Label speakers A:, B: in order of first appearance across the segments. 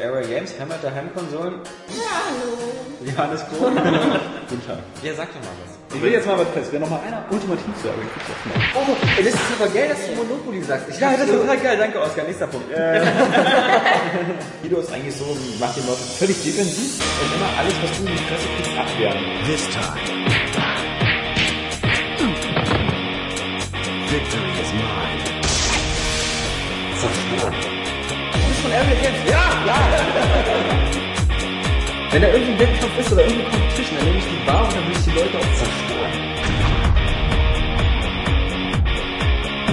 A: Area Games, Hammer der Heimkonsolen.
B: Ja, hallo.
A: Johannes Kohl.
C: Guten Tag.
A: Ja, sag doch mal was.
C: Ich will jetzt mal was fest. Wer noch mal einer ultimativ zu Area Games macht.
A: Oh, das ist aber geil, dass du Monopoly sagst. Ich ja, das ist total geil. Danke, Oskar. Nächster Punkt.
C: Guido ist eigentlich so, macht die Leute völlig defensiv und immer alles, was du in die Fresse kriegst, abwehren.
D: This time. Victory is mine.
C: von Area Games. Ja, ja. Wenn da irgendein Wettkampf ist oder irgendeine Competition, dann nehme ich die Bar und dann will ich die Leute auch zerstören.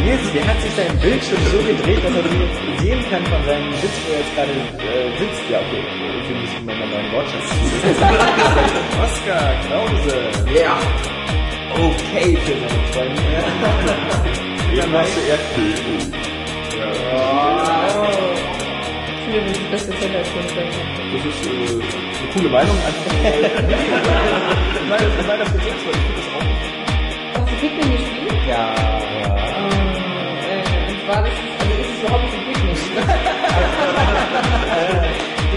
C: Nils, der hat sich sein Bildschirm so gedreht, dass er sie sehen kann von seinem Sitz, wo er jetzt gerade äh, sitzt. Ja, okay, für mich ist meiner neuen Wortschatz. Oskar Krause. Ja. Okay für seine Freunde.
E: Eben hast du Erdbeben.
B: Das ist das beste Zelda-Spiel.
C: Das ist äh, eine coole Meinung. Einfach ich ich das selbst, weil ich finde das auch.
B: Hast du Pikmin gespielt?
C: Ja, ja.
B: Äh, und zwar, das ist, also ist es überhaupt nicht Pikmin.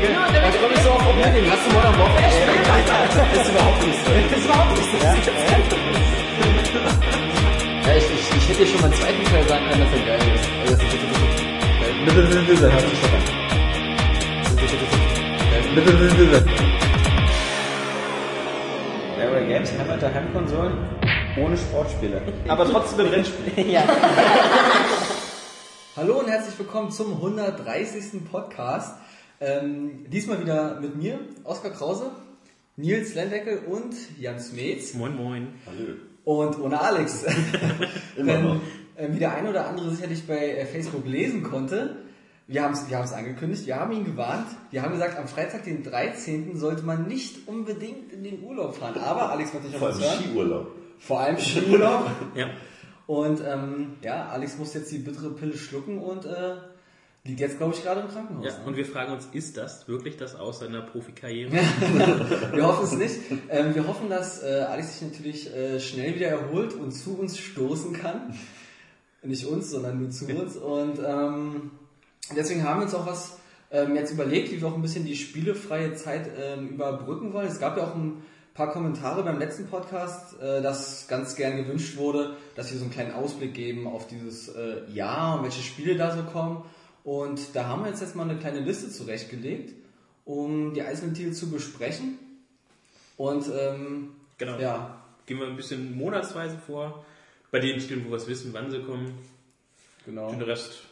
B: Genau, damit
C: Da komme ich so auf Problem. Hast du Modern Warfare? Das ist überhaupt nicht so. Das ist überhaupt nicht so. Ja, ich, ich, ich hätte dir schon mal einen zweiten Teil sagen können, dass er geil ist. Also, das ist geil. Doch an.
A: Area Games, Hammer der Heimkonsolen. Ohne Sportspiele.
C: Aber trotzdem ein Rennspiel.
A: ja.
F: Hallo und herzlich willkommen zum 130. Podcast. Ähm, diesmal wieder mit mir, Oskar Krause, Nils Lendeckel und Jan Smeets.
E: Moin, moin.
C: Hallo.
F: Und ohne Alex.
C: Immer
F: Denn,
C: noch.
F: äh, wie der ein oder andere sicherlich bei äh, Facebook lesen konnte, wir haben es wir haben's angekündigt, wir haben ihn gewarnt. Wir haben gesagt, am Freitag, den 13. sollte man nicht unbedingt in den Urlaub fahren. Aber Alex wollte nicht
E: Vor
F: auf
E: allem
F: uns hören.
E: Skiurlaub.
F: Vor allem Skiurlaub.
E: Ja.
F: Und ähm, ja, Alex muss jetzt die bittere Pille schlucken und äh, liegt jetzt, glaube ich, gerade im Krankenhaus.
E: ja.
F: ne?
E: Und wir fragen uns, ist das wirklich das aus seiner Profikarriere?
F: Wir hoffen es nicht. Ähm, wir hoffen, dass äh, Alex sich natürlich äh, schnell wieder erholt und zu uns stoßen kann. Nicht uns, sondern nur zu uns. Und ähm, deswegen haben wir uns auch was ähm, jetzt überlegt, wie wir auch ein bisschen die spielefreie Zeit ähm, überbrücken wollen. Es gab ja auch ein paar Kommentare beim letzten Podcast, äh, dass ganz gern gewünscht wurde, dass wir so einen kleinen Ausblick geben auf dieses äh, Jahr und welche Spiele da so kommen. Und da haben wir jetzt erstmal eine kleine Liste zurechtgelegt, um die einzelnen Titel zu besprechen. Und ähm,
E: Genau.
F: ja,
E: Gehen wir ein bisschen monatsweise vor. Bei den Titeln, wo wir es wissen, wann sie kommen.
F: genau.
E: Den Rest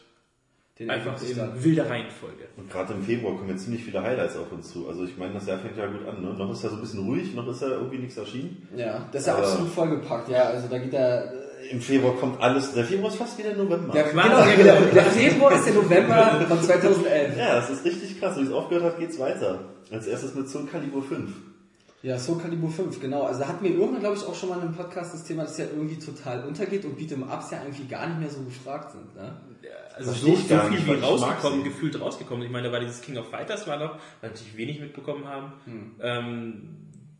F: Den
E: einfach in
F: dann.
E: wilder Reihenfolge.
C: Und gerade im Februar kommen jetzt ziemlich viele Highlights auf uns zu. Also ich meine, das Jahr fängt ja gut an. Ne? Noch ist ja so ein bisschen ruhig, noch ist ja irgendwie nichts erschienen.
F: Ja, das ist ja absolut vollgepackt. Ja, also da geht der.
C: Im Februar kommt alles. Der Februar ist fast wieder November.
F: Der, genau, der, der Februar ist der November von 2011.
C: ja, das ist richtig krass. Wie es aufgehört hat, geht's weiter. Als erstes mit Soul Calibur 5.
F: Ja, Soul Calibur 5, genau. Also da hatten wir irgendwann, glaube ich, auch schon mal in einem Podcast das Thema, dass ja irgendwie total untergeht und Beat'em Ups ja irgendwie gar nicht mehr so gefragt sind. Ne?
E: Also so,
C: ich
E: so viel
C: nicht,
E: wie rausgekommen, gefühlt rausgekommen. Ich meine, da war dieses King of Fighters war noch, weil natürlich wenig mitbekommen haben.
C: Hm.
E: Ähm,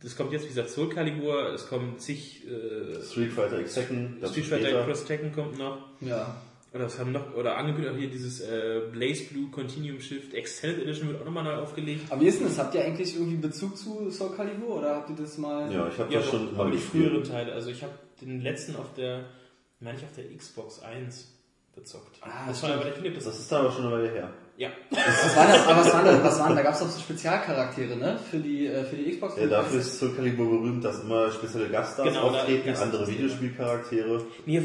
E: das kommt jetzt, wie gesagt, Soul Calibur, es kommen zig äh,
C: Street Fighter X Tekken.
E: Street Fighter. Cross Tekken kommt noch.
F: Ja.
E: Oder was haben noch, oder angekündigt auch hier dieses äh, Blaze Blue Continuum Shift Extended Edition wird auch nochmal neu aufgelegt.
F: Aber wie ist denn das? Habt ihr eigentlich irgendwie Bezug zu Soul Calibur oder habt ihr das mal...
C: Ja, ich habe
E: Ja,
C: das schon immer
E: die
C: gespielt.
E: früheren Teile. Also ich habe den letzten auf der, meine ich auf der Xbox 1 bezockt.
F: Ah,
E: das war aber Philipp, das
C: Das
E: ist
C: aber schon eine Weile her.
E: ja.
F: Was waren das? Aber was waren das? Was waren, da gab es doch so Spezialcharaktere, ne? Für die, äh, für die Xbox.
C: Ja, dafür ist Soul Calibur berühmt, dass immer spezielle Gaststars
E: Genau,
C: auftreten, andere. Videospielcharaktere.
E: Nee,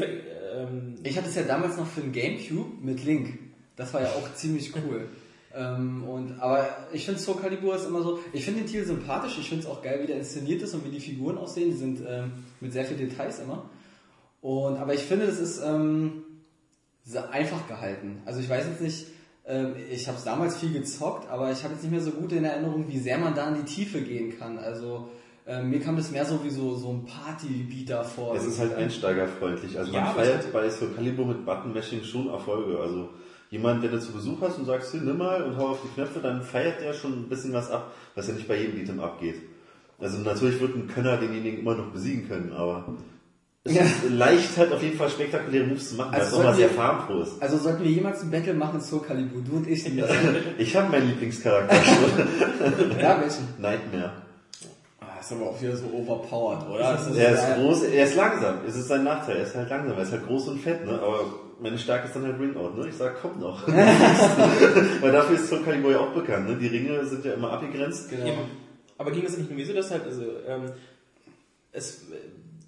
E: ähm,
F: Ich hatte es ja damals noch für den Gamecube mit Link. Das war ja auch ziemlich cool. ähm, und, aber ich finde Soul Calibur ist immer so, ich finde den Titel sympathisch, ich finde es auch geil, wie der inszeniert ist und wie die Figuren aussehen. Die sind ähm, mit sehr viel Details immer. Und, aber ich finde, das ist ähm, einfach gehalten. Also ich weiß jetzt nicht, ähm, ich habe es damals viel gezockt, aber ich habe jetzt nicht mehr so gut in Erinnerung, wie sehr man da in die Tiefe gehen kann. Also ähm, mir kam das mehr so wie so, so ein Partybeater vor.
C: Es ist halt einsteigerfreundlich. Also
E: Ja,
C: man feiert bei Soul Calibur mit Button-Mashing schon Erfolge. Also jemand, der du zu Besuch hast und sagst, hier, nimm mal und hau auf die Knöpfe, dann feiert der schon ein bisschen was ab, was ja nicht bei jedem Beat'em abgeht. Also natürlich wird ein Könner denjenigen immer noch besiegen können, aber es ist leicht halt auf jeden Fall spektakuläre Moves zu machen, weil
F: Also
C: es nochmal sehr farbenfroh ist.
F: Also sollten wir jemals ein Battle machen, Soul Calibur, du und ich.
C: Ich habe meinen Lieblingscharakter.
F: ja, welchen?
C: Nightmare.
F: Ist aber auch wieder so overpowered, oder? Das
C: Er ist groß, er ist langsam. Es ist sein Nachteil. Er ist halt langsam. Er ist halt groß und fett, ne? Aber meine Stärke ist dann halt Ringout, ne? Ich sag, kommt noch. Weil dafür ist Soul Calibur ja auch bekannt, ne? Die Ringe sind ja immer abgegrenzt.
F: Genau.
E: Aber ging es nicht nur so, dass halt, also, ähm, es,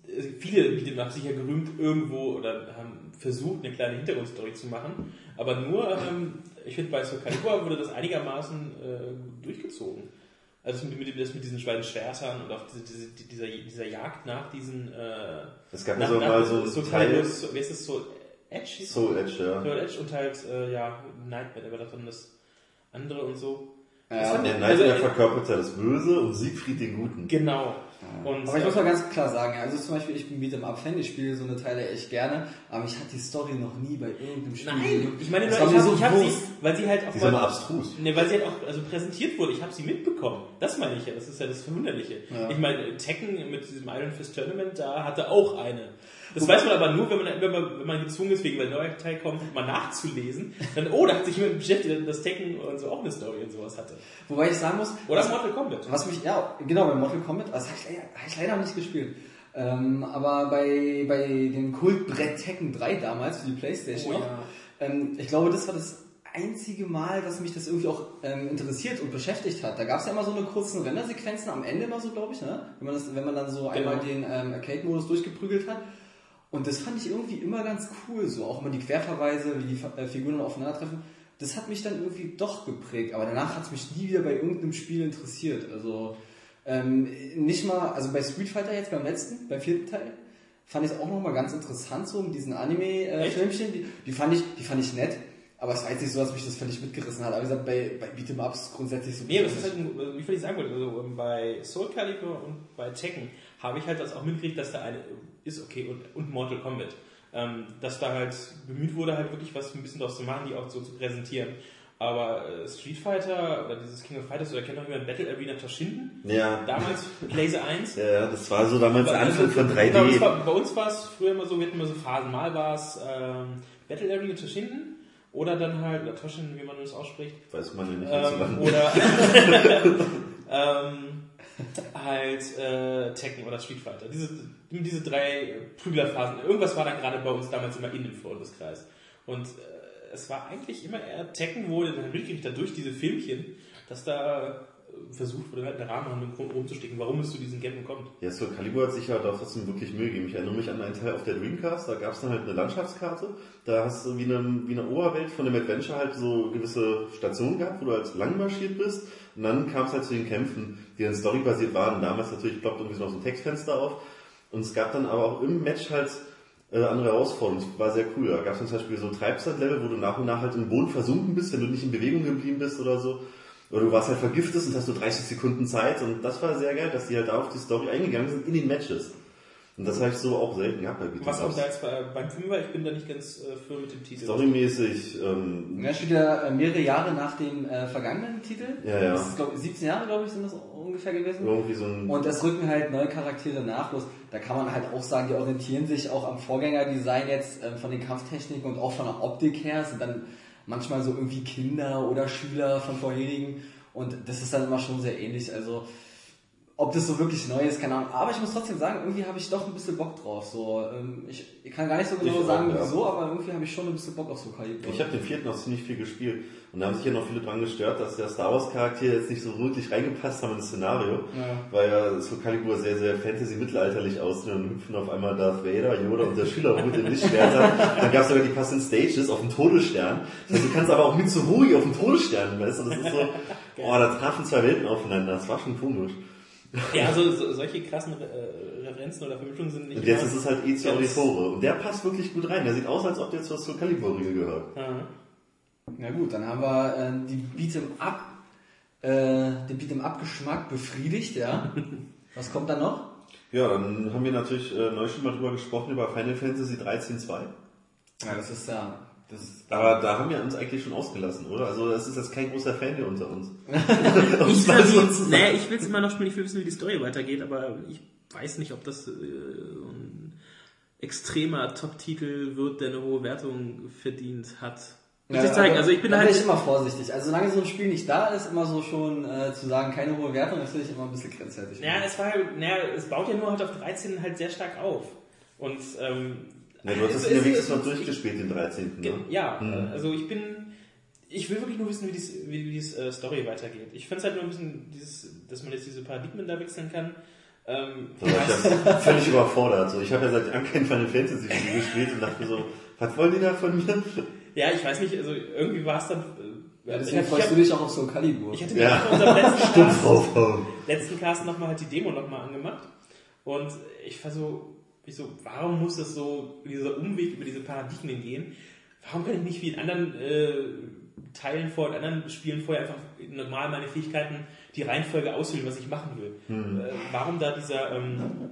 E: äh, viele Beat'em Up sich ja gerühmt irgendwo oder haben versucht, eine kleine Hintergrundstory zu machen, aber nur, ähm, ich finde, bei Soul Calibur wurde das einigermaßen äh, durchgezogen. Also das mit, mit, das mit diesen beiden Schwertern und auch diese, diese, dieser, dieser Jagd nach diesen, äh,
C: Es gab
E: nach,
C: also mal so ein Teil,
E: so, wie heißt das, Soul Edge?
C: Soul Edge, ja.
E: Soul Edge und halt, äh, ja, Nightmare, aber dann das andere und so.
F: Ja,
C: Der
E: ich- also,
C: verkörpert ja das Böse und Siegfried den Guten.
E: Genau. Und,
F: Aber ich muss
E: äh,
F: mal ganz klar sagen, also zum Beispiel, ich bin Beat'em Up Fan, ich spiele so eine Teile echt gerne, aber ich hatte die Story noch nie bei irgendeinem Spiel.
E: Nein, ich meine, nur, ich
F: war mir
E: habe
F: so
E: hab sie, weil sie halt auch
C: Die immer abstrus.
E: ne, weil sie halt auch also präsentiert wurde. Ich habe sie mitbekommen. Das meine ich ja. Das ist ja das Verwunderliche.
F: Ja.
E: Ich meine, Tekken mit diesem Iron Fist Tournament, da hatte auch eine. Das weiß man aber nur, wenn man, wenn man, wenn man gezwungen ist, wegen ein neuer Teil kommt, mal nachzulesen. Dann, oh, da hat sich jemand beschäftigt, dass Tekken und so auch eine Story und sowas hatte.
F: Wobei ich sagen muss,
E: Oder
F: was,
E: Mortal Kombat.
F: was mich, ja, genau, bei Mortal Kombat, das habe ich, leider- hab ich leider nicht gespielt. Ähm, aber bei, bei dem Kultbrett Tekken 3 damals für die Playstation
E: Oh, ja.
F: ähm, ich glaube, das war das einzige Mal, dass mich das irgendwie auch ähm, interessiert und beschäftigt hat. Da gab es ja immer so eine kurzen Rendersequenzen am Ende immer so, glaube ich, ne? wenn, man das, wenn man dann so einmal den ähm, Arcade-Modus durchgeprügelt hat. Und das fand ich irgendwie immer ganz cool, so auch immer die Querverweise, wie die äh, Figuren aufeinandertreffen. Das hat mich dann irgendwie doch geprägt, aber danach hat es mich nie wieder bei irgendeinem Spiel interessiert. Also ähm, nicht mal, also bei Street Fighter jetzt beim letzten, beim vierten Teil, fand ich es auch nochmal ganz interessant, so mit diesen Anime-Filmchen, die, die, fand ich, die fand ich nett, aber es war jetzt nicht so, dass mich das völlig mitgerissen hat. Aber wie gesagt, bei, bei Beat'em Ups grundsätzlich so.
E: Nee, das ist halt, ein- wie viel ich sagen wollte, also ähm, bei Soul Calibur und bei Tekken habe ich halt das auch mitgekriegt, dass da eine ist okay und, und Mortal Kombat. Ähm, dass da halt bemüht wurde, halt wirklich was ein bisschen draus zu machen, die auch so zu präsentieren. Aber äh, Street Fighter oder dieses King of Fighters oder kennt noch jemand Battle Arena Toshinden?
C: Ja.
E: Damals Laser 1.
C: Ja, das war so damals der
E: Also,
C: Anfang von
E: Genau, das
C: 3D.
E: war, bei uns war es früher immer so, wir hatten immer so Phasen. Mal war es ähm, Battle Arena Toshinden oder dann halt, oder Toshinden, wie man das ausspricht,
C: Weiß man ja nicht
E: ähm, oder ähm, halt äh, Tekken oder Street Fighter. Diese, diese drei Prüglerphasen. Irgendwas war dann gerade bei uns damals immer in dem Freundeskreis. Und äh, es war eigentlich immer eher Tekken, wo dann hat durch diese Filmchen, dass da äh, versucht wurde, halt eine Rahmenhandlung rumzustecken, warum es zu diesen Kämpfen kommt.
C: Ja, Soul Calibur hat sich ja da trotzdem wirklich Mühe gegeben. Ich erinnere mich an einen Teil auf der Dreamcast, da gab es dann halt eine Landschaftskarte. Da hast du wie eine, wie eine Oberwelt von dem Adventure halt so gewisse Stationen gehabt, wo du halt lang marschiert bist. Und dann kam es halt zu den Kämpfen, die dann storybasiert waren. Damals natürlich ploppt irgendwie noch so ein Textfenster auf. Und es gab dann aber auch im Match halt äh, andere Herausforderungen. Das war sehr cool. Da gab es zum Beispiel so Treibsandlevel, wo du nach und nach halt im Boden versunken bist, wenn du nicht in Bewegung geblieben bist oder so. Oder du warst halt vergiftet und hast nur 30 Sekunden Zeit. Und das war sehr geil, dass die halt auf die Story eingegangen sind in den Matches. Und das habe ich so auch selten gehabt bei Beat'em
E: Was auch
C: Ups.
E: da jetzt bei, beim Film war, ich bin da nicht ganz äh, für mit dem Titel.
C: Storymäßig, ähm,
F: Ja, spielt ja äh, mehrere Jahre nach dem äh, vergangenen Titel.
C: Ja, ja.
F: Das ist, glaub, 17 Jahre, glaube ich, sind das ungefähr gewesen.
C: irgendwie so ein...
F: Und es rücken halt neue Charaktere nach. Bloß da kann man halt auch sagen, die orientieren sich auch am Vorgängerdesign jetzt ähm, von den Kampftechniken und auch von der Optik her. Sind dann manchmal so irgendwie Kinder oder Schüler von vorherigen. Und das ist dann immer schon sehr ähnlich. Also ob das so wirklich neu ist, keine Ahnung. Aber ich muss trotzdem sagen, irgendwie habe ich doch ein bisschen Bock drauf. So, ähm, ich, ich kann gar nicht so genau
C: Ich auch,
F: sagen,
C: ja.
F: wieso, aber irgendwie habe ich schon ein bisschen Bock auf so Calibur.
C: Ich habe den vierten auch ziemlich viel gespielt. Und da haben sich ja noch viele dran gestört, dass der Star Wars Charakter jetzt nicht so wirklich reingepasst haben ins Szenario.
F: Ja.
C: Weil ja so Calibur sehr, sehr Fantasy-mittelalterlich aussieht. Und dann hüpfen auf einmal Darth Vader, Yoda und der Schüler mit den Lichtschwertern. Dann gab es sogar die passenden Stages auf dem Todesstern. Das heißt, du kannst aber auch Mitsurugi auf dem Todesstern messen. Das ist so, oh, da trafen zwei Welten aufeinander. Das war schon komisch.
E: Ja, also so, solche krassen äh, Referenzen oder Vermischungen sind nicht
C: Und jetzt ist es halt
E: Ja, das-
C: Auditore. Und der passt wirklich gut rein. Der sieht aus, als ob der zur Soul Calibur-Riege gehört.
E: Ja.
F: Na gut, dann haben wir äh, die Beat'em Up, äh, den Beat'em Up Geschmack befriedigt, ja. Was kommt dann noch?
C: Ja, dann haben wir natürlich äh, neu schon mal drüber gesprochen, über Final Fantasy 13.2.
F: Ja, das ist ja, das
C: Aber da haben wir uns eigentlich schon ausgelassen, oder? Also das ist jetzt kein großer Fan hier unter uns.
E: Ich, will,
C: sagen.
E: nee, ich will es immer noch spielen, ich will wissen, wie die Story weitergeht, aber ich weiß nicht, ob das äh, ein extremer Top-Titel wird, der eine hohe Wertung verdient hat. Muss
F: Ja,
E: ich zeigen. Also ich bin
F: da
E: halt.
F: bin ich immer vorsichtig. Also solange so ein Spiel nicht da ist, immer so schon äh, zu sagen, keine hohe Wertung, das finde ich immer ein bisschen grenzwertig.
E: Ja, es war halt, naja, es baut ja nur halt auf 13 halt sehr stark auf. Und ähm,
C: Ja, du hast
E: es-
C: es ja wenigstens mal durchgespielt, den 13.
E: Ge-
C: Ne?
E: Ja,
C: Mhm.
E: äh, also ich bin, ich will wirklich nur wissen, wie die, wie die äh, Story weitergeht. Ich finde es halt nur ein bisschen, dieses, dass man jetzt diese Paradigmen da wechseln kann. Ähm,
C: Da war ich ja völlig überfordert. So, ich habe ja seit Jahren kein Final Fantasy Spiel gespielt und dachte mir so, was wollen die da von mir?
E: ja, ich weiß nicht, also irgendwie war es dann. Äh,
F: Ja,
E: ich
F: deswegen freust
E: ich
F: du dich auch auf so ein Calibur.
E: Ich hatte mir
C: Ja.
E: nach unserem letzten Cast, letzten Cast nochmal halt die Demo nochmal angemacht. Und ich war so, ich so, warum muss das so, dieser Umweg über diese Paradigmen gehen? Warum kann ich nicht wie in anderen äh, Teilen vor, in anderen Spielen vorher einfach normal meine Fähigkeiten, die Reihenfolge auswählen, was ich machen will? Äh, warum da dieser, ähm,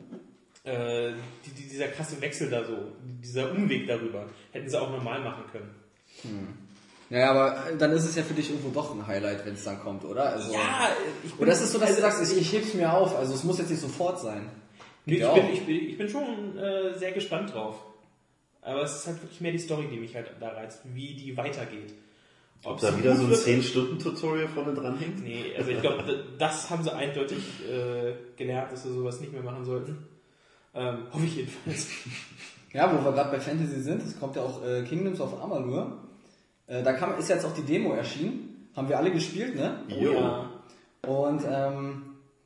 E: äh, die, die, dieser krasse Wechsel da so, dieser Umweg darüber? Hätten sie auch normal machen können.
F: Ja, aber dann ist es ja für dich irgendwo doch ein Highlight, wenn es dann kommt, oder? Also,
E: Ja, ich
F: Oder ist es so, dass du
E: also-
F: sagst, ich, ich heb's mir auf, also es muss jetzt nicht sofort sein.
E: Ich, bin, ich, bin, ich bin schon äh, sehr gespannt drauf. Aber es ist halt wirklich mehr die Story, die mich halt da reizt, wie die weitergeht.
C: Ob
E: Ob
C: da wieder so ein
E: wird-
C: 10-Stunden-Tutorial vorne dran hängt?
E: Nee, also ich glaube, das haben sie eindeutig äh, gelernt, dass sie sowas nicht mehr machen sollten. Ähm, hoffe ich jedenfalls.
F: Ja, wo wir gerade bei Fantasy sind, es kommt ja auch äh, Kingdoms of Amalur. Äh, da kam, ist jetzt auch die Demo erschienen. Haben wir alle gespielt, ne?
C: Jo.
E: Ja.
F: Und ähm,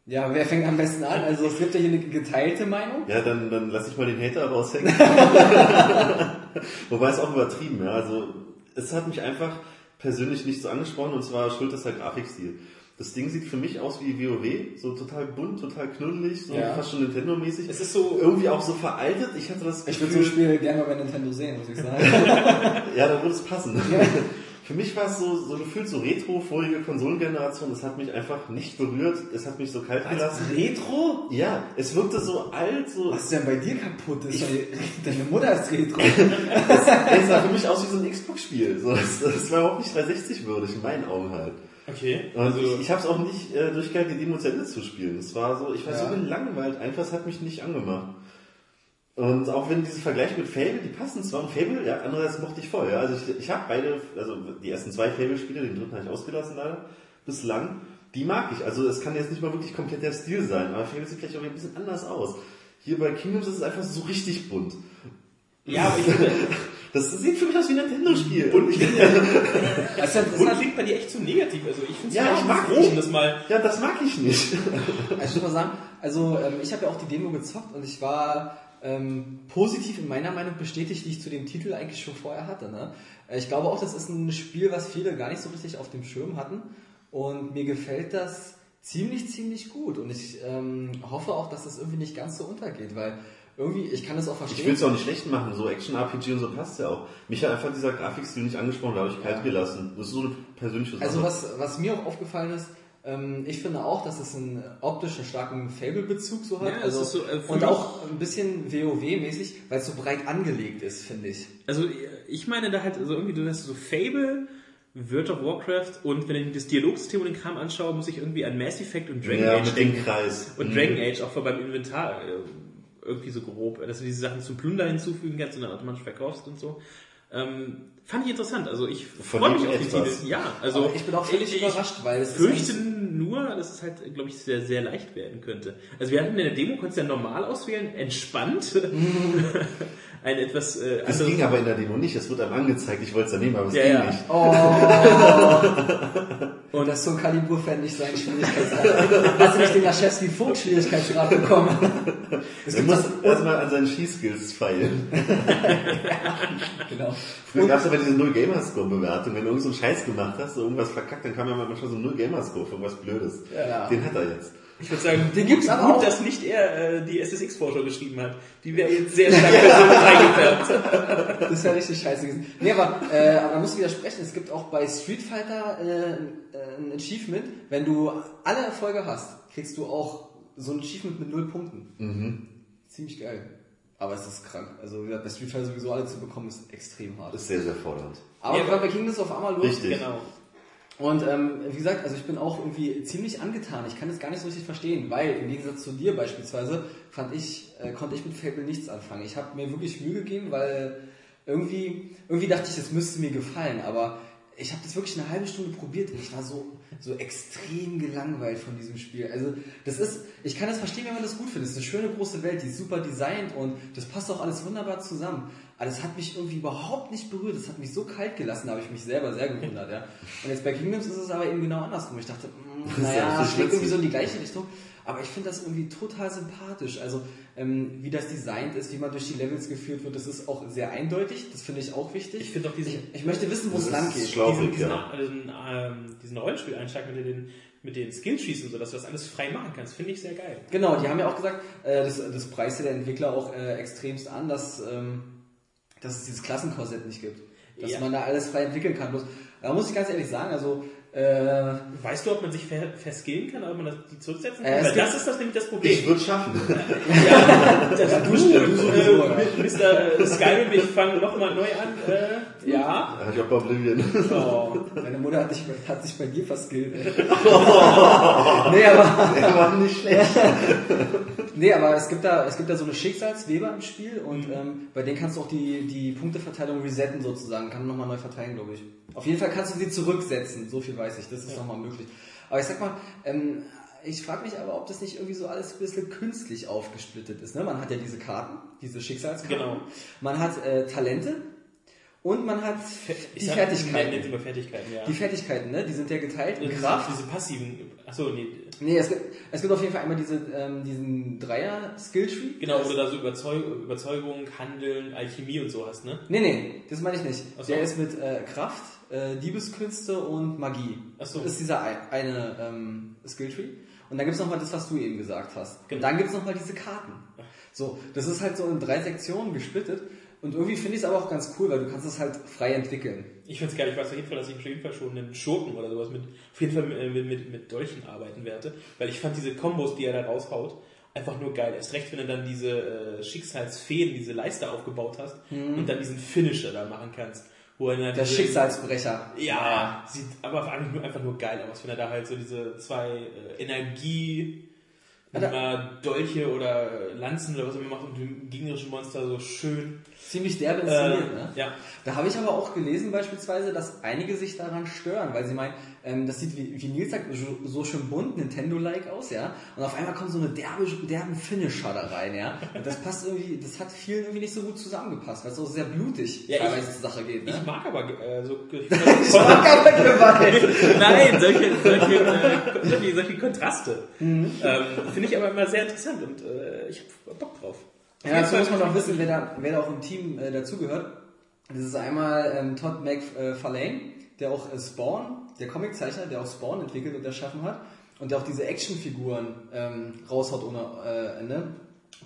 F: ja, wer fängt am besten an? Also es gibt ja hier eine geteilte Meinung.
C: Ja, dann, dann lass ich mal den Hater raushängen. Wobei es auch übertrieben, ja. Also, es hat mich einfach persönlich nicht so angesprochen und zwar schuld ist halt Grafikstil. Das Ding sieht für mich aus wie WoW, so total bunt, total knuddelig, so
F: Ja.
C: fast schon Nintendo-mäßig.
E: Es ist so,
C: Irgendwie auch so veraltet. Ich hatte das
F: Ich würde so ein
C: Gefühl,
F: Spiel gerne mal bei Nintendo sehen, muss ich sagen.
C: ja, da würde es passen. Für mich war es so, so gefühlt so retro, vorige Konsolengeneration. Es hat mich einfach nicht berührt. Es hat mich so kalt gelassen.
F: Retro?
C: Ja, es wirkte so alt, so.
F: Was ist denn bei dir kaputt? Ist deine, deine Mutter ist Retro.
C: Es sah für mich aus wie so ein Xbox-Spiel. So, es, es war überhaupt nicht 360 würdig, in meinen Augen halt.
E: okay.
C: Und
E: Also,
C: ich, ich habe es auch nicht äh, durchgehalten, die Demo zu Ende zu spielen. Es war so, ich war
F: Ja.
C: so gelangweilt, einfach, es hat mich nicht angemacht. Und auch wenn diese Vergleiche mit Fable, die passen zwar und Fable, ja, andererseits mochte ich voll. Ja. Also ich, ich habe beide, also die ersten zwei Fable-Spiele, den dritten habe ich ausgelassen leider, bislang, die mag ich. Also es kann jetzt nicht mal wirklich komplett der Stil sein, aber Fable sieht vielleicht auch ein bisschen anders aus. Hier bei Kingdoms ist es einfach so richtig bunt.
E: ja, aber ich finde,
C: Das sieht für mich aus wie ein Nintendo-Spiel. Und ich,
F: Das ist ja
E: Bunt
F: interessant.
E: klingt bei dir echt zu negativ. Also ich finde es
C: Ja, ich mag
E: um das mal
C: ja, das mag ich nicht.
F: Also ich muss mal sagen, also ähm, ich habe ja auch die Demo gezockt und ich war ähm, positiv in meiner Meinung bestätigt, die ich zu dem Titel eigentlich schon vorher hatte. Ne? Äh, Ich glaube auch, das ist ein Spiel, was viele gar nicht so richtig auf dem Schirm hatten und mir gefällt das ziemlich, ziemlich gut und ich ähm, hoffe auch, dass das irgendwie nicht ganz so untergeht, weil irgendwie, ich kann das auch
C: Ich
F: verstehen.
C: will es auch nicht schlecht machen, so Action-RPG und so passt ja auch. Mich hat einfach dieser Grafikstil nicht angesprochen, da habe ich kalt gelassen. Das ist so eine persönliche Sache.
F: Also was, was mir auch aufgefallen ist, ich finde auch, dass es einen optisch einen starken Fable-Bezug so hat.
E: Ja,
F: also,
E: ist so, äh,
F: und auch ein bisschen WoW-mäßig, weil es so breit angelegt ist, finde ich.
E: Also ich meine da halt, also irgendwie, du hast so Fable, World of Warcraft und wenn ich mir das Dialogsystem und den Kram anschaue, muss ich irgendwie an Mass Effect und Dragon
C: ja,
E: Age
C: mit
E: denken.
C: dem Kreis.
E: Und
C: Mhm.
E: Dragon Age auch vor beim Inventar äh, irgendwie so grob, dass du diese Sachen zum Plunder hinzufügen kannst und dann automatisch verkaufst und so. Ähm, fand ich interessant. Also ich freue mich auf die. Titel. Ja, also
F: Aber ich bin auch völlig überrascht, weil es
E: Ich
F: ist
E: fürchte
F: eigentlich-
E: nur, dass es halt, glaube ich, sehr, sehr leicht werden könnte. Also wir hatten in der Demo, konntest du ja normal auswählen, entspannt. Ein etwas äh,
C: Das ging aber in der Demo nicht, es wird einem angezeigt, ich wollte es ja nehmen, aber es
E: Ja,
C: ging
E: ja.
C: nicht.
F: Und das ist so ein Kalibur-Fan nicht sein Schwierigkeitsgrad. Hast du nicht den Laschewski Vogt Schwierigkeitsgrad bekommen?
C: Er muss erstmal an seinen Skills feilen.
F: genau.
C: Früher gab es aber diese Null-Gamerscore-Bewertung. Wenn du irgend so einen Scheiß gemacht hast, so irgendwas verkackt, dann kam ja manchmal so ein Null-Gamerscore für irgendwas Blödes.
F: Ja.
C: Den hat er jetzt.
E: Ich würde sagen,
F: Den gibt's aber
E: gut,
F: auch.
E: dass nicht er äh, die SSX-Vorschau geschrieben hat. Die wäre jetzt sehr stark persönlich eingefärbt.
F: Das ist ja richtig scheiße gewesen. Nee, aber, äh, aber da muss ich widersprechen. Es gibt auch bei Street Fighter äh, äh, ein Achievement. Wenn du alle Erfolge hast, kriegst du auch so ein Achievement mit null Punkten.
C: Mhm.
F: Ziemlich geil. Aber es ist krank. Also wie gesagt, bei Street Fighter sowieso alle zu bekommen, ist extrem hart.
C: Das ist sehr, sehr fordernd.
F: Aber
E: ja,
F: bei Kingdoms of Amalur
C: Richtig.
E: Genau.
F: Und ähm, wie gesagt, also ich bin auch irgendwie ziemlich angetan. Ich kann das gar nicht so richtig verstehen, weil im Gegensatz zu dir beispielsweise fand ich, äh, konnte ich mit Fable nichts anfangen. Ich habe mir wirklich Mühe gegeben, weil irgendwie, irgendwie dachte ich, es müsste mir gefallen, aber ich habe das wirklich eine halbe Stunde probiert und ich war so, so extrem gelangweilt von diesem Spiel. Also das ist, ich kann das verstehen, wenn man das gut findet. Es ist eine schöne große Welt, die ist super designt und das passt auch alles wunderbar zusammen. Aber das hat mich irgendwie überhaupt nicht berührt. Das hat mich so kalt gelassen, da habe ich mich selber sehr gewundert. Ja. Und jetzt bei Kingdoms ist es aber eben genau andersrum. Ich dachte, mh, naja,
C: Das
F: schlägt irgendwie so in die gleiche Richtung. Aber ich finde das irgendwie total sympathisch. Also ähm, wie das designt ist, wie man durch die Levels geführt wird, das ist auch sehr eindeutig. Das finde ich auch wichtig.
E: Ich finde auch diesen,
F: ich, ich möchte wissen, wo es lang geht.
C: schlau.
E: diesen, diesen,
C: ja.
E: diesen, ähm, diesen Rollenspieleinschlag mit den, mit den und so, dass du das alles frei machen kannst, finde ich sehr geil.
F: Genau, die haben ja auch gesagt, äh, das, das preiste der Entwickler auch äh, extremst an, dass, ähm, dass es dieses Klassenkorsett nicht gibt. Dass
E: Ja.
F: man da alles frei entwickeln kann. Bloß, da muss ich ganz ehrlich sagen, also äh,
E: Weißt du, ob man sich ver verskillen kann, ob man das, die zurücksetzen
F: Äh,
E: kann?
F: es
E: Weil das ist das nämlich das
C: Ich
E: Problem.
C: würde schaffen.
E: Ja, du, du,
F: sowieso,
E: äh, Mr. äh, Skyrim, ich fange nochmal neu an. Äh, ja.
C: Ich hab Oblivion.
F: oh, deine Mutter hat, dich, hat sich bei dir verskillt. ey. nee, aber,
C: Der war nicht schlecht.
F: nee, aber es gibt da, es gibt da so eine Schicksalsweber im Spiel und ähm, bei denen kannst du auch die, die Punkteverteilung resetten sozusagen, kann nochmal neu verteilen, glaube ich. Auf jeden Fall kannst du sie zurücksetzen, so viel weiß ich, das ist nochmal möglich. Aber ich sag mal, ähm, ich frage mich aber, ob das nicht irgendwie so alles ein bisschen künstlich aufgesplittet ist. Ne? Man hat ja diese Karten, diese Schicksalskarten.
E: Genau.
F: Man hat äh, Talente und man hat die Fertigkeiten.
E: Immer Fertigkeiten, ja.
F: Die Fertigkeiten, ne? Die sind ja geteilt in
E: diese,
F: Kraft.
E: diese passiven, achso, nee,
F: Nee, es gibt, es gibt auf jeden Fall einmal diese, ähm, diesen Dreier-Skilltree.
E: genau, wo du da so Überzeug, Überzeugung, Handeln, Alchemie und so hast, ne?
F: Nee, nee, das meine ich nicht.
E: So.
F: Der ist mit äh, Kraft, äh, Diebeskünste und Magie.
E: Ach so.
F: Das ist dieser ein, eine ähm, Skilltree. Und dann gibt's noch mal das, was du eben gesagt hast.
E: Genau.
F: Und dann gibt's noch mal diese Karten. So, das ist halt so in drei Sektionen gesplittet. Und irgendwie finde ich es aber auch ganz cool, weil du kannst es halt frei entwickeln.
E: Ich finde es geil, ich weiß auf jeden Fall, dass ich auf jeden Fall schon einen Schurken oder sowas mit, auf jeden Fall mit, mit, mit, mit Dolchen arbeiten werde, weil ich fand diese Kombos, die er da raushaut, einfach nur geil. Erst recht, wenn du dann diese äh, Schicksalsfäden, diese Leiste aufgebaut hast und dann diesen Finisher da machen kannst. Wo er dann.
F: Der
E: diese-
F: Schicksalsbrecher.
E: Ja, sieht aber einfach nur geil aus, wenn er da halt so diese zwei äh, Energie, immer Dolche oder äh, Lanzen oder was auch immer macht und dem gegnerischen Monster so schön.
F: Ziemlich derbe
E: Äh,
F: inszeniert, ne?
E: ja,
F: Da habe ich aber auch gelesen beispielsweise, dass einige sich daran stören, weil sie meinen, ähm, das sieht, wie, wie Nils sagt, so, schön bunt, Nintendo-like aus, ja. Und auf einmal kommt so eine derbe, derben Finisher da rein, ja. Und das passt irgendwie, das hat vielen irgendwie nicht so gut zusammengepasst, weil es auch sehr blutig
E: Ja,
F: teilweise
E: ich-
F: zur Sache geht,
E: ich
F: ne?
E: mag aber äh, so.
F: Ich mag aber Gewalt.
E: Nein, solche, solche, äh, solche, solche Kontraste.
F: Mhm.
E: Ähm, Finde ich aber immer sehr interessant und äh, ich hab Bock drauf. Auf
F: Ja, dazu muss man noch wissen, wer da, wer da auch im Team äh, dazugehört. Das ist einmal ähm, Todd McFarlane, der auch äh, Spawn, der Comiczeichner, der auch Spawn entwickelt und erschaffen hat und der auch diese Actionfiguren ähm, raushaut ohne äh, Ende.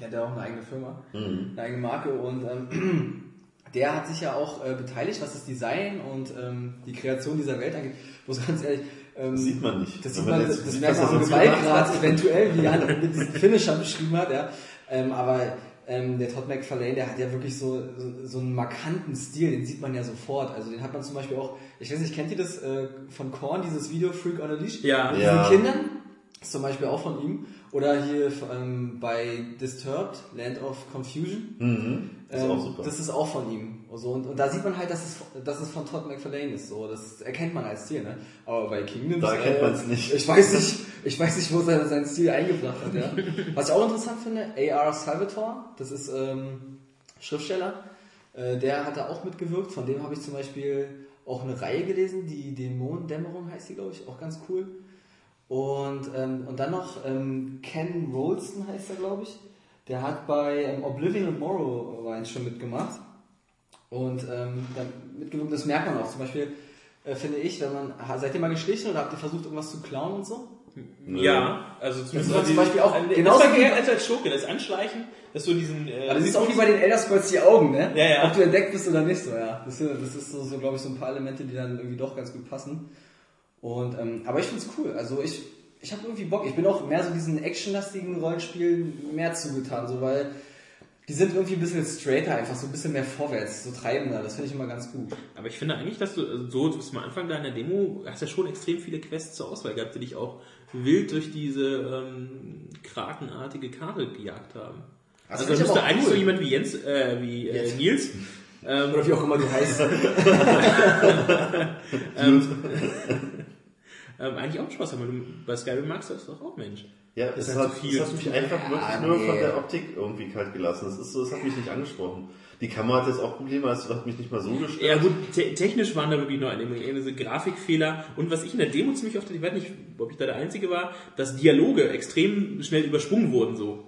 F: Der hat ja auch eine eigene Firma, eine eigene Marke und ähm, der hat sich ja auch äh, beteiligt, was das Design und ähm, die Kreation dieser Welt angeht. Muss ganz ehrlich, ähm,
C: Sieht man nicht.
F: das sieht
C: man
F: das
C: sieht,
F: merkt man
C: er
F: am
C: gemacht
F: Gewaltgrad eventuell, wie Jan mit diesen Finisher beschrieben hat, ja. Ähm, aber ähm, der Todd McFarlane, der hat ja wirklich so, so, so einen markanten Stil, den sieht man ja sofort. Also den hat man zum Beispiel auch, ich weiß nicht, kennt ihr das äh, von Korn, dieses Video Freak on a Leash?
E: Ja.
F: Mit
C: Ja.
F: Kindern? Ist zum Beispiel auch von ihm. Oder hier ähm, bei Disturbed, Land of Confusion.
C: Mhm. Das ist
F: Ähm. Das ist auch von ihm. So, und, und da sieht man halt, dass es, dass es von Todd McFarlane ist. So, das erkennt man als Stil, ne? Aber bei Kingdoms.
C: Da erkennt
F: äh,
C: man's nicht.
F: Ich weiß nicht, ich weiß nicht, wo er seinen Stil eingebracht hat, ja. Was ich auch interessant finde, A.R. Salvatore, das ist ähm, Schriftsteller, äh, der hat da auch mitgewirkt. Von dem habe ich zum Beispiel auch eine Reihe gelesen, die Dämonendämmerung heißt die, glaube ich, auch ganz cool. Und, ähm, und dann noch ähm, Ken Rolston heißt er, glaube ich. Der hat bei ähm, Oblivion und Morrowind schon mitgemacht. Und ähm, dann mitgewirkt, das merkt man auch. Zum Beispiel äh, finde ich, wenn man, seid ihr mal geschlichen oder habt ihr versucht, irgendwas zu klauen und so?
E: Ja, also zumindest
F: war zum Beispiel auch
E: genauso
F: genauso
E: das war
F: wie-
E: als als Schurke, das Anschleichen, dass du diesen. Äh,
F: Aber das ist auch wie bei den Elder Scrolls die Augen, ne?
E: Ja, ja.
F: Ob du entdeckt bist oder nicht, so, ja. Das, ist- das ist so, so glaube ich, so ein paar Elemente, die dann irgendwie doch ganz gut passen. Und, ähm, aber ich find's cool. Also ich, ich habe irgendwie Bock. Ich bin auch mehr so diesen actionlastigen Rollenspielen mehr zugetan, so, weil Die sind irgendwie ein bisschen straighter, einfach so ein bisschen mehr vorwärts, so treibender. Das finde ich immer ganz gut.
E: Aber ich finde eigentlich, dass du äh, so zum Anfang da in der Demo hast ja schon extrem viele Quests zur Auswahl gehabt, die dich auch wild durch diese ähm, krakenartige Karte gejagt haben.
F: Das
E: Also, da müsste eigentlich
F: cool.
E: so jemand wie Jens, äh, wie äh,
F: Jens.
E: Nils, ähm,
F: Oder wie auch immer du heißt.
E: ähm, eigentlich auch Spaß haben. weil du Bei Skyrim magst du das doch auch, Mensch.
C: Ja,
E: Das
C: es
E: ist halt
C: hat,
E: viel.
C: es hat mich einfach
F: Ja,
C: wirklich nur
F: nee.
C: von der Optik irgendwie kalt gelassen. Das ist so, das hat mich nicht angesprochen. Die Kamera hat jetzt auch Probleme, das hat mich nicht mal so gestört.
E: Ja gut, te technisch waren da wirklich noch einige Grafikfehler. Und was ich in der Demo ziemlich oft, ich weiß nicht, ob ich da der Einzige war, dass Dialoge extrem schnell übersprungen wurden so.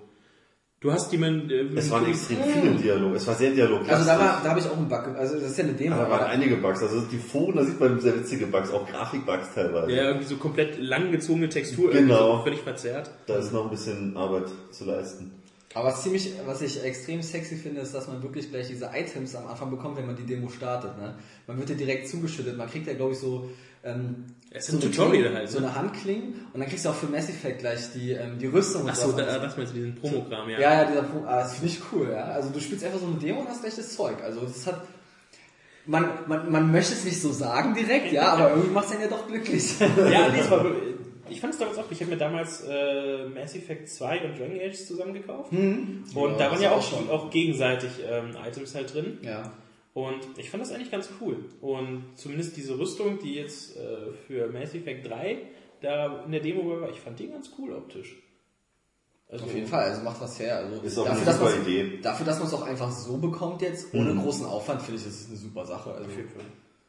E: Du hast jemanden... Äh,
C: Es waren extrem viele Dialoge. Es war sehr dialoglastig.
F: Also da, war, da habe ich auch einen Bug. Also das ist ja eine Demo.
C: Aber da waren einige Bugs. Also die Foren, da sieht man sehr witzige Bugs, auch Grafikbugs teilweise.
E: Ja, irgendwie so komplett langgezogene Textur,
C: Genau.
E: irgendwie so völlig verzerrt.
C: Da ist noch ein bisschen Arbeit zu leisten.
F: Aber was ziemlich, was ich extrem sexy finde, ist, dass man wirklich gleich diese Items am Anfang bekommt, wenn man die Demo startet. Ne? Man wird ja direkt zugeschüttet. Man kriegt ja, glaube ich, so, ähm,
E: Es ist
F: so
E: ein
F: eine
E: Tutorial
F: Klinge,
E: halt,
F: so
E: ne?
F: eine Handklinge und dann kriegst du auch für Mass Effect gleich die, ähm, die Rüstung und
E: Achso,
F: sowas.
E: da, das meinst du, diesen Promokram, ja.
F: ja, ja, dieser Punkt, ah, das finde ich cool, ja. Also du spielst einfach so eine Demo und hast gleich das Zeug. Also das hat, man, man, man möchte es nicht so sagen direkt, ja, aber irgendwie macht es einen ja doch glücklich.
E: Ja, nee, es war, wirklich- ich fand es damals auch, ich habe mir damals äh, Mass Effect 2 und Dragon Age zusammen gekauft. Und
F: Ja,
E: da waren ja
F: auch
E: auch,
F: schon.
E: auch gegenseitig ähm, Items halt drin.
F: ja.
E: Und ich fand das eigentlich ganz cool. Und zumindest diese Rüstung, die jetzt äh, für Mass Effect 3 da in der Demo war, ich fand die ganz cool optisch. Also,
F: Auf jeden Fall, also macht was her. Also
C: Ist auch
F: dafür,
C: eine
F: dass
C: super Idee.
F: Dafür, dass man es auch einfach so bekommt jetzt, ohne großen Aufwand, finde ich, das ist eine super Sache. Also
E: Auf jeden Fall.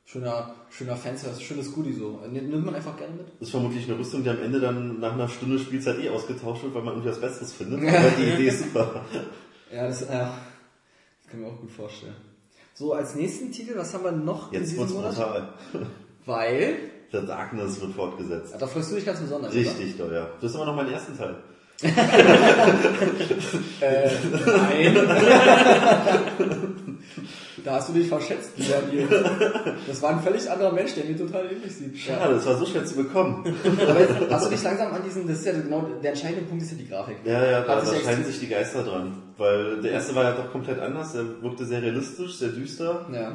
F: schöner, schöner Fanservice, schönes Goodie so. Nimmt nimmt man einfach gerne mit.
C: Das ist vermutlich eine Rüstung, die am Ende dann nach einer Stunde Spielzeit eh ausgetauscht wird, weil man irgendwie was Besseres findet. Aber die Idee ist super.
F: Ja, das, äh, das kann ich mir auch gut vorstellen. So, als nächsten Titel, was haben wir noch
C: Jetzt
F: in diesem Monat?
C: brutal.
F: Weil,
C: The Darkness wird fortgesetzt.
F: da freust du dich ganz besonders,
C: Richtig, doch, ja. Das ist aber noch mein ersten Teil.
F: oder? Äh, nein. da hast du dich verschätzt, lieber Nils. Das war ein völlig anderer Mensch, der mir total ähnlich sieht.
C: Schade, das war so schwer zu bekommen.
F: Aber jetzt hast du dich langsam an diesen, das ist ja genau, der entscheidende Punkt ist ja die Grafik.
C: Ja, ja, da,
F: Hat
C: da
F: extrem-
C: sich die Geister dran. Weil der erste war ja doch komplett anders. Der wirkte sehr realistisch, sehr düster
F: Ja.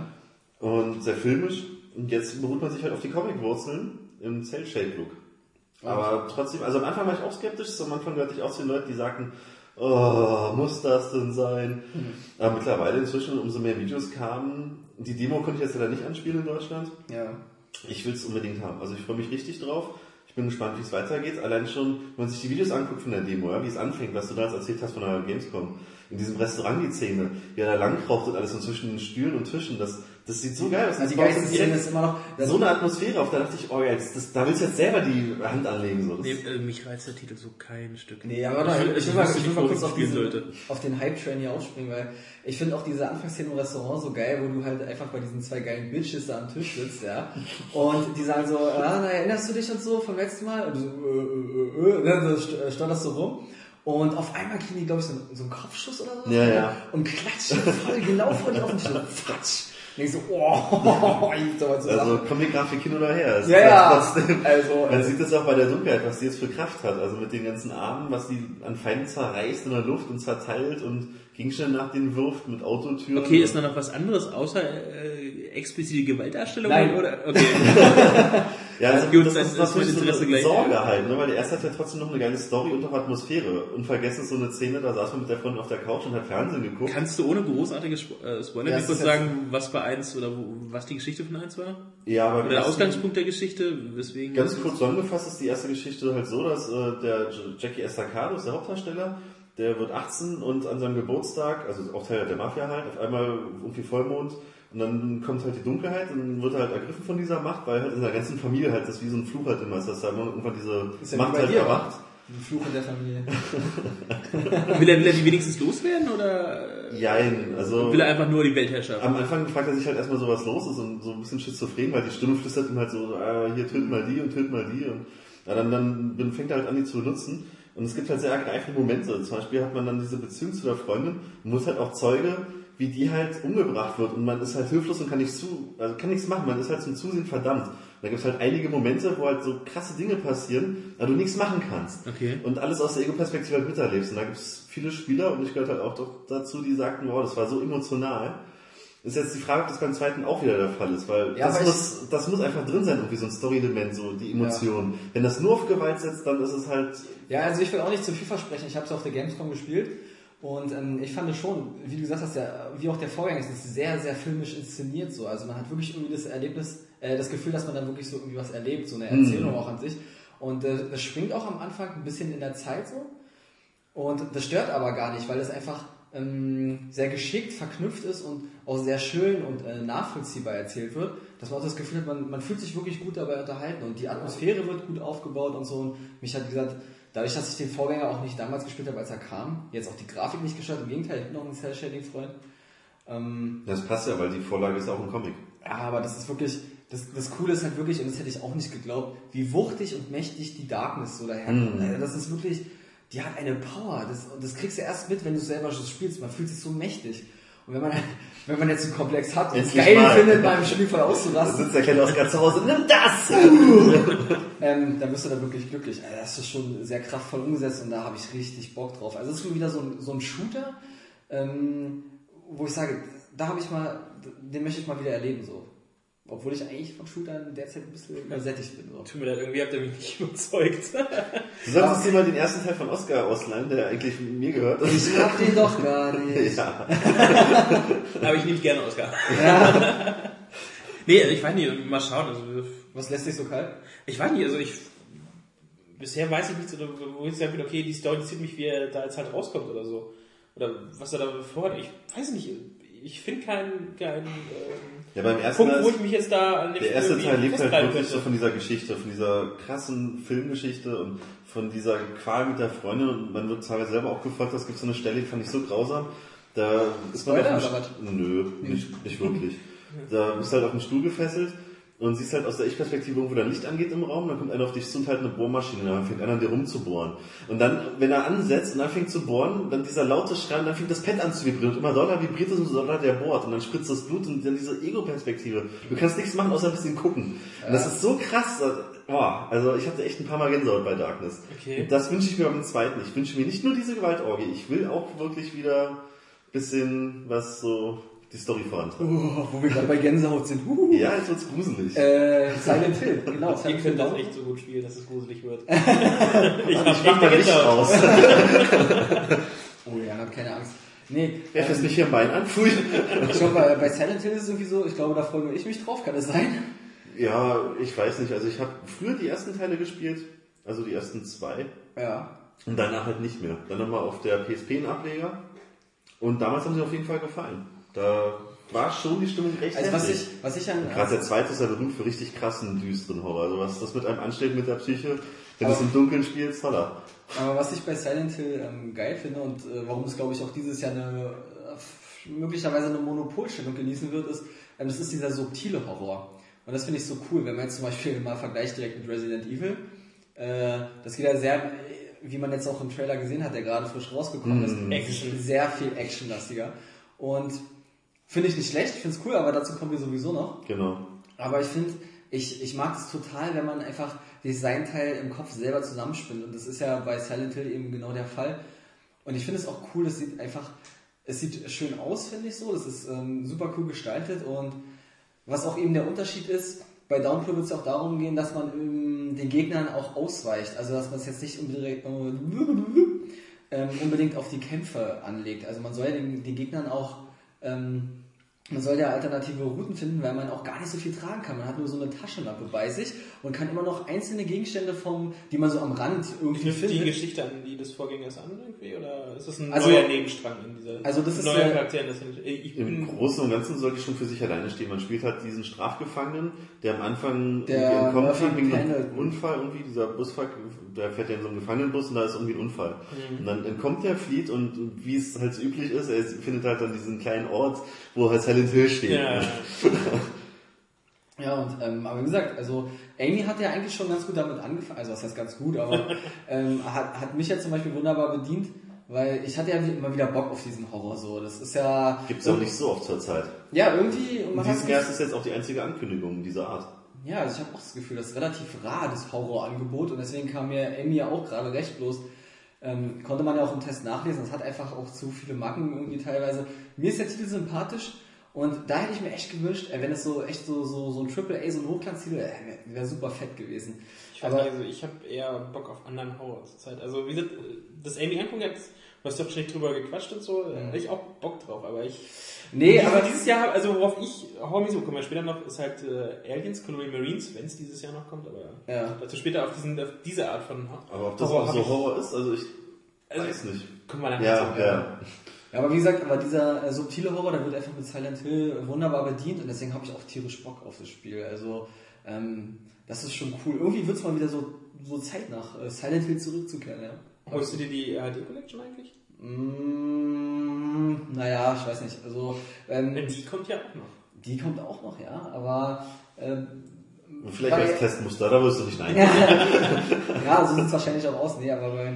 C: und sehr filmisch. Und jetzt beruht man sich halt auf die Comic-Wurzeln im Cell-Shade-Look. Aber trotzdem, also am Anfang war ich auch skeptisch. Am Anfang gehörte ich auch zu den Leuten, die sagten, oh, muss das denn sein? Aber mittlerweile inzwischen, umso mehr Videos kamen, die Demo konnte ich jetzt leider nicht anspielen in Deutschland.
F: Ja.
C: Ich will es unbedingt haben. Also ich freue mich richtig drauf. Ich bin gespannt, wie es weitergeht. Allein schon, wenn man sich die Videos anguckt von der Demo, ja, wie es anfängt, was du da jetzt erzählt hast von der Gamescom. In diesem Restaurant die Szene, wie er da langraucht und alles und zwischen den Stühlen und Tischen. Das, das sieht so geil aus.
F: Also
C: Das
F: die
C: baut
F: geilste
C: so
F: Szene
C: direkt
F: ist immer noch,
C: so eine Atmosphäre auf. Da dachte ich, oh ja, jetzt, das, da willst du jetzt selber die Hand anlegen. So.
E: Nee, äh, mich reizt der Titel so kein Stück.
F: Nee, aber
E: ich
F: ich,
E: will,
F: ich, will mal, ich will mal kurz
E: ich
F: auf, diesen, auf den Hype-Train hier aufspringen, weil ich finde auch diese Anfangsszene im Restaurant so geil, wo du halt einfach bei diesen zwei geilen Bitches da am Tisch sitzt, ja. Und die sagen so, ah, na, erinnerst du dich und so vom letzten Mal? Und du so, äh, äh, äh, äh, dann äh, stotterst du rum. Und auf einmal kriegen die, glaube ich, so, einen- so einen Kopfschuss oder so.
C: Ja, ja.
F: Und klatschen voll genau vor dir auf den Tisch. So, Fatsch. Ich so, oh, ich soll
C: also. Comic-Grafik hin oder her. Es
F: Ja,
C: ist
F: ja.
C: halt Trotzdem,
F: Also,
C: man
F: äh,
C: sieht es auch bei der Dunkelheit, was die jetzt für Kraft hat. Also mit den ganzen Armen, was die an Feinden zerreißt in der Luft und zerteilt und Gegenstände nach denen wirft mit Autotüren.
E: Okay, ist da noch was anderes außer äh, explizite Gewaltdarstellung?
F: Nein.
E: Oder? Okay.
C: Ja, also
E: Gut,
C: das
E: dann
C: ist
E: ist
C: natürlich
E: mein
C: so eine. Sorge halt, ne? weil der erste hat ja trotzdem noch eine geile Story und auch Atmosphäre. Unvergessen ist so eine Szene, da saß man mit der Freundin auf der Couch und hat Fernsehen geguckt.
E: Kannst du ohne großartige Spo äh, Spoiler
F: Ja,
E: kurz
F: ist
E: sagen, was bei eins oder wo, was die Geschichte von eins war?
C: ja, aber
E: Oder der Ausgangspunkt der Geschichte, weswegen...
C: Ganz kurz zusammengefasst ist die erste Geschichte halt so, dass äh, der Jackie Estacados, der Hauptdarsteller, der wird 18 und an seinem Geburtstag, also auch Teil der Mafia halt, auf einmal irgendwie Vollmond und dann kommt halt die Dunkelheit und dann wird er halt ergriffen von dieser Macht, weil halt in seiner ganzen Familie halt das wie so ein Fluch halt immer ist, dass da irgendwann diese
F: Ist ja
C: Macht
F: bei
C: halt
F: dir,
C: erwacht.
F: Ein Fluch in der Familie.
E: Will er, will er die wenigstens loswerden oder
C: Jein, also
E: will er einfach nur die Weltherrschaft?
C: am Anfang fragt er sich halt erstmal so, was los ist und so ein bisschen schizophren, weil die Stimme flüstert ihm halt so, ah, hier töten mal die und töten mal die und ja, dann, dann dann fängt er halt an, die zu benutzen. Und es gibt halt sehr ergreifende Momente. Zum Beispiel hat man dann diese Beziehung zu der Freundin und muss halt auch Zeuge wie die halt umgebracht wird und man ist halt hilflos und kann nichts zu, also kann nichts machen, man ist halt zum Zusehen verdammt. Da gibt es halt einige Momente, wo halt so krasse Dinge passieren, aber du nichts machen kannst.
E: Okay.
C: Und alles aus der Ego-Perspektive halt miterlebst. Und da gibt es viele Spieler, und ich gehört halt auch doch dazu, die sagten, wow, das war so emotional. Ist jetzt die Frage, ob das beim zweiten auch wieder der Fall ist, weil
F: Ja,
C: das, muss, das muss einfach drin sein, irgendwie so ein Story-Element, so die Emotion. Wenn das nur auf Gewalt setzt, dann ist es halt
F: Ja, also ich will auch nicht zu viel versprechen. Ich habe es auf der Gamescom gespielt und ähm, ich fand es schon, wie du gesagt hast, ja, wie auch der Vorgang ist, ist sehr, sehr filmisch inszeniert so. Also man hat wirklich irgendwie das Erlebnis, äh, das Gefühl, dass man dann wirklich so irgendwie was erlebt, so eine Erzählung auch an sich. Und äh, das springt auch am Anfang ein bisschen in der Zeit so. Und das stört aber gar nicht, weil es einfach ähm, sehr geschickt verknüpft ist und auch sehr schön und äh, nachvollziehbar erzählt wird, dass man auch das Gefühl hat, man, man fühlt sich wirklich gut dabei unterhalten und die Atmosphäre wird gut aufgebaut und so. Und mich hat, wie gesagt, dadurch, dass ich den Vorgänger auch nicht damals gespielt habe, als er kam, jetzt auch die Grafik nicht gestört, im Gegenteil, ich bin noch ein Cell-Shading-Freund. Ähm,
C: Das passt ja, weil die Vorlage ist auch ein Comic.
F: ja, aber das ist wirklich, das, das Coole ist halt wirklich, und das hätte ich auch nicht geglaubt, wie wuchtig und mächtig die Darkness so daherkommt. Also Das ist wirklich, die hat eine Power. Das, und das kriegst du erst mit, wenn du selber schon spielst. Man fühlt sich so mächtig. Und wenn man, wenn man jetzt einen Komplex hat und es geil
C: mal.
F: findet, beim Spiel voll
C: Da
F: auszurasten,
C: sitzt der kleine Oscar zu Hause, nimm das!
F: ähm, dann bist du da wirklich glücklich. Also das ist schon sehr kraftvoll umgesetzt und da habe ich richtig Bock drauf. Also es ist schon wieder so ein, so ein Shooter, ähm, wo ich sage, da habe ich mal, den möchte ich mal wieder erleben so. Obwohl ich eigentlich von Shootern derzeit ein bisschen übersättigt bin. So.
E: Tut mir leid, irgendwie habt ihr mich nicht überzeugt.
C: Du solltest dir mal den ersten Teil von Oscar ausleihen, der eigentlich mir gehört.
F: Ich hab den doch gar nicht.
C: ja.
E: Aber ich nehme gerne Oscar. nee, ich weiß nicht, mal schauen. Also,
F: Was lässt dich so kalt?
E: ich weiß nicht, also ich. Bisher weiß ich nicht, so, wo ich sage, okay, die Story interessiert mich, wie er da jetzt halt rauskommt oder so. Oder was er da vorhat. Ich weiß nicht, ich finde keinen, keinen ähm,
C: ja, beim ersten
E: Punkt, wo
C: ist-
E: ich mich jetzt da an dem
C: Der erste Teil lebt halt wirklich so von dieser Geschichte, von dieser krassen Filmgeschichte und von dieser Qual mit der Freundin. Und man wird teilweise selber auch gefolgt, es gibt so eine Stelle, die fand ich so grausam, da ist man
F: Spoiler
C: auf dem St- Nö, nicht, nicht wirklich. Da bist du halt auf dem Stuhl gefesselt und siehst halt aus der Ich-Perspektive irgendwo dein Licht angeht im Raum, dann kommt einer auf dich zu und halt eine Bohrmaschine, dann fängt einer an dir rumzubohren. Und dann, wenn er ansetzt und anfängt zu bohren, dann dieser laute Schrei, und dann fängt das Pad an zu vibrieren und immer doller vibriert es, umso doller der bohrt und dann spritzt das Blut und dann diese Ego-Perspektive. Du kannst nichts machen, außer ein bisschen gucken. Und das ist so krass, also, boah, also ich hatte echt ein paar Mal Gänsehaut bei Darkness.
E: Okay.
C: Und das wünsche ich mir beim zweiten. Ich wünsche mir nicht nur diese Gewaltorgie, ich will auch wirklich wieder ein bisschen was so die Story vorantreiben.
F: Uh, wo wir gerade bei Gänsehaut sind. Uh.
C: Ja, jetzt wird's gruselig.
F: Äh, Silent Hill, genau.
E: Ihr
F: Silent Hill
E: das echt so gut spielen, dass es gruselig wird. ich
C: ich mach
E: hab
C: mal
E: echt
C: Licht
E: Gänsehaut.
C: aus.
F: Oh ja, hab keine Angst. Nee,
C: Wer fässt mich hier am Bein an?
F: Ich glaube, bei, bei Silent Hill ist es irgendwie so, ich glaube, da freue nur ich mich drauf, kann das sein?
C: Ja, ich weiß nicht. Also ich habe früher die ersten Teile gespielt, also die ersten zwei.
F: Ja.
C: Und danach halt nicht mehr. Dann nochmal auf der PSP einen Ableger. Und damals haben sie auf jeden Fall gefallen. Da war schon die Stimmung recht
F: Also was ich, was ich an,
C: Gerade der zweite ist ja berühmt für richtig krassen, düsteren Horror. Also was das mit einem anstellt mit der Psyche, wenn es im Dunkeln spielst, holla.
F: Aber was ich bei Silent Hill ähm, geil finde und äh, warum es, glaube ich, auch dieses Jahr eine äh, möglicherweise eine Monopolstellung genießen wird, ist, ähm, das ist dieser subtile Horror. Und das finde ich so cool, wenn man jetzt zum Beispiel mal vergleicht direkt mit Resident Evil. Äh, das geht ja sehr, äh, wie man jetzt auch im Trailer gesehen hat, der gerade frisch rausgekommen ist,
E: Action.
F: sehr viel actionlastiger. Und finde ich nicht schlecht, ich finde es cool, aber dazu kommen wir sowieso noch.
C: Genau.
F: Aber ich finde, ich, ich mag es total, wenn man einfach Designteil im Kopf selber zusammenspinnt. Und das ist ja bei Silent Hill eben genau der Fall. Und ich finde es auch cool, es sieht einfach, es sieht schön aus, finde ich so. Das ist ähm, super cool gestaltet. Und was auch eben der Unterschied ist, bei Downpour wird es auch darum gehen, dass man ähm, den Gegnern auch ausweicht. Also dass man es jetzt nicht unbedingt, ähm, unbedingt auf die Kämpfe anlegt. Also man soll ja den, den Gegnern auch ähm, man soll ja alternative Routen finden, weil man auch gar nicht so viel tragen kann. Man hat nur so eine Taschenlampe bei sich und kann immer noch einzelne Gegenstände vom, die man so am Rand irgendwie
E: Knüpft die
F: findet.
E: Geschichte an die des Vorgängers an irgendwie? Oder ist das ein
F: Also-
E: neuer Nebenstrang in dieser
F: Also das ist,
E: neuer
F: äh,
E: Charakter? in Das ich
C: Im
E: bin
C: Großen und Ganzen soll die schon für sich alleine stehen. Man spielt halt diesen Strafgefangenen, der am Anfang
F: Der
C: irgendwie entkommt wegen einem. Unfall irgendwie, dieser Busfahrer, der fährt ja in so einem Gefangenenbus und da ist irgendwie ein Unfall.
F: Mhm.
C: Und dann entkommt der, flieht und, und wie es halt so üblich ist, er findet halt dann diesen kleinen Ort, wo halt Silent Hill steht.
E: ja,
F: Ja, und ähm, aber wie gesagt, also Amy hat ja eigentlich schon ganz gut damit angefangen, also was heißt ganz gut, aber ähm, hat, hat mich ja zum Beispiel wunderbar bedient, Weil ich hatte ja immer wieder Bock auf diesen Horror so. Das ist ja.
C: Gibt's auch nicht so oft zur Zeit.
F: Ja, irgendwie. Und man
C: diesem Jahr ist jetzt auch die einzige Ankündigung dieser Art.
F: Ja, also ich habe auch das Gefühl, das ist relativ rar, das Horrorangebot. Und deswegen kam mir Emmy ja auch gerade recht. Bloß ähm, konnte man ja auch im Test nachlesen. Es hat einfach auch zu viele Macken irgendwie teilweise. Mir ist der Titel sympathisch. Und da hätte ich mir echt gewünscht, äh, wenn es so echt so, so, so ein Triple A, so ein Hochglanztitel, äh, wäre wär super fett gewesen.
E: Ich weiß
F: Aber
E: nicht, also ich habe eher Bock auf anderen Horror zur Zeit. Also wie gesagt, das Amy angucken, jetzt, du hast doch schlecht drüber gequatscht und so, da hätte ich auch Bock drauf, aber ich...
F: nee,
E: Dieses-
F: aber
E: dieses Jahr, also worauf ich Horror-mäßig, kommen wir später noch, ist halt äh, Aliens, Colonial Marines, wenn es dieses Jahr noch kommt, aber
F: Ja.
E: dazu später auf, diesen, auf diese Art von
C: Aber ob das
E: Horror
C: so Horror ist, also ich
E: Also-
C: weiß nicht.
E: Kommen wir nachher
C: Ja,
E: zu.
C: ja.
F: Ja, aber wie gesagt, aber dieser äh, subtile Horror, der wird einfach mit Silent Hill wunderbar bedient und deswegen habe ich auch tierisch Bock auf das Spiel. Also, ähm, das ist schon cool. Irgendwie wird es mal wieder so, so Zeit nach äh, Silent Hill zurückzukehren, ja.
E: Holst du dir die HD Collection eigentlich?
F: Mm, naja, ich weiß nicht. Also, ähm,
E: Die kommt ja auch noch.
F: die kommt auch noch, ja, aber ähm,
C: Und vielleicht als Testmuster, da wirst du nicht nein.
F: ja, so sieht es wahrscheinlich auch aus. Nee, aber bei,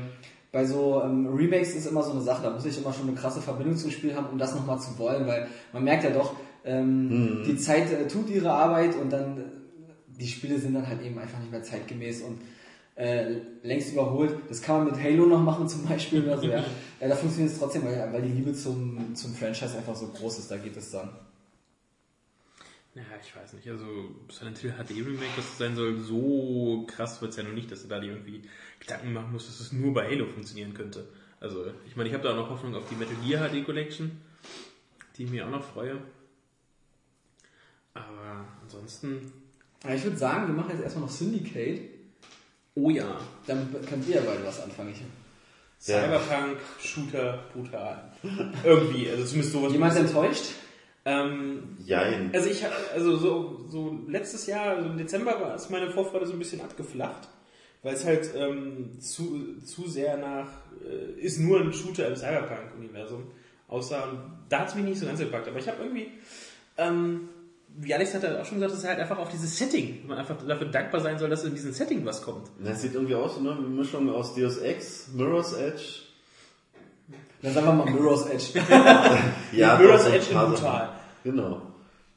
F: bei so ähm, Remakes ist immer so eine Sache, da muss ich immer schon eine krasse Verbindung zum Spiel haben, um das nochmal zu wollen, weil man merkt ja doch, ähm, die Zeit äh, tut ihre Arbeit und dann äh, die Spiele sind dann halt eben einfach nicht mehr zeitgemäß und äh, längst überholt. Das kann man mit Halo noch machen zum Beispiel oder so, ja. ja da funktioniert es trotzdem, weil, weil die Liebe zum, zum Franchise einfach so groß ist, da geht es dann.
E: Ja, ich weiß nicht. Also Silent Hill HD Remake, das sein soll, so krass wird es ja noch nicht, dass du da dir irgendwie Gedanken machen musst, dass es nur bei Halo funktionieren könnte. Also ich meine, ich habe da auch noch Hoffnung auf die Metal Gear HD Collection, die ich mir auch noch freue. Aber ansonsten,
F: Ja, ich würde sagen, wir machen jetzt erstmal noch Syndicate.
E: oh ja,
F: Damit könnt ihr ja beide was anfangen. Ich-
C: Ja.
E: Cyberpunk, Shooter, brutal. Irgendwie, also zumindest sowas.
F: Jemand enttäuscht?
E: Ähm,
C: Jein.
E: Also ich also so, so letztes Jahr, also im Dezember war ist meine Vorfreude so ein bisschen abgeflacht, weil es halt ähm, zu, zu sehr nach äh, ist nur ein Shooter im Cyberpunk-Universum aussah und da hat es mich nicht so ganz gepackt. Aber ich habe irgendwie, ähm, wie Alex hat ja auch schon gesagt, es ist halt einfach auf dieses Setting, man einfach dafür dankbar sein soll, dass in diesem Setting was kommt.
C: Das sieht irgendwie aus, ne? Eine Mischung aus Deus Ex, Mirror's Edge.
F: Dann sagen wir mal Mirror's Edge.
C: Ja,
E: Mirror's Edge in brutal.
C: Genau.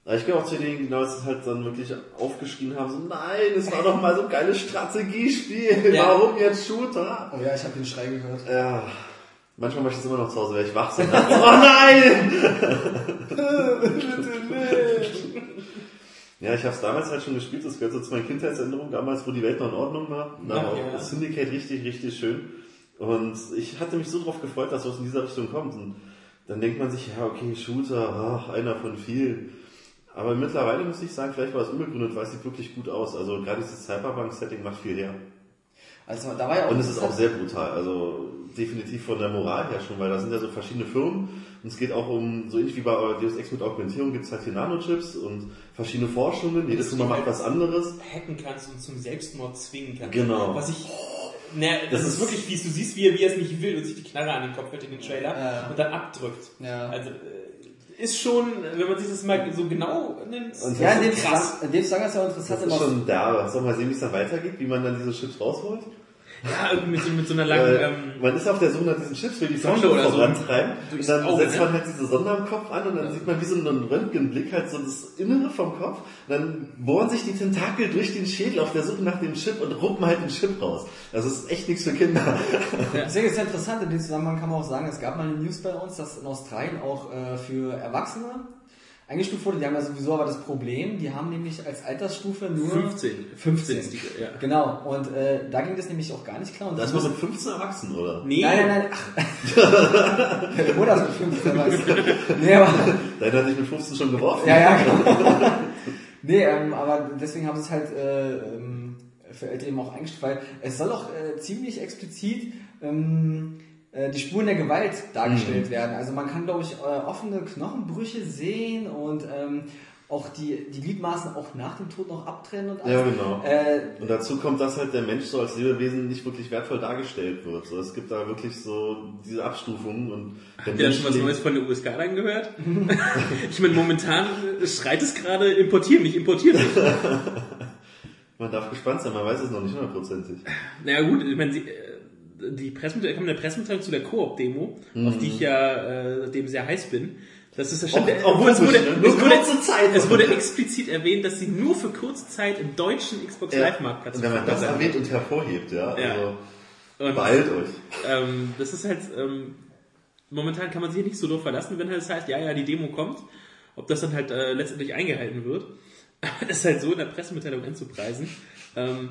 C: Aber ich glaube auch zu denen, dass es halt dann wirklich aufgeschrien haben, so, nein, es war doch mal so ein geiles Strategiespiel,
E: Ja.
C: warum jetzt Shooter?
F: Oh ja, ich habe den Schrei gehört.
C: Ja, manchmal mache ich das immer noch zu Hause, weil ich wach so oh nein! ja, ich habe es damals halt schon gespielt, das gehört so zu meinen Kindheitserinnerungen, damals, wo die Welt noch in Ordnung war. Da
E: Ja,
C: war
E: ja.
C: Syndicate richtig, richtig schön. Und ich hatte mich so drauf gefreut, dass was in dieser Richtung kommt. Und dann denkt man sich, ja, okay, Shooter, ach, einer von vielen. Aber mittlerweile muss ich sagen, vielleicht war es unbegründet, weil es sieht wirklich gut aus. Also gerade dieses Cyberpunk-Setting macht viel her.
F: Also da war ja auch.
C: Und es ist auch sehr brutal, also definitiv von der Moral her schon, weil da sind ja so verschiedene Firmen und es geht auch um, so ähnlich wie bei Deus Ex mit Augmentierung gibt es halt hier Nanochips und verschiedene Forschungen, jedes Firma macht was anderes.
E: Hacken kannst und zum Selbstmord zwingen kannst.
C: Genau.
E: Was ich. Ne, das,
C: Das
E: ist
C: ist-
E: wirklich fies. Du siehst, wie er, wie er es nicht will und sich die Knarre an den Kopf hält in den Trailer
F: Ja.
E: und dann abdrückt.
F: Ja.
E: Also ist schon, wenn man sich das mal so genau nimmt,
C: Und
F: ja, in dem,
E: krass.
F: Zusammen- in dem Zusammenhang ist ja auch
C: Das
F: interessant,
C: ist schon da, soll mal sehen, wie es dann weitergeht, wie man dann diese Chips rausholt.
E: Ja, irgendwie mit so, mit so einer langen.
C: Weil
E: ähm,
C: man ist auf der Suche nach diesen Chips, will die
E: Sonde oder so
C: vorantreiben. Und dann
E: Auge,
C: setzt
E: ne?
C: man halt diese Sonde am Kopf an und dann sieht man wie so einen Röntgenblick halt so das Innere vom Kopf. Und dann bohren sich die Tentakel durch den Schädel auf der Suche nach dem Chip und ruppen halt den Chip raus. Das ist echt nichts für Kinder.
F: Deswegen ist ja interessant, in dem Zusammenhang kann man auch sagen, es gab mal eine News bei uns, dass in Australien auch äh, für Erwachsene eingestuft wurde. Die haben ja sowieso aber das Problem, die haben nämlich als Altersstufe nur
E: 15.
F: 15.
E: ist die, ja.
F: Genau, und äh, da ging das nämlich auch gar nicht klar. Und
C: Das war mit 15 Erwachsenen, oder?
E: Nee,
F: Nein, nein, nein, ach. Deine Mutter ist mit 15 weiß. Nee, aber,
C: Deiner hat dich mit 15 schon geworfen.
F: ja, ja, genau. Nee, ähm, aber deswegen haben sie es halt äh, ähm, für Ältere eben auch eingestuft, weil es soll auch äh, ziemlich explizit ähm, äh, die Spuren der Gewalt dargestellt werden. Also man kann, glaube ich, äh, offene Knochenbrüche sehen und ähm, auch die, die Gliedmaßen auch nach dem Tod noch abtrennen und alles.
C: Ja, genau.
F: Äh,
C: Und dazu kommt, dass halt der Mensch so als Lebewesen nicht wirklich wertvoll dargestellt wird. So, es gibt da wirklich so diese Abstufungen und
E: Habt ihr da schon was Neues von der USK dann gehört? ich meine, momentan äh, schreit es gerade, importieren mich, importieren mich.
C: man darf gespannt sein, man weiß es noch nicht hundertprozentig.
E: Naja gut, ich meine, sie, äh, die Pressemitteilung, kam eine Pressemitteilung zu der Koop-Demo, auf die ich ja äh, dem sehr heiß bin. Das ist ja schon, obwohl es wurde, es wurde, es wurde explizit erwähnt, dass sie nur für kurze Zeit im deutschen Xbox Live Marktplatz
C: wenn man das erwähnt und hervorhebt, ja,
E: Ja.
C: also
E: Und-
C: beeilt euch.
E: ähm, das ist halt, ähm, momentan kann man sich nicht so doof verlassen, wenn halt es heißt, ja, ja, die Demo kommt. Ob das dann halt äh, letztendlich eingehalten wird, das ist halt so in der Pressemitteilung anzupreisen. Ähm,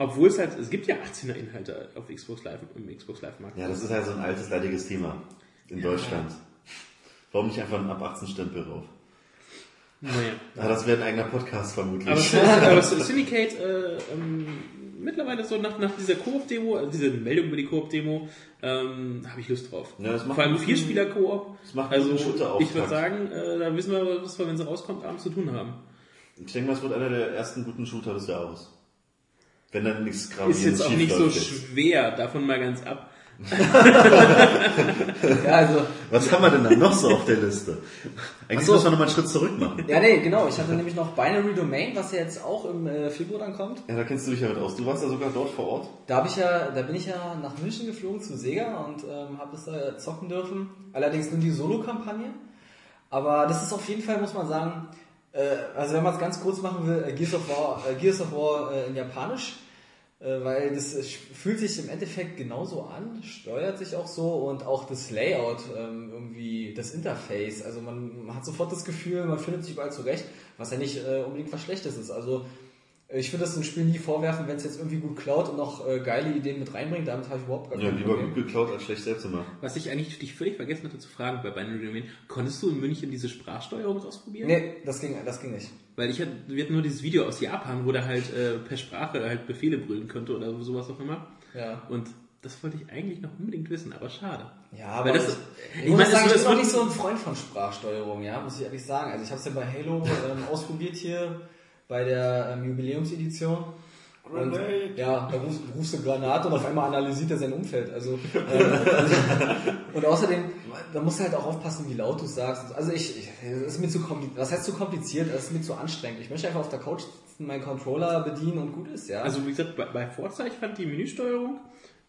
E: obwohl es halt, es gibt ja 18er Inhalte auf Xbox Live, im Xbox Live Markt.
C: Ja, das ist halt so ein altes, leidiges Thema in Deutschland. Warum nicht einfach einen ab 18 Stempel drauf?
E: Naja.
C: Ja, das wäre ein eigener Podcast vermutlich.
E: Aber, aber Syndicate, äh, ähm, mittlerweile so nach, nach dieser Koop-Demo, also diese Meldung über die Koop-Demo, ähm, habe ich Lust drauf.
C: Ja, das macht
E: Vor allem Vierspieler-Koop.
C: das macht
E: Also, ich würde sagen, äh, da wissen wir, was wir, wenn sie rauskommt, abends zu tun haben.
C: ich denke mal, es wird einer der ersten guten Shooter des Jahres. Wenn dann nichts
E: Ist
C: gravierendes
E: jetzt auch nicht so
C: jetzt.
E: schwer, davon mal ganz ab.
F: Ja, also,
C: Was haben wir denn dann noch so auf der Liste? Eigentlich
F: so.
C: müssen wir nochmal einen Schritt zurück machen.
F: ja, nee, genau. Ich hatte nämlich noch Binary Domain, was ja jetzt auch im äh, Februar dann kommt.
C: Ja, da kennst du dich ja mit aus. Du warst ja sogar dort vor Ort.
F: Da habe ich ja, da bin ich ja nach München geflogen zu Sega und ähm, habe das da zocken dürfen. Allerdings nur die Solo-Kampagne. Aber das ist auf jeden Fall, muss man sagen, also wenn man es ganz kurz machen will, äh, Gears of War, äh, Gears of War äh, in Japanisch, äh, weil das äh, fühlt sich im Endeffekt genauso an, steuert sich auch so und auch das Layout, ähm, irgendwie das Interface. Also man, hat sofort das Gefühl, man findet sich überall zurecht, was ja nicht äh, unbedingt was Schlechtes ist. Also ich würde das dem Spiel nie vorwerfen, wenn es jetzt irgendwie gut klaut und noch äh, geile Ideen mit reinbringt. Damit habe ich überhaupt gar
C: Ja,
F: kein
C: lieber
F: Problem.
C: gut geklaut als schlecht selbst gemacht.
E: Was ich eigentlich dich völlig vergessen hatte zu fragen bei Binary Domain, konntest du in München diese Sprachsteuerung ausprobieren?
F: Nee, das ging, das ging nicht.
E: Weil ich hatte, wir hatten nur dieses Video aus Japan, wo der halt äh, per Sprache halt Befehle brüllen könnte oder sowas auch immer.
F: Ja.
E: Und das wollte ich eigentlich noch unbedingt wissen, aber schade.
F: Ja, aber
E: Weil das-
F: das, ich,
E: ich
F: muss
E: meine,
F: sagen, ich bin nicht so ein Freund von Sprachsteuerung, ja, muss ich ehrlich sagen. Also ich habe es ja bei Halo ähm, ausprobiert hier bei der ähm, Jubiläumsedition. Und, ja, da rufst, rufst du Granate und auf einmal analysiert er sein Umfeld. Also, ähm, und außerdem, da musst du halt auch aufpassen, wie laut du sagst. Also ich, ich es ist mir zu kompliziert. Was heißt zu kompliziert? Es ist mir zu anstrengend. Ich möchte einfach auf der Couch sitzen, meinen Controller bedienen und gut ist, ja.
E: Also wie gesagt, bei, bei Forza, ich fand die Menüsteuerung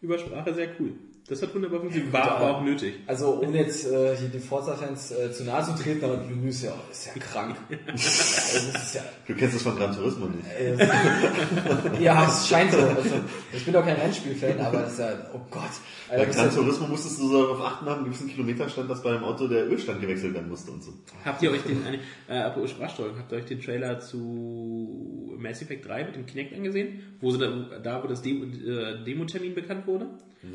E: über Sprache sehr cool. Das hat wunderbar funktioniert, war aber auch nötig.
F: Also ohne jetzt äh, hier den Forza-Fans äh, zu nahe zu treten, aber das Menü ist ja, ist ja krank. also, das ist ja,
C: Du kennst es von Gran Turismo nicht.
F: äh, ja, es scheint so. Also, ich bin doch kein Rennspiel-Fan, aber das ist ja, oh Gott.
C: Bei
F: Alter, das
C: Gran Turismo musstest du so darauf achten, nach einem gewissen Kilometerstand, dass bei dem Auto der Ölstand gewechselt werden musste und so.
E: Habt ihr euch den, äh, apropos Sprachsteuerung, habt ihr euch den Trailer zu Mass Effect 3 mit dem Kinect angesehen? Wo sie da, da wo das Demo, äh, Demo-Termin bekannt wurde?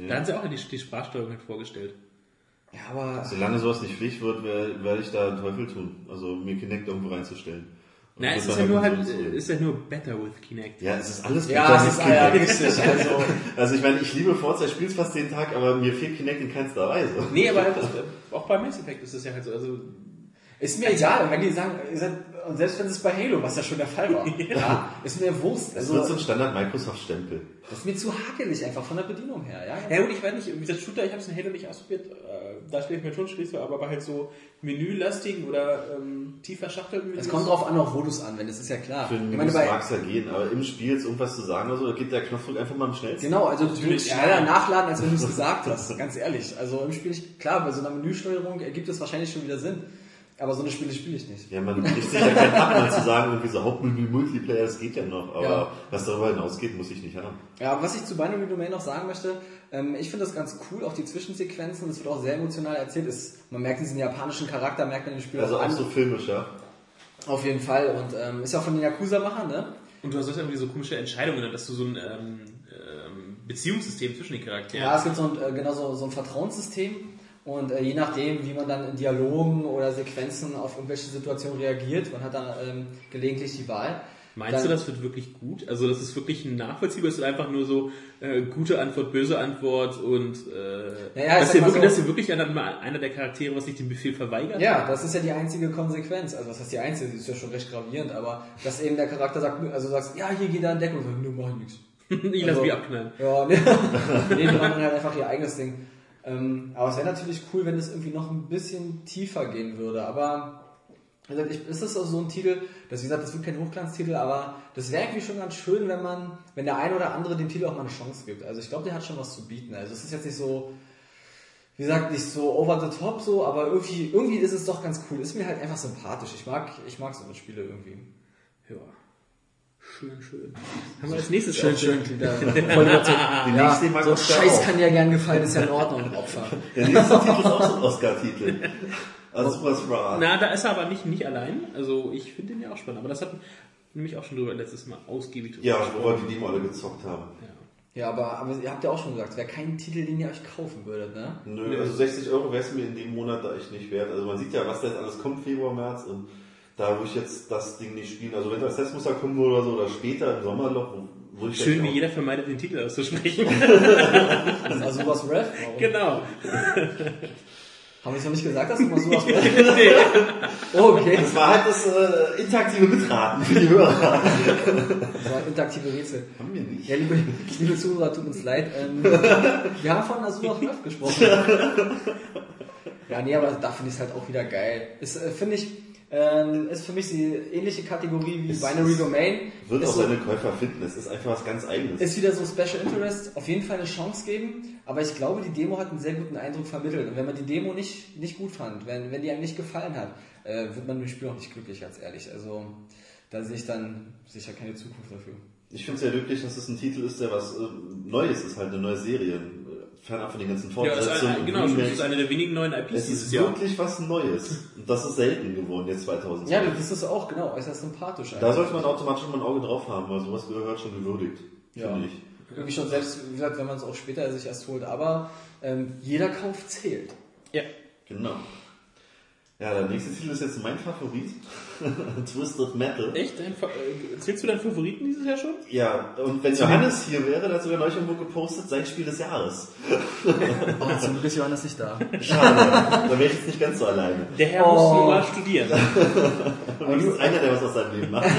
E: Da haben sie auch die, die Sprachsteuerung halt vorgestellt.
F: ja, aber
C: Solange sowas nicht Pflicht wird, werde werd ich da einen Teufel tun. Also mir Kinect irgendwo reinzustellen.
E: Na, es ist ja nur
C: halt
E: halt,
C: so-
E: äh, ist ja nur better with Kinect.
C: Ja, es ist alles
F: ja,
C: besser
F: es
C: mit
F: ist ah, ja,
C: Kinect.
F: richtig. Also,
C: Also ich meine, ich liebe Forza, ich spiele es fast jeden Tag, aber mir fehlt Kinect in keinster Weise.
E: Nee, aber das, äh, auch bei Mass Effect ist es ja halt so, also
F: ist mir egal. Wenn die sagen, ihr seid, und selbst wenn es bei Halo, was ja schon der Fall war, ja, ist mir Wurst.
C: Es
F: Also,
C: wird so ein Standard Microsoft-Stempel.
F: das ist mir zu hakelig einfach von der Bedienung her, ja.
E: Ja gut, ich weiß nicht, wie gesagt, Shooter, ich habe es in Halo nicht ausprobiert, äh, da stelle ich mir schon vor, aber bei halt so menülastigen oder ähm, tiefer Schachteln.
F: Es kommt drauf an, auf wo du es anwendest, ist ja klar.
C: Für den
F: Ich meine, bei,
C: mag es ja gehen, aber im Spiel jetzt irgendwas zu sagen oder so, da geht der Knopfdruck einfach mal am schnellsten.
F: Genau, also du
E: ja.
F: schneller nachladen, als wenn du es gesagt hast, ganz ehrlich. Also im Spiel, klar, bei so einer Menüsteuerung ergibt es wahrscheinlich schon wieder Sinn. Aber so eine Spiele spiele ich nicht.
C: Ja, man kriegt sich ja keinen ab, mal zu sagen, irgendwie so Hauptmenü, Multiplayer, das geht ja noch, aber
F: Ja.
C: was darüber hinausgeht, muss ich nicht haben.
F: Ja, aber was ich zu Binary Domain noch sagen möchte, ähm, ich finde das ganz cool, auch die Zwischensequenzen, das wird auch sehr emotional erzählt. Ist, man merkt diesen japanischen Charakter, merkt man im Spiel
C: Also
F: auch
C: auch
F: an.
C: so filmisch, ja.
F: Auf jeden Fall. Und ähm, ist ja auch von den Yakuza-Machern, ne?
E: Und du hast auch irgendwie so komische Entscheidungen, dass du so ein ähm, ähm, Beziehungssystem zwischen den Charakteren
F: Ja, es gibt so ein, äh, genau so, so ein Vertrauenssystem. Und äh, je nachdem, wie man dann in Dialogen oder Sequenzen auf irgendwelche Situationen reagiert, man hat da ähm, gelegentlich die Wahl.
E: Meinst
F: Dann-
E: du, das wird wirklich gut? Also das ist wirklich nachvollziehbar? Ist einfach nur so äh, gute Antwort, böse Antwort und äh,
F: Naja,
E: dass,
F: mal
E: wirklich,
F: so-
E: dass wirklich einer, einer der Charaktere, was sich den Befehl verweigert?
F: Ja, das ist ja die einzige Konsequenz. Also was heißt die einzige, die ist ja schon recht gravierend, aber dass eben der Charakter sagt, also sagst, ja, hier geht er an Deckung, und sagt, nö, mach ich nichts.
E: ich lass
F: Also-
E: mich abknallen.
F: Ja, nee, nee die machen halt einfach ihr eigenes Ding. Ähm, aber es wäre natürlich cool, wenn es irgendwie noch ein bisschen tiefer gehen würde. Aber Wie gesagt, ich, ist das auch so ein Titel, das, wie gesagt, das wird kein Hochglanztitel, aber das wäre irgendwie schon ganz schön, wenn man, wenn der eine oder andere dem Titel auch mal eine Chance gibt. Also ich glaube, der hat schon was zu bieten. Also es ist jetzt nicht so, wie gesagt, nicht so over the top so, aber irgendwie, irgendwie ist es doch ganz cool. Ist mir halt einfach sympathisch. Ich mag, ich mag so Spiele irgendwie.
E: Ja. Schön, schön. Haben wir als nächstes
F: Schön, schön, wieder. Überzeugt.
C: Den
F: ja, so Scheiß
C: auch.
F: kann ja gern gefallen, ist ja in Ordnung, Opfer.
C: Der nächste Titel ist auch so ein Oscar-Titel. Also sowas war.
E: Na, da ist er aber nicht, nicht allein. Also ich finde den ja auch spannend. Aber das hat nämlich auch schon drüber letztes Mal ausgiebig drüber
C: Ja, wo wir die Demo alle gezockt haben.
F: Ja, aber, aber ihr habt ja auch schon gesagt, es wäre kein Titel, den ihr euch kaufen würdet, ne?
C: Nö, also 60 Euro wäre es mir in dem Monat da echt nicht wert. Also man sieht ja, was da jetzt alles kommt, Februar, März und da würde ich jetzt das Ding nicht spielen. Also wenn das Testmuster kommen würde oder so oder später im Sommerloch, wo- würde ich
E: Schön, wie jeder vermeidet, den Titel auszusprechen.
F: Also was Ref? Warum?
E: genau.
F: Haben wir es noch nicht gesagt, dass du mal sowas Ref? Oh, okay.
C: Das war halt das äh, interaktive Mitraten für die Hörer.
F: Das war interaktive Rätsel.
C: Haben wir nicht.
F: Ja, liebe, liebe Zuhörer, tut uns leid. Ähm, wir haben von Azura Ref gesprochen. Ja, nee, aber da finde ich es halt auch wieder geil. Ist, äh, finde ich, ähm, ist für mich die ähnliche Kategorie wie
C: Es
F: Binary
C: ist-
F: Domain.
C: Wird
F: ist
C: auch
F: so-
C: seine Käufer finden. Es ist einfach was ganz eigenes.
F: ist wieder so Special Interest, auf jeden Fall eine Chance geben, aber ich glaube, die Demo hat einen sehr guten Eindruck vermittelt. Und wenn man die Demo nicht, nicht gut fand, wenn, wenn die einem nicht gefallen hat, äh, wird man mit dem Spiel auch nicht glücklich, ganz ehrlich. Also da sehe ich dann sicher keine Zukunft dafür.
C: Ich finde es sehr glücklich, dass es ein Titel ist, der was äh, Neues ist, halt eine neue Serie. Fernab von den ganzen
E: Ja, das ist
C: Fortsetzungen. und
E: genau, das
C: Remakes.
E: ist eine der wenigen neuen IPs
C: Es
E: dieses
C: ist
E: Jahr.
C: wirklich was Neues. Und das ist selten geworden jetzt 2000.
F: Ja, das ist auch genau, äußerst sympathisch.
C: Da sollte man automatisch mal ein Auge drauf haben, weil sowas gehört schon gewürdigt.
F: Ja.
C: Finde ich.
F: Irgendwie schon selbst, wie gesagt, wenn man es auch später sich erst holt, aber ähm, jeder Kauf zählt.
E: Ja.
C: Genau. Ja, der nächste Titel ist jetzt mein Favorit. Twisted Metal.
E: Echt? Dein, Fa- äh, zählst du deinen Favoriten dieses Jahr schon?
C: Ja, und wenn Johannes hier wäre, der hat sogar neulich irgendwo gepostet, sein Spiel des Jahres.
F: Oh, zum Glück ist Johannes nicht da.
C: Schade. da wäre ich jetzt nicht ganz so alleine.
E: Der Herr
F: Oh.
E: muss nur mal studieren.
C: Wenigstens einer, der was aus seinem Leben macht.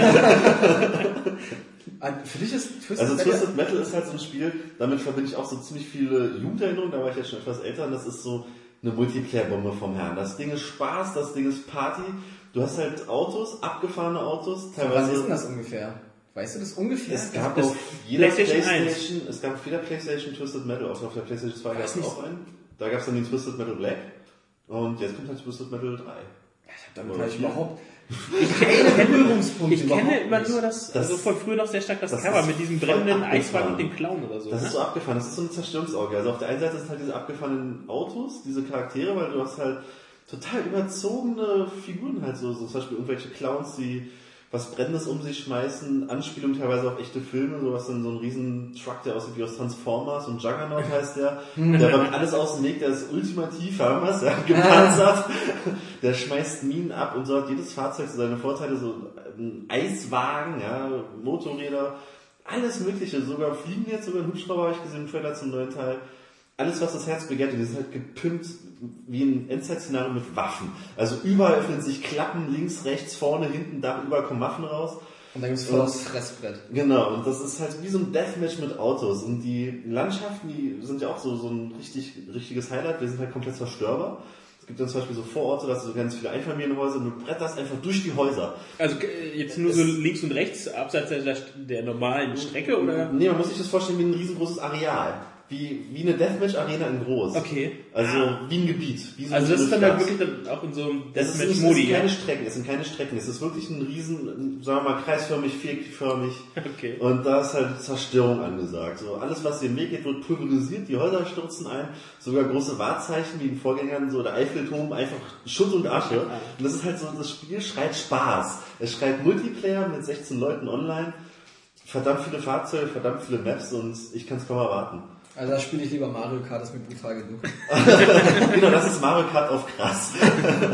F: Für dich ist Twisted
C: Also
F: Metal-
C: Twisted Metal ist halt so ein Spiel, damit verbinde ich auch so ziemlich viele Jugenderinnerungen, da war ich jetzt schon etwas älter und das ist so eine Multiplayer-Bombe vom Herrn. Das Ding ist Spaß, das Ding ist Party. Du hast halt Autos, abgefahrene Autos,
F: Wann ist
C: teilweise.
F: denn das ungefähr? Weißt du das ungefähr?
C: Es gab
E: Das
C: auf jeder
E: PlayStation
C: Playstation, es gab auf jeder Playstation Twisted Metal, auch auf der Playstation 2 gab es auch einen. Da gab es dann den Twisted Metal Black und jetzt kommt halt Twisted Metal 3.
F: Damit
C: Oder
F: habe ich
C: vier.
F: Überhaupt keine Berührungspunkte.
E: Ich kenne immer nur das,
C: Das-
E: also von früher noch sehr stark das,
C: das
E: Cover mit diesem brennenden. Eiswagen und dem Clown oder so.
C: Das
E: ne?
C: ist so abgefahren, das ist so eine Zerstörungsauge. Also auf der einen Seite sind halt diese abgefahrenen Autos, diese Charaktere, weil du hast halt total überzogene Figuren halt so, so zum Beispiel irgendwelche Clowns, die was Brennendes um sich schmeißen, Anspielungen teilweise auf echte Filme, so was dann so ein riesen Truck, der aussieht wie aus Transformers und Juggernaut heißt der, der räumt alles aus dem Weg, der ist ultimativ, haben wir's, ja, gepanzert, der schmeißt Minen ab und so hat jedes Fahrzeug so seine Vorteile, so ein Eiswagen, ja, Motorräder, alles mögliche, sogar fliegen jetzt, sogar ein Hubschrauber habe ich gesehen im Trailer zum neuen Teil. Alles, was das Herz begehrt, und die sind halt gepimpt wie ein Endzeit-Szenario mit Waffen. Also überall öffnen sich Klappen, links, rechts, vorne, hinten, da, überall kommen Waffen raus.
F: Und dann gibt es voll aufs Fressbrett.
C: Genau, und das ist halt wie so ein Deathmatch mit Autos. Und die Landschaften, die sind ja auch so, so ein richtig, richtiges Highlight. Wir sind halt komplett zerstörbar. Es gibt dann zum Beispiel so Vororte, da hast du so ganz viele Einfamilienhäuser und du bretterst einfach durch die Häuser.
E: Also äh, jetzt nur so links und rechts, abseits der, der normalen Strecke oder?
C: Nee, man muss sich das vorstellen wie ein riesengroßes Areal. Wie, wie eine Deathmatch-Arena in groß.
E: Okay.
C: Also wie ein Gebiet. Wie so
E: Also das ist dann halt wirklich dann auch in so einem
C: Es ist, es
E: Deathmatch-Modi,
C: sind keine Strecken, es sind keine Strecken, es ist wirklich ein riesen, sagen wir mal, kreisförmig, viereckförmig.
E: Okay.
C: Und da ist halt Zerstörung angesagt. So, alles, was dir im Weg geht, wird pulverisiert, die Häuser stürzen ein, sogar große Wahrzeichen wie in Vorgängern, so der Eiffelturm, einfach Schutt und Asche. Und das ist halt so, das Spiel schreit Spaß. Es schreit Multiplayer mit 16 Leuten online, verdammt viele Fahrzeuge, verdammt viele Maps und ich kann es kaum erwarten.
F: Also da spiele ich lieber Mario Kart, das ist mir brutal genug.
C: genau, das ist Mario Kart auf krass.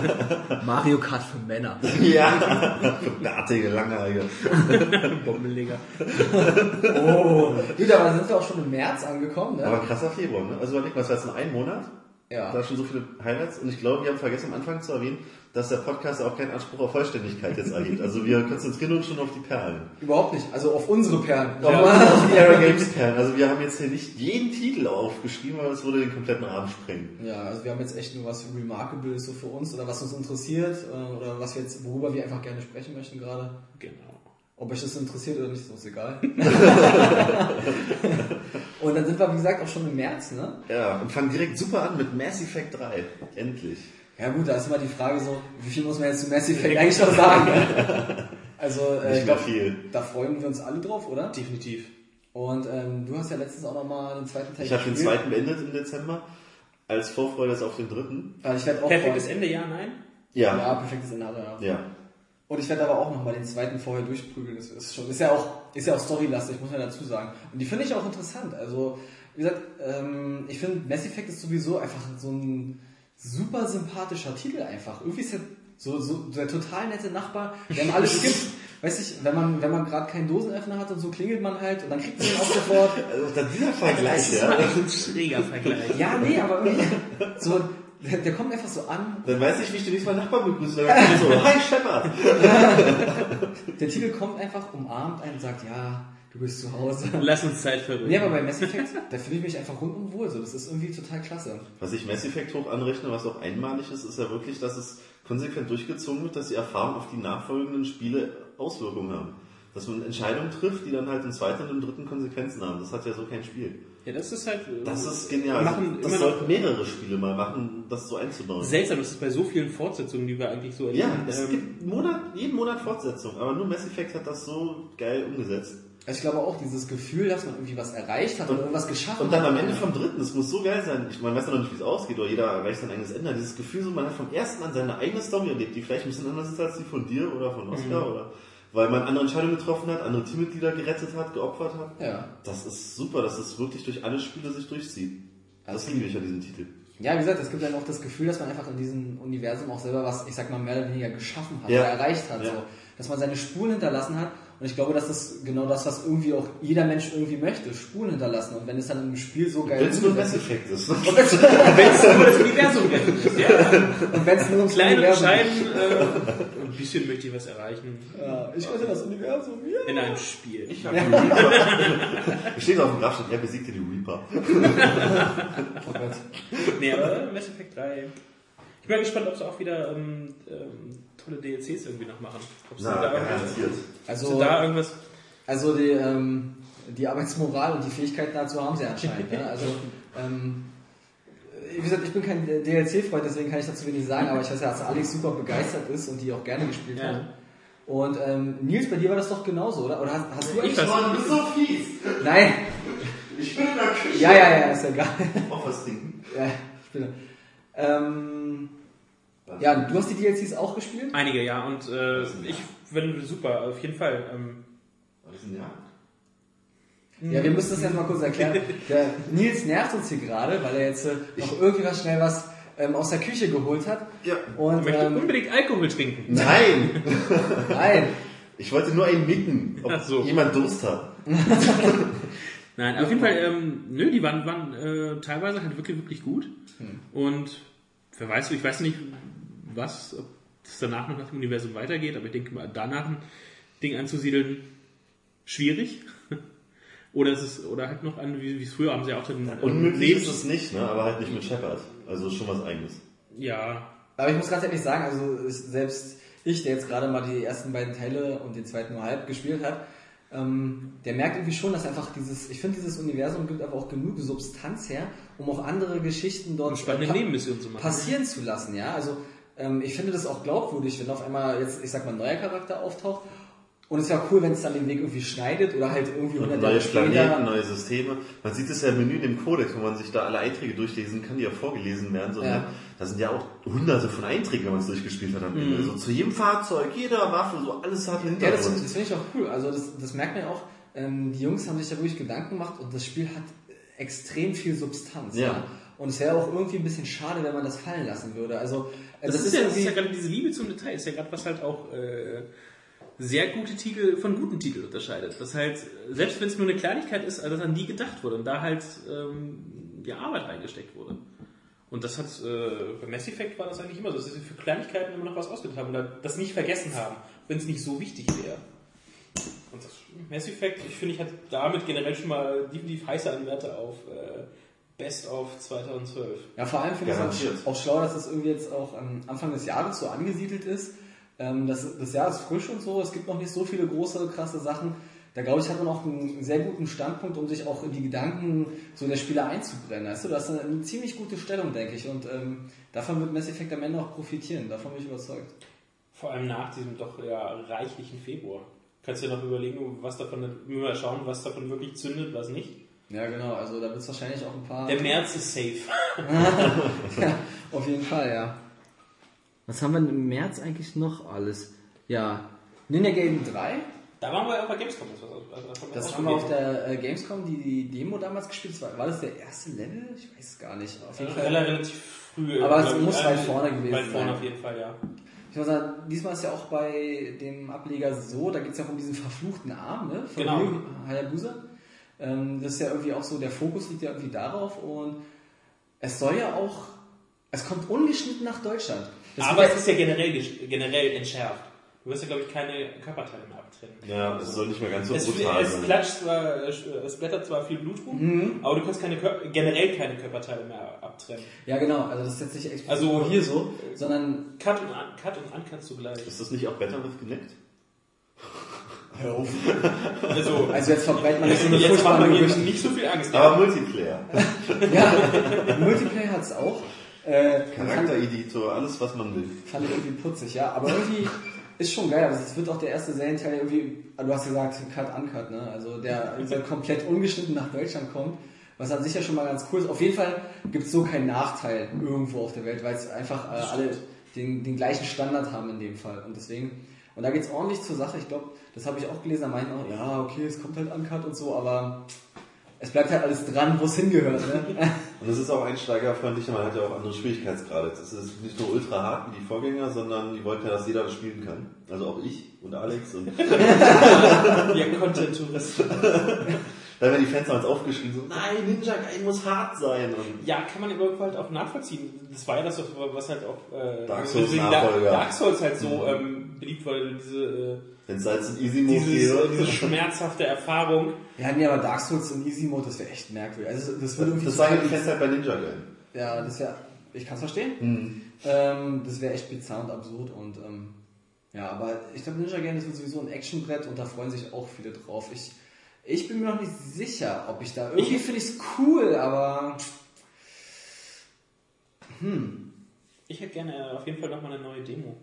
F: Mario Kart für Männer.
C: ja, bärtige, langhaarige.
E: Bombenleger.
F: Oh. Gut, aber dann sind wir auch schon im März angekommen, ne?
C: Aber krasser Februar, ne? Also überleg mal, es war jetzt nur ein Monat.
F: Ja.
C: Da schon so viele Highlights. Und ich glaube, wir haben vergessen am Anfang zu erwähnen, dass der Podcast auch keinen Anspruch auf Vollständigkeit jetzt erhebt. Also wir konzentrieren uns schon auf die Perlen.
F: Überhaupt nicht. Also auf unsere Perlen.
C: Auf die Era Games Perlen. Also wir haben jetzt hier nicht jeden Titel aufgeschrieben, weil es würde den kompletten Rahmen sprengen.
F: Ja, also wir haben jetzt echt nur was Remarkable so für uns oder was uns interessiert äh, oder was wir jetzt, worüber wir einfach gerne sprechen möchten gerade.
E: Genau.
F: Ob euch das interessiert oder nicht, ist uns egal. und dann sind wir, wie gesagt, auch schon im März, ne?
C: Ja, und fangen direkt super an mit Mass Effect 3. Endlich.
F: Ja gut, da ist immer die Frage so, wie viel muss man jetzt zu Mass Effect eigentlich noch sagen? Also, äh,
C: Nicht
F: ich glaube,
C: viel.
F: da freuen wir uns alle drauf, oder?
E: Definitiv.
F: Und ähm, du hast ja letztens auch nochmal den zweiten Teil
C: Ich habe den zweiten beendet im Dezember. Als Vorfreude ist auf den dritten.
F: Ja, ich werde auch
E: Perfektes
F: freuen.
E: Ende, ja, nein?
C: Ja.
F: Ja, perfektes Ende hat er, ja.
C: Ja.
F: Und ich werde aber auch nochmal den zweiten vorher durchprügeln. Das ist schon, ist ja auch, ist ja auch storylastig, muss man dazu sagen. Und die finde ich auch interessant. Also, wie gesagt, ähm, ich finde Mass Effect ist sowieso einfach so ein super sympathischer Titel einfach. Irgendwie ist er so, so der total nette Nachbar, der man alles gibt. Weiß ich, wenn man, wenn man gerade keinen Dosenöffner hat und so klingelt man halt und dann kriegt man ihn auch sofort.
C: Also dann dieser Vergleich, ja.
E: ein schräger Vergleich.
F: Ja, nee, aber irgendwie, so, der, der kommt einfach so an.
C: Dann weiß ich, wie ich den nächsten Mal Nachbarn begrüße. Dann so, hi Shepard.
F: Der Titel kommt einfach, umarmt einen und sagt, ja, du bist zu Hause.
E: Lass uns Zeit verrückt.
F: Nee, aber bei Mass Effect, da fühle ich mich einfach rundum wohl. So, das ist irgendwie total klasse.
C: Was ich Mass Effect hoch anrechne, was auch einmalig ist, ist ja wirklich, dass es konsequent durchgezogen wird, dass die Erfahrungen auf die nachfolgenden Spiele Auswirkungen haben. Dass man Entscheidungen trifft, die dann halt im zweiten und im dritten Konsequenzen haben. Das hat ja so kein Spiel.
E: Ja, das ist halt. äh,
C: Das ist genial.
E: Machen
C: das
E: immer noch
C: sollten mehrere Spiele mal machen, das so einzubauen.
E: seltsam, das ist bei so vielen Fortsetzungen, die wir eigentlich so
C: Ja,
E: erleben.
C: es
E: ähm,
C: gibt Monat, jeden Monat Fortsetzung, aber nur Mass Effect hat das so geil umgesetzt.
F: Also ich glaube auch dieses Gefühl, dass man irgendwie was erreicht hat und, irgendwas geschafft
C: Und dann
F: hat.
C: am Ende vom dritten, es muss so geil sein, ich, man weiß ja noch nicht, wie es ausgeht, oder jeder erreicht sein eigenes Ende, dieses Gefühl, so man hat vom ersten an seine eigene Story erlebt, die vielleicht ein bisschen anders ist als die von dir oder von Oscar, oder weil man andere Entscheidungen getroffen hat, andere Teammitglieder gerettet hat, geopfert hat.
F: Ja.
C: Das ist super, dass es wirklich durch alle Spiele sich durchzieht. Das liebe ich an diesem Titel.
F: Ja, wie gesagt, es gibt dann auch das Gefühl, dass man einfach in diesem Universum auch selber was, ich sag mal, mehr oder weniger geschaffen hat
C: Ja.
F: oder erreicht hat.
C: Ja.
F: So. Dass man seine Spuren hinterlassen hat. Und ich glaube, das ist genau das, was irgendwie auch jeder Mensch irgendwie möchte. Spuren hinterlassen. Und wenn es dann im Spiel so geil
C: Wenn es nur Mass
F: umgesetzt
C: Effect ist.
F: ist.
E: Wenn es nur das Universum. Ja,
F: Und wenn es nur ums
E: klein und
F: Universum
E: bescheiden, äh, ein bisschen möchte ich was erreichen
F: Ja, ich wollte das Universum, ja.
E: in einem Spiel.
C: Ich habe Reaper. Steht auf dem Grabstein, er besiegte die Reaper.
F: Oh Gott.
E: Nee, aber Mass Effect 3. Ich bin mal gespannt, ob sie auch wieder ähm, ähm, tolle DLCs irgendwie noch machen. Ob
C: Na,
E: da, irgendwas,
C: garantiert.
F: Also,
E: da irgendwas.
F: also die, ähm, die Arbeitsmoral und die Fähigkeiten dazu haben sie anscheinend. Ne? Also, ähm, wie gesagt, ich bin kein DLC-Freund, deswegen kann ich dazu wenig sagen, aber ich weiß ja, dass Alex super begeistert ist und die auch gerne gespielt
E: Ja.
F: hat. Und ähm, Nils, bei dir war das doch genauso, oder? Oder hast, hast du
E: Ich
F: eigentlich...
E: weiß
C: Mann, du bist so fies.
F: Nein!
C: Ich bin in der Küche.
F: Ja, ja, ja, ist ja egal.
C: Auch was trinken.
F: ja, ich bin... Ähm, ja, du hast die DLCs auch gespielt?
E: Einige, ja. Und äh, ich finde super, auf jeden Fall. Ähm,
C: Was ist denn ja?
F: Ja, wir müssen das jetzt mal kurz erklären. Der Nils nervt uns hier gerade, weil er jetzt äh, noch irgendwie was schnell was ähm, aus der Küche geholt hat.
C: Ja.
E: ich
F: Und
E: möchte
F: ähm,
E: unbedingt Alkohol trinken.
C: Nein!
F: nein,
C: Ich wollte nur einen nicken, ob
E: Ach so.
C: jemand Durst hat.
E: Nein, auf jeden Fall, ähm, nö, die waren, waren äh, teilweise halt wirklich, wirklich gut.
F: Hm.
E: Und wer weiß, ich weiß nicht, was, ob es danach noch nach dem Universum weitergeht, aber ich denke mal, danach ein Ding anzusiedeln, schwierig. oder es ist, oder halt noch an, wie wie es früher haben sie ja auch den ähm,
C: Unmöglich
E: Lebens-
C: ist es nicht, ne? aber halt nicht mit Shepard. Also schon was eigenes.
E: Ja,
F: aber ich muss ganz ehrlich sagen, also selbst ich, der jetzt gerade mal die ersten beiden Teile und den zweiten nur halb gespielt hat, ähm, der merkt irgendwie schon, dass einfach dieses, ich finde dieses Universum gibt aber auch genug Substanz her, um auch andere Geschichten dort
E: spannende
F: pa-
E: Nebenmission zu machen.
F: passieren zu lassen, ja. Also ähm, ich finde das auch glaubwürdig, wenn auf einmal jetzt, ich sag mal, ein neuer Charakter auftaucht. Und es wäre cool, wenn es dann den Weg irgendwie schneidet oder halt irgendwie
C: Und neue Planeten, neue Systeme. Man sieht es ja im Menü in dem Kodex, wo man sich da alle Einträge durchlesen kann, die ja vorgelesen werden. So,
F: Ja.
C: ne? Da sind ja auch hunderte von Einträgen, wenn man es durchgespielt hat am Ende. So zu jedem Fahrzeug, jeder Waffe, so alles hat einen
F: Ja, das,
C: Hintergrund.
F: das finde ich auch cool. Also das, das merkt man ja auch. Ähm, die Jungs haben sich da wirklich Gedanken gemacht und das Spiel hat extrem viel Substanz.
C: Ja.
F: Und es wäre auch irgendwie ein bisschen schade, wenn man das fallen lassen würde. Also äh,
E: Das, ist, ja, das ist ja gerade diese Liebe zum Detail, ist ja gerade was halt auch äh, sehr gute Titel von guten Titeln unterscheidet. Das halt, selbst wenn es nur eine Kleinigkeit ist, dass an die gedacht wurde und da halt ähm, die Arbeit reingesteckt wurde. Und das hat, äh, bei Mass Effect war das eigentlich immer so, dass sie für Kleinigkeiten immer noch was ausgedacht haben oder das nicht vergessen haben, wenn es nicht so wichtig wäre. Und das Mass Effect, ich finde, ich hat damit generell schon mal definitiv heiße Anwärter auf äh, Best of 2012.
F: Ja, vor allem finde ich es auch, schlau, dass es irgendwie jetzt auch am Anfang des Jahres so angesiedelt ist. Ähm, das, das Jahr ist frisch und so, es gibt noch nicht so viele große, krasse Sachen. Da glaube ich, hat man auch einen sehr guten Standpunkt, um sich auch in die Gedanken so der Spieler einzubrennen. Weißt du, das ist eine ziemlich gute Stellung, denke ich. Und ähm, davon wird Mass Effect am Ende auch profitieren. Davon bin ich überzeugt.
E: Vor allem nach diesem doch ja reichlichen Februar. Kannst du dir noch überlegen, was davon, mal schauen, was davon wirklich zündet, was nicht.
F: Ja, genau. Also da wird es wahrscheinlich auch ein paar.
E: Der März ist safe.
F: ja, auf jeden Fall, ja. Was haben wir denn im März eigentlich noch alles? Ja, Ninja Gaiden 3.
E: Da waren wir auch bei Gamescom. Das, was, was
F: Das haben wir auf der äh, Gamescom, die, die Demo damals gespielt. Das War, war das der erste Level? Ich weiß es gar nicht. Auf jeden Fall.
E: relativ früh.
F: Aber es muss
E: äh,
F: weit vorne gewesen
E: Weit vorne
F: sein.
E: auf jeden Fall, ja.
F: Ich muss sagen, diesmal ist ja auch bei dem Ableger so, da geht es ja auch um diesen verfluchten Arm, ne? Von
E: Genau.
F: Hayabusa. Ähm, das ist ja irgendwie auch so, der Fokus liegt ja irgendwie darauf und es soll ja auch, es kommt ungeschnitten nach Deutschland. Das
E: Aber es ist ja generell, generell entschärft. Du wirst ja, glaube ich, keine Körperteile mehr abtrennen.
C: Ja, es soll nicht mehr ganz so
E: Es,
C: brutal
E: es
C: sein.
E: klatscht zwar, äh, es blättert zwar viel Blut rum,
F: Mhm.
E: aber du kannst keine generell keine Körperteile mehr abtrennen.
F: Ja, genau. Also das ist jetzt nicht explizit
E: Also-
F: hier so, sondern
E: Cut und an, Cut und an kannst du gleich.
C: Ist das nicht auch Better with Connect?
F: Hör auf.
E: Also,
F: Also jetzt verbreitet man nicht so eine
E: jetzt wir mir
F: Gerüchte.
E: nicht so viel Angst.
C: Aber Multiplayer,
F: Ja, Multiplayer hat es auch. Äh,
C: Charaktereditor, alles was man will.
F: fand ich irgendwie putzig, ja. Aber irgendwie ist schon geil. Also es wird auch der erste Serienteil irgendwie, du hast gesagt, Cut Uncut, ne? Also der der komplett ungeschnitten nach Deutschland kommt. Was an sich ja schon mal ganz cool ist. Auf jeden Fall gibt es so keinen Nachteil irgendwo auf der Welt, weil es einfach äh, alle den, den gleichen Standard haben in dem Fall. Und deswegen, und da geht's ordentlich zur Sache. Ich glaube, das habe ich auch gelesen, da meinten auch, ja, okay, es kommt halt Uncut und so, aber es bleibt halt alles dran, wo es hingehört. Ne?
C: Und es ist auch einsteigerfreundlicher, man hat ja auch andere Schwierigkeitsgrade. Es ist nicht nur ultra hart wie die Vorgänger, sondern die wollten ja, dass jeder das spielen kann. Also auch ich und Alex und
E: Ja, Content-Tourist.
C: da werden die Fans damals aufgeschrieben, so, nein, Ninja Gaiden muss hart sein. Und
E: Ja, kann man irgendwo halt auch nachvollziehen. Das war ja das, was halt auch äh,
C: Dark Souls Nachfolger.
E: Dark Souls halt so ähm, beliebt war, diese, äh,
C: wenn es halt in Easy Mode
E: dieses, äh, diese
C: wäre.
E: schmerzhafte Erfahrung.
F: Ja, nee, aber Dark Souls in Easy Mode, das wäre echt merkwürdig. Also das würde irgendwie
C: Das sagen die Fans halt bei Ninja Gaiden.
F: Ja, das wäre, ich kann es verstehen.
C: Mhm.
F: Ähm, das wäre echt bizarr und absurd und ähm, ja, aber ich glaube Ninja Gaiden wird sowieso ein Actionbrett und da freuen sich auch viele drauf. Ich, ich bin mir noch nicht sicher, ob ich da irgendwie finde ich es cool, aber
E: Ich hätte gerne äh, auf jeden Fall nochmal eine neue Demo.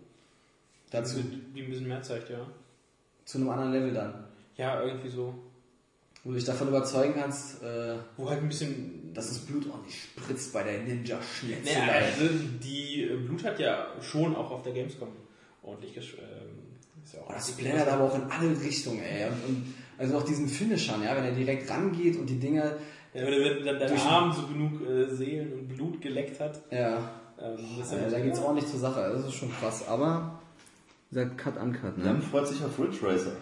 F: dazu
E: Die ein bisschen mehr zeigt, ja.
F: zu einem anderen Level dann,
E: Ja, irgendwie so.
F: wo du dich davon überzeugen kannst, äh,
E: Wo halt ein bisschen.
F: dass das Blut ordentlich spritzt bei der Ninja Schnitzel.
E: Naja, also die äh, Blut hat ja schon auch auf der Gamescom ordentlich gesch ähm, ist ja auch
F: Oh, das blendet aber auch in alle Richtungen, ey. Und, und also auch diesen Finishern, ja, wenn er direkt rangeht und die Dinger,
E: Ja, wenn wenn dann dein Arm so genug äh, Seelen und Blut geleckt hat.
F: ja,
E: Ähm, das ist
F: äh, da geht's ordentlich zur Sache. Das ist schon krass. Aber wie gesagt, Cut Uncut, ne?
C: Dann freut sich auf Ridge Racer.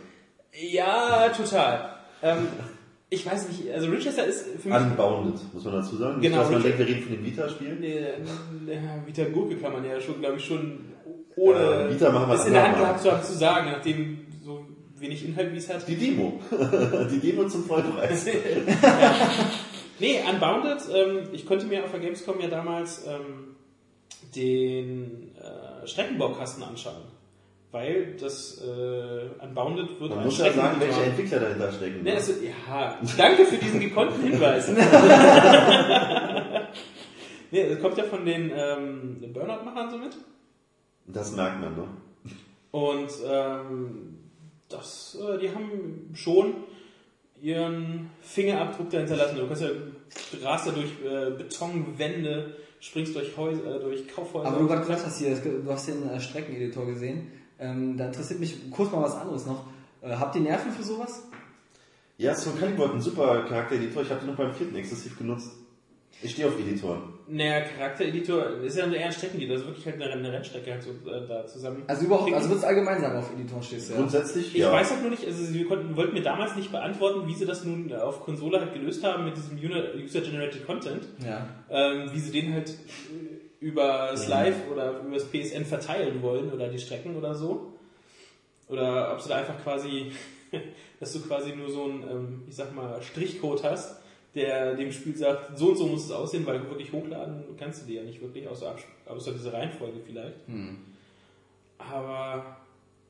E: Ja, total. Ähm, ich weiß nicht, also Richester ist für mich.
C: Unbounded, muss man dazu sagen. Nicht,
E: Genau,
C: dass man denkt, wir reden von dem Vita-Spiel.
E: Äh, ja, Vita Gurke kann man ja schon, glaube ich, schon ohne
C: Ja, Vita machen wir
E: das in der Hand gehabt zu haben, zu sagen, nachdem wenig Inhalt wie es hat.
C: Die Demo. die Demo zum Vollpreis.
E: Nee, Unbounded, ähm, ich konnte mir auf der Gamescom ja damals ähm, den äh, Streckenbaukasten anschauen. Weil das äh, Unbounded wird
C: Man muss ja sagen, welche Entwickler dahinter stecken.
E: Nee, also, ja, danke für diesen gekonnten Hinweis. nee, das kommt ja von den ähm, Burnout-Machern so mit.
C: Das merkt man, ne?
E: Und ähm, das, äh, die haben schon ihren Fingerabdruck da hinterlassen. Du kannst ja, du rast da durch äh, Betonwände, springst durch Häuser, äh, durch Kaufhäuser.
F: Aber du gerade gesagt hast hier, du hast den äh, Streckeneditor gesehen. Ähm, da interessiert mich kurz mal was anderes noch. Äh, habt ihr Nerven für sowas?
C: Ja, Soul Calibur hat einen super Charaktereditor. Ich habe den noch beim vierten exzessiv genutzt. Ich stehe auf Editoren.
E: Naja, Charaktereditor ist ja eher ein Streckenlied, also wirklich halt eine, eine Rennstrecke halt so äh, da zusammen.
F: Also überhaupt, also würdest du allgemein sagen, auf Editor stehst du, ja.
C: Grundsätzlich,
E: Ich
C: ja.
E: weiß halt nur nicht, also sie konnten, wollten mir damals nicht beantworten, wie sie das nun auf Konsole halt gelöst haben mit diesem User-Generated Content.
F: Ja.
E: Ähm, wie sie den halt äh, über das Live oder über das PSN verteilen wollen oder die Strecken oder so. Oder ob sie da einfach quasi, dass du quasi nur so einen, ähm, ich sag mal, Strichcode hast, der dem Spiel sagt, so und so muss es aussehen, weil wirklich hochladen kannst du die ja nicht wirklich, außer, außer diese Reihenfolge vielleicht. Aber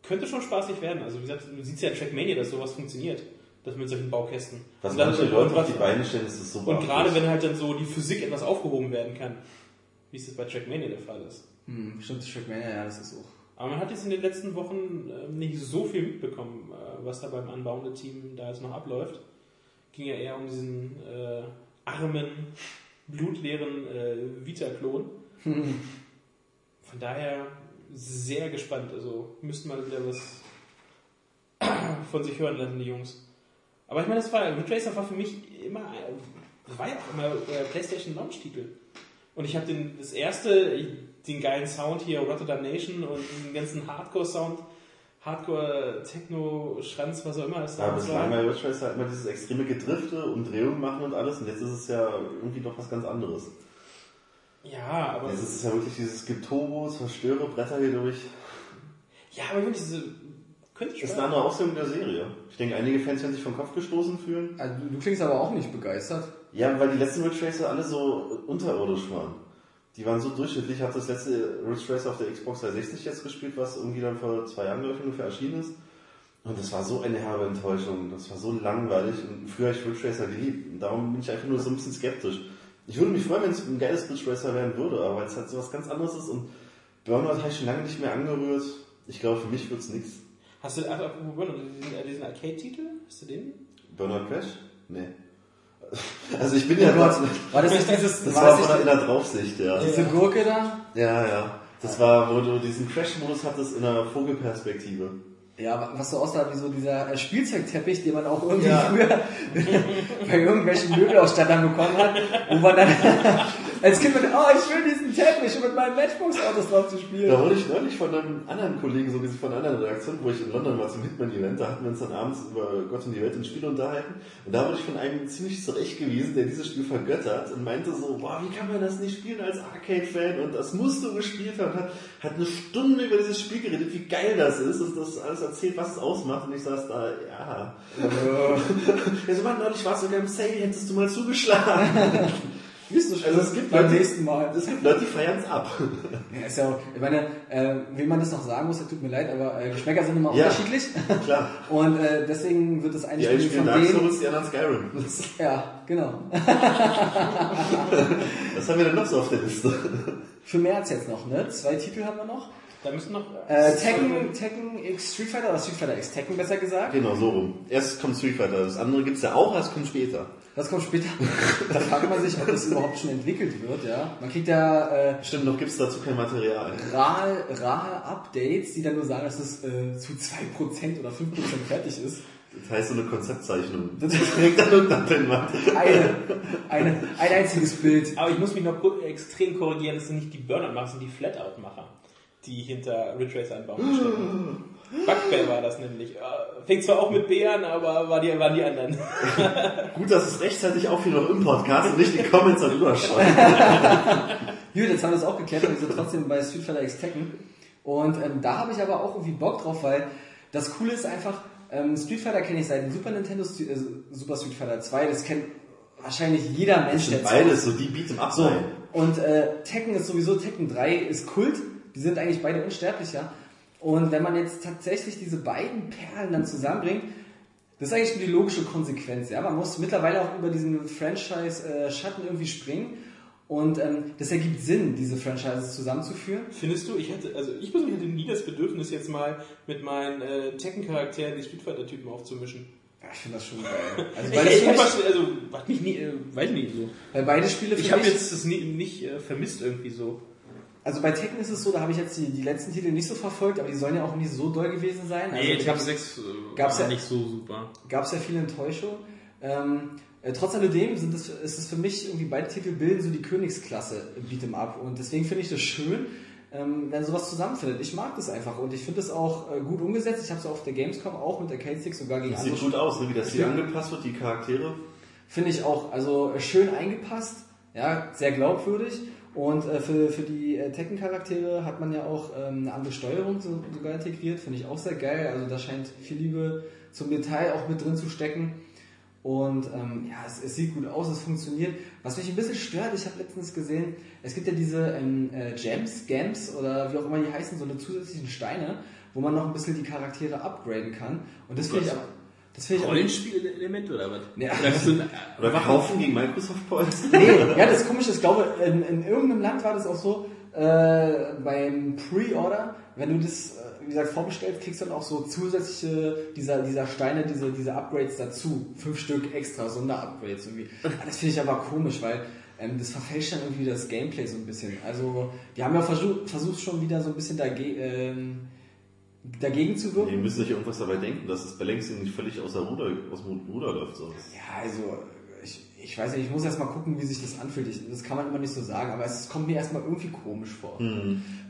E: könnte schon spaßig werden. Also wie gesagt, du siehst ja in Trackmania, dass sowas funktioniert. Das mit solchen Baukästen.
C: Was manche Leute
E: und
C: auf die Beine stellen, ist das super.
E: und gerade wenn halt dann so die Physik etwas aufgehoben werden kann, wie es das bei Trackmania der Fall ist.
F: Hm, stimmt, Trackmania, ja, das ist auch.
E: Aber man hat jetzt in den letzten Wochen äh, nicht so viel mitbekommen, äh, was da beim anbauenden Team da jetzt noch abläuft. Ging ja eher um diesen äh, armen, blutleeren äh, Vita-Klon. Von daher sehr gespannt. Also müssten mal wieder was von sich hören lassen, die Jungs. Aber ich meine, das war, Ridge Racer war für mich immer, äh, war ja auch immer äh, PlayStation Launch-Titel. Und ich habe den, das erste, den geilen Sound hier, Rotterdam Nation und den ganzen Hardcore-Sound, Hardcore, Techno, Schranz, was auch immer es
C: Ja,
E: da
C: bislang bei Racer halt immer dieses extreme Gedrifte und Drehungen machen und alles und jetzt ist es ja irgendwie doch was ganz anderes.
E: Ja, aber,
C: Jetzt ist es ja wirklich dieses Getobo, zerstöre Bretter hier durch.
E: ja, aber wirklich diese, könnte ich
C: Das ist eine andere Ausführung der Serie. Ich denke, einige Fans werden sich vom Kopf gestoßen fühlen.
F: Also, du, klingst aber auch nicht begeistert.
C: Ja, weil die letzten Racer alle so unterirdisch waren. Die waren so durchschnittlich. Ich habe das letzte Ridge Racer auf der Xbox 360 jetzt gespielt, was irgendwie dann vor zwei Jahren, glaube ich, ungefähr erschienen ist. Und das war so eine herbe Enttäuschung. Das war so langweilig. Und früher habe ich Ridge Racer geliebt. Und darum bin ich einfach nur so ein bisschen skeptisch. Ich würde mich freuen, wenn es ein geiles Ridge Racer werden würde, aber weil es halt so was ganz anderes ist. Und Burnout habe ich schon lange nicht mehr angerührt. Ich glaube, für mich wird es nichts.
E: Hast du, ach, apropos Burnout, diesen, äh, diesen Arcade-Titel? Hast du den?
C: Burnout Crash? Nee. Also ich bin ja dort.
F: war das nicht dieses,
C: Das
F: war das nicht
C: der Draufsicht, ja.
F: diese Gurke da?
C: Ja, ja. Das war, wo du diesen Crash-Modus hattest in der Vogelperspektive.
F: Ja, was so aussah wie so dieser äh, Spielzeugteppich, den man auch irgendwie
C: Ja.
F: früher bei irgendwelchen Möbelausstattern bekommen hat, wo man dann als Kind mit, oh, ich will diesen Teppich, um mit meinen Matchbox-Autos drauf zu spielen.
C: Da wurde ich neulich von einem anderen Kollegen, so gesehen von einer anderen Redaktion, wo ich in London war zum Hitman-Event, da hatten wir uns dann abends über Gott und die Welt in Spiele unterhalten. Und da wurde ich von einem ziemlich zurechtgewiesen, der dieses Spiel vergöttert und meinte so, boah, wie kann man das nicht spielen als Arcade-Fan? Und das musst du gespielt haben. Und hat, hat eine Stunde über dieses Spiel geredet, wie geil das ist und das alles erzählt, was es ausmacht. Und ich saß da, ja. ja so, Mann, neulich warst du sogar im Sale, hättest du mal zugeschlagen.
F: Wie ist das
C: Also es gibt
F: beim
C: Leute-
F: nächsten Mal.
C: Es gibt Leute, die feiern es ab.
F: Ja, ist ja auch, ich meine, äh, wem man das noch sagen muss, das tut mir leid, aber äh, Geschmäcker sind immer
C: Ja.
F: unterschiedlich.
C: Klar.
F: Und äh, deswegen wird das Spiel
C: spielen
F: von
C: Dark
F: denen.
C: Souls, die anderen Skyrim.
F: Ja, genau.
C: Was haben wir denn noch so auf der Liste?
F: Für März jetzt noch, ne? Zwei Titel haben wir noch.
E: Da müssen noch.
F: Äh, Tekken, Tekken X Street Fighter oder Street Fighter X Tekken besser gesagt.
C: Genau, so rum. Erst kommt Street Fighter, das andere gibt's ja auch, das kommt später.
F: Das kommt später. da fragt man sich, ob das überhaupt schon entwickelt wird, ja. Man kriegt ja äh,
C: Stimmt, noch gibt's dazu kein Material.
F: rahe, rahe Updates, die dann nur sagen, dass es äh, zu 2% oder 5% fertig ist.
C: Das heißt so eine Konzeptzeichnung. Das kriegt dann irgendein Pinwand.
F: Eine, eine, ein einziges Bild.
E: Aber ich muss mich noch extrem korrigieren, das sind nicht die Burnout-Macher, das sind die Flatout-Macher, die hinter Ridge Racer anbauen Bugbear war das nämlich. Fängt zwar auch mit B an, aber war die, waren die anderen.
C: Gut, dass es rechtzeitig auffiel noch im Podcast und nicht die Comments dann überschauen.
F: Gut, jetzt haben wir das auch geklärt, wir sind trotzdem bei Street Fighter X Tekken. Und ähm, da habe ich aber auch irgendwie Bock drauf, weil das Coole ist einfach, ähm, Street Fighter kenne ich seit dem Super Nintendo äh, Super Street Fighter 2, das kennt wahrscheinlich jeder Mensch,
C: Das sind
F: der
C: beides so die Beat'em Up
F: So, und äh, Tekken ist sowieso, Tekken 3 ist Kult, die sind eigentlich beide unsterblich, ja. Und wenn man jetzt tatsächlich diese beiden Perlen dann zusammenbringt, das ist eigentlich nur die logische Konsequenz, ja. Man muss mittlerweile auch über diesen Franchise-Schatten irgendwie springen. Und ähm, das ergibt Sinn, diese Franchises zusammenzuführen.
E: Findest du, ich hatte, also ich persönlich hatte nie das Bedürfnis, jetzt mal mit meinen äh, Tekken-Charakteren die Street Fighter-Typen aufzumischen.
F: Ja, ich finde das schon geil. Also,
E: Ich,
F: weil,
E: ich
F: mich,
E: was, also, mich nie, äh, weiß nicht so.
F: weil beide Spiele
E: Ich habe jetzt das nie, nicht äh, vermisst irgendwie so.
F: Also bei Tekken ist es so, da habe ich jetzt die, die letzten Titel nicht so verfolgt, aber die sollen ja auch nicht so doll gewesen sein. Also,
E: Nee,
F: ich
E: Tekken
F: hab's-
E: 6 äh,
F: gab's
E: war
F: ja-
E: nicht so super.
F: gab es ja viele Enttäuschungen. Ähm, Äh, trotz alledem sind es, ist es für mich irgendwie beide Titel bilden so die Königsklasse im Beat'em Up und deswegen finde ich das schön, ähm, wenn sowas zusammenfindet. Ich mag das einfach und ich finde es auch äh, gut umgesetzt. Ich habe es auf der Gamescom auch mit der K-Stick sogar gegen
C: Das
F: andere
C: sieht gut aus, ne? wie das hier angepasst wird, die Charaktere.
F: Finde ich auch, also äh, schön eingepasst, ja, sehr glaubwürdig. Und äh, für, für die äh, Tekken-Charaktere hat man ja auch ähm, eine andere Steuerung so, sogar integriert, finde ich auch sehr geil. Also da scheint viel Liebe zum Detail auch mit drin zu stecken. Und ähm, ja, es, es sieht gut aus, es funktioniert. Was mich ein bisschen stört, ich habe letztens gesehen, es gibt ja diese ähm, äh, Gems, Gems oder wie auch immer die heißen, so eine zusätzlichen Steine, wo man noch ein bisschen die Charaktere upgraden kann. Und das finde ich aber. Das finde ich
E: Rollenspielelement oder was?
F: Ja.
E: Oder hast du ein,
C: Oder gegen Microsoft Points.
F: Nee, ja, das ist komisch. Ich glaube, in, in irgendeinem Land war das auch so, äh, beim Pre-Order, wenn du das, äh, wie gesagt, vorbestellst, kriegst du dann auch so zusätzliche, dieser, dieser Steine, diese, diese Upgrades dazu. Fünf Stück extra, Sonderupgrades irgendwie. Ah, Das finde ich aber komisch, weil ähm, das verfälscht dann irgendwie das Gameplay so ein bisschen. Also, die haben ja versucht, versucht schon wieder so ein bisschen dage ähm, dagegen zu wirken.
C: Ihr müsst euch irgendwas dabei denken, dass das Balancing nicht völlig außer Ruder, aus dem Ruder läuft. So.
F: Ja, also ich, ich weiß nicht, ich muss erst mal gucken, wie sich das anfühlt. Ich, das kann man immer nicht so sagen, aber es kommt mir erstmal irgendwie komisch vor.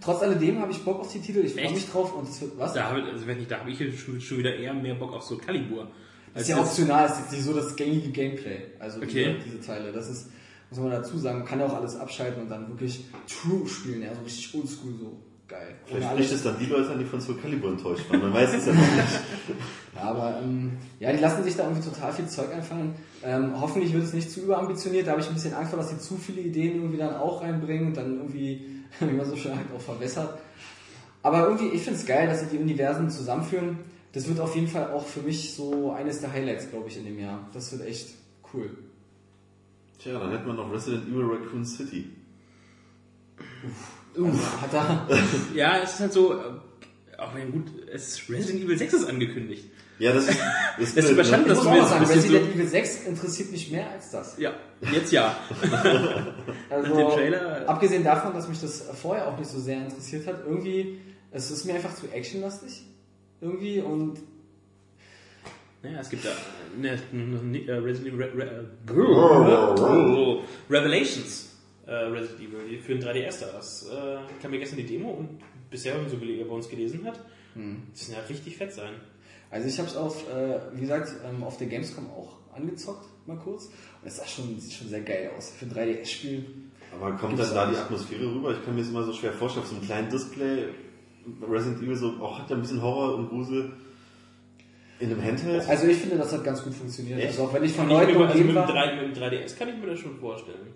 F: Trotz alledem habe ich Bock auf die Titel, ich freue mich drauf und es wird was?
E: da habe also wenn ich, da habe ich schon, schon wieder eher mehr Bock auf so Calibur.
F: Das ist ja optional, ist jetzt nicht so das gängige Gameplay. Also
E: Okay.
F: diese, diese Teile. Das ist, muss man dazu sagen, man kann ja auch alles abschalten und dann wirklich True spielen, ja, so richtig oldschool, so geil. Ohne
C: Vielleicht
F: alles-
C: spricht es dann die Leute an, die von Soul Calibur enttäuscht waren. Man weiß es ja noch nicht.
F: Ja, aber ähm, ja, die lassen sich da irgendwie total viel Zeug einfallen. Ähm, hoffentlich wird es nicht zu überambitioniert. Da habe ich ein bisschen Angst vor, dass sie zu viele Ideen irgendwie dann auch reinbringen und dann irgendwie, wie man so schön halt auch verwässert. Aber irgendwie, ich finde es geil, dass sie die Universen zusammenführen. Das wird auf jeden Fall auch für mich so eines der Highlights, glaube ich, in dem Jahr. Das wird echt cool.
C: Tja, dann hätten wir noch Resident Evil Raccoon City.
F: Also, hat da,
E: Ja, es ist halt so, äh, auch wenn gut, es ist Resident Evil 6 ist angekündigt.
C: Ja, das ist, das ist
E: Das überschattet
C: ne?
F: ich
E: das
F: muss auch mal sagen,
E: bisschen so-
F: Resident Evil 6 interessiert mich mehr als das.
E: Ja, jetzt ja.
F: Also,
E: Nach dem Trailer-
F: abgesehen davon, dass mich das vorher auch nicht so sehr interessiert hat, irgendwie, es ist mir einfach zu actionlastig. Irgendwie und
E: Naja, es gibt da ne, ne, äh, Resident Evil Re Re äh, Revelations äh, Resident Evil für den 3DS da. Das äh, kam mir gestern die Demo und bisher, wenn so gele- bei uns gelesen hat, das sind ja richtig fett sein.
F: Also ich habe es auf, äh, wie gesagt, ähm, auf der Gamescom auch angezockt, mal kurz. Und es sah schon, sieht schon sehr geil aus. Für ein 3DS-Spiel.
C: Aber kommt dann da die. Atmosphäre rüber? Ich kann mir das immer so schwer vorstellen, auf so einem kleinen Display. Resident Evil so, auch hat ja ein bisschen Horror und Grusel in einem Handheld.
F: Also ich finde, das hat ganz gut funktioniert.
C: Echt?
F: Also auch wenn ich von
E: ich
F: Leuten
E: mir, also mit,
F: umgeben
E: dem
F: war.
E: 3, mit dem 3DS kann ich mir das schon vorstellen.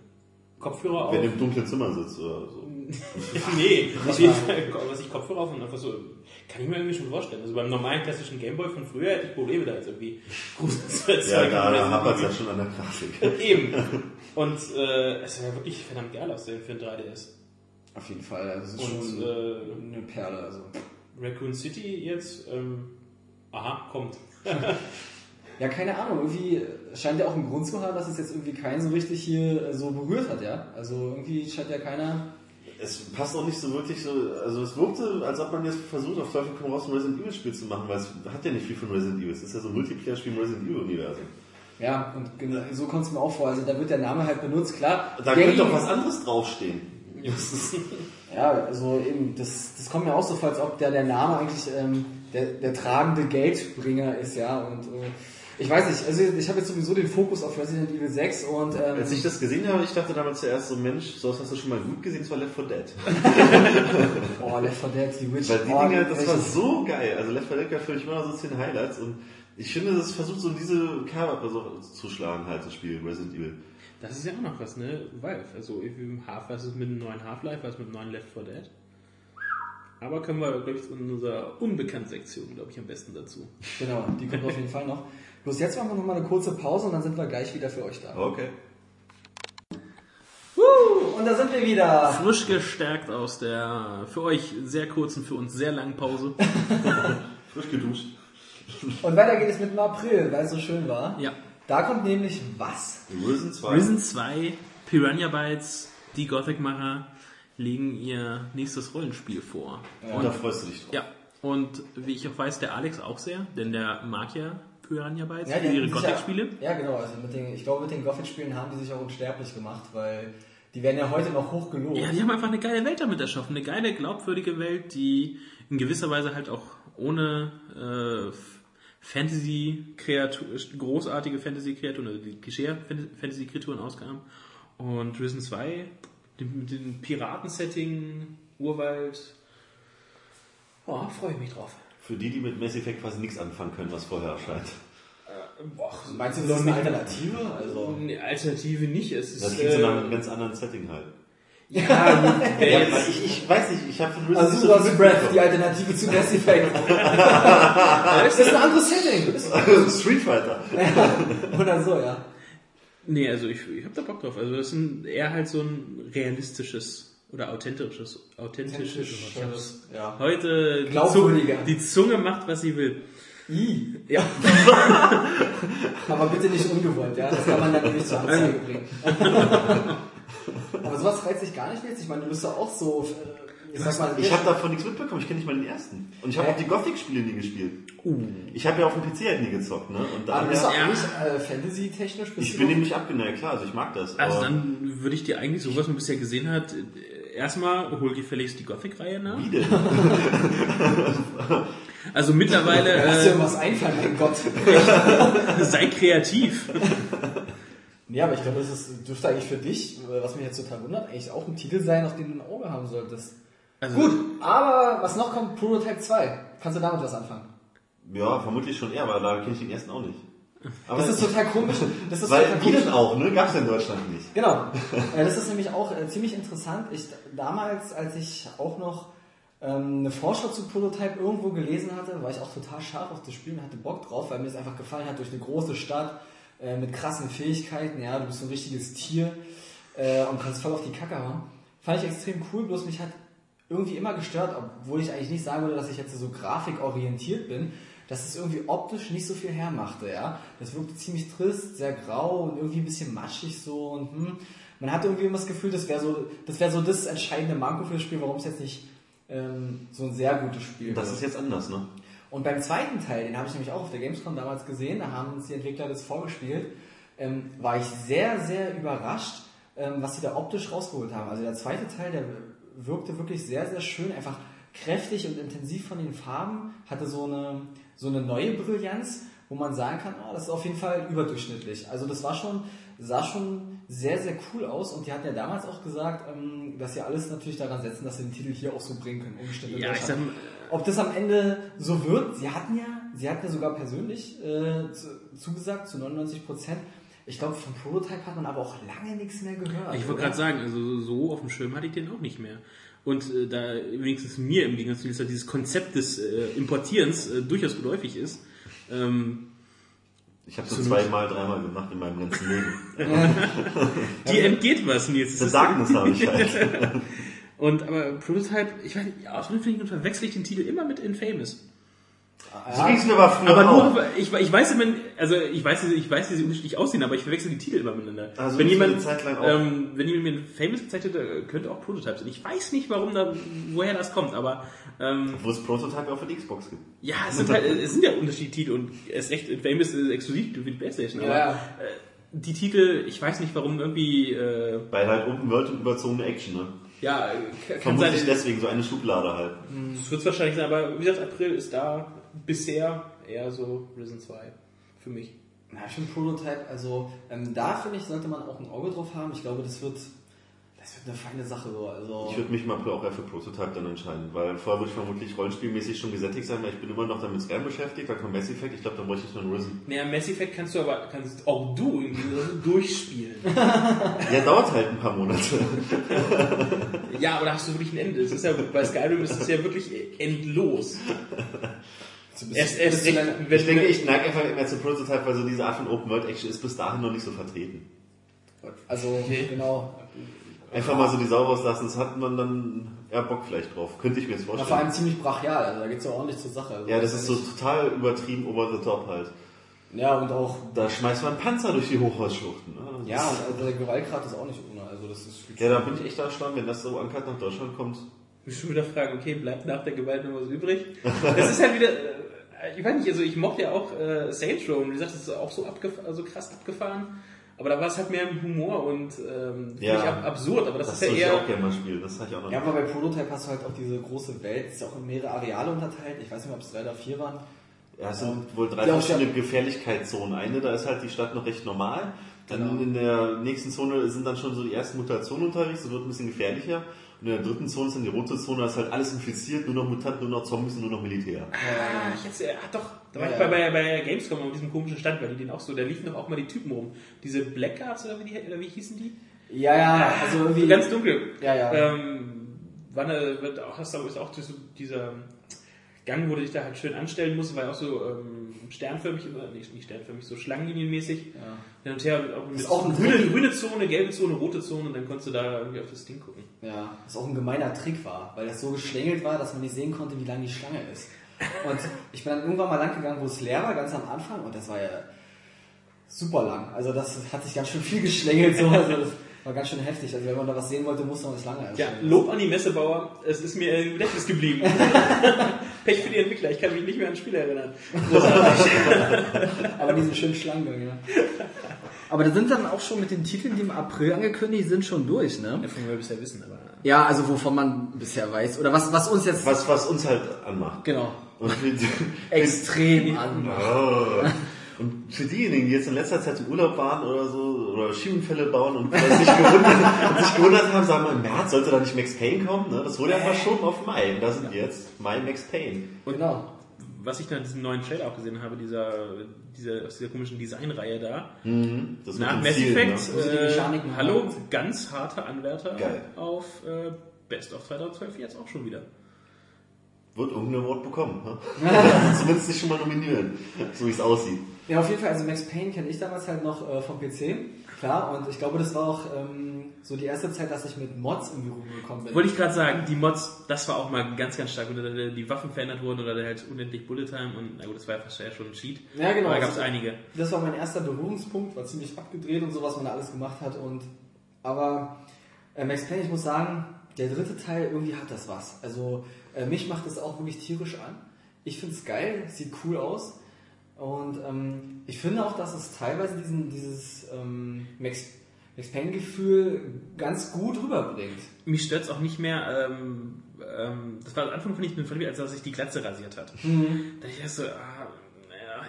E: Kopfhörer auf.
C: wenn du im dunklen Zimmer sitzt oder so.
E: nee, auf jeden Fall, was ich Kopfhörer auf und einfach so, kann ich mir irgendwie schon vorstellen. Also beim normalen klassischen Gameboy von früher hätte ich Probleme da jetzt irgendwie Grusel zu
C: Ja,
E: erzeugen.
C: da, da hapert es ja schon an der Grafik.
E: Eben. Und äh, es ja wirklich verdammt geil aussehen für ein 3DS.
F: Auf jeden Fall. Also es ist
E: Und
F: schon
E: äh,
F: eine Perle. Also.
E: Raccoon City jetzt, ähm, aha, kommt.
F: Ja, keine Ahnung. Irgendwie scheint ja auch einen Grund zu haben, dass es jetzt irgendwie keinen so richtig hier äh, so berührt hat, ja. Also irgendwie scheint ja keiner.
C: Es passt auch nicht so wirklich so, also es wirkte, als ob man jetzt versucht, auf Teufel komm raus ein Resident Evil Spiel zu machen, weil es hat ja nicht viel von Resident Evil. Es ist ja so ein Multiplayer-Spiel im Resident Evil Universum.
F: Ja, und genau, so kommt es mir auch vor. Also da wird der Name halt benutzt, klar.
C: Da könnte doch was anderes draufstehen.
F: Ja, also eben, das, das kommt mir auch so vor, als ob der, der Name eigentlich ähm, der, der tragende Geldbringer ist, ja. Und äh, ich weiß nicht, also ich habe jetzt sowieso den Fokus auf Resident Evil 6 und ähm,
C: Als ich das gesehen habe, ich dachte damals zuerst so, Mensch, sowas hast du schon mal gut gesehen, das war Left 4 Dead.
F: oh, Left 4 Dead, die Witch.
C: Weil die
F: oh,
C: Dinger, das war so geil. Also Left 4 Dead gehört für mich immer noch so zu den Highlights und ich finde, das versucht so in diese Kerbe so zu schlagen, halt, das Spiel Resident Evil.
E: Das ist ja auch noch was, ne? Valve. Also, im Half, was ist mit dem neuen Half-Life, was ist mit dem neuen Left 4 Dead? Aber können wir, glaube ich, in unserer Unbekannt-Sektion, glaube ich, am besten dazu.
F: Genau, die kommt auf jeden Fall noch. Bloß jetzt machen wir noch mal eine kurze Pause und dann sind wir gleich wieder für euch da.
C: Okay.
F: Uh, und da sind wir wieder.
E: Frisch gestärkt aus der für euch sehr kurzen, für uns sehr langen Pause.
C: Frisch geduscht.
F: Und weiter geht es mit dem April, weil es so schön war.
E: Ja.
F: Da kommt nämlich was?
C: Risen 2.
E: Risen 2, Piranha Bytes, die Gothic-Macher legen ihr nächstes Rollenspiel vor.
C: Und da freust du dich drauf.
E: Ja, und wie ich auch weiß, der Alex auch sehr, denn der mag ja Piranha Bytes
F: Ja,
E: für ihre Gothic-Spiele.
F: Ja, ja, genau. Also mit den, ich glaube, mit den Gothic-Spielen haben die sich auch unsterblich gemacht, weil die werden ja heute noch hoch gelobt.
E: Ja, die haben einfach eine geile Welt damit erschaffen. Eine geile, glaubwürdige Welt, die in gewisser Weise halt auch ohne äh, Fantasy-Kreaturen, großartige Fantasy-Kreaturen, also die Klischee-Fantasy-Kreaturen auskam. Und Risen 2, den- mit dem Piraten-Setting, Urwald. Oh, freue ich mich drauf.
C: Für die, die mit Mass Effect quasi nichts anfangen können, was vorher erscheint.
G: Boah,
F: Meinst du, das ist eine Alternative? Also,
G: eine Alternative nicht. Es ist,
C: Das klingt so nach
G: äh,
C: einem ganz anderen Setting halt.
G: ja,
C: Ja, ich, ich weiß nicht, ich habe von Risen nicht so
F: Azuras
C: viel
F: Breath, die Alternative zu Mass Effect. das ist ein anderes Setting.
C: Street Fighter.
F: Oder so, ja.
E: Nee, also ich, ich hab da Bock drauf. Also das ist ein, eher halt so ein realistisches oder authentisches, authentisches. Hab's
F: ja.
E: heute die. Zunge, die Zunge macht, was sie will.
F: I.
E: Ja.
F: Aber bitte nicht ungewollt, ja. Das kann man dann nicht zur Anzeige bringen. Aber sowas reizt sich gar nicht jetzt. Ich meine, du bist ja auch so, äh, ich mal,
C: Ich habe davon nichts mitbekommen, ich kenne nicht mal den ersten. Und ich habe
F: Hä?
C: auch die Gothic-Spiele nie gespielt. Ich habe ja auf dem PC halt nie gezockt, ne? Und
F: Aber
C: da,
F: du bist doch
E: Ja.
F: eigentlich äh, Fantasy-technisch bist
C: ich bin nämlich abgeneigt, klar, also ich mag das.
E: Also
C: aber
E: dann würde ich dir eigentlich so, was man bisher gesehen hat, äh, erstmal hol gefälligst die Gothic-Reihe nach.
C: wie denn?
E: Also mittlerweile
F: Lass dir
E: äh,
F: irgendwas einfallen, mein Gott.
E: sei kreativ.
F: Nee, aber ich glaube, das ist, dürfte eigentlich für dich, was mich jetzt total wundert, eigentlich auch ein Titel sein, auf den du ein Auge haben solltest.
E: Also,
F: Gut, aber was noch kommt, Prototype 2. Kannst du damit was anfangen?
C: Ja, vermutlich schon eher, aber da kenne ich den ersten auch nicht. Aber
F: Das ist total komisch. Das ist
C: weil,
F: total komisch.
C: denn auch, ne? Gab's ja in Deutschland nicht.
F: Genau. Äh, Das ist nämlich auch äh, ziemlich interessant. Ich damals, als ich auch noch ähm, eine Vorschau zu Prototype irgendwo gelesen hatte, war ich auch total scharf auf das Spiel und hatte Bock drauf, weil mir es einfach gefallen hat durch eine große Stadt äh, mit krassen Fähigkeiten. Ja, du bist so ein richtiges Tier äh, und kannst voll auf die Kacke hauen. Fand ich extrem cool, bloß mich hat irgendwie immer gestört, obwohl ich eigentlich nicht sagen würde, dass ich jetzt so grafikorientiert bin, dass es irgendwie optisch nicht so viel hermachte, ja. Das wirkte ziemlich trist, sehr grau und irgendwie ein bisschen matschig so und hm, man hatte irgendwie immer das Gefühl, das wäre so, das wäre so das entscheidende Manko für das Spiel, warum es jetzt nicht ähm, so ein sehr gutes Spiel
C: Das
F: wird.
C: ist jetzt anders, ne?
F: Und beim zweiten Teil, den habe ich nämlich auch auf der Gamescom damals gesehen, da haben uns die Entwickler das vorgespielt, ähm, war ich sehr, sehr überrascht, ähm, was sie da optisch rausgeholt haben. Also der zweite Teil, der wirkte wirklich sehr, sehr schön, einfach kräftig und intensiv von den Farben, hatte so eine, so eine neue Brillanz, wo man sagen kann, oh, das ist auf jeden Fall überdurchschnittlich. Also das war schon, sah schon sehr, sehr cool aus und die hatten ja damals auch gesagt, ähm, dass sie alles natürlich daran setzen, dass sie den Titel hier auch so bringen können, in
E: Ja, ich sag,
F: Ob das am Ende so wird, sie hatten ja, sie hatten ja sogar persönlich äh, zu, zugesagt zu 99 Prozent. Ich glaube, vom Prototype hat man aber auch lange nichts mehr gehört.
E: Ich wollte gerade sagen, also so auf dem Schirm hatte ich den auch nicht mehr. Und äh, da wenigstens mir im Gegensatz zu Lisa dieses Konzept des äh, Importierens äh, durchaus geläufig ist, ähm,
C: Ich habe so zweimal, dreimal gemacht in meinem ganzen Leben.
E: die entgeht was, Nils. Das
C: Darkness habe ich halt.
E: Und aber Prototype, ich weiß nicht, aus finde ich verwechsel ich den Titel immer mit Infamous.
C: So ging's mir aber früher
E: Aber
C: auch.
E: nur, ich, ich weiß immer, also ich weiß, ich weiß, wie sie unterschiedlich aussehen, aber ich verwechsel die Titel immer miteinander.
C: Also
E: wenn jemand,
C: eine Zeit lang auch.
E: ähm, wenn jemand mir Famous gezeigt hätte, könnte auch Prototype sein. Ich weiß nicht, warum da, woher das kommt, aber ähm,
C: Wo es Prototype auch für die Xbox gibt.
E: ja, es sind halt, es sind ja unterschiedliche Titel und es ist echt Famous ist exklusiv für die Playstation. Aber
F: Ja, ja.
E: Äh, die Titel, ich weiß nicht, warum irgendwie, äh,
C: Weil halt Open World und überzogene Action, ne?
E: ja, kann- kann sein.
C: Vermutlich deswegen so eine Schublade halt.
E: Das wird es wahrscheinlich sein, aber wie gesagt, April ist da bisher eher so Risen 2 für mich.
F: Na, finde Prototype, also ähm, da finde ich, sollte man auch ein Auge drauf haben. Ich glaube, das wird, das wird eine feine Sache so. Also,
C: Ich würde mich April auch eher für Prototype dann entscheiden, weil vorher würde ich vermutlich rollenspielmäßig schon gesättigt sein, weil ich bin immer noch damit Skyrim beschäftigt, da kommt Mass Effect, ich glaube, dann bräuchte ich noch einen Risen.
E: Naja, Mass Effect kannst du aber, kannst auch du durchspielen.
C: Ja, dauert halt ein paar Monate.
E: ja, aber da hast du wirklich ein Ende. Es ist ja, bei Skyrim ist es ja wirklich endlos.
F: So
C: Ich denke, ich neige einfach immer zu Prototype, weil so diese Art von Open World Action ist bis dahin noch nicht so vertreten.
F: also
E: Okay.
F: genau.
C: Einfach mal so die Sau rauslassen, das hat man dann eher Bock vielleicht drauf. Könnte ich mir jetzt
F: Ja, vor
C: vorstellen.
F: allem ziemlich brachial, also da geht's ja ordentlich zur Sache. Also,
C: Ja, das ist so total übertrieben over the top halt.
F: Ja, und auch,
C: Da schmeißt man Panzer durch die Hochhausschluchten. ne? Das
F: ja, und also der Gewaltgrad ist auch nicht ohne. Also das ist
C: ja, da bin ich echt erstaunt, wenn das so ankert nach Deutschland kommt.
E: Ich schon wieder fragen, okay, bleibt nach der Gewalt noch was übrig? Das ist halt wieder, ich weiß nicht, also ich mochte ja auch äh, Saints Row und wie gesagt, das ist auch so, abgef also krass abgefahren. Aber da war es halt mehr im Humor und ähm,
C: Ja.
E: nicht ab absurd, aber das,
C: Das
E: ist
C: würde
E: ja
C: ich
E: eher.
C: auch gerne mal spielen. Das habe ich auch noch
F: Ja, aber bei Prototype hast du halt auch diese große Welt, ist ja auch in mehrere Areale unterteilt. Ich weiß nicht mehr, ob es drei oder vier waren.
C: Ja, es sind wohl drei
F: Ja,
C: verschiedene
F: ja.
C: Gefährlichkeitszonen. Eine, da ist halt die Stadt noch recht normal. Dann
F: Genau.
C: in der nächsten Zone sind dann schon so die ersten Mutationen unterwegs, das wird ein bisschen gefährlicher. Und in der dritten Zone ist dann die rote Zone, da ist halt alles infiziert, nur noch Mutanten, nur noch Zombies und nur noch Militär.
E: Ah, ich jetzt, ja, doch, da war
F: Ja,
E: ich bei, bei, bei Gamescom auf diesem komischen Stand, weil die den auch so, da liefen doch auch mal die Typen rum. Diese Blackguards oder wie, die, oder wie hießen die?
F: Ja, ja, also irgendwie.
E: So ganz dunkel.
F: Ja, ja.
E: Ähm, wann er, wird auch, hast du ist auch so dieser Gang, wo du dich da halt schön anstellen musst, war ja auch so ähm, sternförmig, oder nicht, nicht sternförmig, so schlangenlinienmäßig.
F: Ja.
E: Hin und her, auch mit
F: Ist auch ein
E: grüne, grüne Zone, gelbe Zone, rote Zone, und dann konntest du da irgendwie auf das Ding gucken.
F: Ja, was auch ein gemeiner Trick war, weil das so geschlängelt war, dass man nicht sehen konnte, wie lang die Schlange ist. Und ich bin dann irgendwann mal lang gegangen, wo es leer war, ganz am Anfang, und das war ja super lang. Also das hat sich ganz schön viel geschlängelt, so. Also das war ganz schön heftig. Also wenn man da was sehen wollte, musste man das lange
E: Ja,
F: anstellen.
E: Lob an die Messebauer, es ist mir im Gedächtnis geblieben. Pech für die Entwickler, ich kann mich nicht mehr an Spiele erinnern.
F: Aber diese schönen Schlangen, ja. Aber da sind dann auch schon mit den Titeln, die im April angekündigt sind, schon durch, ne?
E: Davon wir bisher wissen, aber.
F: Ja, also wovon man bisher weiß. Oder was, was uns jetzt
C: Was, was uns halt anmacht.
F: genau
C: Und
F: extrem anmacht.
C: Oh. Und für diejenigen, die jetzt in letzter Zeit im Urlaub waren oder so, oder Skiunfälle bauen und sich gewundert, und sich gewundert haben, sagen wir, im März sollte da nicht Max Payne kommen, ne? Das wurde ja verschoben auf Mai. Und da sind jetzt Mai Max Payne.
F: Genau.
E: Was ich dann in diesem neuen Trailer auch gesehen habe, dieser, dieser, aus dieser komischen Designreihe da,
C: Das
E: nach Mass
C: Zielen,
E: Effect,
C: ne?
E: äh,
F: Mechaniken
E: hallo, ganz harter Anwärter
C: Geil.
E: auf äh, Best of 2012 jetzt auch schon wieder.
C: Wird irgendein Award bekommen. Ne? Zumindest nicht schon mal nominieren, so wie es aussieht.
F: Ja, auf jeden Fall, also Max Payne kenne ich damals halt noch äh, vom PC, klar, und ich glaube, das war auch ähm, so die erste Zeit, dass ich mit Mods in Berührung gekommen bin.
E: Wollte ich gerade sagen, die Mods, das war auch mal ganz, ganz stark, oder die Waffen verändert wurden oder halt unendlich Bullet Time und na gut, das war ja fast ja schon ein Cheat.
F: Ja, genau.
E: Aber da gab es
F: Also,
E: einige.
F: Das war mein erster Berührungspunkt, war ziemlich abgedreht und so, was man da alles gemacht hat. Und aber äh, Max Payne, ich muss sagen, der dritte Teil irgendwie hat das was. Also äh, mich macht das auch wirklich tierisch an. Ich finde es geil, sieht cool aus. Und ähm, ich finde auch, dass es teilweise diesen, dieses ähm, Max, Max Payne-Gefühl ganz gut rüberbringt.
E: Mich stört es auch nicht mehr, ähm, ähm, das war am Anfang finde ich als er sich die Glatze rasiert hat. Da dachte ich so, ah,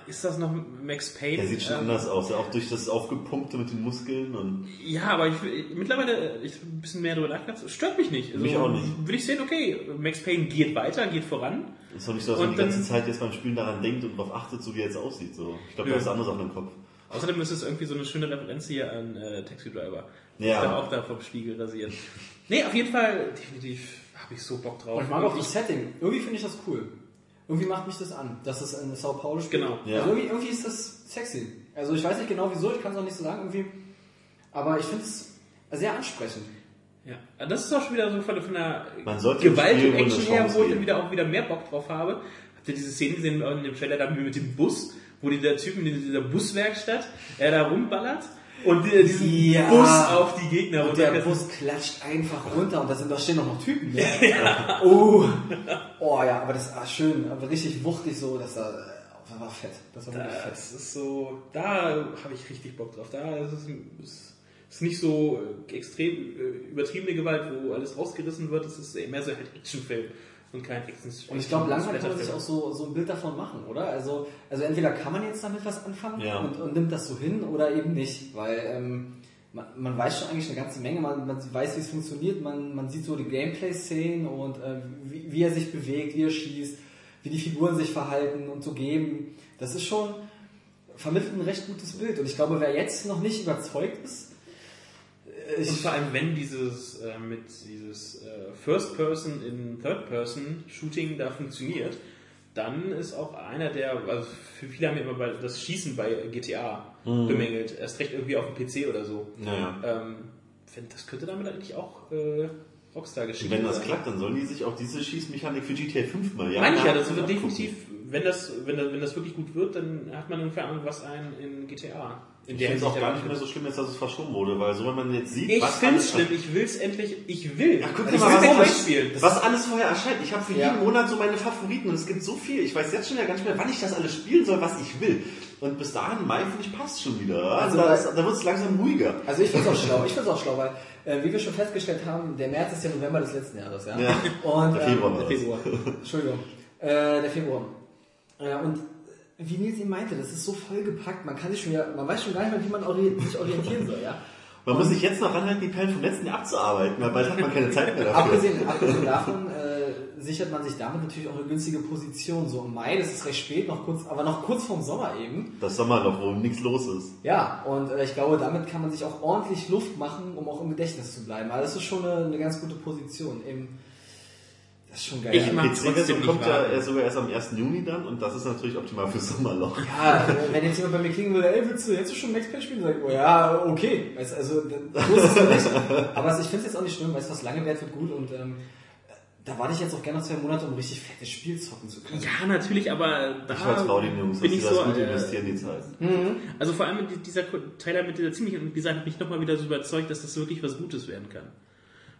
E: ist das noch Max Payne?
C: Der sieht schon
E: Ähm,
C: anders aus, auch durch das Aufgepumpte mit den Muskeln und
E: Ja, aber ich, ich, mittlerweile, ich hab ein bisschen mehr darüber nachgedacht, es stört mich nicht. Also,
C: Mich auch nicht.
E: Würde ich sehen, okay, Max Payne geht weiter, geht voran.
C: ist doch nicht so, dass man
E: Und
C: die ganze
E: dann-
C: Zeit jetzt beim Spielen daran denkt und darauf achtet, so wie er jetzt aussieht. So. Ich glaube, du hast andere Sachen im Kopf.
E: Außerdem ist es irgendwie so eine schöne Referenz hier an äh, Taxi Driver.
C: Ja.
E: Ist dann auch da vom Spiegel rasiert. Nee, auf jeden Fall, definitiv habe ich so Bock drauf.
F: Und ich mag auch das Setting. Irgendwie finde ich das cool. Irgendwie macht mich das an, dass es in Sao Paulo spielt.
E: Genau.
C: Ja.
F: Also irgendwie, irgendwie ist das sexy. Also ich weiß nicht genau wieso, ich kann es auch nicht so sagen irgendwie. Aber ich finde es sehr ansprechend.
E: Ja, das ist auch schon wieder so von, von der Gewalt und
C: eine
E: Action her, wo ich dann wieder auch wieder mehr Bock drauf habe. Habt ihr diese Szene gesehen in dem Trailer da mit dem Bus, wo die der Typen in dieser Buswerkstatt, er da rumballert und die, diesen
F: Ja.
E: Bus auf die Gegner
F: Und der? Bus klatscht einfach runter und da, sind, da stehen noch, noch Typen. Ne? Oh. oh ja, aber das war schön, aber richtig wuchtig so, das war, das war fett. Das war wirklich fett.
E: Das ist so, da habe ich richtig Bock drauf. Da ist es ist, ist nicht so äh, extrem äh, übertriebene Gewalt, wo alles rausgerissen wird. Es ist mehr so halt Actionfilm und kein Action.
F: Und ich glaube, langsam kann man sich auch so, so ein Bild davon machen, oder? Also, also entweder kann man jetzt damit was anfangen
C: Ja.
F: und, und nimmt das so hin oder eben nicht, weil ähm, man, man weiß schon eigentlich eine ganze Menge, man, man weiß, wie es funktioniert, man, man sieht so die Gameplay-Szenen und äh, wie, wie er sich bewegt, wie er schießt, wie die Figuren sich verhalten und so geben. Das ist schon, vermittelt ein recht gutes Bild. Und ich glaube, wer jetzt noch nicht überzeugt ist, äh,
E: Und
F: ich,
E: vor allem, wenn dieses äh, mit dieses äh, First Person in Third Person Shooting da funktioniert, dann ist auch einer der, also für viele haben ja immer bei, das Schießen bei GTA bemängelt, erst recht irgendwie auf dem PC oder so.
C: Naja.
E: Ähm, wenn, das könnte damit eigentlich auch äh, Rockstar geschehen.
C: Wenn das
E: sein.
C: klappt, dann sollen die sich auch diese Schießmechanik für GTA 5 mal ja.
E: Meine ich ja, das wird definitiv, wenn das, wenn das, wenn das wirklich gut wird, dann hat man ungefähr was ein in GTA
H: In
C: Ich
H: der
C: finde es auch gar nicht mehr so schlimm, jetzt, dass es verschoben wurde, weil so wenn man jetzt sieht,
H: Ich
C: was
H: finde es schlimm, ich will es endlich, ich will.
C: Ja, guck
H: ich
C: dir mal,
H: will
C: was,
H: spielen.
C: was alles vorher erscheint. Ich habe für
F: Ja.
C: jeden Monat so meine Favoriten und es gibt so viel. Ich weiß jetzt schon ja gar nicht mehr, wann ich das alles spielen soll, was ich will. Und bis dahin, Mai, finde ich, passt schon wieder. Also,
F: Also,
C: da, ist- da wird es langsam ruhiger.
F: Also ich finde es auch schlau. Ich finde es auch schlau, weil äh, wie wir schon festgestellt haben, der März ist ja November des letzten Jahres, ja.
C: Ja.
F: Und,
C: Der Februar war
F: der. Februar. Entschuldigung. Äh, der Februar. Äh, und wie Nils eben meinte, das ist so vollgepackt, man kann sich schon wieder, man weiß schon gar nicht mehr, wie man ori sich orientieren soll, ja.
C: Man muss sich jetzt noch ranhalten, die Perlen vom letzten Jahr abzuarbeiten, weil bald hat man keine Zeit mehr dafür.
F: Abgesehen, abgesehen davon äh, sichert man sich damit natürlich auch eine günstige Position. So im Mai, das ist recht spät, noch kurz, aber noch kurz vorm Sommer eben.
C: Das Sommerloch, wo nichts los ist.
F: Ja, und äh, ich glaube, damit kann man sich auch ordentlich Luft machen, um auch im Gedächtnis zu bleiben. Also das ist schon eine, eine ganz gute Position. Im, das ist schon geil.
E: Ich mag trotzdem nicht
C: kommt ja
E: warten.
C: erst sogar erst am 1. Juni dann und das ist natürlich optimal fürs Sommerloch.
F: Ja, wenn jetzt jemand bei mir klingen würde, ey, willst du jetzt schon Max Payne spielen? Sag ich, oh ja, okay. Weißt, also, so ist es nicht. Aber ich finde es jetzt auch nicht schlimm, weißt du, was lange währt, wird gut und ähm, da warte ich jetzt auch gerne noch zwei Monate, um ein richtig fettes Spiel zocken zu können.
E: Ja, natürlich, aber da
C: Ich vertraue den Jungs, dass
E: bin
C: sie
E: ich
C: das
E: so,
C: gut
E: äh,
C: investieren, die Zeit.
E: Also vor allem mit dieser Trailer mit dieser ziemlich und gesagt hat mich nochmal wieder so überzeugt, dass das wirklich was Gutes werden kann.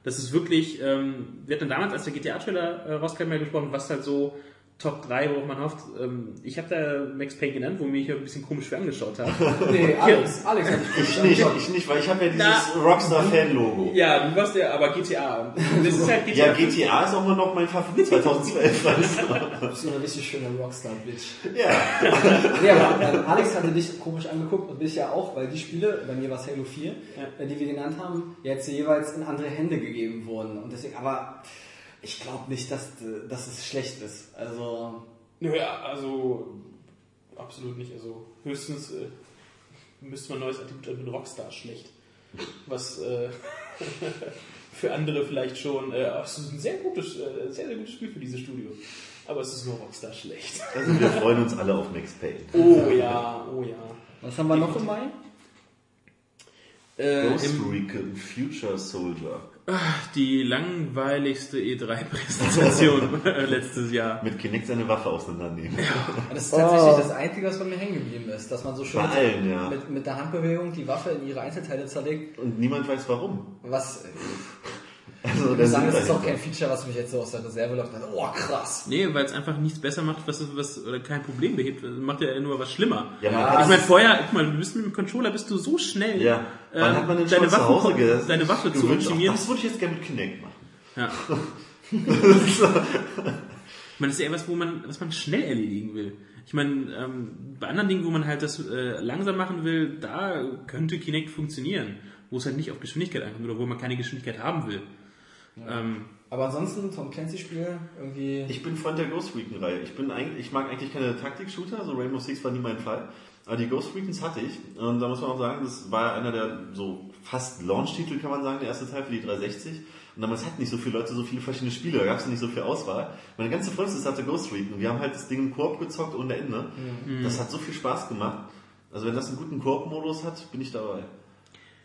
E: Das ist wirklich, ähm, wir hatten damals, als der GTA-Trailer äh, rauskam, ja gesprochen, was halt so Top 3, worauf man hofft. Ähm, ich habe da Max Payne genannt, wo mich hier ein bisschen komisch für angeschaut hat.
F: Nee, Alex, Alex hat dich
C: Ich nicht, ich nicht, weil ich habe ja dieses. Rockstar-Fan-Logo.
E: ja, du warst ja, aber GTA. Das ist halt GTA.
C: Ja, GTA ist auch immer noch mein Favorit 2012. weißt du?
F: so eine richtig schöne Rockstar-Bitch.
C: ja.
F: Nee, aber ähm, Alex hatte dich komisch angeguckt und dich ja auch, weil die Spiele, bei mir war es Halo 4, äh, die wir genannt haben, jetzt jeweils in andere Hände gegeben wurden. Und deswegen, aber ich glaube nicht, dass, äh, dass es schlecht ist. Also,
H: Naja, also absolut nicht. Also höchstens äh, müsste man ein neues Attribut mit Rockstar schlecht. Was äh, für andere vielleicht schon. Äh, es ist ein sehr gutes, äh, sehr, sehr gutes Spiel für dieses Studio. Aber es ist nur Rockstar schlecht.
C: Also wir freuen uns alle auf Max Payne.
H: Oh ja, oh ja.
F: was haben wir noch im Mai?
E: äh,
C: Ghost
E: im,
C: Recon Future Soldier.
E: Die langweiligste E3-Präsentation äh, letztes Jahr.
C: Mit Kinect seine Waffe auseinandernehmen.
F: Das ist tatsächlich das Einzige, was bei mir hängen geblieben ist, dass man so schön
C: allen, ja.
F: mit, mit der Handbewegung die Waffe in ihre Einzelteile zerlegt.
C: Und niemand weiß warum.
F: Was,
C: Also
F: ich sagen, das ist auch kein Feature, was mich jetzt so aus der Reserve läuft. Oh, krass.
E: Nee, weil es einfach nichts besser macht, was, was oder kein Problem behebt. Macht ja nur was schlimmer.
C: Ja, man
F: Ja,
E: ich meine, vorher, guck mal, du bist mit dem Controller bist du so schnell,
C: Ja, wann
E: ähm,
C: hat man denn
E: deine
C: schon zu Hause gesessen?
E: deine Waffe zu optimieren.
C: ach, Das würde ich jetzt gerne mit Kinect machen.
E: Ja. Ich meine, das ist ja etwas, wo man, was man schnell erledigen will. Ich meine, ähm, bei anderen Dingen, wo man halt das äh, langsam machen will, da könnte Kinect funktionieren, wo es halt nicht auf Geschwindigkeit ankommt oder wo man keine Geschwindigkeit haben will. Ähm,
F: Aber ansonsten, Tom Clancy-Spiel, irgendwie.
C: Ich bin Freund der Ghost Recon-Reihe. Ich, bin eigentlich- ich mag eigentlich keine Taktik-Shooter, so Rainbow Six war nie mein Fall. Aber die Ghost Recons hatte ich. Und da muss man auch sagen, das war einer der so fast Launch-Titel, kann man sagen, der erste Teil für die 360. Und damals hatten nicht so viele Leute so viele verschiedene Spiele, da gab es nicht so viel Auswahl. Meine ganze Freundesgruppe hatte Ghost Recon. Wir haben halt das Ding im Koop gezockt ohne Ende. Das hat so viel Spaß gemacht. Also wenn das einen guten Koop-Modus hat, bin ich dabei.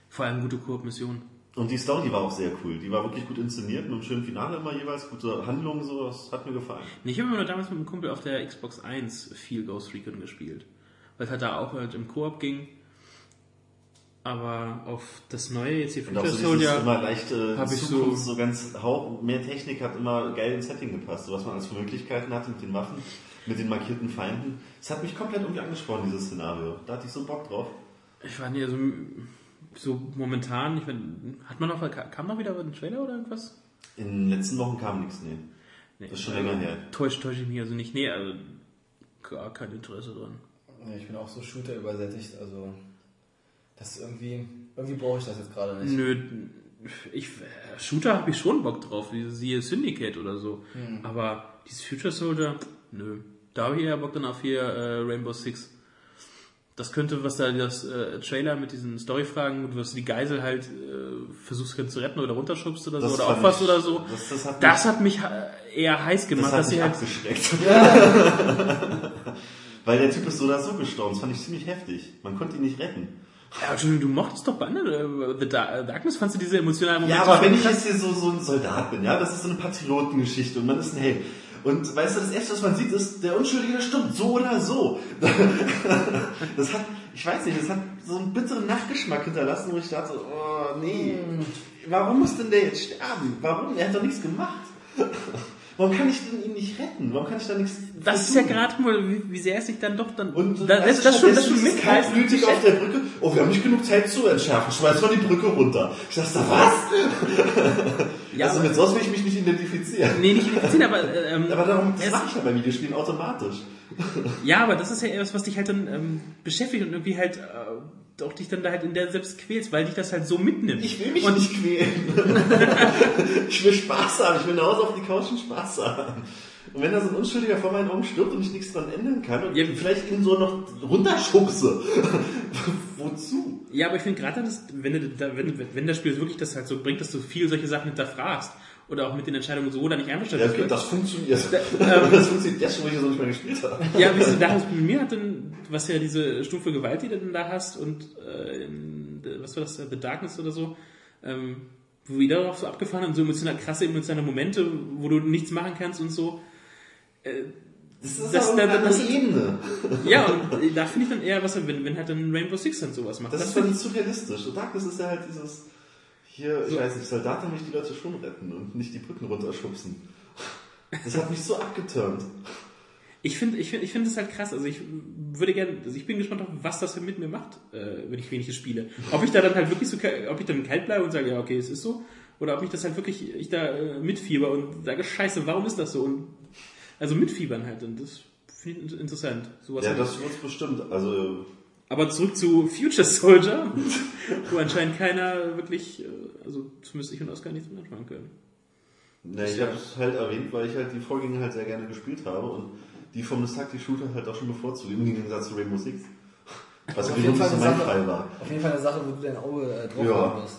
E: vor allem gute Koop-Missionen.
C: Und die Story die war auch sehr cool. Die war wirklich gut inszeniert mit einem schönen Finale immer jeweils, gute Handlungen, so, das hat mir gefallen.
E: Ich habe immer damals mit einem Kumpel auf der Xbox 1 viel Ghost Recon gespielt. Weil es halt da auch halt im Koop ging. Aber auf das neue, jetzt hier
C: Und auch so
E: Soldier,
C: immer leicht äh,
E: hab ich so-
C: so, ganz Hauch, mehr Technik hat immer geil ins Setting gepasst. So was man als für Möglichkeiten hatte mit den Waffen, mit den markierten Feinden. Das hat mich komplett irgendwie angesprochen, dieses Szenario. Da hatte ich so Bock drauf.
E: ich war nie, also so momentan, ich mein, hat man noch, kam noch wieder ein Trailer oder irgendwas?
C: In den letzten Wochen kam nichts, nee.
E: Nee,
C: Das ist schon länger her.
E: Täuscht, täusche ich mich also nicht. Nee, also gar kein Interesse dran.
F: Nee, ich bin auch so Shooter übersättigt, also. Das ist irgendwie. Irgendwie brauche ich das jetzt gerade nicht.
E: Nö, ich, Shooter habe ich schon Bock drauf, wie siehe Syndicate oder so.
F: Hm.
E: Aber dieses Future Soldier, nö. Da habe ich eher Bock dann auf hier äh, Rainbow Six. Das könnte, was da das äh, Trailer mit diesen Storyfragen, was du die Geisel halt äh, versuchst zu retten oder runterschubst oder so
C: Das
E: oder
C: fand
E: aufpasst
C: ich-
E: oder so.
C: Das, das hat
E: Das
C: mich,
E: hat mich äh, eher heiß
C: das
E: gemacht,
C: hat
E: dass
C: mich
E: sie halt.
C: abgeschreckt. Weil der Typ ist so oder so gestorben. Das fand ich ziemlich heftig. Man konnte ihn nicht retten.
E: Ja, Entschuldigung, du mochtest doch bei äh, The Dar- Darkness, fandst du diese emotionalen Momente?
C: Ja, aber wenn ich jetzt hier so, so ein Soldat bin, ja, das ist so eine Patriotengeschichte und man ist ein Held. Und weißt du, das erste, was man sieht, ist, der Unschuldige stirbt, so oder so. Das hat, ich weiß nicht, das hat so einen bitteren Nachgeschmack hinterlassen, wo ich dachte, oh nee, warum muss denn der jetzt sterben? Warum? Er hat doch nichts gemacht. Warum kann ich denn ihn nicht retten? Warum kann ich da nichts
E: Das ist ja gerade mal, wie, wie sehr es sich dann doch dann.
C: Und
E: da, das, das, schon, das schon mit.
C: kaltblütig auf der Brücke. Oh, wir haben nicht genug Zeit zu entschärfen. Schmeiß mal die Brücke runter. Ich dachte, was?
E: Ja,
C: also mit sowas will ich mich nicht identifizieren.
E: Nee, nicht identifizieren, aber. Ähm,
C: Aber darum, das mache ich ja bei Videospielen automatisch.
E: Ja, aber das ist ja etwas, was dich halt dann ähm, beschäftigt und irgendwie halt äh, auch dich dann da halt in der selbst quälst, weil dich das halt so mitnimmt.
C: Ich will mich
E: und
C: nicht quälen. ich will Spaß haben. Ich will nach Hause auf die Couch und Spaß haben. Und wenn da so ein Unschuldiger vor meinen Augen stirbt und ich nichts dran ändern kann und
E: Ja.
C: vielleicht ihn so noch runterschubse. Wozu?
E: Ja, aber ich finde gerade, wenn, da, wenn, wenn das Spiel wirklich das halt so bringt, dass du viel solche Sachen hinterfragst oder auch mit den Entscheidungen so oder nicht
C: Ja,
E: einverstanden bist.
C: das funktioniert.
E: ähm,
C: das funktioniert jetzt schon, weil ich das noch nicht mehr gespielt habe.
E: Ja, wie es da mit mir hat, dann, was ja diese stumpfe Gewalt, die du dann da hast und äh, in, was war das, The Darkness oder so, ähm, wo wieder darauf so abgefahren und so emotional, krasse emotionale Momente, wo du nichts machen kannst und so.
C: Das ist
E: Das-
C: aber eine
E: das-
C: andere Ebene.
E: Ja, und da finde ich dann eher, was, wenn, wenn halt dann Rainbow Six dann sowas macht.
C: Das
E: Das
C: ist
E: find
C: dann zu realistisch. Und Darkness ist ja halt dieses, hier, ich weiß nicht, Soldaten mich die Leute schon retten und nicht die Brücken runterschubsen. Das hat mich so abgeturnt.
E: Ich finde, ich finde, ich finde es halt krass. Also ich würde gerne, also ich bin gespannt auf, was das mit mir macht, äh, wenn ich wenig spiele. Ob ich da dann halt wirklich so, ob ich dann kalt bleibe und sage, ja okay, es ist so, oder ob ich das halt wirklich, ich da äh, mitfieber und sage, Scheiße, warum ist das so? Und also mitfiebern halt und das finde ich interessant. Sowas
C: Ja,
E: halt.
C: das wird bestimmt. Also,
E: Aber zurück zu Future Soldier, wo anscheinend keiner wirklich, äh, also zumindest ich und Oskar nichts mit anfangen können.
C: ne, ich habe es halt erwähnt, weil ich halt die Vorgänge halt sehr gerne gespielt habe und die vom Taktik-Shooter halt auch schon bevorzugt, im Gegensatz zu Rainbow Six. Was
F: Auf jeden Fall
C: mein
F: Sache.
C: Fall war.
F: Auf jeden Fall eine Sache, wo du dein Auge äh, drauf
C: Ja.
F: haben musst.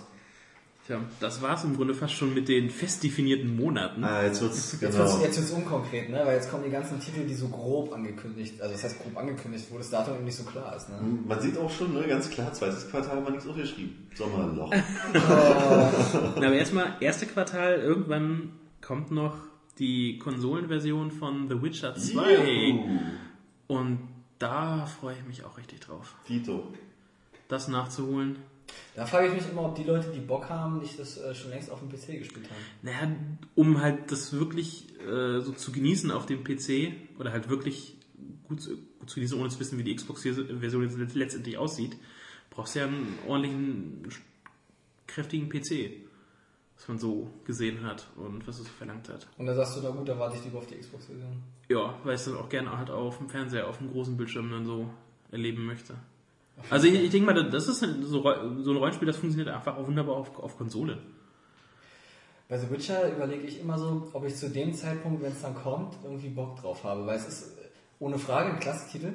E: Tja, das war es im Grunde fast schon mit den fest definierten Monaten.
C: Ah, jetzt wird's,
F: Jetzt
C: genau.
F: wird's, jetzt wird's unkonkret, ne? Weil jetzt kommen die ganzen Titel, die so grob angekündigt, also das heißt grob angekündigt, wo das Datum eben nicht so klar ist, ne?
C: Man sieht auch schon, ne, ganz klar, zweites Quartal haben wir nichts aufgeschrieben. Sommerloch.
E: Na, aber erstmal, erste Quartal, irgendwann kommt noch die Konsolenversion von The Witcher 2.
C: Juhu.
E: Und da freue ich mich auch richtig drauf,
C: Tito.
E: das nachzuholen.
F: Da frage ich mich immer, ob die Leute, die Bock haben, nicht das äh, schon längst auf dem PC gespielt haben.
E: Naja, um halt das wirklich äh, so zu genießen auf dem PC oder halt wirklich gut, zu- gut zu genießen, ohne zu wissen, wie die Xbox-Version jetzt letztendlich aussieht, brauchst du ja einen ordentlichen, kräftigen PC, was man so gesehen hat und was es verlangt hat.
F: Und da sagst du, na gut, da warte ich lieber auf die Xbox-Version.
E: Ja, weil ich es dann auch gerne halt auf dem Fernseher, auf dem großen Bildschirm dann so erleben möchte. Also ich, ich denke mal, das ist halt so, so ein Rollenspiel, das funktioniert einfach auch wunderbar auf, auf Konsole.
F: Bei The Witcher überlege ich immer so, ob ich zu dem Zeitpunkt, wenn es dann kommt, irgendwie Bock drauf habe, weil es ist ohne Frage ein Klassentitel.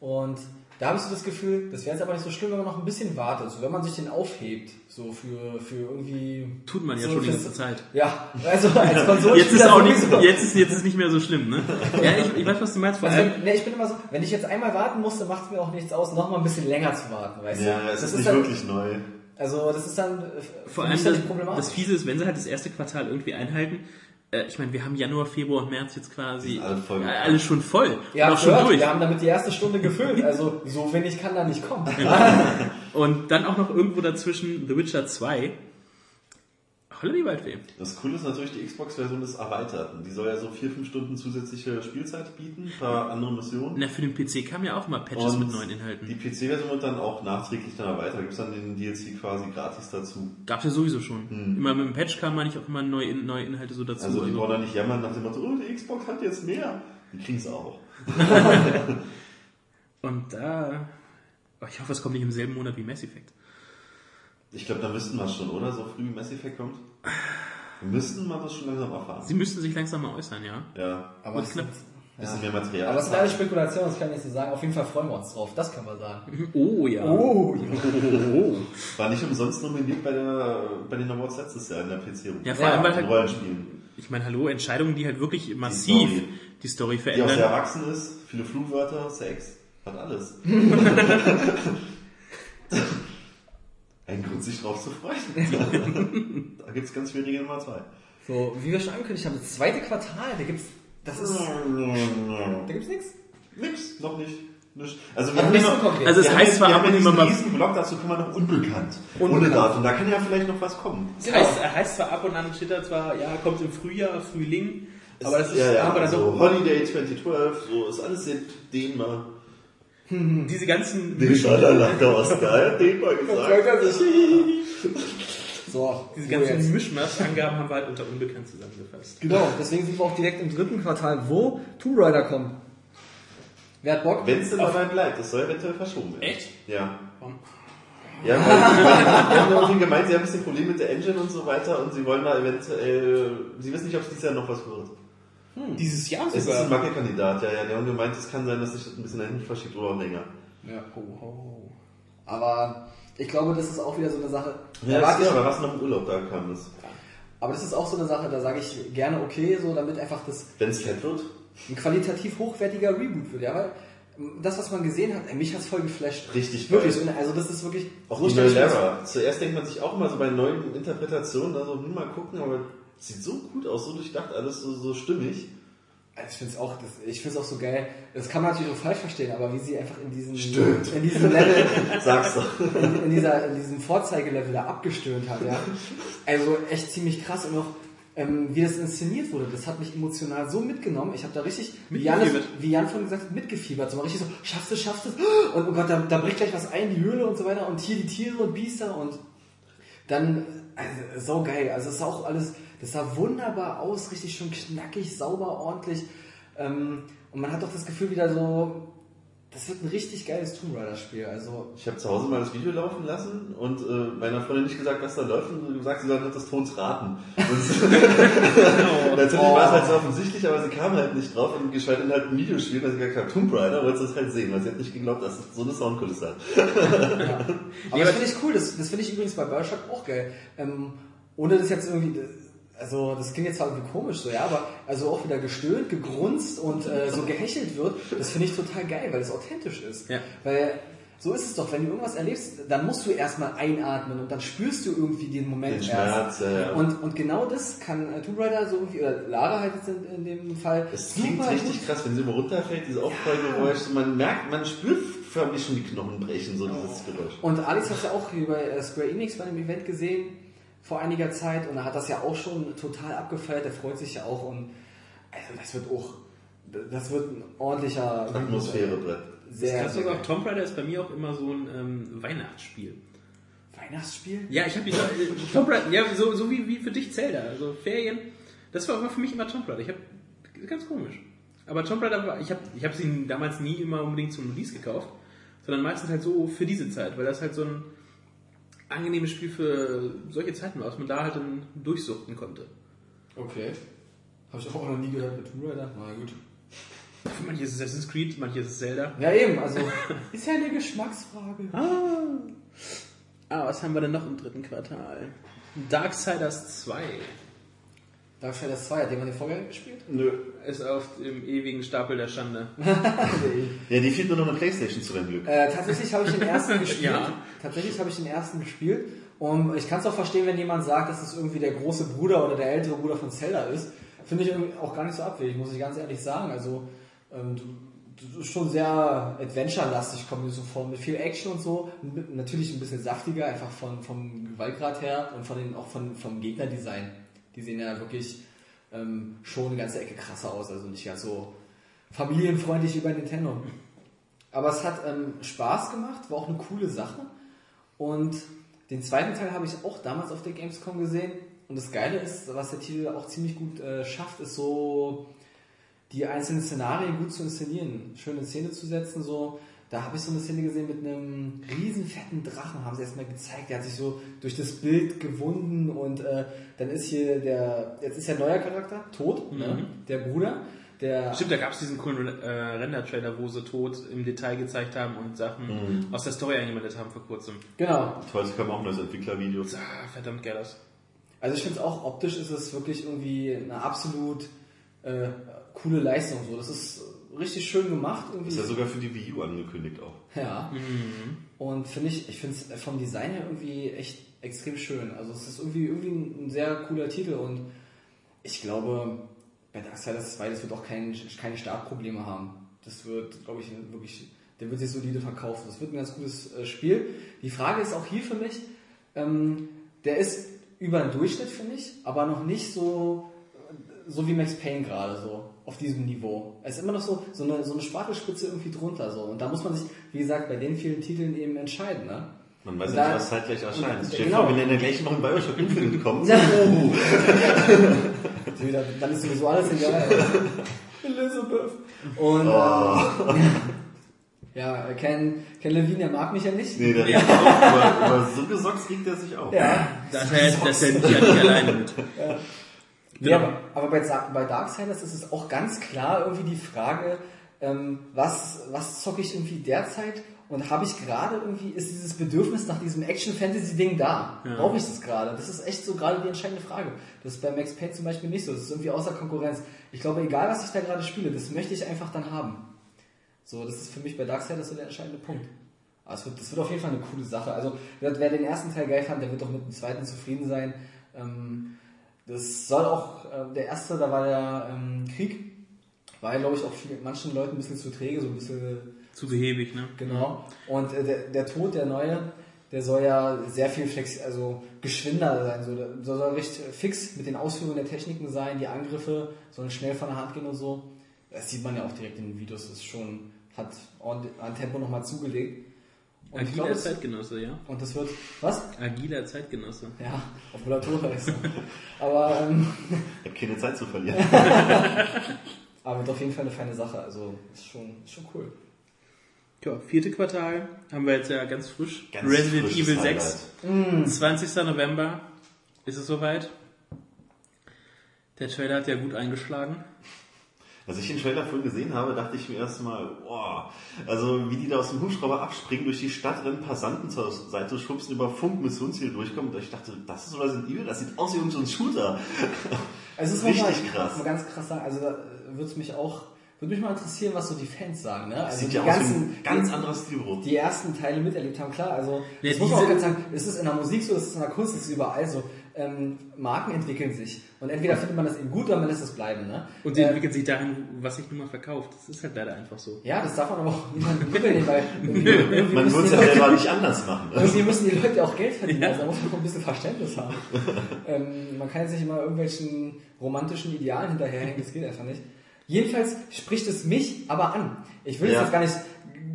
F: Und da habe ich so das Gefühl, das wäre jetzt aber nicht so schlimm, wenn man noch ein bisschen wartet. So, wenn man sich den aufhebt, so für, für irgendwie.
E: Tut man ja
F: so
E: schon die ganze Zeit.
F: Ja, also als Konsolenspieler
E: Jetzt ist, auch nicht, jetzt, ist, jetzt ist nicht mehr so schlimm, ne? Ja, ich, ich weiß, was du meinst. Vor
F: Also, nee, ich bin immer so, wenn ich jetzt einmal warten musste, macht es mir auch nichts aus, noch mal ein bisschen länger zu warten, weißt
C: Ja,
F: du?
C: es
F: das
C: ist nicht
F: dann,
C: wirklich neu.
F: Also, das ist dann, äh,
E: vor allem das, das Fiese ist, wenn sie halt das erste Quartal irgendwie einhalten. Äh, ich meine, wir haben Januar, Februar und März jetzt quasi
C: Die sind alle voll.
E: äh, alles schon voll.
F: Ja,
E: und auch schon durch.
F: wir haben damit die erste Stunde gefüllt, also so wenig kann da nicht kommen.
E: Und dann auch noch irgendwo dazwischen The Witcher 2. Holla die Waldfee.
C: Das Coole ist natürlich, die Xbox-Version ist erweitert. Und Die soll ja so vier, fünf Stunden zusätzliche Spielzeit bieten, ein paar andere Missionen.
E: Na, für den PC kamen ja auch mal Patches
C: Und
E: mit neuen Inhalten.
C: Die PC-Version wird dann auch nachträglich dann erweitert. Da gibt es dann den DLC quasi gratis dazu.
E: Gab's ja sowieso schon. Immer mit dem Patch kam man nicht auch immer neue, neue Inhalte so dazu.
C: Also die
E: also-
C: wollen dann nicht jammern nach dem Motto, oh, die Xbox hat jetzt mehr. Die kriegen es auch.
E: Und da. Oh, ich hoffe, es kommt nicht im selben Monat wie Mass Effect.
C: Ich glaube, da müssten wir es schon, oder? So früh wie Mass Effect kommt. Wir müssten mal das schon langsam erfahren.
E: Sie müssten sich langsam mal äußern, ja.
C: Ja,
F: Aber
E: Gut
F: es
E: knapp.
C: bisschen mehr Material.
F: Aber es sind alles Spekulationen, das kann ich nicht so sagen. Auf jeden Fall freuen wir uns drauf, das können wir sagen.
E: Oh ja.
F: Oh,
C: War nicht umsonst nominiert bei, der, bei den Awards letztes Jahr in der PC.
E: Ja, vor allem, weil halt,
C: Rollenspielen.
E: ich meine, hallo, Entscheidungen, die halt wirklich massiv
C: Story.
E: die Story
C: Die auch sehr
E: verändern.
C: erwachsen ist, viele Flugwörter, Sex. Hat alles. Ein Grund, sich drauf zu freuen. da gibt es ganz viel Regeln Nummer zwei.
F: So, wie wir schon angekündigt haben, das zweite Quartal, da gibt's, das ist, da gibt's nichts.
C: Nix, noch nicht. nicht. Also wir haben
F: nicht so konkret.
E: Also es
C: wir
E: heißt
C: haben,
E: zwar
C: wir
E: ab
C: haben
E: immer mal-
C: diesen riesen Blog, dazu kommen wir noch unbekannt. Ohne
F: Unbekannt.
C: Datum. Da kann ja vielleicht noch was kommen.
E: Es heißt, er heißt zwar ab und an steht da zwar, ja, kommt im Frühjahr, Frühling, aber das ist
C: ja, ja,
E: aber dann
C: so Holiday 2012, so ist alles sehr dehnbar.
E: diese ganzen
C: Dehnbar, da lacht der Oscar, ja, dehnbar gesagt.
F: So,
E: diese ganzen? Mischmasch-Angaben haben wir halt unter unbekannt zusammengefasst.
F: Genau, deswegen sind wir auch direkt im dritten Quartal, wo Tomb Raider kommt. Wer hat Bock?
C: Wenn es denn dabei bleibt, das soll eventuell verschoben werden.
E: Echt?
C: Ja.
E: Warum?
C: Ja, weil die haben irgendwie gemeint, sie haben ein bisschen Probleme mit der Engine und so weiter und sie wollen da eventuell, sie wissen nicht, ob es dieses Jahr noch was wird.
E: Dieses Jahr
C: Es ist
E: sogar.
C: ein Wackelkandidat, ja, ja. Die haben gemeint, es kann sein, dass sich das ein bisschen dahin verschiebt oder auch länger.
F: Ja.
E: Oh, oh.
F: Aber ich glaube, das ist auch wieder so eine Sache.
C: Ja,
F: da
C: das
F: ich,
C: ist aber was noch im Urlaub da kam das.
F: aber das ist auch so eine Sache, da sage ich gerne okay, so damit einfach das
C: Wenn es fett wird,
F: ein qualitativ hochwertiger Reboot wird. Ja, weil das, was man gesehen hat, mich hat's voll geflasht.
C: Richtig
F: Wirklich.
C: geil.
F: Und Also das ist wirklich.
C: auch
F: so
C: die neue. Zuerst denkt man sich auch immer so bei neuen Interpretationen, also hm, mal gucken, aber es sieht so gut aus, so durchdacht, alles so, so stimmig.
F: Also Ich finde es auch, das, ich find's auch so geil. Das kann man natürlich auch falsch verstehen, aber wie sie einfach in diesem,
C: Stimmt.
F: in diesem Level,
C: Sag's doch.
F: in, in, dieser, in diesem Vorzeigelevel da abgestöhnt hat, ja. Also echt ziemlich krass und auch, ähm, wie das inszeniert wurde, das hat mich emotional so mitgenommen. Ich habe da richtig, wie Jan, wie Jan vorhin gesagt hat, mitgefiebert. So mal richtig so, schaffst du, schaffst du. Und oh Gott, da, da bricht gleich was ein, die Höhle und so weiter. Und hier die Tiere und Biester und dann, also, so geil. Also es sah auch alles, das sah wunderbar aus, richtig schön knackig, sauber, ordentlich. Ähm, und man hat doch das Gefühl wieder so, das wird ein richtig geiles Tomb Raider Spiel. Also
C: Ich habe zu Hause mal das Video laufen lassen und äh, meiner Freundin nicht gesagt, was da läuft und gesagt, sie soll des Tons raten. Und Natürlich war es halt so offensichtlich, aber sie kam halt nicht drauf und geschweige denn halt ein Videospiel, weil sie gesagt hat, Tomb Raider, wollte es halt sehen, weil sie hat nicht geglaubt, dass es so eine Soundkulisse hat.
F: Aber das finde ich cool, das, das finde ich übrigens bei Bioshock auch geil. Ähm, ohne das jetzt irgendwie, also das klingt jetzt zwar irgendwie komisch so, ja, aber also auch wieder gestöhnt, gegrunzt und äh, so gehechelt wird, das finde ich total geil, weil es authentisch ist.
E: Ja.
F: Weil so ist es doch, wenn du irgendwas erlebst, dann musst du erstmal einatmen und dann spürst du irgendwie den Moment
C: Den
F: erst.
C: Schmerz, ja, ja.
F: Und, und genau das kann äh, Tomb Raider so irgendwie, oder Lara halt jetzt in, in dem Fall,
C: Es klingt richtig krass, wenn sie immer runterfällt, dieses Aufprallgeräusch, so man merkt, man spürt förmlich schon die Knochen brechen, so dieses Geräusch.
F: Und Alex hat ja auch hier bei äh, Square Enix bei dem Event gesehen vor einiger Zeit und er hat das ja auch schon total abgefeiert, er freut sich ja auch und also das wird auch, das wird ein ordentlicher
C: Atmosphärebrett.
F: Sehr,
E: Das
F: sehr
E: ist auch. Tomb Raider ist bei mir auch immer so ein ähm, Weihnachtsspiel.
F: Weihnachtsspiel?
E: Ja, ich habe die äh, Tomb Raider, ja, so, so wie, wie für dich Zelda, also Ferien. Das war für mich immer Tomb Raider. Ich habe ganz komisch. Aber Tomb Raider, war, ich habe ich hab sie damals nie immer unbedingt zum Release gekauft, sondern meistens halt so für diese Zeit, weil das halt so ein angenehmes Spiel für solche Zeiten war, was man da halt dann durchsuchten konnte.
F: Okay. Habe ich auch noch nie gehört mit Tomb Raider. Na gut.
E: Manche ist es Assassin's Creed, manche ist es Zelda.
F: Ja eben, also ist ja eine Geschmacksfrage.
E: Ah, was haben wir denn noch im dritten Quartal? Darksiders 2
F: Darksiders 2, hat jemand den Vorgänger gespielt?
C: Nö.
E: Ist auf dem ewigen Stapel der Schande.
C: Ja, die fehlt nur noch eine Playstation zu deinem Glück.
F: Äh, tatsächlich habe ich den ersten gespielt.
E: Ja.
F: Tatsächlich habe ich den ersten gespielt. Und ich kann es auch verstehen, wenn jemand sagt, dass es irgendwie der große Bruder oder der ältere Bruder von Zelda ist. Finde ich irgendwie auch gar nicht so abwegig, muss ich ganz ehrlich sagen. Also, ähm, du, du ist schon sehr adventure-lastig, kommt mir so vor, mit viel Action und so. Natürlich ein bisschen saftiger, einfach von, vom Gewaltgrad her und von den, auch von, vom Gegnerdesign. Die sehen ja wirklich ähm, schon eine ganze Ecke krasser aus, also nicht ganz so familienfreundlich wie bei Nintendo. Aber es hat ähm, Spaß gemacht, war auch eine coole Sache. Und den zweiten Teil habe ich auch damals auf der Gamescom gesehen. Und das Geile ist, was der Titel auch ziemlich gut äh, schafft, ist so die einzelnen Szenarien gut zu inszenieren, schön in Szene zu setzen. So, da habe ich so eine Szene gesehen mit einem riesen fetten Drachen, haben sie erstmal gezeigt. Der hat sich so durch das Bild gewunden und äh, dann ist hier der, jetzt ist ja ein neuer Charakter, tot, ne? der Bruder. Der,
E: Stimmt, da gab es diesen coolen äh, Render-Trailer, wo sie tot im Detail gezeigt haben und Sachen aus der Story eingemeldet haben vor kurzem.
F: genau,
C: Toll, es kam auch ein neues Entwicklervideo.
E: Ah, verdammt geil aus.
F: Also ich finde es auch optisch ist es wirklich irgendwie eine absolut äh, coole Leistung. So, das ist richtig schön gemacht irgendwie.
C: Ist ja sogar für die Wii U angekündigt auch.
F: Ja. Und finde ich, ich finde es vom Design her irgendwie echt extrem schön. Also es ist irgendwie irgendwie ein, ein sehr cooler Titel und ich glaube, bei Darksiders 2, das wird auch kein, keine Startprobleme haben. Das wird, glaube ich, wirklich Der wird sich solide verkaufen. Das wird ein ganz gutes äh, Spiel. Die Frage ist auch hier für mich, ähm, der ist über den Durchschnitt, finde ich, aber noch nicht so, so wie Max Payne gerade so auf diesem Niveau. Er ist immer noch so, so eine, so eine Spargelspitze irgendwie drunter so. Und da muss man sich, wie gesagt, bei den vielen Titeln eben entscheiden, ne?
C: Man weiß ja nicht, was zeitgleich erscheint. Stell
F: genau.
C: vor, wenn in der gleichen noch in Bioshock Infinite kommt.
F: Ja.
C: Oh.
F: So wieder- Dann ist sowieso alles egal. Elizabeth. Und
C: Oh.
F: ähm, ja, Ken, Ken Levine, der mag mich ja nicht.
C: Nee, der regt auch. Aber, aber so gesockt regt er sich auch.
F: Ja.
E: Da ist er, da ist er nicht, ja nicht alleine
F: Ja, aber, aber bei, bei Darksiders ist es auch ganz klar irgendwie die Frage, ähm, was, was zocke ich irgendwie derzeit und habe ich gerade irgendwie, ist dieses Bedürfnis nach diesem Action-Fantasy-Ding da?
E: Ja.
F: Brauche ich das gerade? Das ist echt so gerade die entscheidende Frage. Das ist bei Max Payne zum Beispiel nicht so. Das ist irgendwie außer Konkurrenz. Ich glaube, egal was ich da gerade spiele, das möchte ich einfach dann haben. So, das ist für mich bei Darksiders so der entscheidende Punkt. Aber es wird, das wird auf jeden Fall eine coole Sache. Also, wer, wer den ersten Teil geil fand, der wird auch mit dem zweiten zufrieden sein. Ähm, das soll auch, äh, der erste, da war der ähm, Krieg, war, glaube ich, auch viel, manchen Leuten ein bisschen zu träge, so ein bisschen,
E: Zu behäbig, ne?
F: genau. Und äh, der, der Tod, der neue, der soll ja sehr viel flex, also geschwinder sein, so, der soll, recht fix mit den Ausführungen der Techniken sein, die Angriffe sollen schnell von der Hand gehen und so. Das sieht man ja auch direkt in den Videos, das ist schon, hat an Tempo nochmal zugelegt. Und ich
E: Agiler
F: glaube, es-
E: Zeitgenosse, ja.
F: und das wird, was?
E: Agiler Zeitgenosse.
F: Ja, auf ist so. Aber, ähm,
C: Ich habe keine Zeit zu verlieren.
F: aber wird auf jeden Fall eine feine Sache. Also ist schon, ist schon cool.
E: Ja, vierte Quartal haben wir jetzt ja ganz frisch.
C: Ganz
E: Resident Evil
C: Highlight.
E: 6. 20. November ist es soweit. Der Trailer hat ja gut eingeschlagen.
C: Als ich den Trailer vorhin gesehen habe, dachte ich mir erstmal, boah, also wie die da aus dem Hubschrauber abspringen, durch die Stadt rennen, Passanten zur Seite schubsen, über Funk Missionsziel durchkommen. Und ich dachte, das ist Resident Evil, das sieht aus wie irgendein Shooter.
F: Also es ist
C: Richtig
F: nochmal-
C: krass.
F: Mal ganz krass sagen, also da würde es mich auch, würde mich mal interessieren, was so die Fans sagen, ne? Also
C: Sieht
F: die
C: ja aus wie
F: ganzen,
C: ein ganz anderer Stilbruch.
F: die ersten Teile miterlebt haben, klar, also
E: Ja,
F: das muss man auch ganz sagen, es ist in der Musik so, es ist in der Kunst, es ist überall so. Ähm, Marken entwickeln sich und entweder findet man das eben gut oder man lässt es bleiben, ne?
E: Und sie
F: Äh,
E: entwickelt sich dahin, was sich nun mal verkauft. Das ist halt leider einfach so.
F: ja, das darf man aber auch niemandem übel nehmen, weil
C: Man muss
F: die
C: ja selber nicht anders machen.
F: Irgendwie müssen die Leute auch Geld verdienen, also da muss man auch ein bisschen Verständnis haben. ähm, man kann jetzt nicht immer irgendwelchen romantischen Idealen hinterherhängen, das geht einfach nicht. Jedenfalls spricht es mich aber an. Ich will es
C: Ja.
F: jetzt gar nicht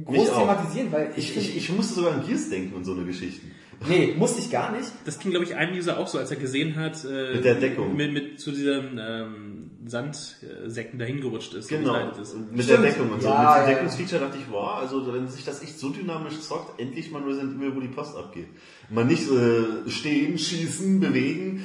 F: groß thematisieren, weil ich,
C: Ich, ich, ich musste sogar an Gears denken und so eine Geschichten.
F: Nee, musste ich gar nicht.
E: Das ging, glaube ich, einem User auch so, als er gesehen hat, äh,
C: Mit der Deckung.
E: Mit, mit zu diesen ähm, Sandsäcken dahin gerutscht ist.
C: Genau.
E: Ist.
C: Mit
F: Stimmt.
C: der Deckung und so.
F: Ja,
C: mit
F: ja,
C: dem
F: ja.
C: Deckungsfeature dachte ich, wow, also wenn sich das echt so dynamisch zockt, endlich mal Resident Evil, wo die Post abgeht. Man nicht äh, stehen, schießen, bewegen.